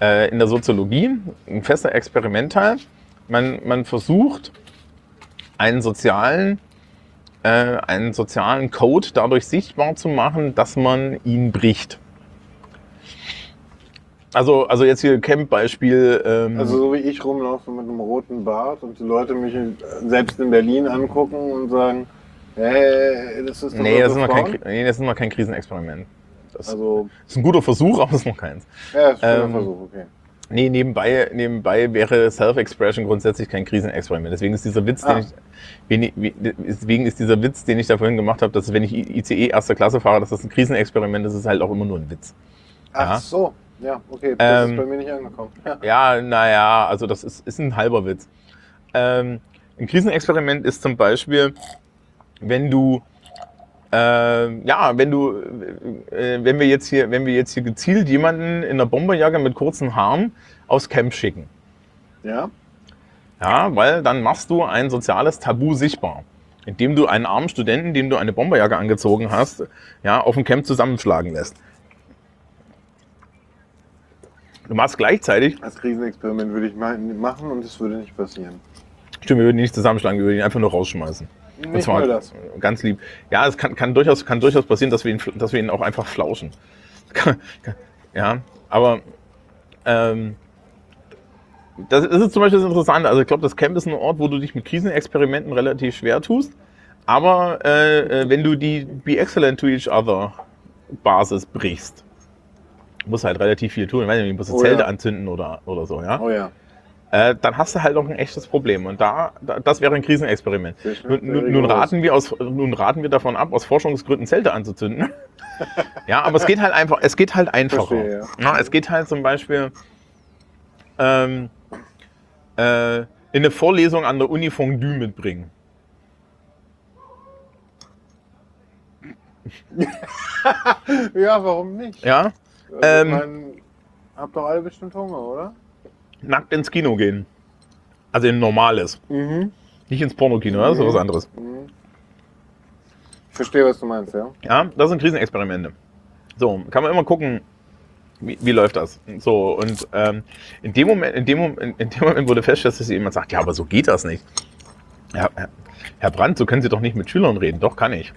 äh, in der Soziologie ein fester Experimentteil. Man, man versucht, einen sozialen, äh, einen sozialen Code dadurch sichtbar zu machen, dass man ihn bricht. Also, also jetzt hier Camp-Beispiel. Ähm, Also so wie ich rumlaufe mit einem roten Bart und die Leute mich selbst in Berlin angucken und sagen, hey, das ist nee, das ist, noch kein, nee, das ist noch kein Krisenexperiment. Das Also, ist ein guter Versuch, aber es ist noch keins. ja, ist schon Ähm, ein Versuch, okay. Nee, nebenbei, nebenbei wäre Self-Expression grundsätzlich kein Krisenexperiment. Deswegen ist dieser Witz, Ah. den ich, deswegen ist dieser Witz, den ich da vorhin gemacht habe, dass wenn ich ICE erster Klasse fahre, dass das ein Krisenexperiment ist, ist halt auch immer nur ein Witz. Ach ja. so, ja, okay, das Ähm, ist bei mir nicht angekommen. Ja. Ja, naja, also das ist, ist ein halber Witz. Ähm, ein Krisenexperiment ist zum Beispiel, wenn du, ähm, ja, wenn du, äh, wenn wir jetzt hier, wenn wir jetzt hier gezielt jemanden in einer Bomberjacke mit kurzen Haaren aufs Camp schicken. ja? Ja, weil dann machst du ein soziales Tabu sichtbar. Indem du einen armen Studenten, dem du eine Bomberjacke angezogen hast, ja, auf dem Camp zusammenschlagen lässt. Du machst gleichzeitig, Als Krisenexperiment würde ich machen und es würde nicht passieren. stimmt, wir würden ihn nicht zusammenschlagen, wir würden ihn einfach nur rausschmeißen. Nicht Das war nur das. ganz lieb. Ja, es kann, kann, durchaus, kann durchaus passieren, dass wir ihn, dass wir ihn auch einfach flauschen. <laughs> ja, aber ähm, das ist zum Beispiel das Interessante. Also ich glaube, das Camp ist ein Ort, wo du dich mit Krisenexperimenten relativ schwer tust. Aber äh, äh, wenn du die Be Excellent to Each Other Basis brichst, musst du halt relativ viel tun. Ich weiß nicht, du musst Oh Zelte ja. anzünden oder, oder so, ja. Oh ja. Äh, dann hast du halt auch ein echtes Problem. Und da, da das wäre ein Krisenexperiment. Nun, nun, raten wir aus, nun raten wir davon ab, aus Forschungsgründen Zelte anzuzünden. <laughs> ja, aber es geht halt einfach, es geht halt einfacher. Verstehe, ja. es geht halt zum Beispiel ähm, äh, in eine Vorlesung an der Uni Fondue mitbringen. <laughs> Ja, warum nicht? Ja, Also, Ähm, ich mein, habt doch alle bestimmt Hunger, oder? Nackt ins Kino gehen. Also in normales. Mhm. Nicht ins Pornokino, das ist was anderes. mhm. Verstehe, was du meinst, ja. Ja, das sind Krisenexperimente. So, kann man immer gucken, wie, wie läuft das? So, und ähm, in, dem Moment, in, dem Moment, in dem Moment wurde festgestellt, dass jemand sagt, ja, aber so geht das nicht. Ja, Herr- Herr Brandt, so können Sie doch nicht mit Schülern reden. Doch, kann ich.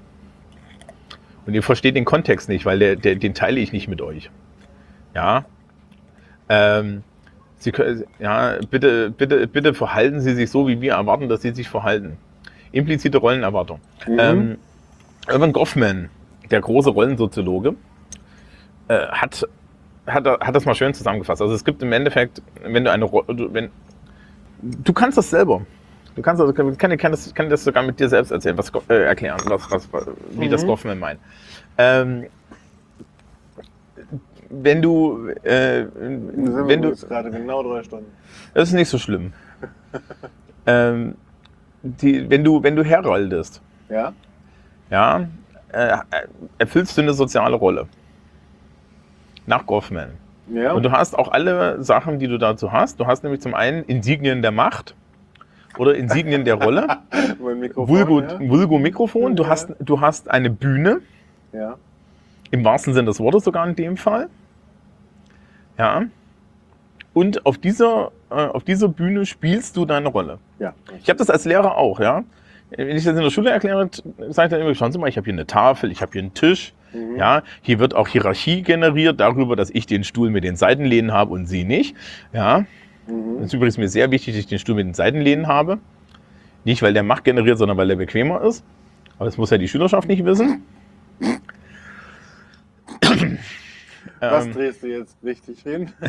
Und ihr versteht den Kontext nicht, weil der, der, den teile ich nicht mit euch. Ja. Ähm, Sie können, ja, bitte, bitte, bitte verhalten Sie sich so, wie wir erwarten, dass Sie sich verhalten. Implizite Rollenerwartung. Ähm, Irvin Goffman, der große Rollensoziologe, äh, hat, hat, hat das mal schön zusammengefasst. Also es gibt im Endeffekt, wenn du eine Ro- du- wenn du kannst das selber. Du kannst also, kann, kann, kann, das, kann das sogar mit dir selbst erzählen, was äh, erklären, was, was, wie das Goffman meint. Ähm, wenn du, äh, wenn du, gerade genau drei Stunden. das ist nicht so schlimm. <laughs> ähm, die, wenn du, wenn du heraldest, Ja? ja, äh, erfüllst du eine soziale Rolle. Nach Goffman. Ja. Und du hast auch alle Sachen, die du dazu hast. Du hast nämlich zum einen Insignien der Macht oder Insignien der Rolle, <laughs> mein Mikrofon. Vulgo, ja? Vulgo Mikrofon. Du hast, du hast eine Bühne, ja. Im wahrsten Sinne des Wortes sogar in dem Fall. Ja. Und auf dieser, äh, auf dieser Bühne spielst du deine Rolle. Ja. Ich habe das als Lehrer auch, ja. Wenn ich das in der Schule erkläre, sage ich dann immer, schauen Sie mal, ich habe hier eine Tafel, ich habe hier einen Tisch. Mhm. Ja, hier wird auch Hierarchie generiert darüber, dass ich den Stuhl mit den Seitenlehnen habe und Sie nicht. Ja, Mhm. das ist übrigens mir sehr wichtig, dass ich den Stuhl mit den Seitenlehnen habe. Nicht, weil der Macht generiert, sondern weil der bequemer ist. Aber das muss ja die Schülerschaft nicht wissen. Was Ähm, drehst du jetzt richtig hin? <laughs>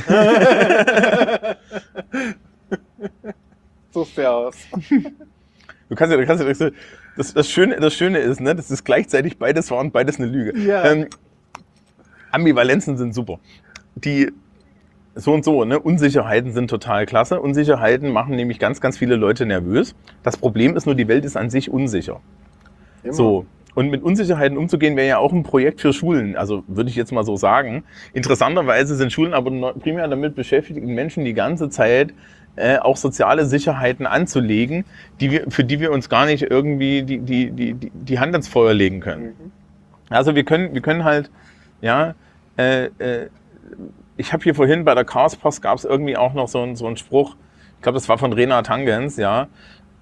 so der aus. Du kannst ja, du kannst ja, das, das, Schöne, das Schöne ist, ne, das ist gleichzeitig beides wahr und beides eine Lüge. Ja. Ähm, Ambivalenzen sind super. Die so und so, ne? Unsicherheiten sind total klasse. Unsicherheiten machen nämlich ganz, ganz viele Leute nervös. Das Problem ist nur, die Welt ist an sich unsicher. Immer. So. Und mit Unsicherheiten umzugehen, wäre ja auch ein Projekt für Schulen. Also würde ich jetzt mal so sagen. Interessanterweise sind Schulen aber primär damit beschäftigt, Menschen die ganze Zeit äh, auch soziale Sicherheiten anzulegen, die wir, für die wir uns gar nicht irgendwie die, die, die, die, die Hand ins Feuer legen können. Mhm. Also wir können, wir können halt, ja, äh, äh, ich habe hier vorhin bei der Chaos Post gab es irgendwie auch noch so, einen- so einen Spruch, ich glaube, das war von Rena Tangens, ja.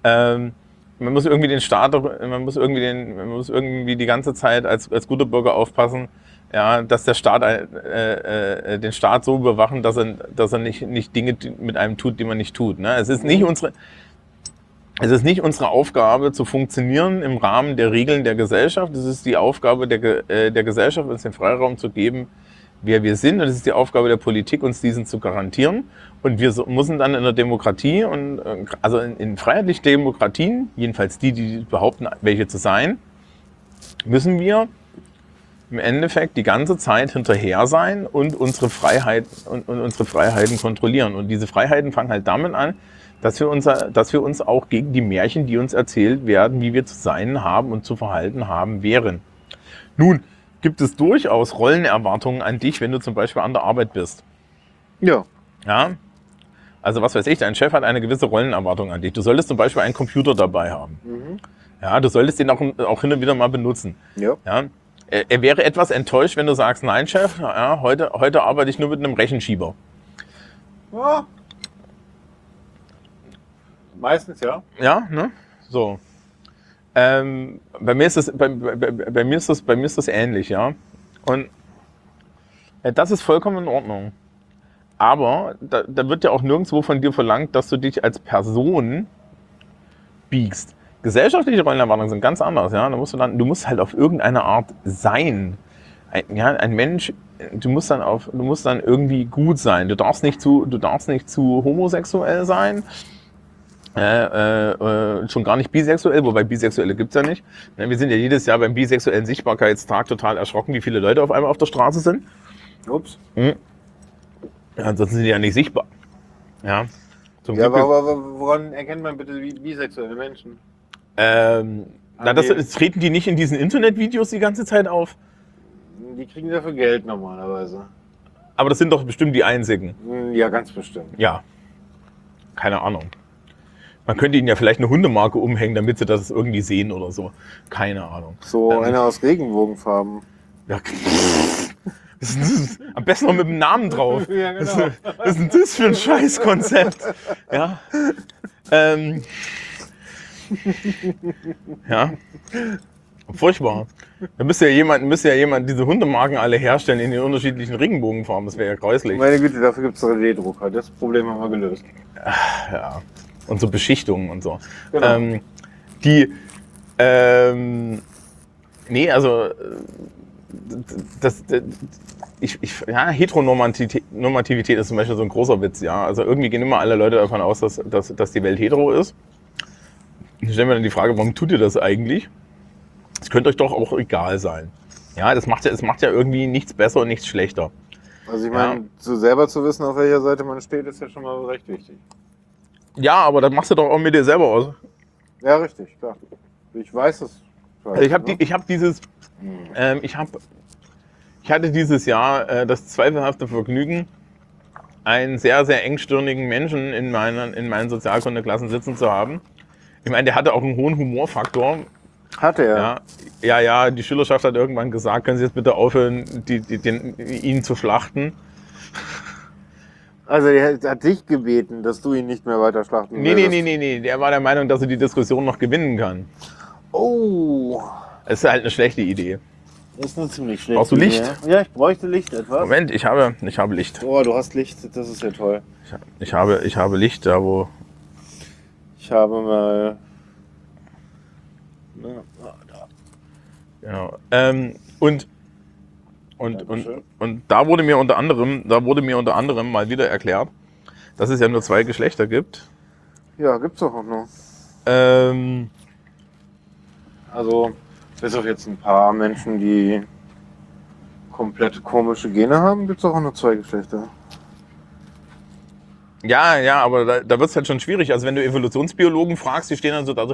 Ähm, man muss irgendwie den Staat, man muss irgendwie den, man muss irgendwie die ganze Zeit als, als guter Bürger aufpassen, ja, dass der Staat äh, äh, den Staat so überwachen, dass er, dass er nicht, nicht Dinge mit einem tut, die man nicht tut. Ne? Es ist nicht unsere, es ist nicht unsere Aufgabe zu funktionieren im Rahmen der Regeln der Gesellschaft. Es ist die Aufgabe der, äh, der Gesellschaft, uns den Freiraum zu geben, wer wir sind. Und es ist die Aufgabe der Politik, uns diesen zu garantieren. Und wir müssen dann in der Demokratie und äh, also in, in freiheitlichen Demokratien, jedenfalls die, die behaupten, welche zu sein, müssen wir im Endeffekt die ganze Zeit hinterher sein und unsere Freiheit und, und unsere Freiheiten kontrollieren. Und diese Freiheiten fangen halt damit an, dass wir, unser, dass wir uns auch gegen die Märchen, die uns erzählt werden, wie wir zu sein haben und zu verhalten haben, wehren. Nun gibt es durchaus Rollenerwartungen an dich, wenn du zum Beispiel an der Arbeit bist. Ja. Ja? Also was weiß ich, dein Chef hat eine gewisse Rollenerwartung an dich. Du solltest zum Beispiel einen Computer dabei haben. Mhm. Ja, du solltest den auch, auch hin und wieder mal benutzen. Ja. Ja? Er, wäre etwas enttäuscht, wenn du sagst, nein, Chef, ja, heute, heute arbeite ich nur mit einem Rechenschieber. ja. Meistens ja. Ja, ne? So. Ähm, bei, mir ist das, bei, bei, bei, bei, mir ist das, bei mir ist das ähnlich, ja. Und äh, das ist vollkommen in Ordnung. Aber da, da wird ja auch nirgendwo von dir verlangt, dass du dich als Person biegst. Gesellschaftliche Rollenerwartungen sind ganz anders, ja. Da musst du, dann, du musst halt auf irgendeine Art sein. Ein, ja, ein Mensch, du musst dann auf, du musst dann irgendwie gut sein. Du darfst nicht zu, du darfst nicht zu homosexuell sein. Äh, äh, äh, schon gar nicht bisexuell, wobei Bisexuelle gibt's ja nicht. Ne, Wir sind ja jedes Jahr beim bisexuellen Sichtbarkeitstag total erschrocken, wie viele Leute auf einmal auf der Straße sind. Ups. Ja, ansonsten sind die ja nicht sichtbar. Ja, zum Ja, Glück. aber, aber woran erkennt man bitte bi- bisexuelle Menschen? ähm, na, das, das treten die nicht in diesen Internetvideos die ganze Zeit auf. Die kriegen dafür Geld normalerweise. Aber das sind doch bestimmt die einzigen. Hm, Ja, ganz bestimmt. Ja. Keine Ahnung. Man könnte ihnen ja vielleicht eine Hundemarke umhängen, damit sie das irgendwie sehen oder so. Keine Ahnung. So Ähm. eine aus Regenbogenfarben. Ja. <laughs> Was ist denn das? Am besten noch mit dem Namen drauf. Ja, genau. Was, ist- was ist denn das für ein Scheißkonzept? Ja. Ähm. Ja. Furchtbar. Da müsste ja jemand, müsste ja jemand diese Hundemarken alle herstellen in den unterschiedlichen Regenbogenfarben. Das wäre ja gräuslich. Meine Güte, dafür gibt es 3D-Drucker. Das Problem haben wir gelöst. Ja. Und so Beschichtungen und so. Genau. Ähm, die, ähm, nee, also, äh, das, das ich, ich, ja, Heteronormativität Normativität ist zum Beispiel so ein großer Witz, ja. Also irgendwie gehen immer alle Leute davon aus, dass, dass, dass die Welt hetero ist. Ich stelle mir dann die Frage, warum tut ihr das eigentlich? Es könnte euch doch auch egal sein. Ja, das macht ja, es macht ja irgendwie nichts besser und nichts schlechter. Also ich Ja. meine, so selber zu wissen, auf welcher Seite man steht, ist ja schon mal recht wichtig. Ja, aber das machst du doch auch mit dir selber aus. Ja, richtig, klar. Ich weiß es. Also ich habe die, ne? ich hab dieses, ähm, ich habe, ich hatte dieses Jahr äh, das zweifelhafte Vergnügen, einen sehr, sehr engstirnigen Menschen in meinen, in meinen Sozialkundeklassen sitzen zu haben. Ich meine, der hatte auch einen hohen Humorfaktor. Hatte er. Ja, ja, ja, die Schülerschaft hat irgendwann gesagt, können Sie jetzt bitte aufhören, die, die, den, ihn zu schlachten. Also er hat dich gebeten, dass du ihn nicht mehr weiter schlachten Nee, nee, würdest. nee, nee, nee, der war der Meinung, dass er die Diskussion noch gewinnen kann. Oh, ist halt eine schlechte Idee. das ist eine ziemlich schlechte Brauchst du Licht? Idee. Ja, ich bräuchte Licht etwas. Moment, ich habe, ich habe Licht. Oh, du hast Licht, das ist ja toll. Ich, ich, habe, ich habe Licht da, wo Ich habe mal... Na, ah, da. Genau. Ähm, und, und, und, und da wurde mir unter anderem, da wurde mir unter anderem mal wieder erklärt, dass es ja nur zwei Geschlechter gibt. Ja, gibt's doch auch noch. Ähm, Also, bis auf jetzt ein paar Menschen, die komplett komische Gene haben, gibt's auch nur zwei Geschlechter. ja, ja, aber da, da wird es halt schon schwierig. Also wenn du Evolutionsbiologen fragst, die stehen dann so da so.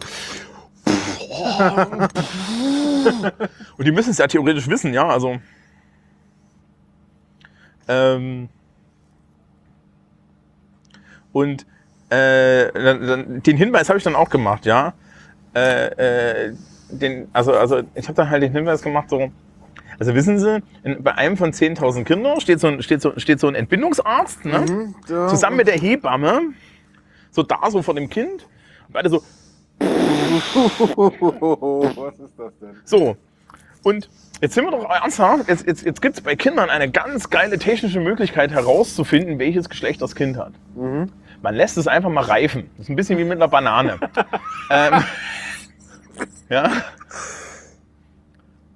<laughs> Und die müssen es ja theoretisch wissen, ja, also. Ähm, und äh, dann, dann, den Hinweis habe ich dann auch gemacht, ja. Äh, äh, den, also, also ich habe dann halt den Hinweis gemacht, so, also wissen Sie, in, bei einem von 10.000 Kindern steht so, ein, steht, so, steht so ein Entbindungsarzt, ne? Mhm, da- zusammen mit der Hebamme, so da so vor dem Kind. Und beide so, <laughs> Was ist das denn? so. Und jetzt sind wir doch ernsthaft, jetzt, jetzt, jetzt gibt es bei Kindern eine ganz geile technische Möglichkeit herauszufinden, welches Geschlecht das Kind hat. Mhm. Man lässt es einfach mal reifen. Das ist ein bisschen wie mit einer Banane. <laughs> ähm, ja.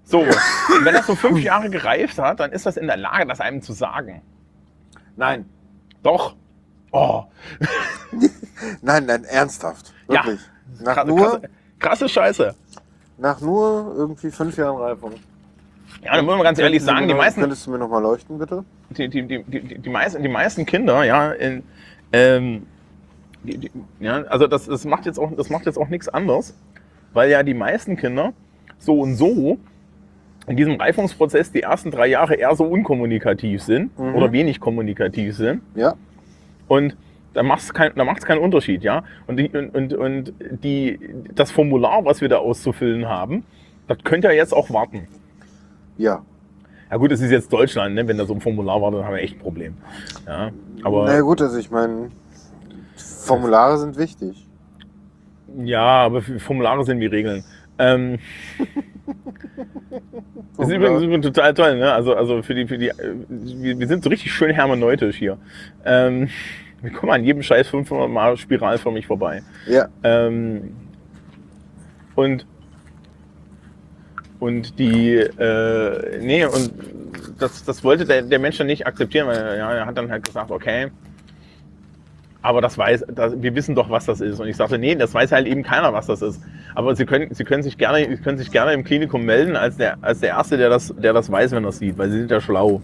So, und wenn das so fünf Jahre gereift hat, dann ist das in der Lage, das einem zu sagen. Nein. Doch. Oh, Nein, nein, ernsthaft. Ja. Wirklich. Nach, krasse, nur, krasse, krasse Scheiße. nach nur irgendwie fünf Jahren Reifung. Ja, dann muss man ganz ehrlich Könntest du sagen, die noch- meisten, Könntest du mir noch mal leuchten, bitte? die, die, die, die, die, meisten, die meisten Kinder, ja, in, ähm, die, die, ja also das, das, macht jetzt auch, das macht jetzt auch nichts anderes, weil ja die meisten Kinder so und so in diesem Reifungsprozess die ersten drei Jahre eher so unkommunikativ sind Mhm. oder wenig kommunikativ sind. Ja. Und da macht es kein, keinen Unterschied, ja. Und, die, und, und, und die, das Formular, was wir da auszufüllen haben, das könnte ja jetzt auch warten. Ja. Ja gut, es ist jetzt Deutschland, ne? wenn da so ein Formular war, dann haben wir echt ein Problem. Ja, aber Na gut, also ich meine, Formulare sind wichtig. Ja, aber Formulare sind wie Regeln. Ähm, <laughs> das ist übrigens, übrigens total toll, ne? Also, also für die, für die, äh, wir, wir sind so richtig schön hermeneutisch hier. Ähm, wir kommen an jedem Scheiß 500 Mal spiralförmig vorbei. Ja. Ähm, und und die, äh, nee, und das, das wollte der, der Mensch dann nicht akzeptieren, weil ja, er hat dann halt gesagt, okay, aber das weiß, das, wir wissen doch, was das ist. Und ich sagte, nee, das weiß halt eben keiner, was das ist. Aber Sie können, Sie können sich gerne, Sie können sich gerne im Klinikum melden als der, als der Erste, der das, der das weiß, wenn er es sieht, weil Sie sind ja schlau.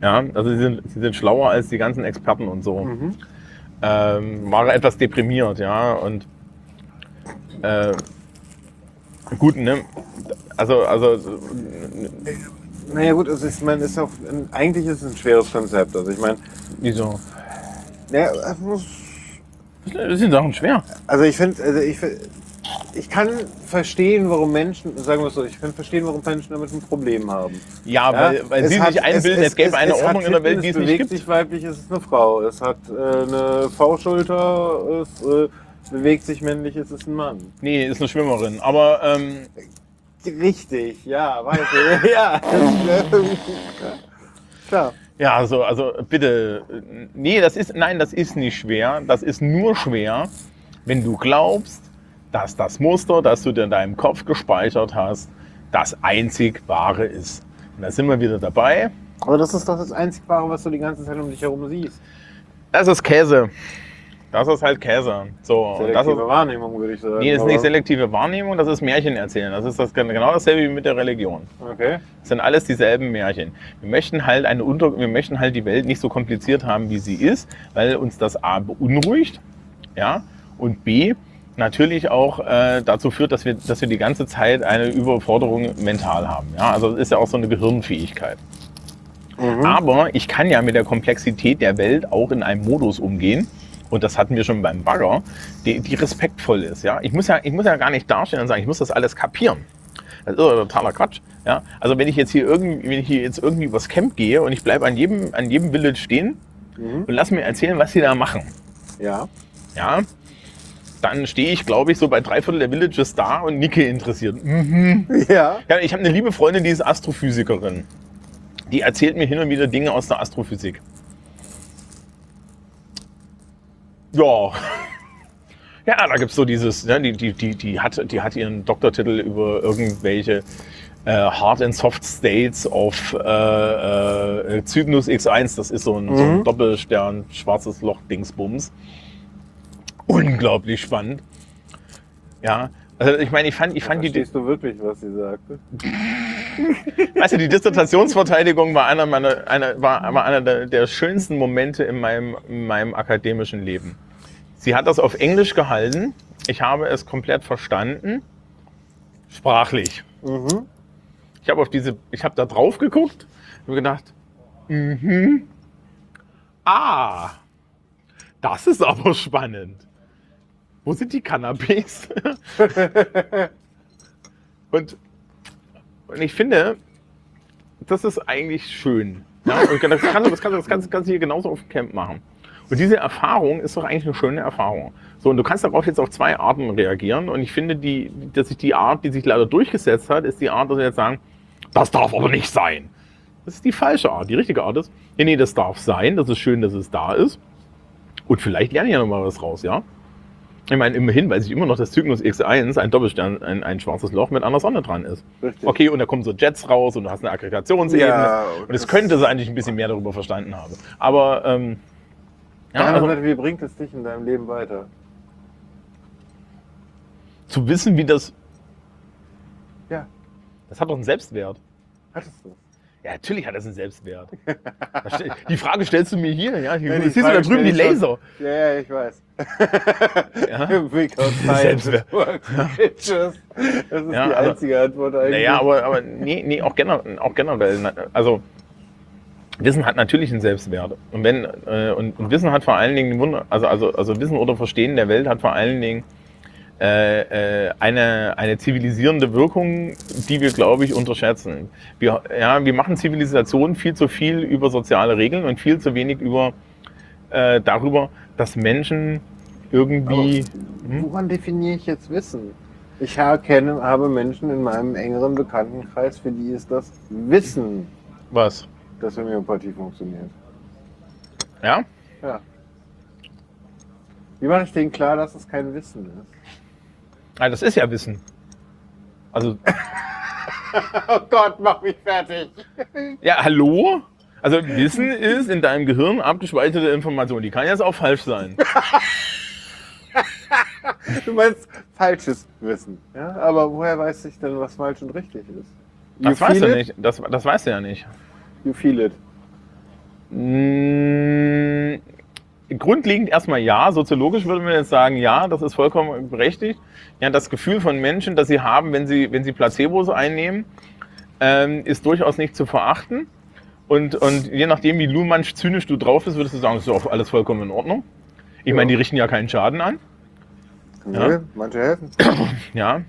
Ja, also Sie sind, Sie sind schlauer als die ganzen Experten und so. Mhm. Ähm, war etwas deprimiert, ja, und äh, gut, ne? Also, also, Naja gut, also ich meine, ist auch, eigentlich ist es ein schweres Konzept. Also ich meine, wieso? Ja, es muss, Das sind Sachen schwer. Also ich finde, also ich, ich kann verstehen, warum Menschen, sagen wir es so, ich kann verstehen, warum Menschen damit ein Problem haben. Ja, weil, weil es sie hat- sich einbilden, es, gäbe eine es Ordnung hat in der Welt, die es nicht bewegt gibt. sich weiblich, es ist eine Frau. Es hat äh, eine V-Schulter, es äh, bewegt sich männlich, es ist ein Mann. Nee, ist eine Schwimmerin. Aber ähm, Richtig, ja, weiß ich. <laughs> ja, klar. Ja, also, also bitte. Nee, das ist, nein, das ist nicht schwer. Das ist nur schwer, wenn du glaubst, dass das Muster, das du dir in deinem Kopf gespeichert hast, das einzig wahre ist. Und da sind wir wieder dabei. Aber das ist doch das einzig Wahre, was du die ganze Zeit um dich herum siehst. Das ist Käse. Das ist halt Käse. So, und das Selektive ist, Wahrnehmung, würde ich sagen. nee, das ist nicht selektive Wahrnehmung, das ist Märchen erzählen. Das ist das, genau dasselbe wie mit der Religion. Okay. Das sind alles dieselben Märchen. Wir möchten halt eine Unter wir möchten halt die Welt nicht so kompliziert haben, wie sie ist, weil uns das A beunruhigt, ja, und B natürlich auch äh, dazu führt, dass wir, dass wir die ganze Zeit eine Überforderung mental haben. Ja, also das ist ja auch so eine Gehirnfähigkeit. Mhm. Aber ich kann ja mit der Komplexität der Welt auch in einem Modus umgehen. Und das hatten wir schon beim Bagger, die, die respektvoll ist. Ja? Ich, muss ja, ich muss ja gar nicht darstellen und sagen, ich muss das alles kapieren. Das ist totaler Quatsch. Ja? Also wenn ich jetzt hier irgendwie, wenn ich hier jetzt irgendwie übers Camp gehe und ich bleibe an jedem, an jedem Village stehen Mhm. und lass mir erzählen, was sie da machen. Ja. Ja? Dann stehe ich, glaube ich, so bei drei Viertel der Villages da und nicke interessiert. Mhm. <laughs> Ja. Ja, ich habe eine liebe Freundin, die ist Astrophysikerin. Die erzählt mir hin und wieder Dinge aus der Astrophysik. Ja. <laughs> Ja, da gibt es so dieses, ne, die, die, die, die, hat, die hat ihren Doktortitel über irgendwelche äh, Hard and Soft States of äh, äh, Cygnus X1. Das ist so ein, so ein Mhm. Doppelstern, schwarzes Loch, Dingsbums. Unglaublich spannend. Ja, also ich meine, ich fand, ich fand die, Verstehst du wirklich, was sie sagte? <laughs> Weißt du, die Dissertationsverteidigung war einer, meiner, einer, war, war einer der, der schönsten Momente in meinem, in meinem akademischen Leben. Sie hat das auf Englisch gehalten. Ich habe es komplett verstanden. Sprachlich. Mhm. Ich habe auf diese, ich habe da drauf geguckt und gedacht, mhm. Ah, das ist aber spannend. Wo sind die Canapés? <laughs> und, und ich finde, das ist eigentlich schön. Ja, und das kannst, du- das, kannst, du- das kannst, kannst du hier genauso auf dem Camp machen. Und diese Erfahrung ist doch eigentlich eine schöne Erfahrung. So, und du kannst darauf jetzt auf zwei Arten reagieren. Und ich finde, die, dass sich die Art, die sich leider durchgesetzt hat, ist die Art, dass wir jetzt sagen, das darf aber nicht sein. Das ist die falsche Art. Die richtige Art ist, nee, nee, das darf sein. Das ist schön, dass es da ist. Und vielleicht lerne ich ja noch mal was raus, ja? Ich meine, immerhin weiß ich immer noch, dass Cygnus X1 ein Doppelstern, ein, ein schwarzes Loch mit einer Sonne dran ist. Richtig. Okay, und da kommen so Jets raus und du hast eine Aggregationsebene. Ja, und es könnte sein, dass ich ein bisschen mehr darüber verstanden habe. Aber ähm, ja, Ja, also, wie bringt es dich in deinem Leben weiter? zu wissen, wie das. Ja. Das hat doch einen Selbstwert. Hattest du? Ja, natürlich hat das einen Selbstwert. <laughs> Die Frage stellst du mir hier, ja? Hier Ja, siehst du da drüben die Laser. Ja, ja, ich weiß. Ja? <laughs> <laughs> Selbstwert. bitches. Das ist Ja, die also- einzige Antwort eigentlich. Naja, aber, aber nee, nee auch, generell, auch generell. Also, Wissen hat natürlich einen Selbstwert. Und, wenn, äh, und, und Wissen hat vor allen Dingen, Wunder- also, also, also Wissen oder Verstehen der Welt hat vor allen Dingen äh, äh, eine, eine zivilisierende Wirkung, die wir, glaube ich, unterschätzen. Wir, ja, wir machen Zivilisation viel zu viel über soziale Regeln und viel zu wenig über äh, darüber, dass Menschen irgendwie. Hm? Woran definiere ich jetzt Wissen? Ich ha- kenne, habe Menschen in meinem engeren Bekanntenkreis, für die ist das Wissen, Was? Dass Homöopathie funktioniert. Ja? Ja. Wie mache ich denen klar, dass es kein Wissen ist? Ah, das ist ja Wissen. Also, <laughs> Oh Gott, mach mich fertig. ja, hallo? Also, Wissen ist in deinem Gehirn abgespeicherte Information. Die kann jetzt auch falsch sein. <laughs> Du meinst falsches Wissen. Ja? Aber woher weiß ich denn, was falsch und richtig ist? Das weißt du nicht. Das, das weißt du ja nicht. You feel it. Mm, Grundlegend erstmal ja. Soziologisch würde man jetzt sagen, ja, das ist vollkommen berechtigt. Ja, das Gefühl von Menschen, das sie haben, wenn sie, wenn sie Placebos einnehmen, ähm, ist durchaus nicht zu verachten. Und, und je nachdem, wie lumansch zynisch du drauf bist, würdest du sagen, das ist doch alles vollkommen in Ordnung. Ich meine, die richten ja keinen Schaden an. Nee, Ja. manche helfen. Ja.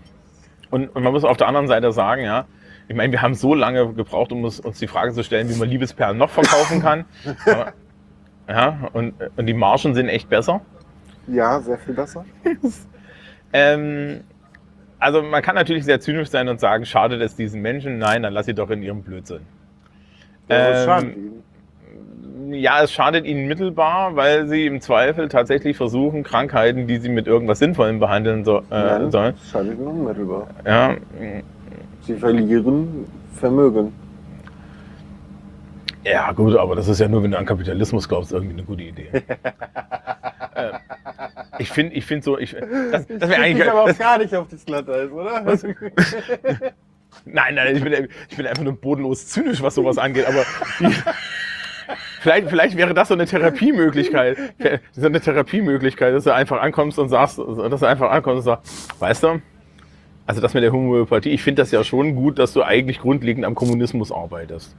Und, und man muss auf der anderen Seite sagen, ja, ich meine, wir haben so lange gebraucht, um uns, uns die Frage zu stellen, wie man Liebesperlen noch verkaufen kann. <laughs> Aber, ja, und, und die Margen sind echt besser. Ja, sehr viel besser. <laughs> Ähm, also man kann natürlich sehr zynisch sein und sagen, schadet es diesen Menschen? Nein, dann lass sie doch in ihrem Blödsinn. Ja, Ähm, schadet ihnen. Ja, es schadet ihnen mittelbar, weil sie im Zweifel tatsächlich versuchen, Krankheiten, die sie mit irgendwas Sinnvollem behandeln so, äh, Nein, sollen, schadet ihnen unmittelbar. ja, Sie verlieren Vermögen. Ja, gut, aber das ist ja nur, wenn du an Kapitalismus glaubst, irgendwie eine gute Idee. <laughs> äh, ich finde ich find so, ich, das, das wäre eigentlich. aber auch Das, gar nicht auf das Glatteis, oder? <laughs> nein, nein, ich bin, ich bin einfach nur bodenlos zynisch, was sowas angeht, aber die, <laughs> vielleicht, vielleicht wäre das so eine Therapiemöglichkeit. So eine Therapiemöglichkeit, dass du einfach ankommst und sagst, dass du einfach ankommst und sagst, weißt du, also das mit der Homöopathie, ich finde das ja schon gut, dass du eigentlich grundlegend am Kommunismus arbeitest.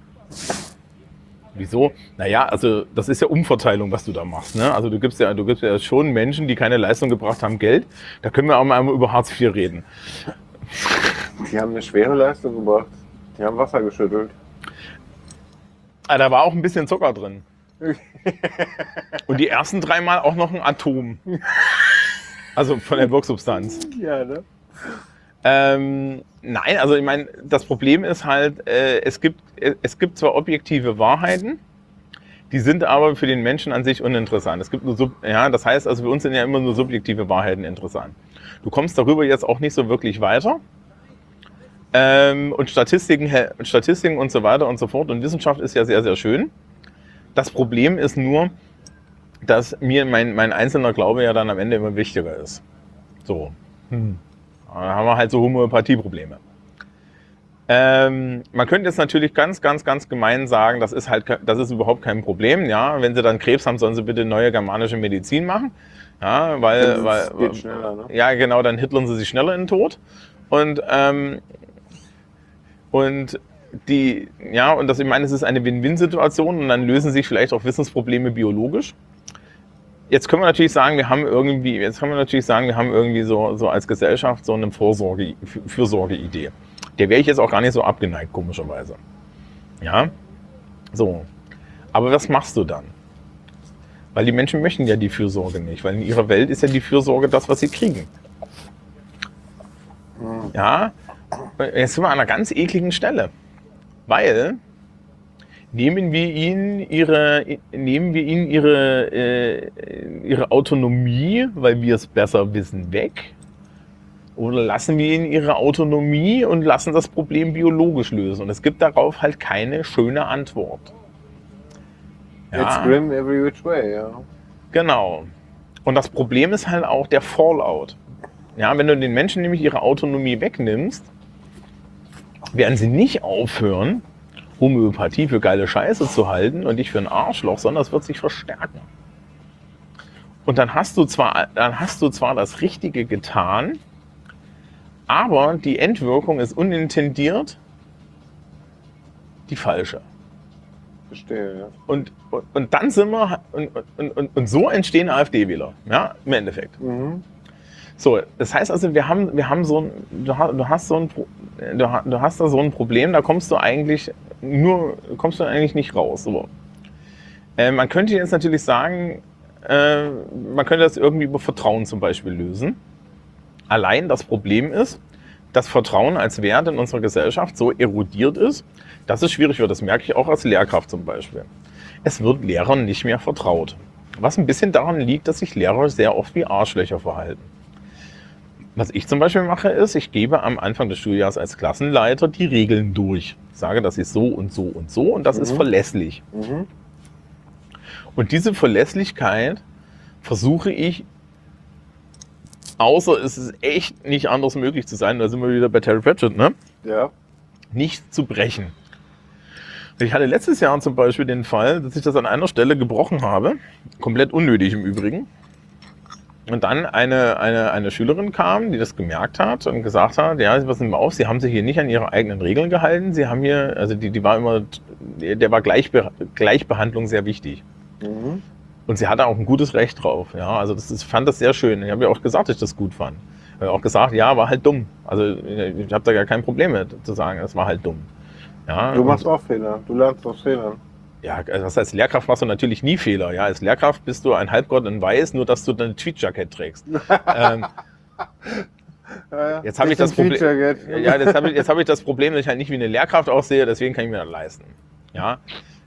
Wieso? Naja, also das ist ja Umverteilung, was du da machst. Ne? Also du gibst ja, du gibst ja schon Menschen, die keine Leistung gebracht haben, Geld. Da können wir auch mal über Hartz IV reden. Die haben eine schwere Leistung gebracht. Die haben Wasser geschüttelt. Ah, da war auch ein bisschen Zucker drin. <laughs> Und die ersten dreimal auch noch ein Atom. Also von der Wirksubstanz. Ja, ne? Ähm, nein, also ich meine, das Problem ist halt, äh, es, gibt, äh, es gibt zwar objektive Wahrheiten, die sind aber für den Menschen an sich uninteressant. Es gibt nur sub, ja, das heißt, also für uns sind ja immer nur subjektive Wahrheiten interessant. Du kommst darüber jetzt auch nicht so wirklich weiter. Ähm, und Statistiken, Statistiken und so weiter und so fort. Und Wissenschaft ist ja sehr, sehr schön. Das Problem ist nur, dass mir mein, mein einzelner Glaube ja dann am Ende immer wichtiger ist. So. Hm. Da haben wir halt so Homöopathie-Probleme. Ähm, man könnte jetzt natürlich ganz, ganz, ganz gemein sagen, das ist halt, das ist überhaupt kein Problem. Ja, wenn sie dann Krebs haben, sollen sie bitte neue germanische Medizin machen. Ja, weil, weil, geht schneller, ne? ja, genau, dann hitlern sie sich schneller in den Tod. Und, ähm, und die, ja, und das, ich meine, es ist eine Win-Win-Situation und dann lösen sich vielleicht auch Wissensprobleme biologisch. Jetzt können wir natürlich sagen, wir haben irgendwie, jetzt können wir natürlich sagen, wir haben irgendwie so, so als Gesellschaft so eine Vorsorge, Für- Fürsorgeidee. Der wäre ich jetzt auch gar nicht so abgeneigt, komischerweise. Ja? So. Aber was machst du dann? Weil die Menschen möchten ja die Fürsorge nicht, weil in ihrer Welt ist ja die Fürsorge das, was sie kriegen. Ja? Jetzt sind wir an einer ganz ekligen Stelle. Weil nehmen wir ihnen ihre, nehmen wir ihnen ihre, äh, ihre Autonomie, weil wir es besser wissen, weg? Oder lassen wir ihnen ihre Autonomie und lassen das Problem biologisch lösen? Und es gibt darauf halt keine schöne Antwort. It's grim every which way, ja. Genau. Und das Problem ist halt auch der Fallout. Ja, wenn du den Menschen nämlich ihre Autonomie wegnimmst, werden sie nicht aufhören, Homöopathie für geile Scheiße zu halten und dich für ein Arschloch, sondern es wird sich verstärken. Und dann hast du zwar, dann hast du zwar das Richtige getan, aber die Endwirkung ist unintendiert die falsche. Verstehe, ja. Und, und, und dann sind wir, und, und, und, und so entstehen AfD-Wähler, ja, im Endeffekt. Mhm. So, das heißt also, wir haben, wir haben so ein, du hast, du hast so ein, du hast da so ein Problem, da kommst du eigentlich nur, kommst du eigentlich nicht raus. So. Äh, man könnte jetzt natürlich sagen, äh, man könnte das irgendwie über Vertrauen zum Beispiel lösen. Allein das Problem ist, dass Vertrauen als Wert in unserer Gesellschaft so erodiert ist, dass es schwierig wird. Das merke ich auch als Lehrkraft zum Beispiel. Es wird Lehrern nicht mehr vertraut. Was ein bisschen daran liegt, dass sich Lehrer sehr oft wie Arschlöcher verhalten. Was ich zum Beispiel mache, ist, ich gebe am Anfang des Schuljahres als Klassenleiter die Regeln durch. Sage, das ist so und so und so und das ist Mhm. verlässlich. Mhm. Und diese Verlässlichkeit versuche ich, außer es ist echt nicht anders möglich zu sein, da sind wir wieder bei Terry Pratchett, ne? Ja. nicht zu brechen. Ich hatte letztes Jahr zum Beispiel den Fall, dass ich das an einer Stelle gebrochen habe, komplett unnötig im Übrigen. Und dann eine, eine, eine Schülerin kam, die das gemerkt hat und gesagt hat, ja, passen Sie mal auf, Sie haben sich hier nicht an Ihre eigenen Regeln gehalten. Sie haben hier, also die, die war immer, der war Gleichbe Gleichbehandlung sehr wichtig. Mhm. Und sie hatte auch ein gutes Recht drauf. Ja, also das ich fand das sehr schön. Ich habe ja auch gesagt, dass ich das gut fand. Ich habe auch gesagt, ja, war halt dumm. Also ich habe da gar kein Problem mit zu sagen, es war halt dumm. Ja, Du machst auch Fehler. Du lernst aus Fehlern. Ja, also als Lehrkraft machst du natürlich nie Fehler. Ja, als Lehrkraft bist du ein Halbgott in Weiß, nur dass du dein Tweetjacket trägst. <laughs> ähm, Ja, ja. Jetzt hab ich das Problem- ja, jetzt habe ich, jetzt hab ich das Problem, dass ich halt nicht wie eine Lehrkraft aussehe, deswegen kann ich mir das leisten. Ja.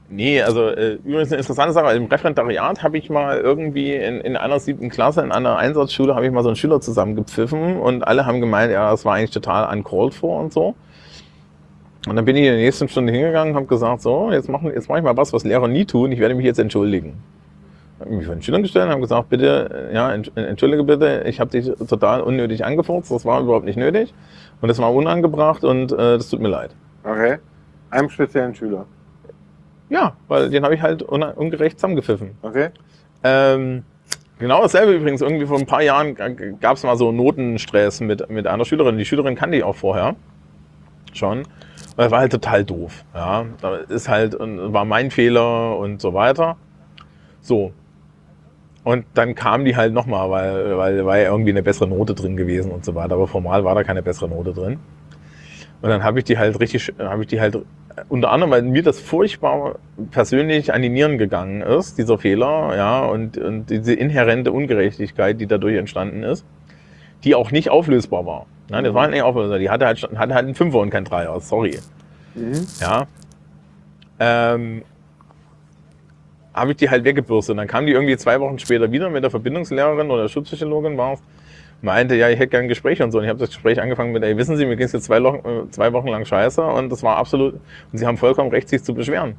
Nee, also äh, übrigens eine interessante Sache. Im Referendariat habe ich mal irgendwie in, in einer siebten Klasse, in einer Einsatzschule, habe ich mal so einen Schüler zusammengepfiffen und alle haben gemeint, ja, das war eigentlich total uncalled for und so. Und dann bin ich in der nächsten Stunde hingegangen und habe gesagt, so, jetzt mache jetzt mach ich mal was, was Lehrer nie tun, ich werde mich jetzt entschuldigen. Habe mich vor den Schülern gestellt und habe gesagt, bitte, ja, ent- entschuldige bitte, ich habe dich total unnötig angefurzt, das war überhaupt nicht nötig und das war unangebracht und äh, das tut mir leid. Okay. Einem speziellen Schüler. Ja, weil den habe ich halt un ungerecht zusammengepfiffen. Okay. Ähm, genau dasselbe übrigens. Irgendwie vor ein paar Jahren gab es mal so Notenstress mit, mit einer Schülerin. Die Schülerin kannte ich auch vorher schon. Das war halt total doof. Ja, ist halt, war mein Fehler und so weiter. So. Und dann kam die halt nochmal, weil, weil war ja irgendwie eine bessere Note drin gewesen und so weiter. Aber formal war da keine bessere Note drin. Und dann habe ich die halt richtig, habe ich die halt unter anderem, weil mir das furchtbar persönlich an die Nieren gegangen ist, dieser Fehler, ja, und, und diese inhärente Ungerechtigkeit, die dadurch entstanden ist, die auch nicht auflösbar war. Nein, das war halt nicht auflösbar. Die hatte halt, schon- hatte halt einen Fünfer und kein Dreier, sorry. Mhm. Ja. Ähm, habe ich die halt weggebürstet. Und dann kam die irgendwie zwei Wochen später wieder mit der Verbindungslehrerin oder Schulpsychologin war es, meinte, ja, ich hätte gerne ein Gespräch und so. Und ich habe das Gespräch angefangen mit, ey, wissen Sie, mir ging es jetzt zwei, Wochen- äh, zwei Wochen lang scheiße und das war absolut, und Sie haben vollkommen recht, sich zu beschweren.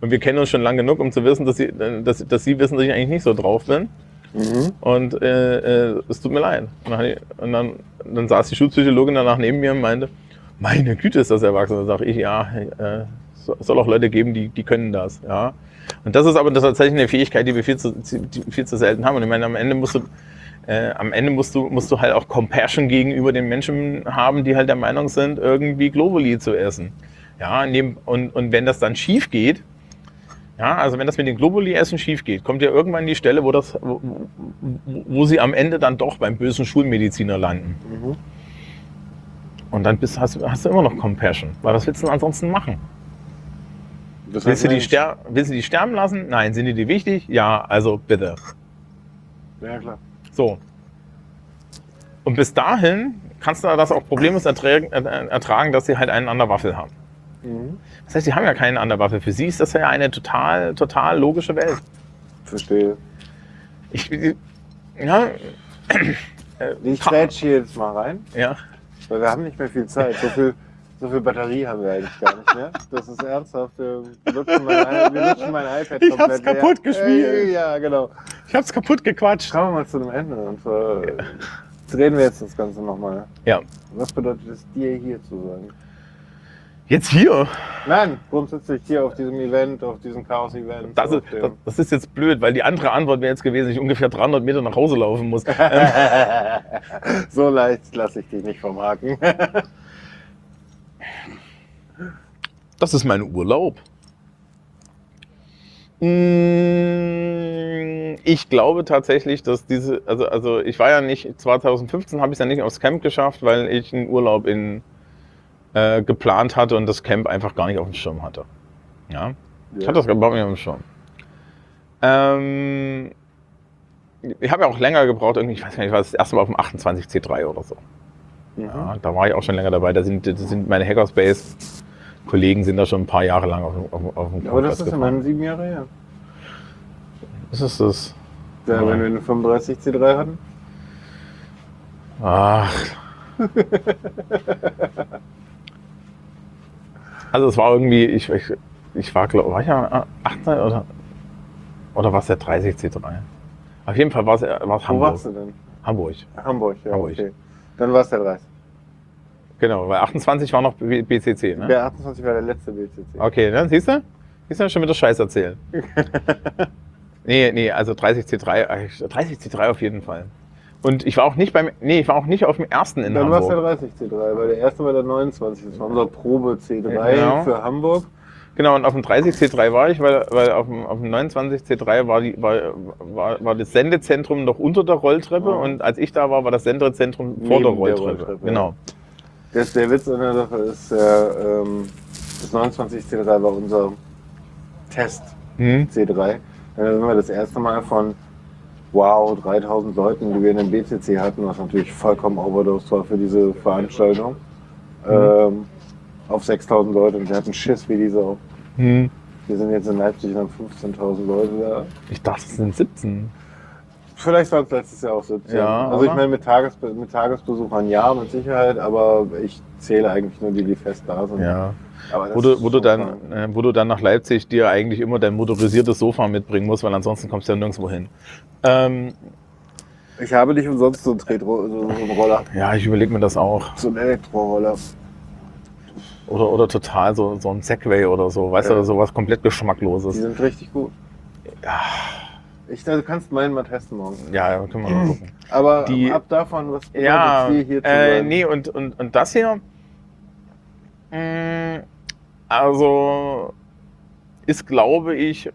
Und wir kennen uns schon lang genug, um zu wissen, dass Sie, äh, dass, dass Sie wissen, dass ich eigentlich nicht so drauf bin. Mhm. Und äh, äh, es tut mir leid. Und dann, und dann, dann saß die Schulpsychologin danach neben mir und meinte, meine Güte, ist das erwachsen. Da sage ich, ja, äh, soll auch Leute geben, die, die können das. Ja. Und das ist aber tatsächlich eine Fähigkeit, die wir viel zu, viel zu selten haben. Und ich meine, am Ende musst du, äh, am Ende musst du, musst du halt auch Compassion gegenüber den Menschen haben, die halt der Meinung sind, irgendwie Globuli zu essen. Ja, und, und wenn das dann schief geht, ja, also wenn das mit dem Globuli-Essen schief geht, kommt ja irgendwann die Stelle, wo, das, wo, wo- sie am Ende dann doch beim bösen Schulmediziner landen. Mhm. Und dann bist, hast, du- hast du immer noch Compassion. Weil was willst du denn ansonsten machen? Das Willst du, die ster willst du die sterben lassen? Nein. Sind die dir wichtig? Ja, also bitte. Ja, klar. So. Und bis dahin kannst du das auch problemlos ertragen, äh, ertragen dass sie halt einen an der Waffel haben. Mhm. Das heißt, sie haben ja keinen an der Waffel. Für sie ist das ja eine total, total logische Welt. Verstehe. Ich, ja, <clears throat> Ich Pa- grätsch hier jetzt mal rein, ja. weil wir haben nicht mehr viel Zeit. So viel, so viel Batterie haben wir eigentlich gar nicht mehr. Das ist ernsthaft. Wir lutschen mein, I- wir lutschen mein iPad Ich hab's komplett leer. kaputt gespielt. Äh, Ja, genau. Ich hab's kaputt gequatscht. Kommen wir mal zu einem Ende. Und äh, drehen wir jetzt das Ganze nochmal. Ja. Was bedeutet es dir hier zu sagen? Jetzt hier. Nein, grundsätzlich hier auf diesem Event, auf diesem Chaos-Event. Das das, das ist jetzt blöd, weil die andere Antwort wäre jetzt gewesen, ich ungefähr 300 Meter nach Hause laufen muss. <laughs> So leicht lasse ich dich nicht vom Haken. <laughs> das ist mein Urlaub. Mm, Ich glaube tatsächlich, dass diese, also, also ich war ja nicht, 2015 habe ich es ja nicht aufs Camp geschafft, weil ich einen Urlaub in, äh, geplant hatte und das Camp einfach gar nicht auf dem Schirm hatte. Ja. Ich hatte das überhaupt nicht auf dem Schirm. Ähm, ich habe ja auch länger gebraucht, irgendwie, ich weiß gar nicht, war das erste Mal auf dem 28C3 oder so. Mhm. Ja, da war ich auch schon länger dabei. Da sind, das sind meine Hackerspace-Kollegen sind da schon ein paar Jahre lang auf, dem- auf, auf dem Aber das ist immerhin sieben Jahre her. Was ist das? Ja, Ja. wenn wir eine 35 C3 hatten. Ach. <laughs> also es war irgendwie, ich, ich, ich war, glaube war ich ja 18 oder, oder war es der 30 C3? Auf jeden Fall war es, war es Wo Hamburg. warst du denn? Hamburg, Hamburg, ja. Hamburg. Okay. Dann war es der 30. genau, weil 28 war noch BCC. Ne? Der 28 war der letzte BCC. Okay, dann siehst du? Siehst du schon wieder Scheiß erzählen. <laughs> nee, nee, also 30C3, äh, 30C3 auf jeden Fall. Und ich war auch nicht beim, nee, ich war auch nicht auf dem ersten in Dann war es der Hamburg. 30 C3, weil der erste war der 29. Das war unser Probe C3 Genau. für Hamburg. Genau, und auf dem 30C3 war ich, weil, weil auf, dem, auf dem 29C3 war, die, war, war, war das Sendezentrum noch unter der Rolltreppe Ja. und als ich da war, war das Sendezentrum vor der der Rolltreppe. Rolltreppe, genau. Das, der Witz an der Sache ist, äh, ähm, das 29C3 war unser Test Hm? C3. Da sind wir das erste Mal von wow, 3000 Leuten, die wir in dem BCC hatten, was natürlich vollkommen overdose war für diese Veranstaltung, ähm, auf 6000 Leute und wir hatten Schiss wie diese auch. Hm. Wir sind jetzt in Leipzig und haben 15.000 Leute da. Ich dachte, es sind 17. Vielleicht waren es letztes Jahr auch 17. Ja, also ich meine mit, Tagesbe mit Tagesbesuchern ja, mit Sicherheit, aber ich zähle eigentlich nur die, die fest da sind. Ja. Wo du, wo, du dann, äh, wo du dann nach Leipzig dir eigentlich immer dein motorisiertes Sofa mitbringen musst, weil ansonsten kommst du ja nirgendwo hin. Ähm, Ich habe nicht umsonst so einen, Tretro so, einen Roller, ja, ich überlege mir das auch. so einen Elektroroller. Oder, oder total so, so ein Segway oder so, weißt Ja. du, sowas komplett Die Geschmackloses. sind richtig gut. Ich, du kannst meinen mal testen morgen. Ja, ja, können wir mal <clears throat> gucken. Aber Die- ab davon, was Ja, hier, hier zu äh, sein? nee, und, und, und das hier, also ist, glaube ich,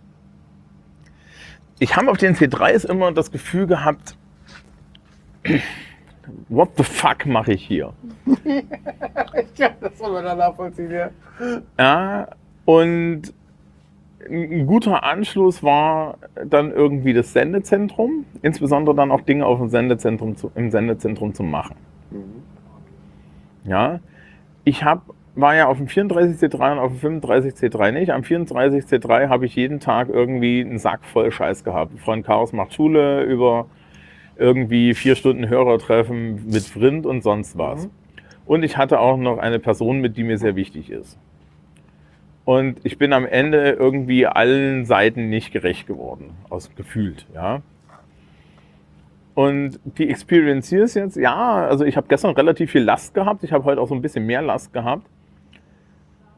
ich habe auf den C3s immer das Gefühl gehabt, <clears throat> what the fuck mache ich hier? <laughs> Ja, das soll man dann nachvollziehen, ja. Ja, und ein guter Anschluss war dann irgendwie das Sendezentrum, insbesondere dann auch Dinge auf dem Sendezentrum zu, im Sendezentrum zu machen. Mhm. Ja, ich hab, war ja auf dem 34C3 und auf dem 35C3 nicht. Am 34C3 habe ich jeden Tag irgendwie einen Sack voll Scheiß gehabt. Von Chaos macht Schule über irgendwie vier Stunden Hörertreffen mit Vrind und sonst was. Mhm. Und ich hatte auch noch eine Person mit, die mir sehr wichtig ist. Und ich bin am Ende irgendwie allen Seiten nicht gerecht geworden, aus gefühlt, ja. Und die Experience hier ist jetzt, ja, also ich habe gestern relativ viel Last gehabt, ich habe heute auch so ein bisschen mehr Last gehabt.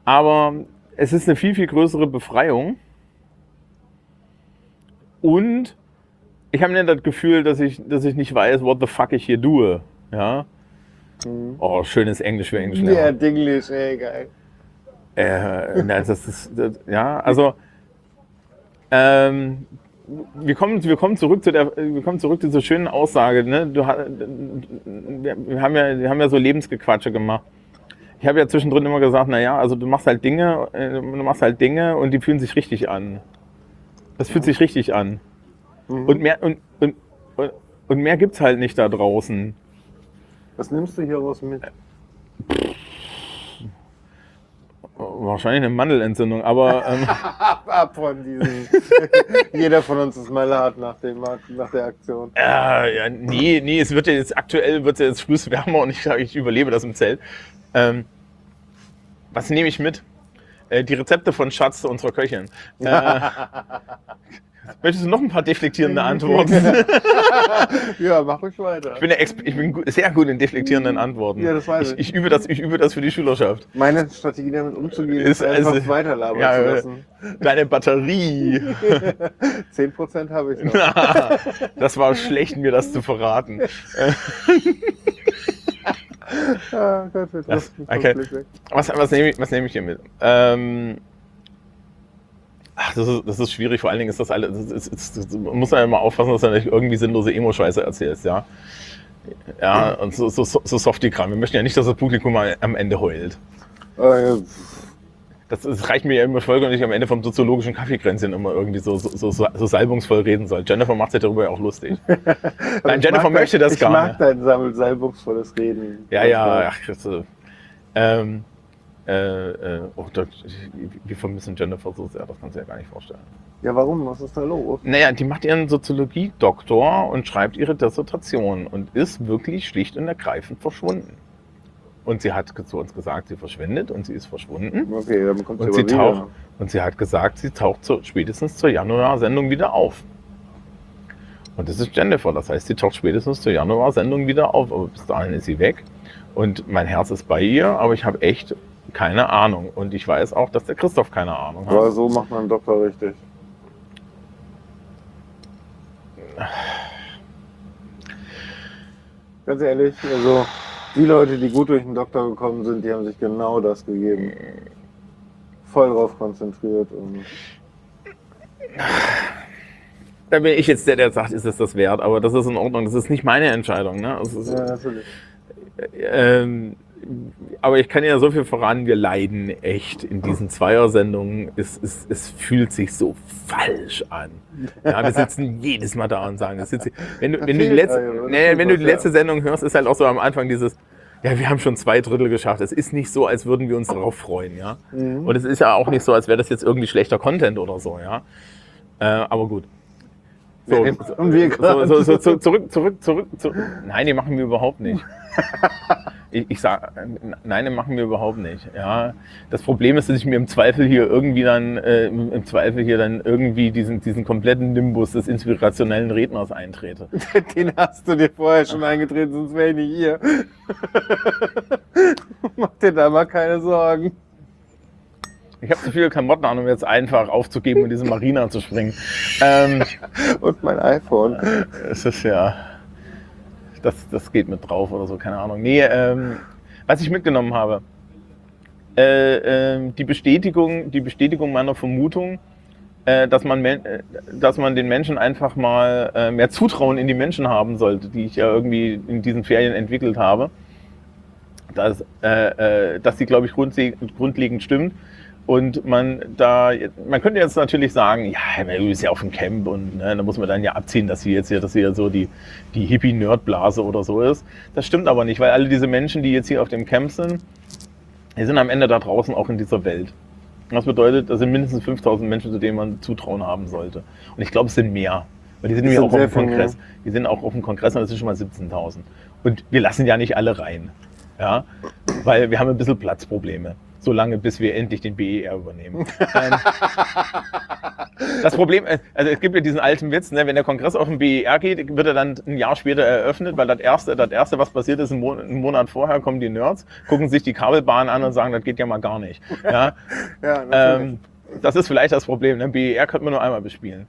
Aber es ist eine viel, viel größere Befreiung. Und ich habe nicht das Gefühl, dass ich, dass ich nicht weiß, what the fuck ich hier tue. Ja. Mhm. Oh, schönes Englisch für Englisch. Ja, Dinglish, ey, geil. Äh, na, das ist, das, ja, also ähm, wir kommen, wir kommen zurück zu der, wir kommen zurück zu dieser schönen Aussage. Ne? Du, wir haben ja, wir haben ja so Lebensgequatsche gemacht. Ich habe ja zwischendrin immer gesagt, na ja, also du machst halt Dinge, äh, du machst halt Dinge und die fühlen sich richtig an. Das fühlt sich richtig an. Mhm. Und mehr und, und, und, und mehr gibt's halt nicht da draußen. Was nimmst du hier raus mit? Wahrscheinlich eine Mandelentzündung, aber ähm, <laughs> Ab, von diesen. <laughs> Jeder von uns ist mal hart nach, dem, nach der Aktion. Äh, ja, nee, nee, es wird ja jetzt aktuell wird ja jetzt frühst wärmer und ich, ich überlebe das im Zelt. Ähm, was nehme ich mit? Äh, die Rezepte von Schatz, unserer Köchin. Äh, <laughs> möchtest du noch ein paar deflektierende Antworten? <laughs> Ja, mach ruhig weiter. Ich bin, ich bin sehr gut in deflektierenden Antworten. Ja, das weiß ich, ich. ich, übe das, ich übe das für die Schülerschaft. Meine Strategie damit umzugehen Ist ist, einfach also- weiterlabern Ja, zu äh, lassen. Deine Batterie. <laughs> 10% habe ich noch. das war schlecht, mir das zu verraten. Ah, Gott, driften okay. Was, was nehme ich, was nehme ich hier mit? Ähm, ach, das ist, das ist schwierig. Vor allen Dingen ist das alles. Das ist, das ist, man muss ja immer aufpassen, dass du nicht irgendwie sinnlose Emo-Scheiße erzählst, ja. Ja, und so, so, so Softie-Kram. Wir möchten ja nicht, dass das Publikum am Ende heult. Äh, ja, Das, das reicht mir ja immer voll, wenn ich am Ende vom soziologischen Kaffeekränzchen immer irgendwie so, so, so, so salbungsvoll reden soll. Jennifer macht sich darüber ja auch lustig. <laughs> Nein, ich Jennifer mag möchte dein, das ich gar mag nicht. dein sammel- salbungsvolles Reden. Ja, ja, ach, das, äh, ähm, äh, äh, oh, da, wir vermissen Jennifer so sehr, das kannst du ja gar nicht vorstellen. Ja, warum? Was ist da los? Naja, die macht ihren Soziologie-Doktor und schreibt ihre Dissertation und ist wirklich schlicht und ergreifend verschwunden. Und sie hat zu uns gesagt, sie verschwindet und sie ist verschwunden. Okay, dann kommt sie Und sie, wieder. taucht, und sie hat gesagt, sie taucht zu, spätestens zur Januar-Sendung wieder auf. Und das ist Jennifer, das heißt, sie taucht spätestens zur Januar-Sendung wieder auf, aber bis dahin ist sie weg. Und mein Herz ist bei ihr, aber ich habe echt keine Ahnung. Und ich weiß auch, dass der Christoph keine Ahnung hat. Aber so macht man einen Doktor richtig. Ganz ehrlich, also die Leute, die gut durch den Doktor gekommen sind, die haben sich genau das gegeben. voll drauf konzentriert. Und Da bin ich jetzt der, der sagt, ist es das wert, aber das ist in Ordnung. Das ist nicht meine Entscheidung. Ne? Ist, ja, natürlich. ähm, aber ich kann ja so viel voran, wir leiden echt in diesen Zweiersendungen. Es, es, es fühlt sich so falsch an. Ja, wir sitzen <laughs> jedes Mal da und sagen, das sitzt, wenn, du, wenn, du die letzte, nee, wenn du die letzte Sendung hörst, ist halt auch so am Anfang dieses, ja, wir haben schon zwei Drittel geschafft. Es ist nicht so, als würden wir uns darauf freuen, ja. Mhm. Und es ist ja auch nicht so, als wäre das jetzt irgendwie schlechter Content oder so, ja. Äh, aber gut. So, Nee, und wir so, so, so, so, zurück, zurück, zurück, zurück. Nein, die machen wir überhaupt nicht. <laughs> Ich, ich sag, nein, die machen wir überhaupt nicht. Ja, das Problem ist, dass ich mir im Zweifel hier irgendwie dann, äh, im im Zweifel hier dann irgendwie diesen, diesen kompletten Nimbus des inspirationellen Redners eintrete. <laughs> Den hast du dir vorher schon eingetreten, sonst wäre ich nicht hier. <laughs> Mach dir da mal keine Sorgen. Ich habe zu viele Klamotten an, um jetzt einfach aufzugeben und diese Marina zu springen. Ähm, <laughs> Und mein iPhone. es ist ja, das, das geht mit drauf oder so, keine Ahnung. Nee, ähm, was ich mitgenommen habe, äh, ähm, die, Bestätigung, die Bestätigung meiner Vermutung, äh, dass, man, äh, dass man den Menschen einfach mal äh, mehr Zutrauen in die Menschen haben sollte, die ich ja irgendwie in diesen Ferien entwickelt habe. Dass, äh, äh, dass die, glaube ich, grundle grundlegend stimmt. Und man da, man könnte jetzt natürlich sagen, ja, du bist ja auf dem Camp und ne, da muss man dann ja abziehen, dass sie jetzt hier, dass sie ja so die, die Hippie-Nerd-Blase oder so ist. Das stimmt aber nicht, weil alle diese Menschen, die jetzt hier auf dem Camp sind, die sind am Ende da draußen auch in dieser Welt. Das bedeutet, das sind mindestens 5000 Menschen, zu denen man Zutrauen haben sollte. Und ich glaube, es sind mehr. Weil die sind nämlich auch auf dem Kongress. Die sind auch auf dem Kongress und das sind schon mal 17.000. Und wir lassen ja nicht alle rein. Ja? Weil wir haben ein bisschen Platzprobleme. Solange bis wir endlich den BER übernehmen. <laughs> Das Problem, äh, also es gibt ja diesen alten Witz, ne, wenn der Kongress auf den BER geht, wird er dann ein Jahr später eröffnet, weil das erste, das erste, was passiert ist, einen Mon- einen Monat vorher kommen die Nerds, gucken sich die Kabelbahn an und sagen, das geht ja mal gar nicht. Ja, <laughs> Ja, natürlich. ähm, das ist vielleicht das Problem. Ne? BER könnte man nur einmal bespielen.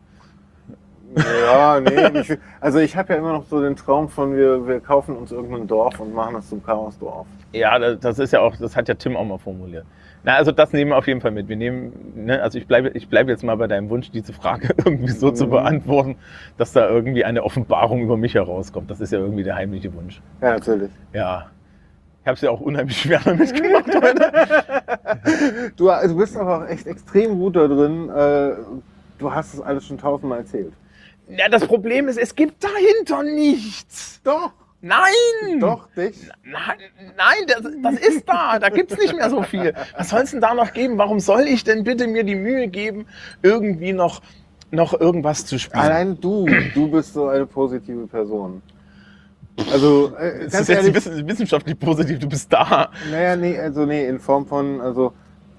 Ja, nee. Ich, also ich habe ja immer noch so den Traum von, wir, wir kaufen uns irgendein Dorf und machen das zum Chaosdorf. Ja, das ist ja auch, das hat ja Tim auch mal formuliert. Na, also das nehmen wir auf jeden Fall mit. Wir nehmen, ne, also ich bleibe, ich bleibe jetzt mal bei deinem Wunsch, diese Frage <laughs> irgendwie so zu Mhm. beantworten, dass da irgendwie eine Offenbarung über mich herauskommt. Das ist ja irgendwie der heimliche Wunsch. Ja, natürlich. Ja. Ich habe es ja auch unheimlich schwer damit gemacht heute. <laughs> Du, du bist aber auch echt extrem gut da drin. Äh, du hast es alles schon tausendmal erzählt. Ja, das Problem ist, es gibt dahinter nichts. Doch, Nein! doch, dich. Nein, nein das, das ist da. Da gibt's nicht mehr so viel. Was soll es denn da noch geben? Warum soll ich denn bitte mir die Mühe geben, irgendwie noch, noch irgendwas zu spielen? Allein du, du bist so eine positive Person. Also, äh, das ist jetzt ehrlich, wissenschaftlich positiv, du bist da. Naja, nee, also nee, in Form von, also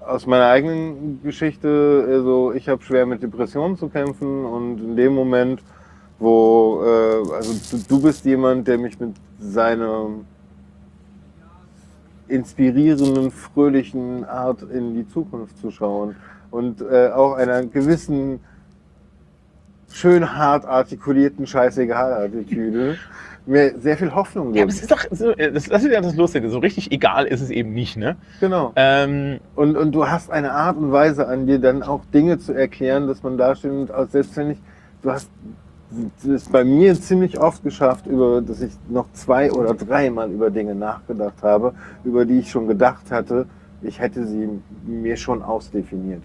aus meiner eigenen Geschichte, also ich habe schwer mit Depressionen zu kämpfen und in dem Moment, wo, äh, also du, du bist jemand, der mich mit seiner inspirierenden, fröhlichen Art in die Zukunft zu schauen und äh, auch einer gewissen schön hart artikulierten Scheißegal-Attitüde <laughs> mir sehr viel Hoffnung Ja, aber gibt. es ist doch, so, das, das ist ja das Lustige. So richtig egal ist es eben nicht, ne? genau. Ähm, Und, und du hast eine Art und Weise an dir, dann auch Dinge zu erklären, dass man da steht und auch selbst wenn ich, du hast es bei mir ziemlich oft geschafft, über, dass ich noch zwei oder dreimal über Dinge nachgedacht habe, über die ich schon gedacht hatte, ich hätte sie mir schon ausdefiniert.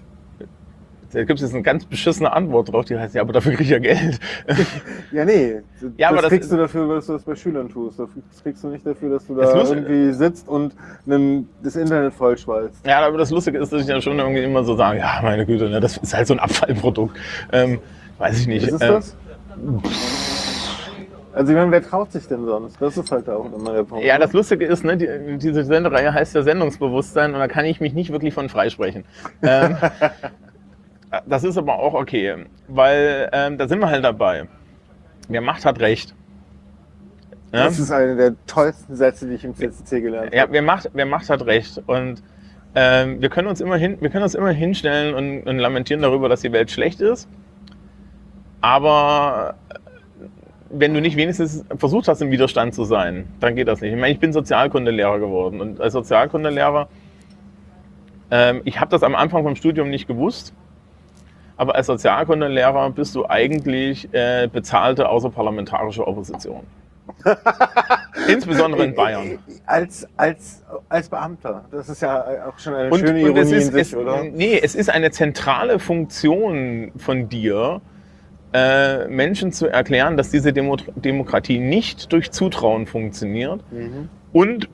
Da gibt es jetzt eine ganz beschissene Antwort drauf, die heißt, ja, aber dafür kriege ich ja Geld. <laughs> Ja, nee, <laughs> Ja, das, aber das kriegst ist- du dafür, dass du das bei Schülern tust. Das kriegst du nicht dafür, dass du Das da irgendwie sitzt und einen, das Internet vollschwalzt. Ja, aber das Lustige ist, dass ich ja schon irgendwie immer so sage, ja, meine Güte, ne, das ist halt so ein Abfallprodukt. Ähm, weiß ich nicht. Ist es Ähm, das? Also ich meine, wer traut sich denn sonst? Das ist halt auch immer der Punkt. Ja, das Lustige ist, ne, die, diese Sendereihe heißt ja Sendungsbewusstsein und da kann ich mich nicht wirklich von freisprechen. Ähm, <laughs> das ist aber auch okay, weil ähm, da sind wir halt dabei. Wer macht, hat recht. Ja? Das ist einer der tollsten Sätze, die ich im CCC gelernt Ja, habe. wer macht, wer macht, hat recht. Und ähm, wir, können uns immer hin, wir können uns immer hinstellen und, und lamentieren darüber, dass die Welt schlecht ist. Aber äh, wenn du nicht wenigstens versucht hast, im Widerstand zu sein, dann geht das nicht. Ich meine, ich bin Sozialkundelehrer geworden und als Sozialkundelehrer Ähm, ich habe das am Anfang vom Studium nicht gewusst. Aber als Sozialkundelehrer bist du eigentlich äh, bezahlte außerparlamentarische Opposition. <laughs> Insbesondere in Bayern. Als, als, als Beamter. Das ist ja auch schon eine Und, schöne Ironie ist, in sich, es, oder? Nee, es ist eine zentrale Funktion von dir, äh, Menschen zu erklären, dass diese Demo Demokratie nicht durch Zutrauen funktioniert Mhm. und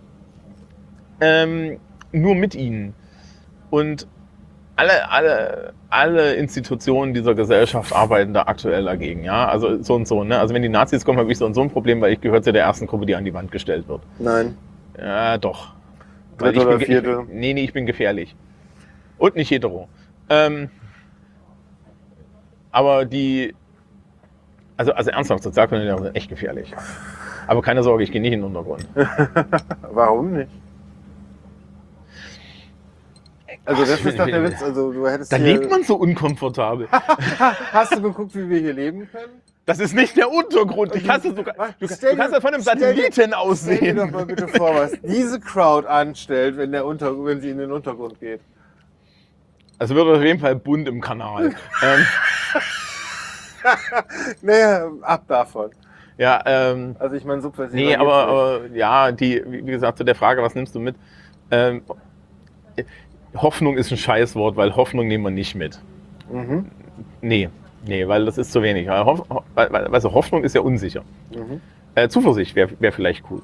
ähm, nur mit ihnen. Und alle, alle, alle Institutionen dieser Gesellschaft arbeiten da aktuell dagegen. Ja? Also so und so. Ne? Also wenn die Nazis kommen, habe ich so und so ein Problem, weil ich gehöre zu der ersten Gruppe, die an die Wand gestellt wird. Nein. Ja, doch. Dritte oder bin, vierte? Ich, nee, nee, ich bin gefährlich. Und nicht hetero. Ähm, aber die, also, also ernsthaft, Sozialkundelehrer sind echt gefährlich. Aber keine Sorge, ich gehe nicht in den Untergrund. <laughs> Warum nicht? Also das ist doch der Witz. Also du hättest Da hier, lebt man so unkomfortabel. <laughs> Hast du geguckt, wie wir hier leben können? Das ist nicht der Untergrund. Ich du, sogar, du, Stell du kannst das von einem dir- Satelliten Stell dir aussehen. doch mal bitte vor, was diese Crowd anstellt, wenn, der Unter wenn sie in den Untergrund geht. Also wird auf jeden Fall bunt im Kanal. <laughs> ähm, Naja, ab davon. ja, ähm, Also ich meine, subversiv. Nee, aber, aber ja, die, wie wie gesagt, zu der Frage, was nimmst du mit? Ähm, Hoffnung ist ein Scheißwort, weil Hoffnung nehmen wir nicht mit. Mhm. Nee, nee, weil das ist zu wenig. Hoff, weil, weil, also Hoffnung ist ja unsicher. Mhm. Äh, Zuversicht wäre wär vielleicht cool.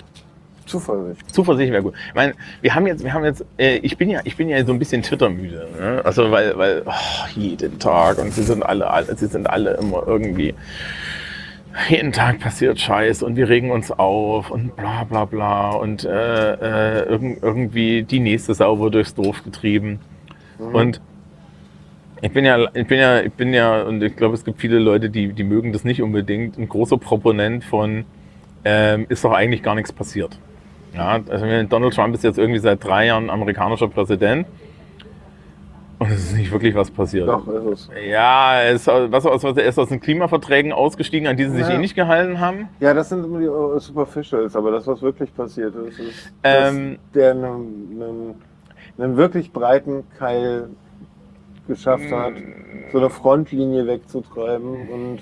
Zuversicht. Zuversicht wäre gut. Ich meine, wir haben jetzt, wir haben jetzt, äh, ich bin ja, ich bin ja so ein bisschen Twitter-müde. Ne? Also weil, weil oh, jeden Tag und sie sind alle, alle, sie sind alle immer irgendwie. Jeden Tag passiert Scheiß und wir regen uns auf und bla bla bla und äh, äh, irgend, irgendwie die nächste Sau wird durchs Dorf getrieben. Und ich bin ja, ich bin ja, ich bin ja, und ich glaube, es gibt viele Leute, die, die mögen das nicht unbedingt, ein großer Proponent von, ähm, ist doch eigentlich gar nichts passiert. Ja, also Donald Trump ist jetzt irgendwie seit drei Jahren amerikanischer Präsident und es ist nicht wirklich was passiert. Doch, ist es. Ja, er ist, was, was, was, er ist aus den Klimaverträgen ausgestiegen, an die sie sich Ja. eh nicht gehalten haben. Ja, das sind immer die äh, Superficials, aber das, was wirklich passiert ist, ist, dass Ähm, der einen, einen, wirklich breiten Keil geschafft hat, so eine Frontlinie wegzutreiben und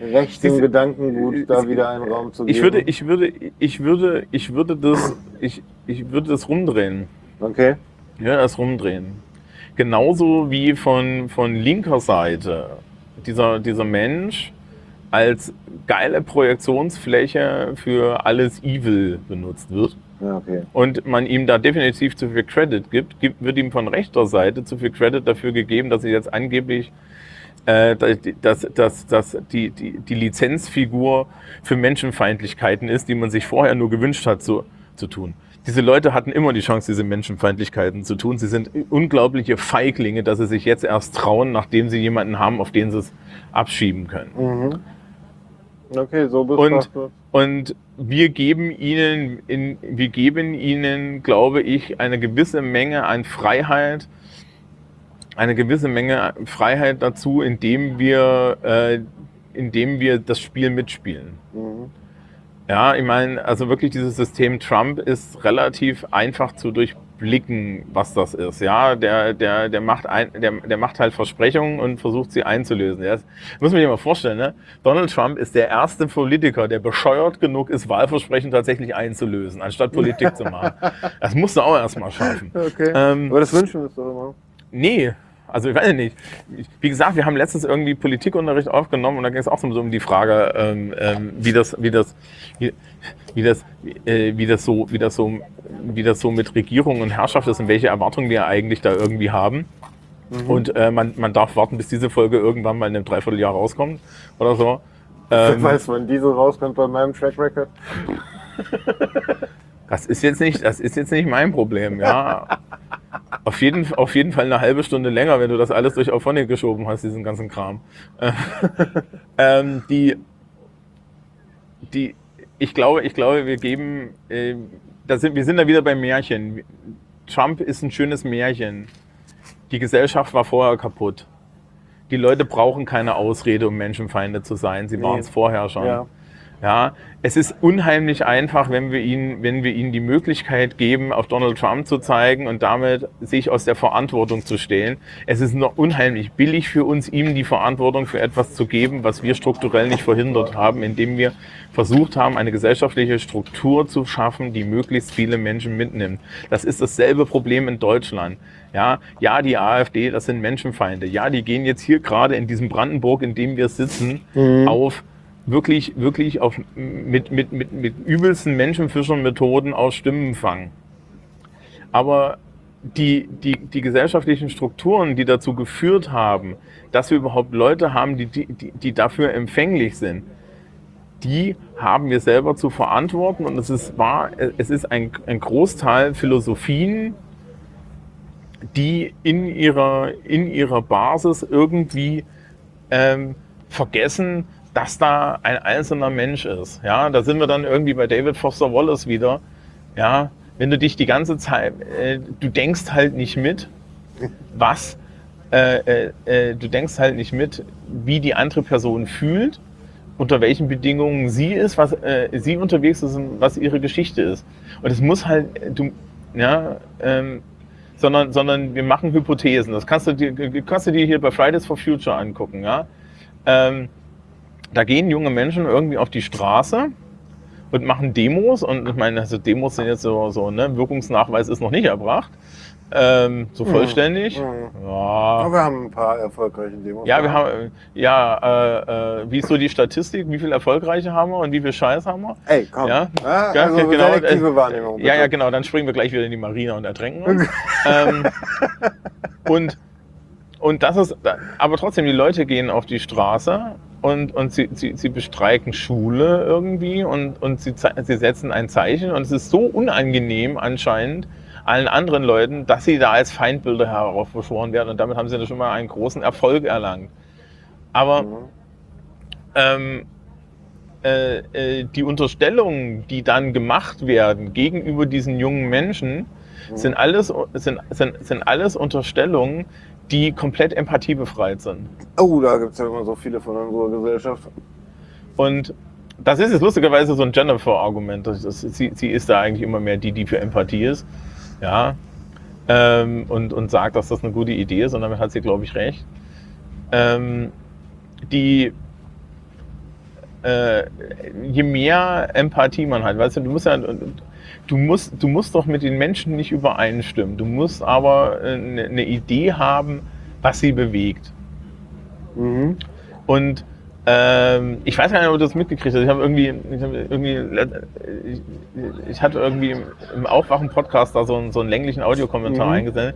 rechts dem Gedankengut da wieder einen Raum zu geben. Ich würde, ich würde, ich würde, ich würde das, ich, ich würde das rumdrehen. okay. Ja, das rumdrehen. Genauso wie von, von linker Seite dieser, dieser Mensch als geile Projektionsfläche für alles Evil benutzt wird Ja, okay. und man ihm da definitiv zu viel Credit gibt, gibt wird ihm von rechter Seite zu viel Credit dafür gegeben, dass er jetzt angeblich äh, dass, dass, dass die, die, die Lizenzfigur für Menschenfeindlichkeiten ist, die man sich vorher nur gewünscht hat zu, zu tun. Diese Leute hatten immer die Chance, diese Menschenfeindlichkeiten zu tun. Sie sind unglaubliche Feiglinge, dass sie sich jetzt erst trauen, nachdem sie jemanden haben, auf den sie es abschieben können. Mhm. Okay, so Und, betrachtet. und wir geben ihnen, in, wir geben ihnen, glaube ich, eine gewisse Menge an Freiheit, eine gewisse Menge Freiheit dazu, indem wir, äh, indem wir das Spiel mitspielen. Mhm. Ja, ich meine, also wirklich dieses System Trump ist relativ einfach zu durchblicken, was das ist. Ja, der, der, der, macht, ein, der, der macht halt Versprechungen und versucht sie einzulösen. Der ist, muss man sich mal vorstellen, ne? Donald Trump ist der erste Politiker, der bescheuert genug ist, Wahlversprechen tatsächlich einzulösen, anstatt Politik zu machen. <laughs> Das musst du auch erstmal schaffen. Okay. Ähm, aber das wünschen wir uns doch immer. Nee, also ich weiß nicht. Wie gesagt, wir haben letztens irgendwie Politikunterricht aufgenommen und da ging es auch so um die Frage, ähm, ähm, wie das, wie das, wie, wie das, äh, wie das so, wie das so, wie das so mit Regierung und Herrschaft ist und welche Erwartungen wir eigentlich da irgendwie haben. Und äh, man, man darf warten, bis diese Folge irgendwann mal in einem Dreivierteljahr rauskommt oder so. Ähm, <laughs> Weiß man, diese rauskommt bei meinem Track Record. Das ist jetzt nicht, das ist jetzt nicht mein Problem, ja. <laughs> Auf jeden, auf jeden Fall eine halbe Stunde länger, wenn du das alles durch Auphonic geschoben hast, diesen ganzen Kram. Äh, <laughs> ähm, die, die, ich glaube, ich glaube, wir geben, äh, da sind, wir sind da wieder beim Märchen. Trump ist ein schönes Märchen. Die Gesellschaft war vorher kaputt. Die Leute brauchen keine Ausrede, um Menschenfeinde zu sein. Sie Nee. waren es vorher schon. Ja. Ja, es ist unheimlich einfach, wenn wir, ihnen, wenn wir ihnen die Möglichkeit geben, auf Donald Trump zu zeigen und damit sich aus der Verantwortung zu stehlen. Es ist noch unheimlich billig für uns, ihm die Verantwortung für etwas zu geben, was wir strukturell nicht verhindert haben, indem wir versucht haben, eine gesellschaftliche Struktur zu schaffen, die möglichst viele Menschen mitnimmt. Das ist dasselbe Problem in Deutschland. Ja, ja, die AfD, das sind Menschenfeinde. Ja, die gehen jetzt hier gerade in diesem Brandenburg, in dem wir sitzen, auf wirklich, wirklich auf, mit, mit, mit, mit übelsten Menschenfischermethoden aus Stimmenfang. Aber die, die, die gesellschaftlichen Strukturen, die dazu geführt haben, dass wir überhaupt Leute haben, die, die, die die dafür empfänglich sind, die haben wir selber zu verantworten. Und es ist, wahr, es ist ein, ein Großteil Philosophien, die in ihrer, in ihrer Basis irgendwie ähm, vergessen, dass da ein einzelner Mensch ist. Ja, da sind wir dann irgendwie bei David Foster Wallace wieder. Ja, wenn du dich die ganze Zeit, äh, du denkst halt nicht mit, was, äh, äh, äh, du denkst halt nicht mit, wie die andere Person fühlt, unter welchen Bedingungen sie ist, was äh, sie unterwegs ist und was ihre Geschichte ist. Und es muss halt, du, ja, ähm, sondern, sondern wir machen Hypothesen. Das kannst du dir, kannst du dir hier bei Fridays for Future angucken, ja. Ähm, da gehen junge Menschen irgendwie auf die Straße und machen Demos. Und ich meine, also Demos sind jetzt so, so ne, Wirkungsnachweis ist noch nicht erbracht. Ähm, so vollständig. Mhm. Ja. Aber wir haben ein paar erfolgreiche Demos. Ja, wir haben, äh, ja, äh, äh, wie ist so die Statistik? Wie viel Erfolgreiche haben wir und wie viel Scheiß haben wir? Ey, komm. Ja? Ja, Ja, also genau, selektive äh, Wahrnehmung. Ja, ja, genau. Dann springen wir gleich wieder in die Marina und ertränken uns. <laughs> ähm, und, und das ist, aber trotzdem, die Leute gehen auf die Straße und, und sie, sie, sie bestreiken Schule irgendwie und, und sie, sie setzen ein Zeichen und es ist so unangenehm anscheinend allen anderen Leuten, dass sie da als Feindbilder heraufbeschworen werden und damit haben sie schon mal einen großen Erfolg erlangt. Aber Mhm. ähm, äh, äh, die Unterstellungen, die dann gemacht werden gegenüber diesen jungen Menschen, sind alles, sind, sind, sind alles Unterstellungen, die komplett empathiebefreit sind. Oh, da gibt es ja immer so viele von unserer Gesellschaft. Und das ist jetzt lustigerweise so ein Jennifer-Argument. Sie, sie ist da eigentlich immer mehr die, die für Empathie ist. Ja. Ähm, und, und sagt, dass das eine gute Idee ist. Und damit hat sie, glaube ich, recht. Ähm, die, äh, je mehr Empathie man hat, weißt du, du musst ja, du musst, du musst doch mit den Menschen nicht übereinstimmen. Du musst aber eine, eine Idee haben, was sie bewegt. Mhm. Und ähm, ich weiß gar nicht, ob du das mitgekriegt hast. Ich habe irgendwie, ich, hab irgendwie ich, ich hatte irgendwie im, Aufwachen-Podcast da so einen, so einen länglichen Audiokommentar Mhm. eingesendet,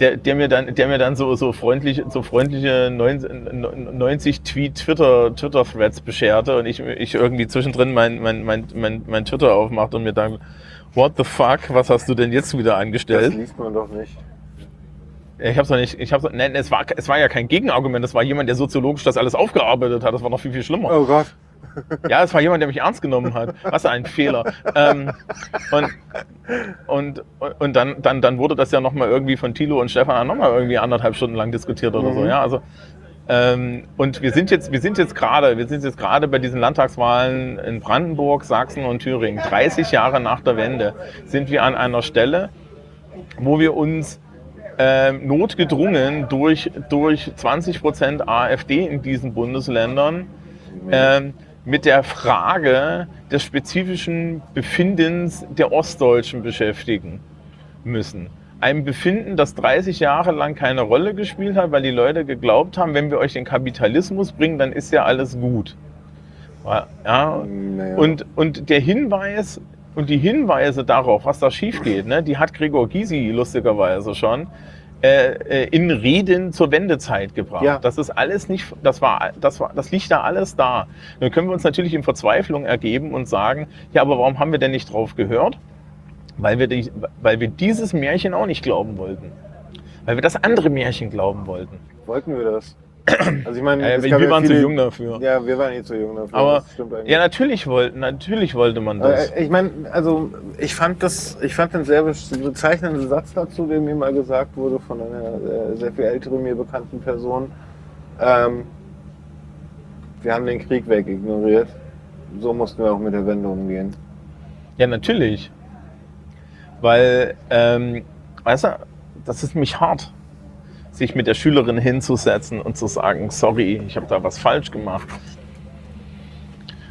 der, der mir dann, der mir dann so, so freundlich, so freundliche 90, 90 Tweet Twitter, Twitter-Threads bescherte und ich, ich irgendwie zwischendrin mein, mein, mein, mein, mein Twitter aufmacht und mir dann, what the fuck, was hast du denn jetzt wieder Das angestellt? liest man doch nicht. Ich hab's noch nicht, ich hab's, nein, es war, es war ja kein Gegenargument, es war jemand, der soziologisch das alles aufgearbeitet hat. Das war noch viel, viel schlimmer. Oh Gott. Ja, es war jemand, der mich ernst genommen hat. Was ein Fehler. Ähm, und und, und dann, dann, dann wurde das ja nochmal irgendwie von Thilo und Stefan nochmal irgendwie anderthalb Stunden lang diskutiert oder so. Mhm. Ja, also, ähm, und wir sind jetzt, wir sind jetzt gerade, wir sind jetzt gerade bei diesen Landtagswahlen in Brandenburg, Sachsen und Thüringen. 30 Jahre nach der Wende sind wir an einer Stelle, wo wir uns ähm, notgedrungen durch, durch 20 Prozent AfD in diesen Bundesländern ähm, mit der Frage des spezifischen Befindens der Ostdeutschen beschäftigen müssen. Ein Befinden, das 30 Jahre lang keine Rolle gespielt hat, weil die Leute geglaubt haben, wenn wir euch den Kapitalismus bringen, dann ist ja alles gut. Ja, Naja. und, und der Hinweis und die Hinweise darauf, was da schief geht, ne, die hat Gregor Gysi lustigerweise schon äh, äh, in Reden zur Wendezeit gebracht. Ja. Das ist alles nicht, das war, das war, das liegt da alles da. Dann können wir uns natürlich in Verzweiflung ergeben und sagen, ja, aber warum haben wir denn nicht drauf gehört? Weil wir, die, weil wir dieses Märchen auch nicht glauben wollten. Weil wir das andere Märchen glauben wollten. Wollten wir das? <clears throat> Also ich meine, Ja, wir waren zu viele- jung dafür. Ja, wir waren eh zu jung dafür. Aber ja, natürlich wollten, natürlich wollte man das. Äh, Ich meine, also ich fand das, ich fand den sehr be- bezeichnenden Satz dazu, der mir mal gesagt wurde von einer äh, sehr viel älteren mir bekannten Person. Ähm, wir haben den Krieg wegignoriert. so mussten wir auch mit der Wende umgehen. Ja, natürlich. Weil, ähm, weißt du, das ist nämlich hart, sich mit der Schülerin hinzusetzen und zu sagen, sorry, ich habe da was falsch gemacht.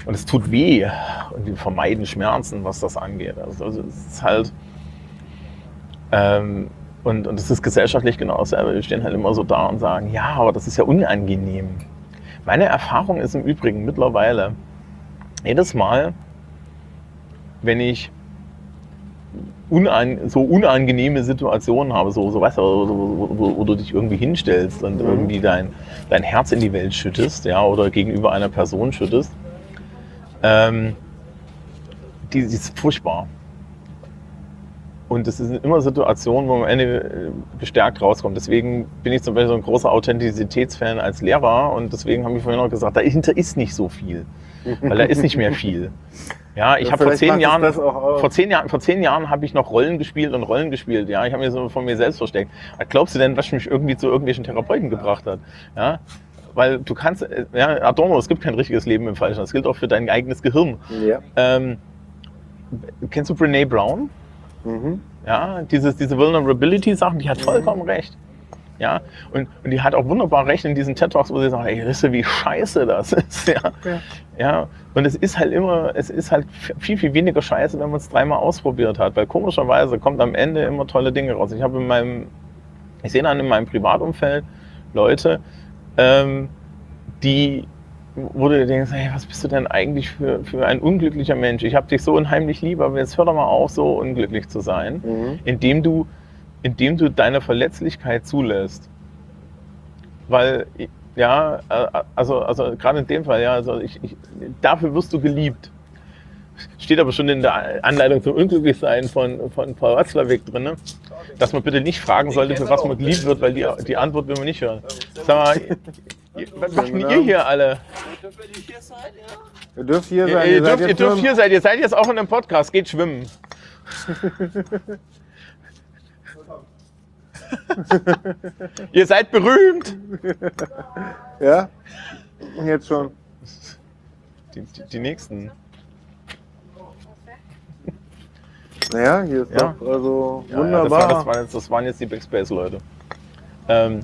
Und es tut weh und wir vermeiden Schmerzen, was das angeht. Also, also es ist halt, ähm, und, und ist gesellschaftlich genau dasselbe. Wir stehen halt immer so da und sagen, ja, aber das ist ja unangenehm. Meine Erfahrung ist im Übrigen mittlerweile, jedes Mal, wenn ich unan so unangenehme Situationen habe, so, so weißt du, wo, wo, wo, du dich irgendwie hinstellst und Mhm. irgendwie dein, dein Herz in die Welt schüttest, ja, oder gegenüber einer Person schüttest, ähm, die, die ist furchtbar. Und das sind immer Situationen, wo man am Ende äh, gestärkt rauskommt. Deswegen bin ich zum Beispiel so ein großer Authentizitätsfan als Lehrer und deswegen habe ich vorhin auch gesagt, dahinter ist nicht so viel. Weil da ist nicht <laughs> mehr viel. Ja, ich habe vor zehn Jahren, auch vor zehn Jahren, vor zehn Jahren habe ich noch Rollen gespielt und Rollen gespielt. Ja, ich habe mir so von mir selbst versteckt. Was glaubst du denn, was mich irgendwie zu irgendwelchen Therapeuten gebracht hat? Ja, weil du kannst, äh, ja, Adorno, es gibt kein richtiges Leben im Falschen. Das gilt auch für dein eigenes Gehirn. Ja. Ähm, kennst du Brene Brown? Mhm. Ja, dieses, diese Vulnerability-Sachen, die hat vollkommen recht. Ja, und, und die hat auch wunderbar recht in diesen TED Talks, wo sie sagt, ey, wisst ihr, wie scheiße das ist. <laughs> Ja. Ja. Ja, und es ist halt immer, es ist halt viel, viel weniger scheiße, wenn man es dreimal ausprobiert hat, weil komischerweise kommt am Ende immer tolle Dinge raus. Ich habe in meinem, ich sehe dann in meinem Privatumfeld Leute, ähm, die, wo du denkst, hey, was bist du denn eigentlich für, für ein unglücklicher Mensch? Ich habe dich so unheimlich lieb, aber jetzt hör doch mal auf, so unglücklich zu sein Mhm. indem du, indem du deine Verletzlichkeit zulässt. Weil, ja, äh, also, also gerade in dem Fall, ja, also ich, ich, dafür wirst du geliebt. Steht aber schon in der Anleitung zum Unglücklichsein von, von Paul Watzlawick drin, ne? dass man bitte nicht fragen sollte, für was man geliebt wird, weil die, die Antwort will man nicht hören. Sag mal, was macht denn ihr hier alle? Ihr dürft hier sein. ihr, dürft, ihr dürft hier sein, ihr seid jetzt auch in einem Podcast, geht schwimmen. <laughs> <laughs> ihr seid berühmt. Ja? Jetzt schon. Die, die, die nächsten. Naja, hier ist Ja. doch also Ja, wunderbar. Ja, das, war, das, waren jetzt, das waren jetzt die Backspace-Leute. Ähm,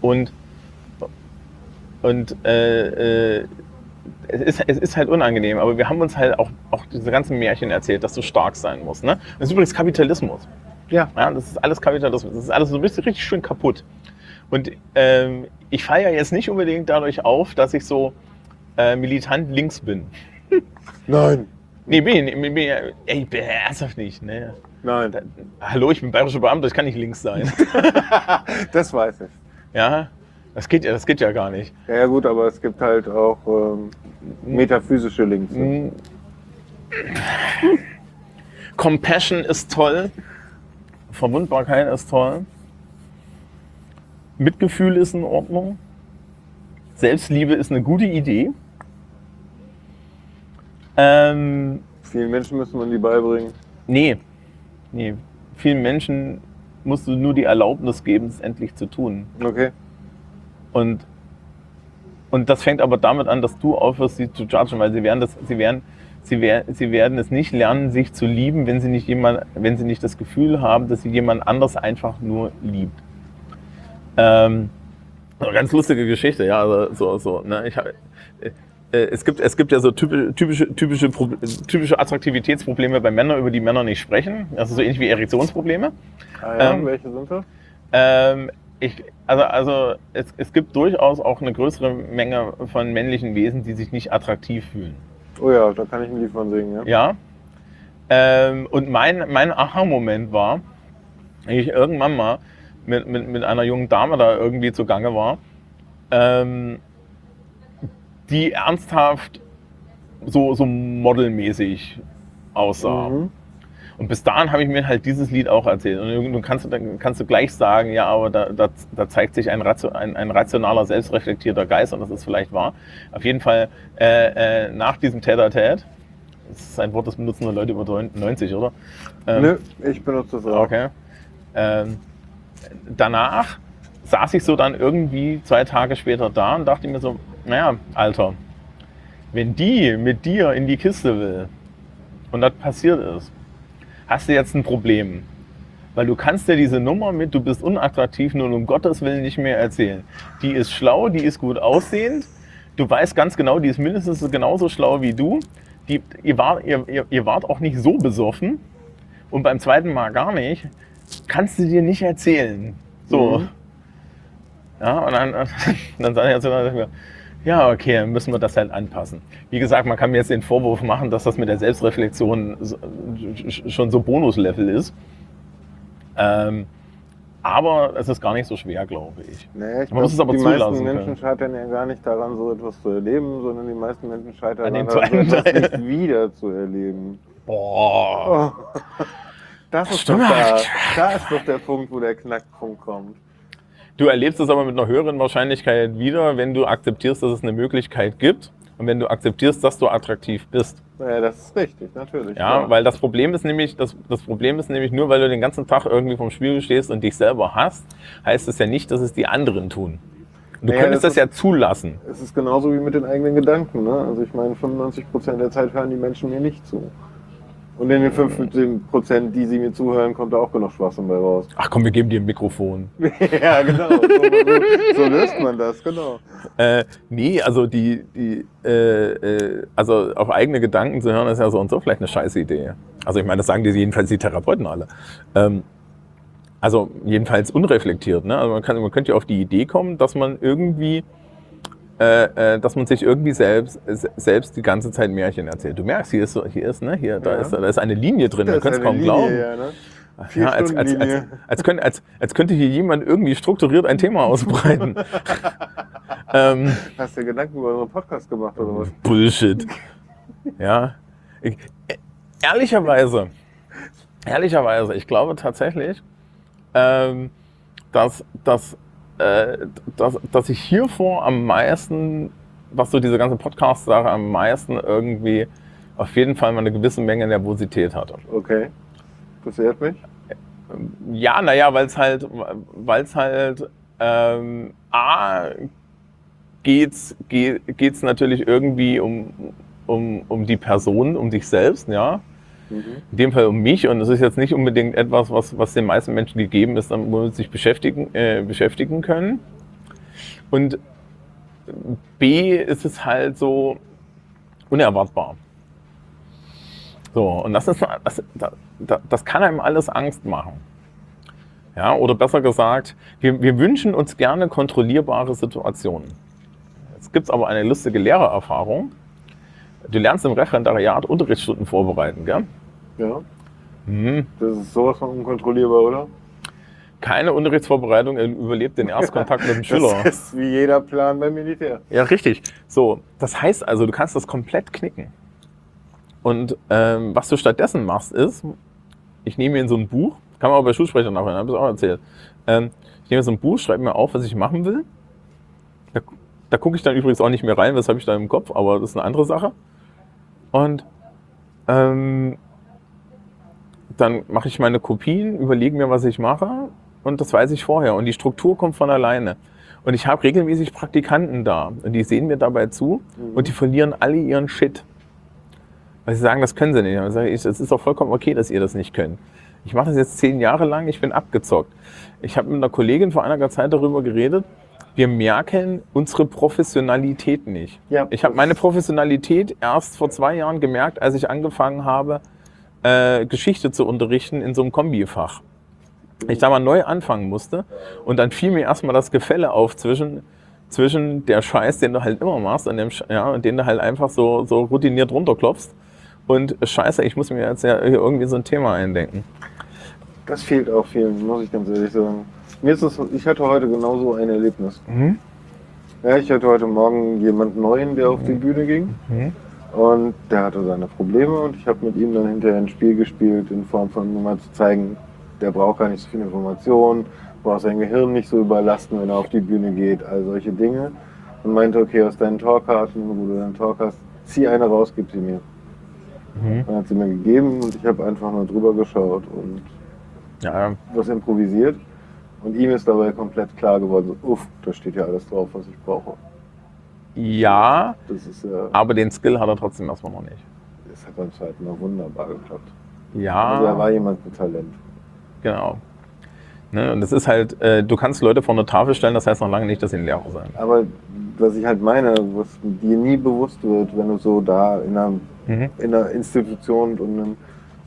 und und äh, äh, es, ist, es ist halt unangenehm, aber wir haben uns halt auch, auch diese ganzen Märchen erzählt, dass du stark sein musst. Ne? Das ist übrigens Kapitalismus. Ja. ja. Das ist alles Kapitalismus. Das ist alles so ein bisschen richtig schön kaputt. Und ähm, ich falle ja jetzt nicht unbedingt dadurch auf, dass ich so äh, militant links bin. <laughs> Nein. Nee, bin ich, bin ich, ey, ich bin ernsthaft nicht. Ne? Nein. Da, hallo, ich bin bayerischer Beamter, ich kann nicht links sein. <laughs> <laughs> Das weiß ich. ja, das geht ja, das geht ja gar nicht. Ja, ja gut, aber es gibt halt auch ähm, metaphysische Links. Mm. Compassion ist toll. Verwundbarkeit ist toll. Mitgefühl ist in Ordnung. Selbstliebe ist eine gute Idee. Ähm, Vielen Menschen müssen man die beibringen. nee, nee. Vielen Menschen musst du nur die Erlaubnis geben, es endlich zu tun. Okay. Und, und das fängt aber damit an, dass du aufhörst, sie zu judgen, weil sie werden das, sie werden, sie werden, sie werden es nicht lernen, sich zu lieben, wenn sie nicht jemand, wenn sie nicht das Gefühl haben, dass sie jemand anders einfach nur liebt. Ähm, ganz lustige Geschichte, ja, also so, so, ne, ich hab, äh, äh, es gibt, es gibt ja so typische, typische, typische Attraktivitätsprobleme bei Männern, über die Männer nicht sprechen. Also so ähnlich wie Erektionsprobleme. Ah ja, Ähm, welche sind das? Ähm, ich, also also es, es gibt durchaus auch eine größere Menge von männlichen Wesen, die sich nicht attraktiv fühlen. Oh ja, da kann ich ein Lied von singen, ja. Ja. Ähm, und mein, mein Aha-Moment war, als ich irgendwann mal mit, mit, mit einer jungen Dame da irgendwie zugange war, ähm, die ernsthaft so, so modelmäßig aussah. Mhm. Und bis dahin habe ich mir halt dieses Lied auch erzählt. Und du kannst, dann kannst du gleich sagen, ja, aber da, da, da zeigt sich ein, ratio- ein, ein rationaler, selbstreflektierter Geist und das ist vielleicht wahr. Auf jeden Fall äh, äh, nach diesem Tête-à-Tête, das ist ein Wort, das benutzen nur Leute über 90, oder? Ähm, Nö, ich benutze das auch. Okay. Ähm, danach saß ich so dann irgendwie zwei Tage später da und dachte mir so, naja, Alter, wenn die mit dir in die Kiste will und das passiert ist, hast du jetzt ein Problem. Weil du kannst dir diese Nummer mit, du bist unattraktiv, nur um Gottes Willen nicht mehr erzählen. Die ist schlau, die ist gut aussehend. Du weißt ganz genau, die ist mindestens genauso schlau wie du. Die, ihr, wart, ihr, ihr, ihr wart auch nicht so besoffen und beim zweiten Mal gar nicht. Kannst du dir nicht erzählen. So. Mhm. Ja, und dann, <laughs> dann sage ich jetzt ja, okay, dann müssen wir das halt anpassen. Wie gesagt, man kann mir jetzt den Vorwurf machen, dass das mit der Selbstreflexion schon so Bonuslevel ist. Ähm, aber es ist gar nicht so schwer, glaube ich. Nee, ich Man muss glaub, es aber die zulassen meisten Menschen können. scheitern ja gar nicht daran, so etwas zu erleben, sondern die meisten Menschen scheitern An daran, so etwas nicht wieder zu erleben. Boah. Oh. <laughs> Das ist, doch da, da ist doch der Punkt, wo der Knackpunkt kommt. Du erlebst es aber mit einer höheren Wahrscheinlichkeit wieder, wenn du akzeptierst, dass es eine Möglichkeit gibt und wenn du akzeptierst, dass du attraktiv bist. Ja, das ist richtig, natürlich. Ja, weil das Problem ist nämlich, das, das Problem ist nämlich nur, weil du den ganzen Tag irgendwie vom Spiegel stehst und dich selber hast, heißt es ja nicht, dass es die anderen tun. Du Naja, könntest das das, ja zulassen. es ist genauso wie mit den eigenen Gedanken. Ne? Also ich meine, 95% der Zeit hören die Menschen mir nicht zu. Und in den 15%, die sie mir zuhören, kommt da auch genug Schwachsinn bei raus. Ach komm, wir geben dir ein Mikrofon. <laughs> ja, genau. So, so, so löst man das, genau. Äh, nee, also die, die äh, äh, also auf eigene Gedanken zu hören, ist ja so und so vielleicht eine scheiß Idee. Also ich meine, das sagen die jedenfalls die Therapeuten alle. Ähm, also jedenfalls unreflektiert. Ne? Also man, kann, man könnte ja auf die Idee kommen, dass man irgendwie, äh, äh, dass man sich irgendwie selbst, se- selbst die ganze Zeit Märchen erzählt. Du merkst, hier ist, hier ist, ne, hier, da Ja. ist, da ist eine Linie drin, es ist eine kaum Linie, glauben. Ja, ne? Ja, als, als, als, als, könnte, als, als könnte hier jemand irgendwie strukturiert ein Thema ausbreiten. <laughs> ähm, Hast du dir Gedanken über unseren Podcast gemacht oder was? Bullshit. Ja. Ich, e- ehrlicherweise, ehrlicherweise, ich glaube tatsächlich, ähm, dass, dass, äh, dass, dass ich hiervor am meisten, was so diese ganze Podcast-Sache am meisten irgendwie auf jeden Fall mal eine gewisse Menge Nervosität hatte. Okay. Das ehrt mich. Ja, naja, weil es halt, weil's halt ähm, A, geht's, geht, geht's natürlich irgendwie um, um, um die Person, um dich selbst, ja. Mhm. In dem Fall um mich und es ist jetzt nicht unbedingt etwas, was, was den meisten Menschen gegeben ist, womit sie sich beschäftigen, äh, beschäftigen können. Und B ist es halt so unerwartbar. So, und das ist, das, das, das kann einem alles Angst machen. Ja, oder besser gesagt, wir, wir wünschen uns gerne kontrollierbare Situationen. Jetzt gibt es aber eine lustige Lehrererfahrung. Du lernst im Referendariat Unterrichtsstunden vorbereiten, gell? Ja. Mhm. Das ist sowas von unkontrollierbar, oder? Keine Unterrichtsvorbereitung überlebt den Erstkontakt mit dem <laughs> Schüler. Das ist wie jeder Plan beim Militär. Ja, richtig. So, das heißt also, du kannst das komplett knicken. Und ähm, was du stattdessen machst, ist, ich nehme mir in so ein Buch, kann man auch bei Schulsprechern nachher, habe ich auch erzählt. Ähm, ich nehme so ein Buch, schreibe mir auf, was ich machen will. Da, da gucke ich dann übrigens auch nicht mehr rein, was habe ich da im Kopf, aber das ist eine andere Sache. Und ähm, dann mache ich meine Kopien, überlege mir, was ich mache und das weiß ich vorher. Und die Struktur kommt von alleine. Und ich habe regelmäßig Praktikanten da und die sehen mir dabei zu und die verlieren alle ihren Shit. Weil sie sagen, das können sie nicht. Dann sage ich, es ist doch vollkommen okay, dass ihr das nicht könnt. Ich mache das jetzt zehn Jahre lang, ich bin abgezockt. Ich habe mit einer Kollegin vor einiger Zeit darüber geredet, wir merken unsere Professionalität nicht. Ja, Ich habe meine Professionalität erst vor zwei Jahren gemerkt, als ich angefangen habe, äh, Geschichte zu unterrichten in so einem Kombifach. Ich da mal neu anfangen musste und dann fiel mir erstmal das Gefälle auf zwischen, zwischen der Scheiß, den du halt immer machst und, dem, ja, den du halt einfach so, so routiniert runterklopfst und Scheiße, ich muss mir jetzt ja irgendwie so ein Thema eindenken. Das fehlt auch vielen, muss ich ganz ehrlich sagen. Mir ist es, ich hatte heute genauso ein Erlebnis. Ja, ich hatte heute Morgen jemanden Neuen, der auf die Bühne ging. Mhm. Und der hatte seine Probleme und ich habe mit ihm dann hinterher ein Spiel gespielt, in Form von, um mal zu zeigen, der braucht gar nicht so viel Information, braucht sein Gehirn nicht so überlasten, wenn er auf die Bühne geht, all solche Dinge. Und meinte, okay, aus deinen Torkarten, wo du deinen Talk hast, zieh eine raus, gib sie mir. Mhm. Dann hat sie mir gegeben und ich habe einfach mal drüber geschaut und Ja, was improvisiert. Und ihm ist dabei komplett klar geworden, so, uff, da steht ja alles drauf, was ich brauche. Ja, ist ja, aber den Skill hat er trotzdem erstmal noch nicht. das hat beim zweiten Mal wunderbar geklappt. Also da Ja, war jemand mit Talent. genau. Ne, und das ist halt, äh, du kannst Leute vor eine Tafel stellen, das heißt noch lange nicht, dass sie ein Lehrer sein. Aber was ich halt meine, was dir nie bewusst wird, wenn du so da in einer, Mhm. in einer Institution und einem,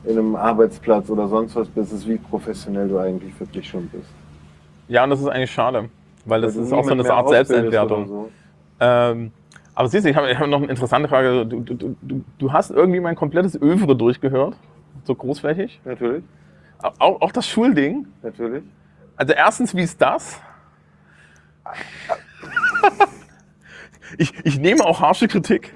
in einem Arbeitsplatz oder sonst was bist, ist, wie professionell du eigentlich wirklich schon bist. Ja, und das ist eigentlich schade, weil das Weil ist auch so eine Art Selbstentwertung. Ähm, aber siehst du, ich habe hab noch eine interessante Frage. Du, du, du, du hast irgendwie mein komplettes Övre durchgehört, so großflächig. Natürlich, Auch, auch das Schulding. natürlich. Also erstens, wie ist das? Ich, ich nehme auch harsche Kritik.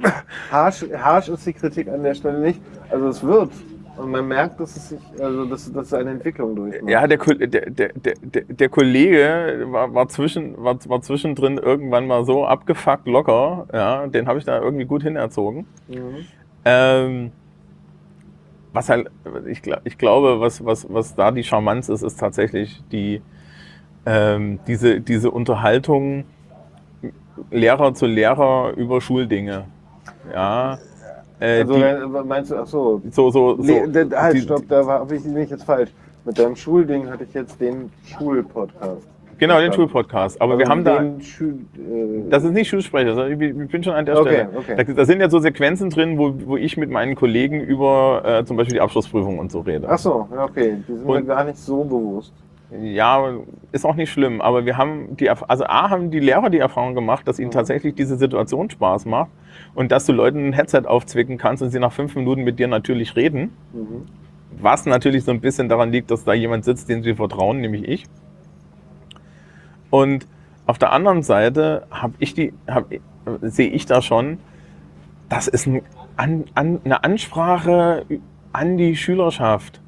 Harsch, harsch ist die Kritik an der Stelle nicht. Also es wird. Und man merkt, dass es sich, also dass, dass es eine Entwicklung durchmacht. Ja, der, der, der, der, Kollege war, war, zwischen, war, war zwischendrin irgendwann mal so abgefuckt locker. Ja, den habe ich da irgendwie gut hinerzogen. Mhm. Ähm, was halt, ich, ich glaube, was, was, was da die Charmanz ist, ist tatsächlich die, ähm, diese, diese Unterhaltung Lehrer zu Lehrer über Schuldinge. Ja. Äh, Also die, wenn- meinst du, ach so, so, so, so, Nee, halt, die- stopp, da habe ich mich jetzt falsch. Mit deinem Schulding hatte ich jetzt den Schulpodcast. Genau, den Schulpodcast. Aber wir Also haben da. den Schul, äh, Das ist nicht Schulsprecher, sondern ich bin schon an der Okay, Stelle. okay. Da, da sind ja so Sequenzen drin, wo, wo ich mit meinen Kollegen über äh, zum Beispiel die Abschlussprüfung und so rede. ach so, okay, die sind mir Und- gar nicht so bewusst. Ja, ist auch nicht schlimm, aber wir haben die, also A haben die Lehrer die Erfahrung gemacht, dass ihnen tatsächlich diese Situation Spaß macht und dass du Leuten ein Headset aufzwicken kannst und sie nach fünf Minuten mit dir natürlich reden. Mhm. Was natürlich so ein bisschen daran liegt, dass da jemand sitzt, dem sie vertrauen, nämlich ich. Und auf der anderen Seite habe ich die, hab, sehe ich da schon, das ist ein, an, an, eine Ansprache an die Schülerschaft,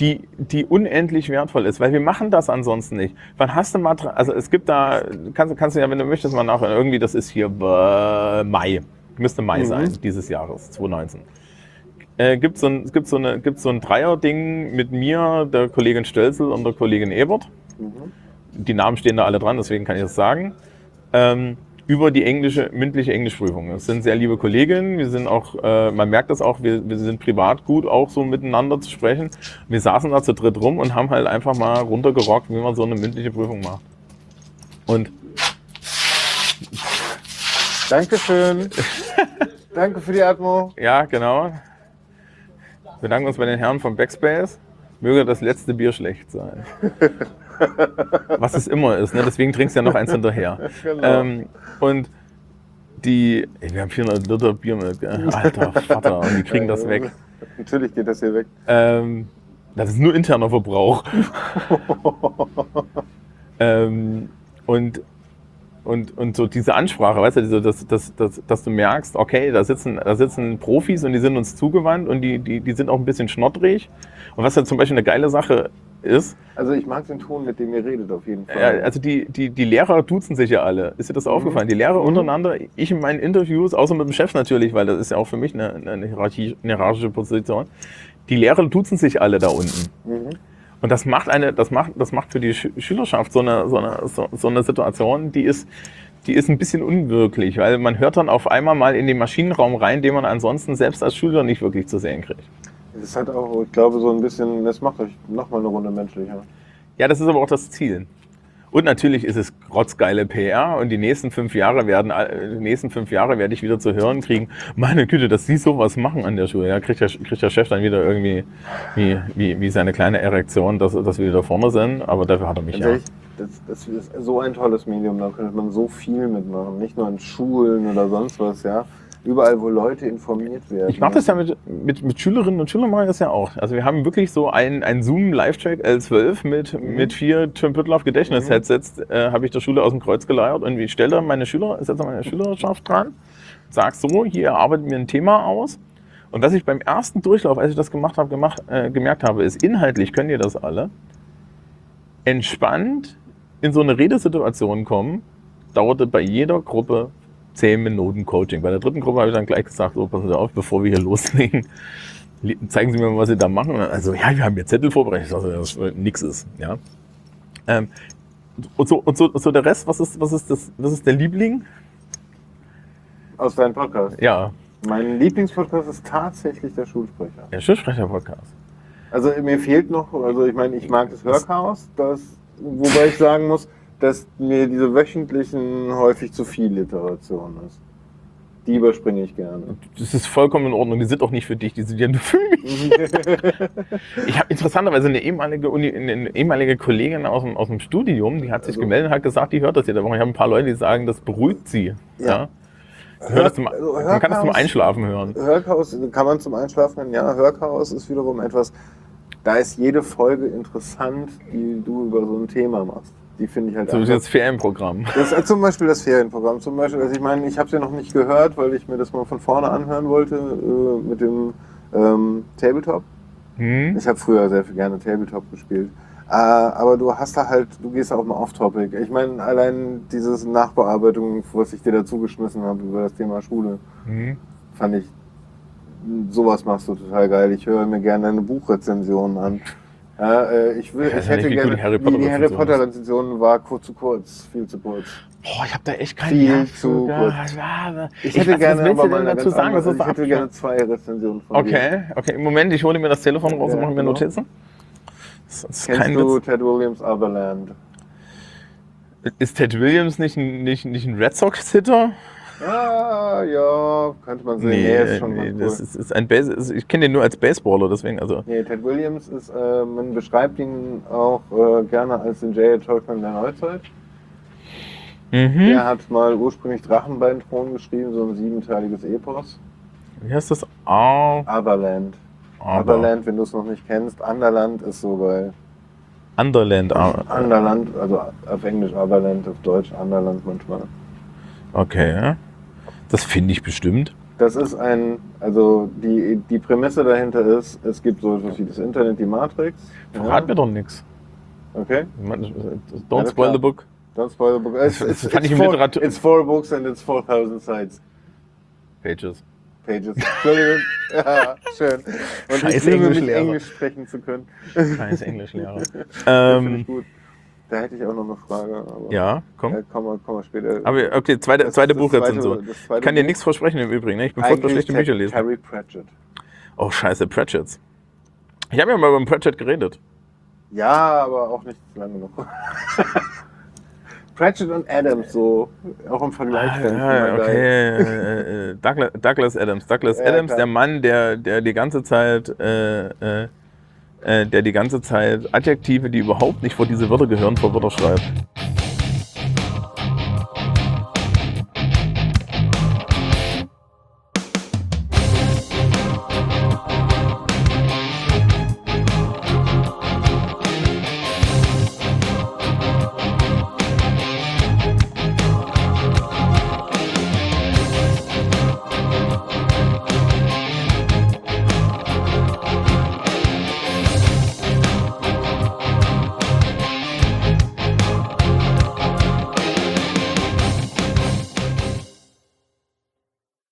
die, die unendlich wertvoll ist, weil wir machen das ansonsten nicht. Wann hast du mal, also es gibt da, kannst, kannst du ja, wenn du möchtest, mal nachhören, irgendwie, das ist hier äh, Mai, müsste Mai Mhm. sein, dieses Jahres, 2019 äh, gibt so ein, es gibt so eine, gibt so ein Dreier-Ding mit mir, der Kollegin Stölzel und der Kollegin Ebert. Mhm. Die Namen stehen da alle dran, deswegen kann ich das sagen. Ähm, über die englische, mündliche Englischprüfung. Das sind sehr liebe Kolleginnen. Wir sind auch, äh, man merkt das auch, wir, wir sind privat gut auch so miteinander zu sprechen. Wir saßen da zu dritt rum und haben halt einfach mal runtergerockt, wie man so eine mündliche Prüfung macht. Und Dankeschön. <laughs> Danke für die Atmo. ja, genau. Wir bedanken uns bei den Herren vom Backspace. Möge das letzte Bier schlecht sein. <laughs> Was es immer ist, ne? deswegen trinkst du ja noch eins hinterher. <laughs> Genau. Ähm, und die, ey, wir haben 400 Liter Bier mit, äh, <laughs> alter Vater, und die kriegen das weg. Natürlich geht das hier weg. Ähm, das ist nur interner Verbrauch. <laughs> ähm, und, und, und so diese Ansprache, weißt du, dass, dass, dass, dass du merkst, okay, da sitzen, da sitzen Profis und die sind uns zugewandt und die, die, die sind auch ein bisschen schnottrig. Und was ja zum Beispiel eine geile Sache ist, Also ich mag den Ton, mit dem ihr redet, auf jeden Fall. ja, also die, die, die Lehrer duzen sich ja alle. Ist dir das aufgefallen? Die Lehrer untereinander, ich in meinen Interviews, außer mit dem Chef natürlich, weil das ist ja auch für mich eine, eine, Hierarchie, eine hierarchische Position. Die Lehrer duzen sich alle da unten. Mhm. Und das macht eine, das macht, das macht für die Schü- Schülerschaft so eine, so eine, so, so eine Situation, die ist, die ist ein bisschen unwirklich, weil man hört dann auf einmal mal in den Maschinenraum rein, den man ansonsten selbst als Schüler nicht wirklich zu sehen kriegt. Das hat auch, ich glaube, so ein bisschen, das macht euch nochmal eine Runde menschlicher. Ja, das ist aber auch das Ziel. Und natürlich ist es rotzgeile PR und die nächsten fünf Jahre werden, die nächsten fünf Jahre werde ich wieder zu hören kriegen, meine Güte, dass Sie sowas machen an der Schule. Ja, kriegt der, kriegt der Chef dann wieder irgendwie wie, wie, wie seine kleine Erektion, dass, dass wir wieder vorne sind, aber dafür hat er mich ja. das, das ist so ein tolles Medium, da könnte man so viel mitmachen. Nicht nur in Schulen oder sonst was, ja. Überall, wo Leute informiert werden. Ich mache das ja mit, mit, mit Schülerinnen und Schülern mache ich das ja auch. Also wir haben wirklich so ein, ein Zoom Live-Track L12 mit, Mhm. mit vier Tim Püttlaff Gedächtnis-Headsets, äh, habe ich der Schule aus dem Kreuz geleiert und ich stelle meine Schüler, setze meine Schülerschaft dran, sag so, hier erarbeiten wir ein Thema aus. Und was ich beim ersten Durchlauf, als ich das gemacht habe, gemacht, äh, gemerkt habe, ist, inhaltlich können ihr das alle. Entspannt in so eine Redesituation kommen, dauerte bei jeder Gruppe 10 Minuten Coaching. Bei der dritten Gruppe habe ich dann gleich gesagt, so passen Sie auf, bevor wir hier loslegen, zeigen Sie mir mal, was Sie da machen. Also ja, wir haben hier Zettel vorbereitet, also das nichts ist. Ja. Ähm, und so, und so, so der Rest, was ist, was ist das, was ist der Liebling? Aus deinem Podcast. Ja, Mein Lieblingspodcast ist tatsächlich der Schulsprecher. der Schulsprecher-Podcast. Also mir fehlt noch, also ich meine, ich mag das Hörchaos, das, wobei ich sagen muss, dass mir diese wöchentlichen häufig zu viel Literation ist. Die überspringe ich gerne. Das ist vollkommen in Ordnung. Die sind auch nicht für dich, die sind ja nur für mich. <laughs> Ich habe interessanterweise eine ehemalige, Uni, eine ehemalige Kollegin aus dem, aus dem Studium, die hat sich Also- gemeldet und hat gesagt, die hört das jede Woche. Ich habe ein paar Leute, die sagen, das beruhigt sie. Ja. Ja. Hört das zum, Also man kann das zum Einschlafen hören. Hörchaos kann man zum Einschlafen hören. Ja, Hörchaos ist wiederum etwas, da ist jede Folge interessant, die du über so ein Thema machst. Die finde ich halt wie einfach das Ferienprogramm. Das ist zum Beispiel das Ferienprogramm. Zum Beispiel, also ich meine, ich habe es ja noch nicht gehört, weil ich mir das mal von vorne anhören wollte äh, mit dem ähm, Tabletop. Hm? Ich habe früher sehr viel gerne Tabletop gespielt. Äh, aber du hast da halt, du gehst auch mal off-topic. Ich meine, allein dieses Nachbearbeitung, was ich dir dazu geschmissen habe über das Thema Schule, Hm? fand ich, sowas machst du total geil. Ich höre mir gerne deine Buchrezensionen an. Ja, äh, ich, will, Ich ich hätte gerne, die Harry die, die Harry Potter Rezension war kurz zu kurz, viel zu kurz. Boah, ich habe da echt keinen Viel Nerv zu kurz. Ja, Ich hätte gerne aber mal dazu sagen? ist ich hätte gerne zwei Rezensionen von dir. Okay, okay. Im Moment, ich hole mir das Telefon raus und Ja, mache mir genau. Notizen. Das ist Kennst kein du Witz. Ted Williams Otherland? Ist Ted Williams nicht ein, nicht, nicht ein Red Sox-Hitter? Ah, ja, könnte man sehen. Nee, ist schon nee, das ist, ist ein Base, ich kenne den nur als Baseballer, deswegen, also. Nee, Ted Williams ist, äh, man beschreibt ihn auch äh, gerne als den J.J. Tolkien der Neuzeit. Mhm. Der hat mal ursprünglich Drachenbein-Thron geschrieben, so ein siebenteiliges Epos. Wie heißt das? Ah, Otherland. aber. Otherland, wenn du es noch nicht kennst. Underland ist so bei Underland. Ah, Underland, also auf Englisch Otherland, auf Deutsch Underland manchmal. okay. Das finde ich bestimmt. Das ist ein, also die, die Prämisse dahinter ist, es gibt so etwas wie das Internet, die Matrix. Verrat mir doch nichts. Okay, Don't spoil klar. the book. don't spoil the book. It's, it's, it's, im four, it's four books and it's 4000 sides. Pages. Pages. Entschuldigung. <laughs> ja, schön. Und Scheiß ich liebe mich. Englisch sprechen zu können. Scheiß Englischlehrer. <laughs> Das finde ähm, ich gut. Da hätte ich auch noch eine Frage. Aber ja, komm. Ja, wir, kommen wir später. Aber okay, zweite, Das- zweite Buchrezension. zweite- das zweite Ich kann dir nichts versprechen im Übrigen. Ne? Ich bin furchtbar schlecht im Eigentlich Bücher lesen. Terry Pratchett. Oh, scheiße, Pratchett's. Ich habe ja mal beim Pratchett geredet. Ja, aber auch nicht lange genug. <laughs> Pratchett und Adams, so auch im Vergleich. Ah, geil. okay. äh, äh, Douglas, Douglas Adams. Douglas <laughs> Ja, Adams, klar. der Mann, der, der die ganze Zeit, äh, äh, äh, der die ganze Zeit Adjektive, die überhaupt nicht vor diese Wörter gehören, vor Wörter schreibt.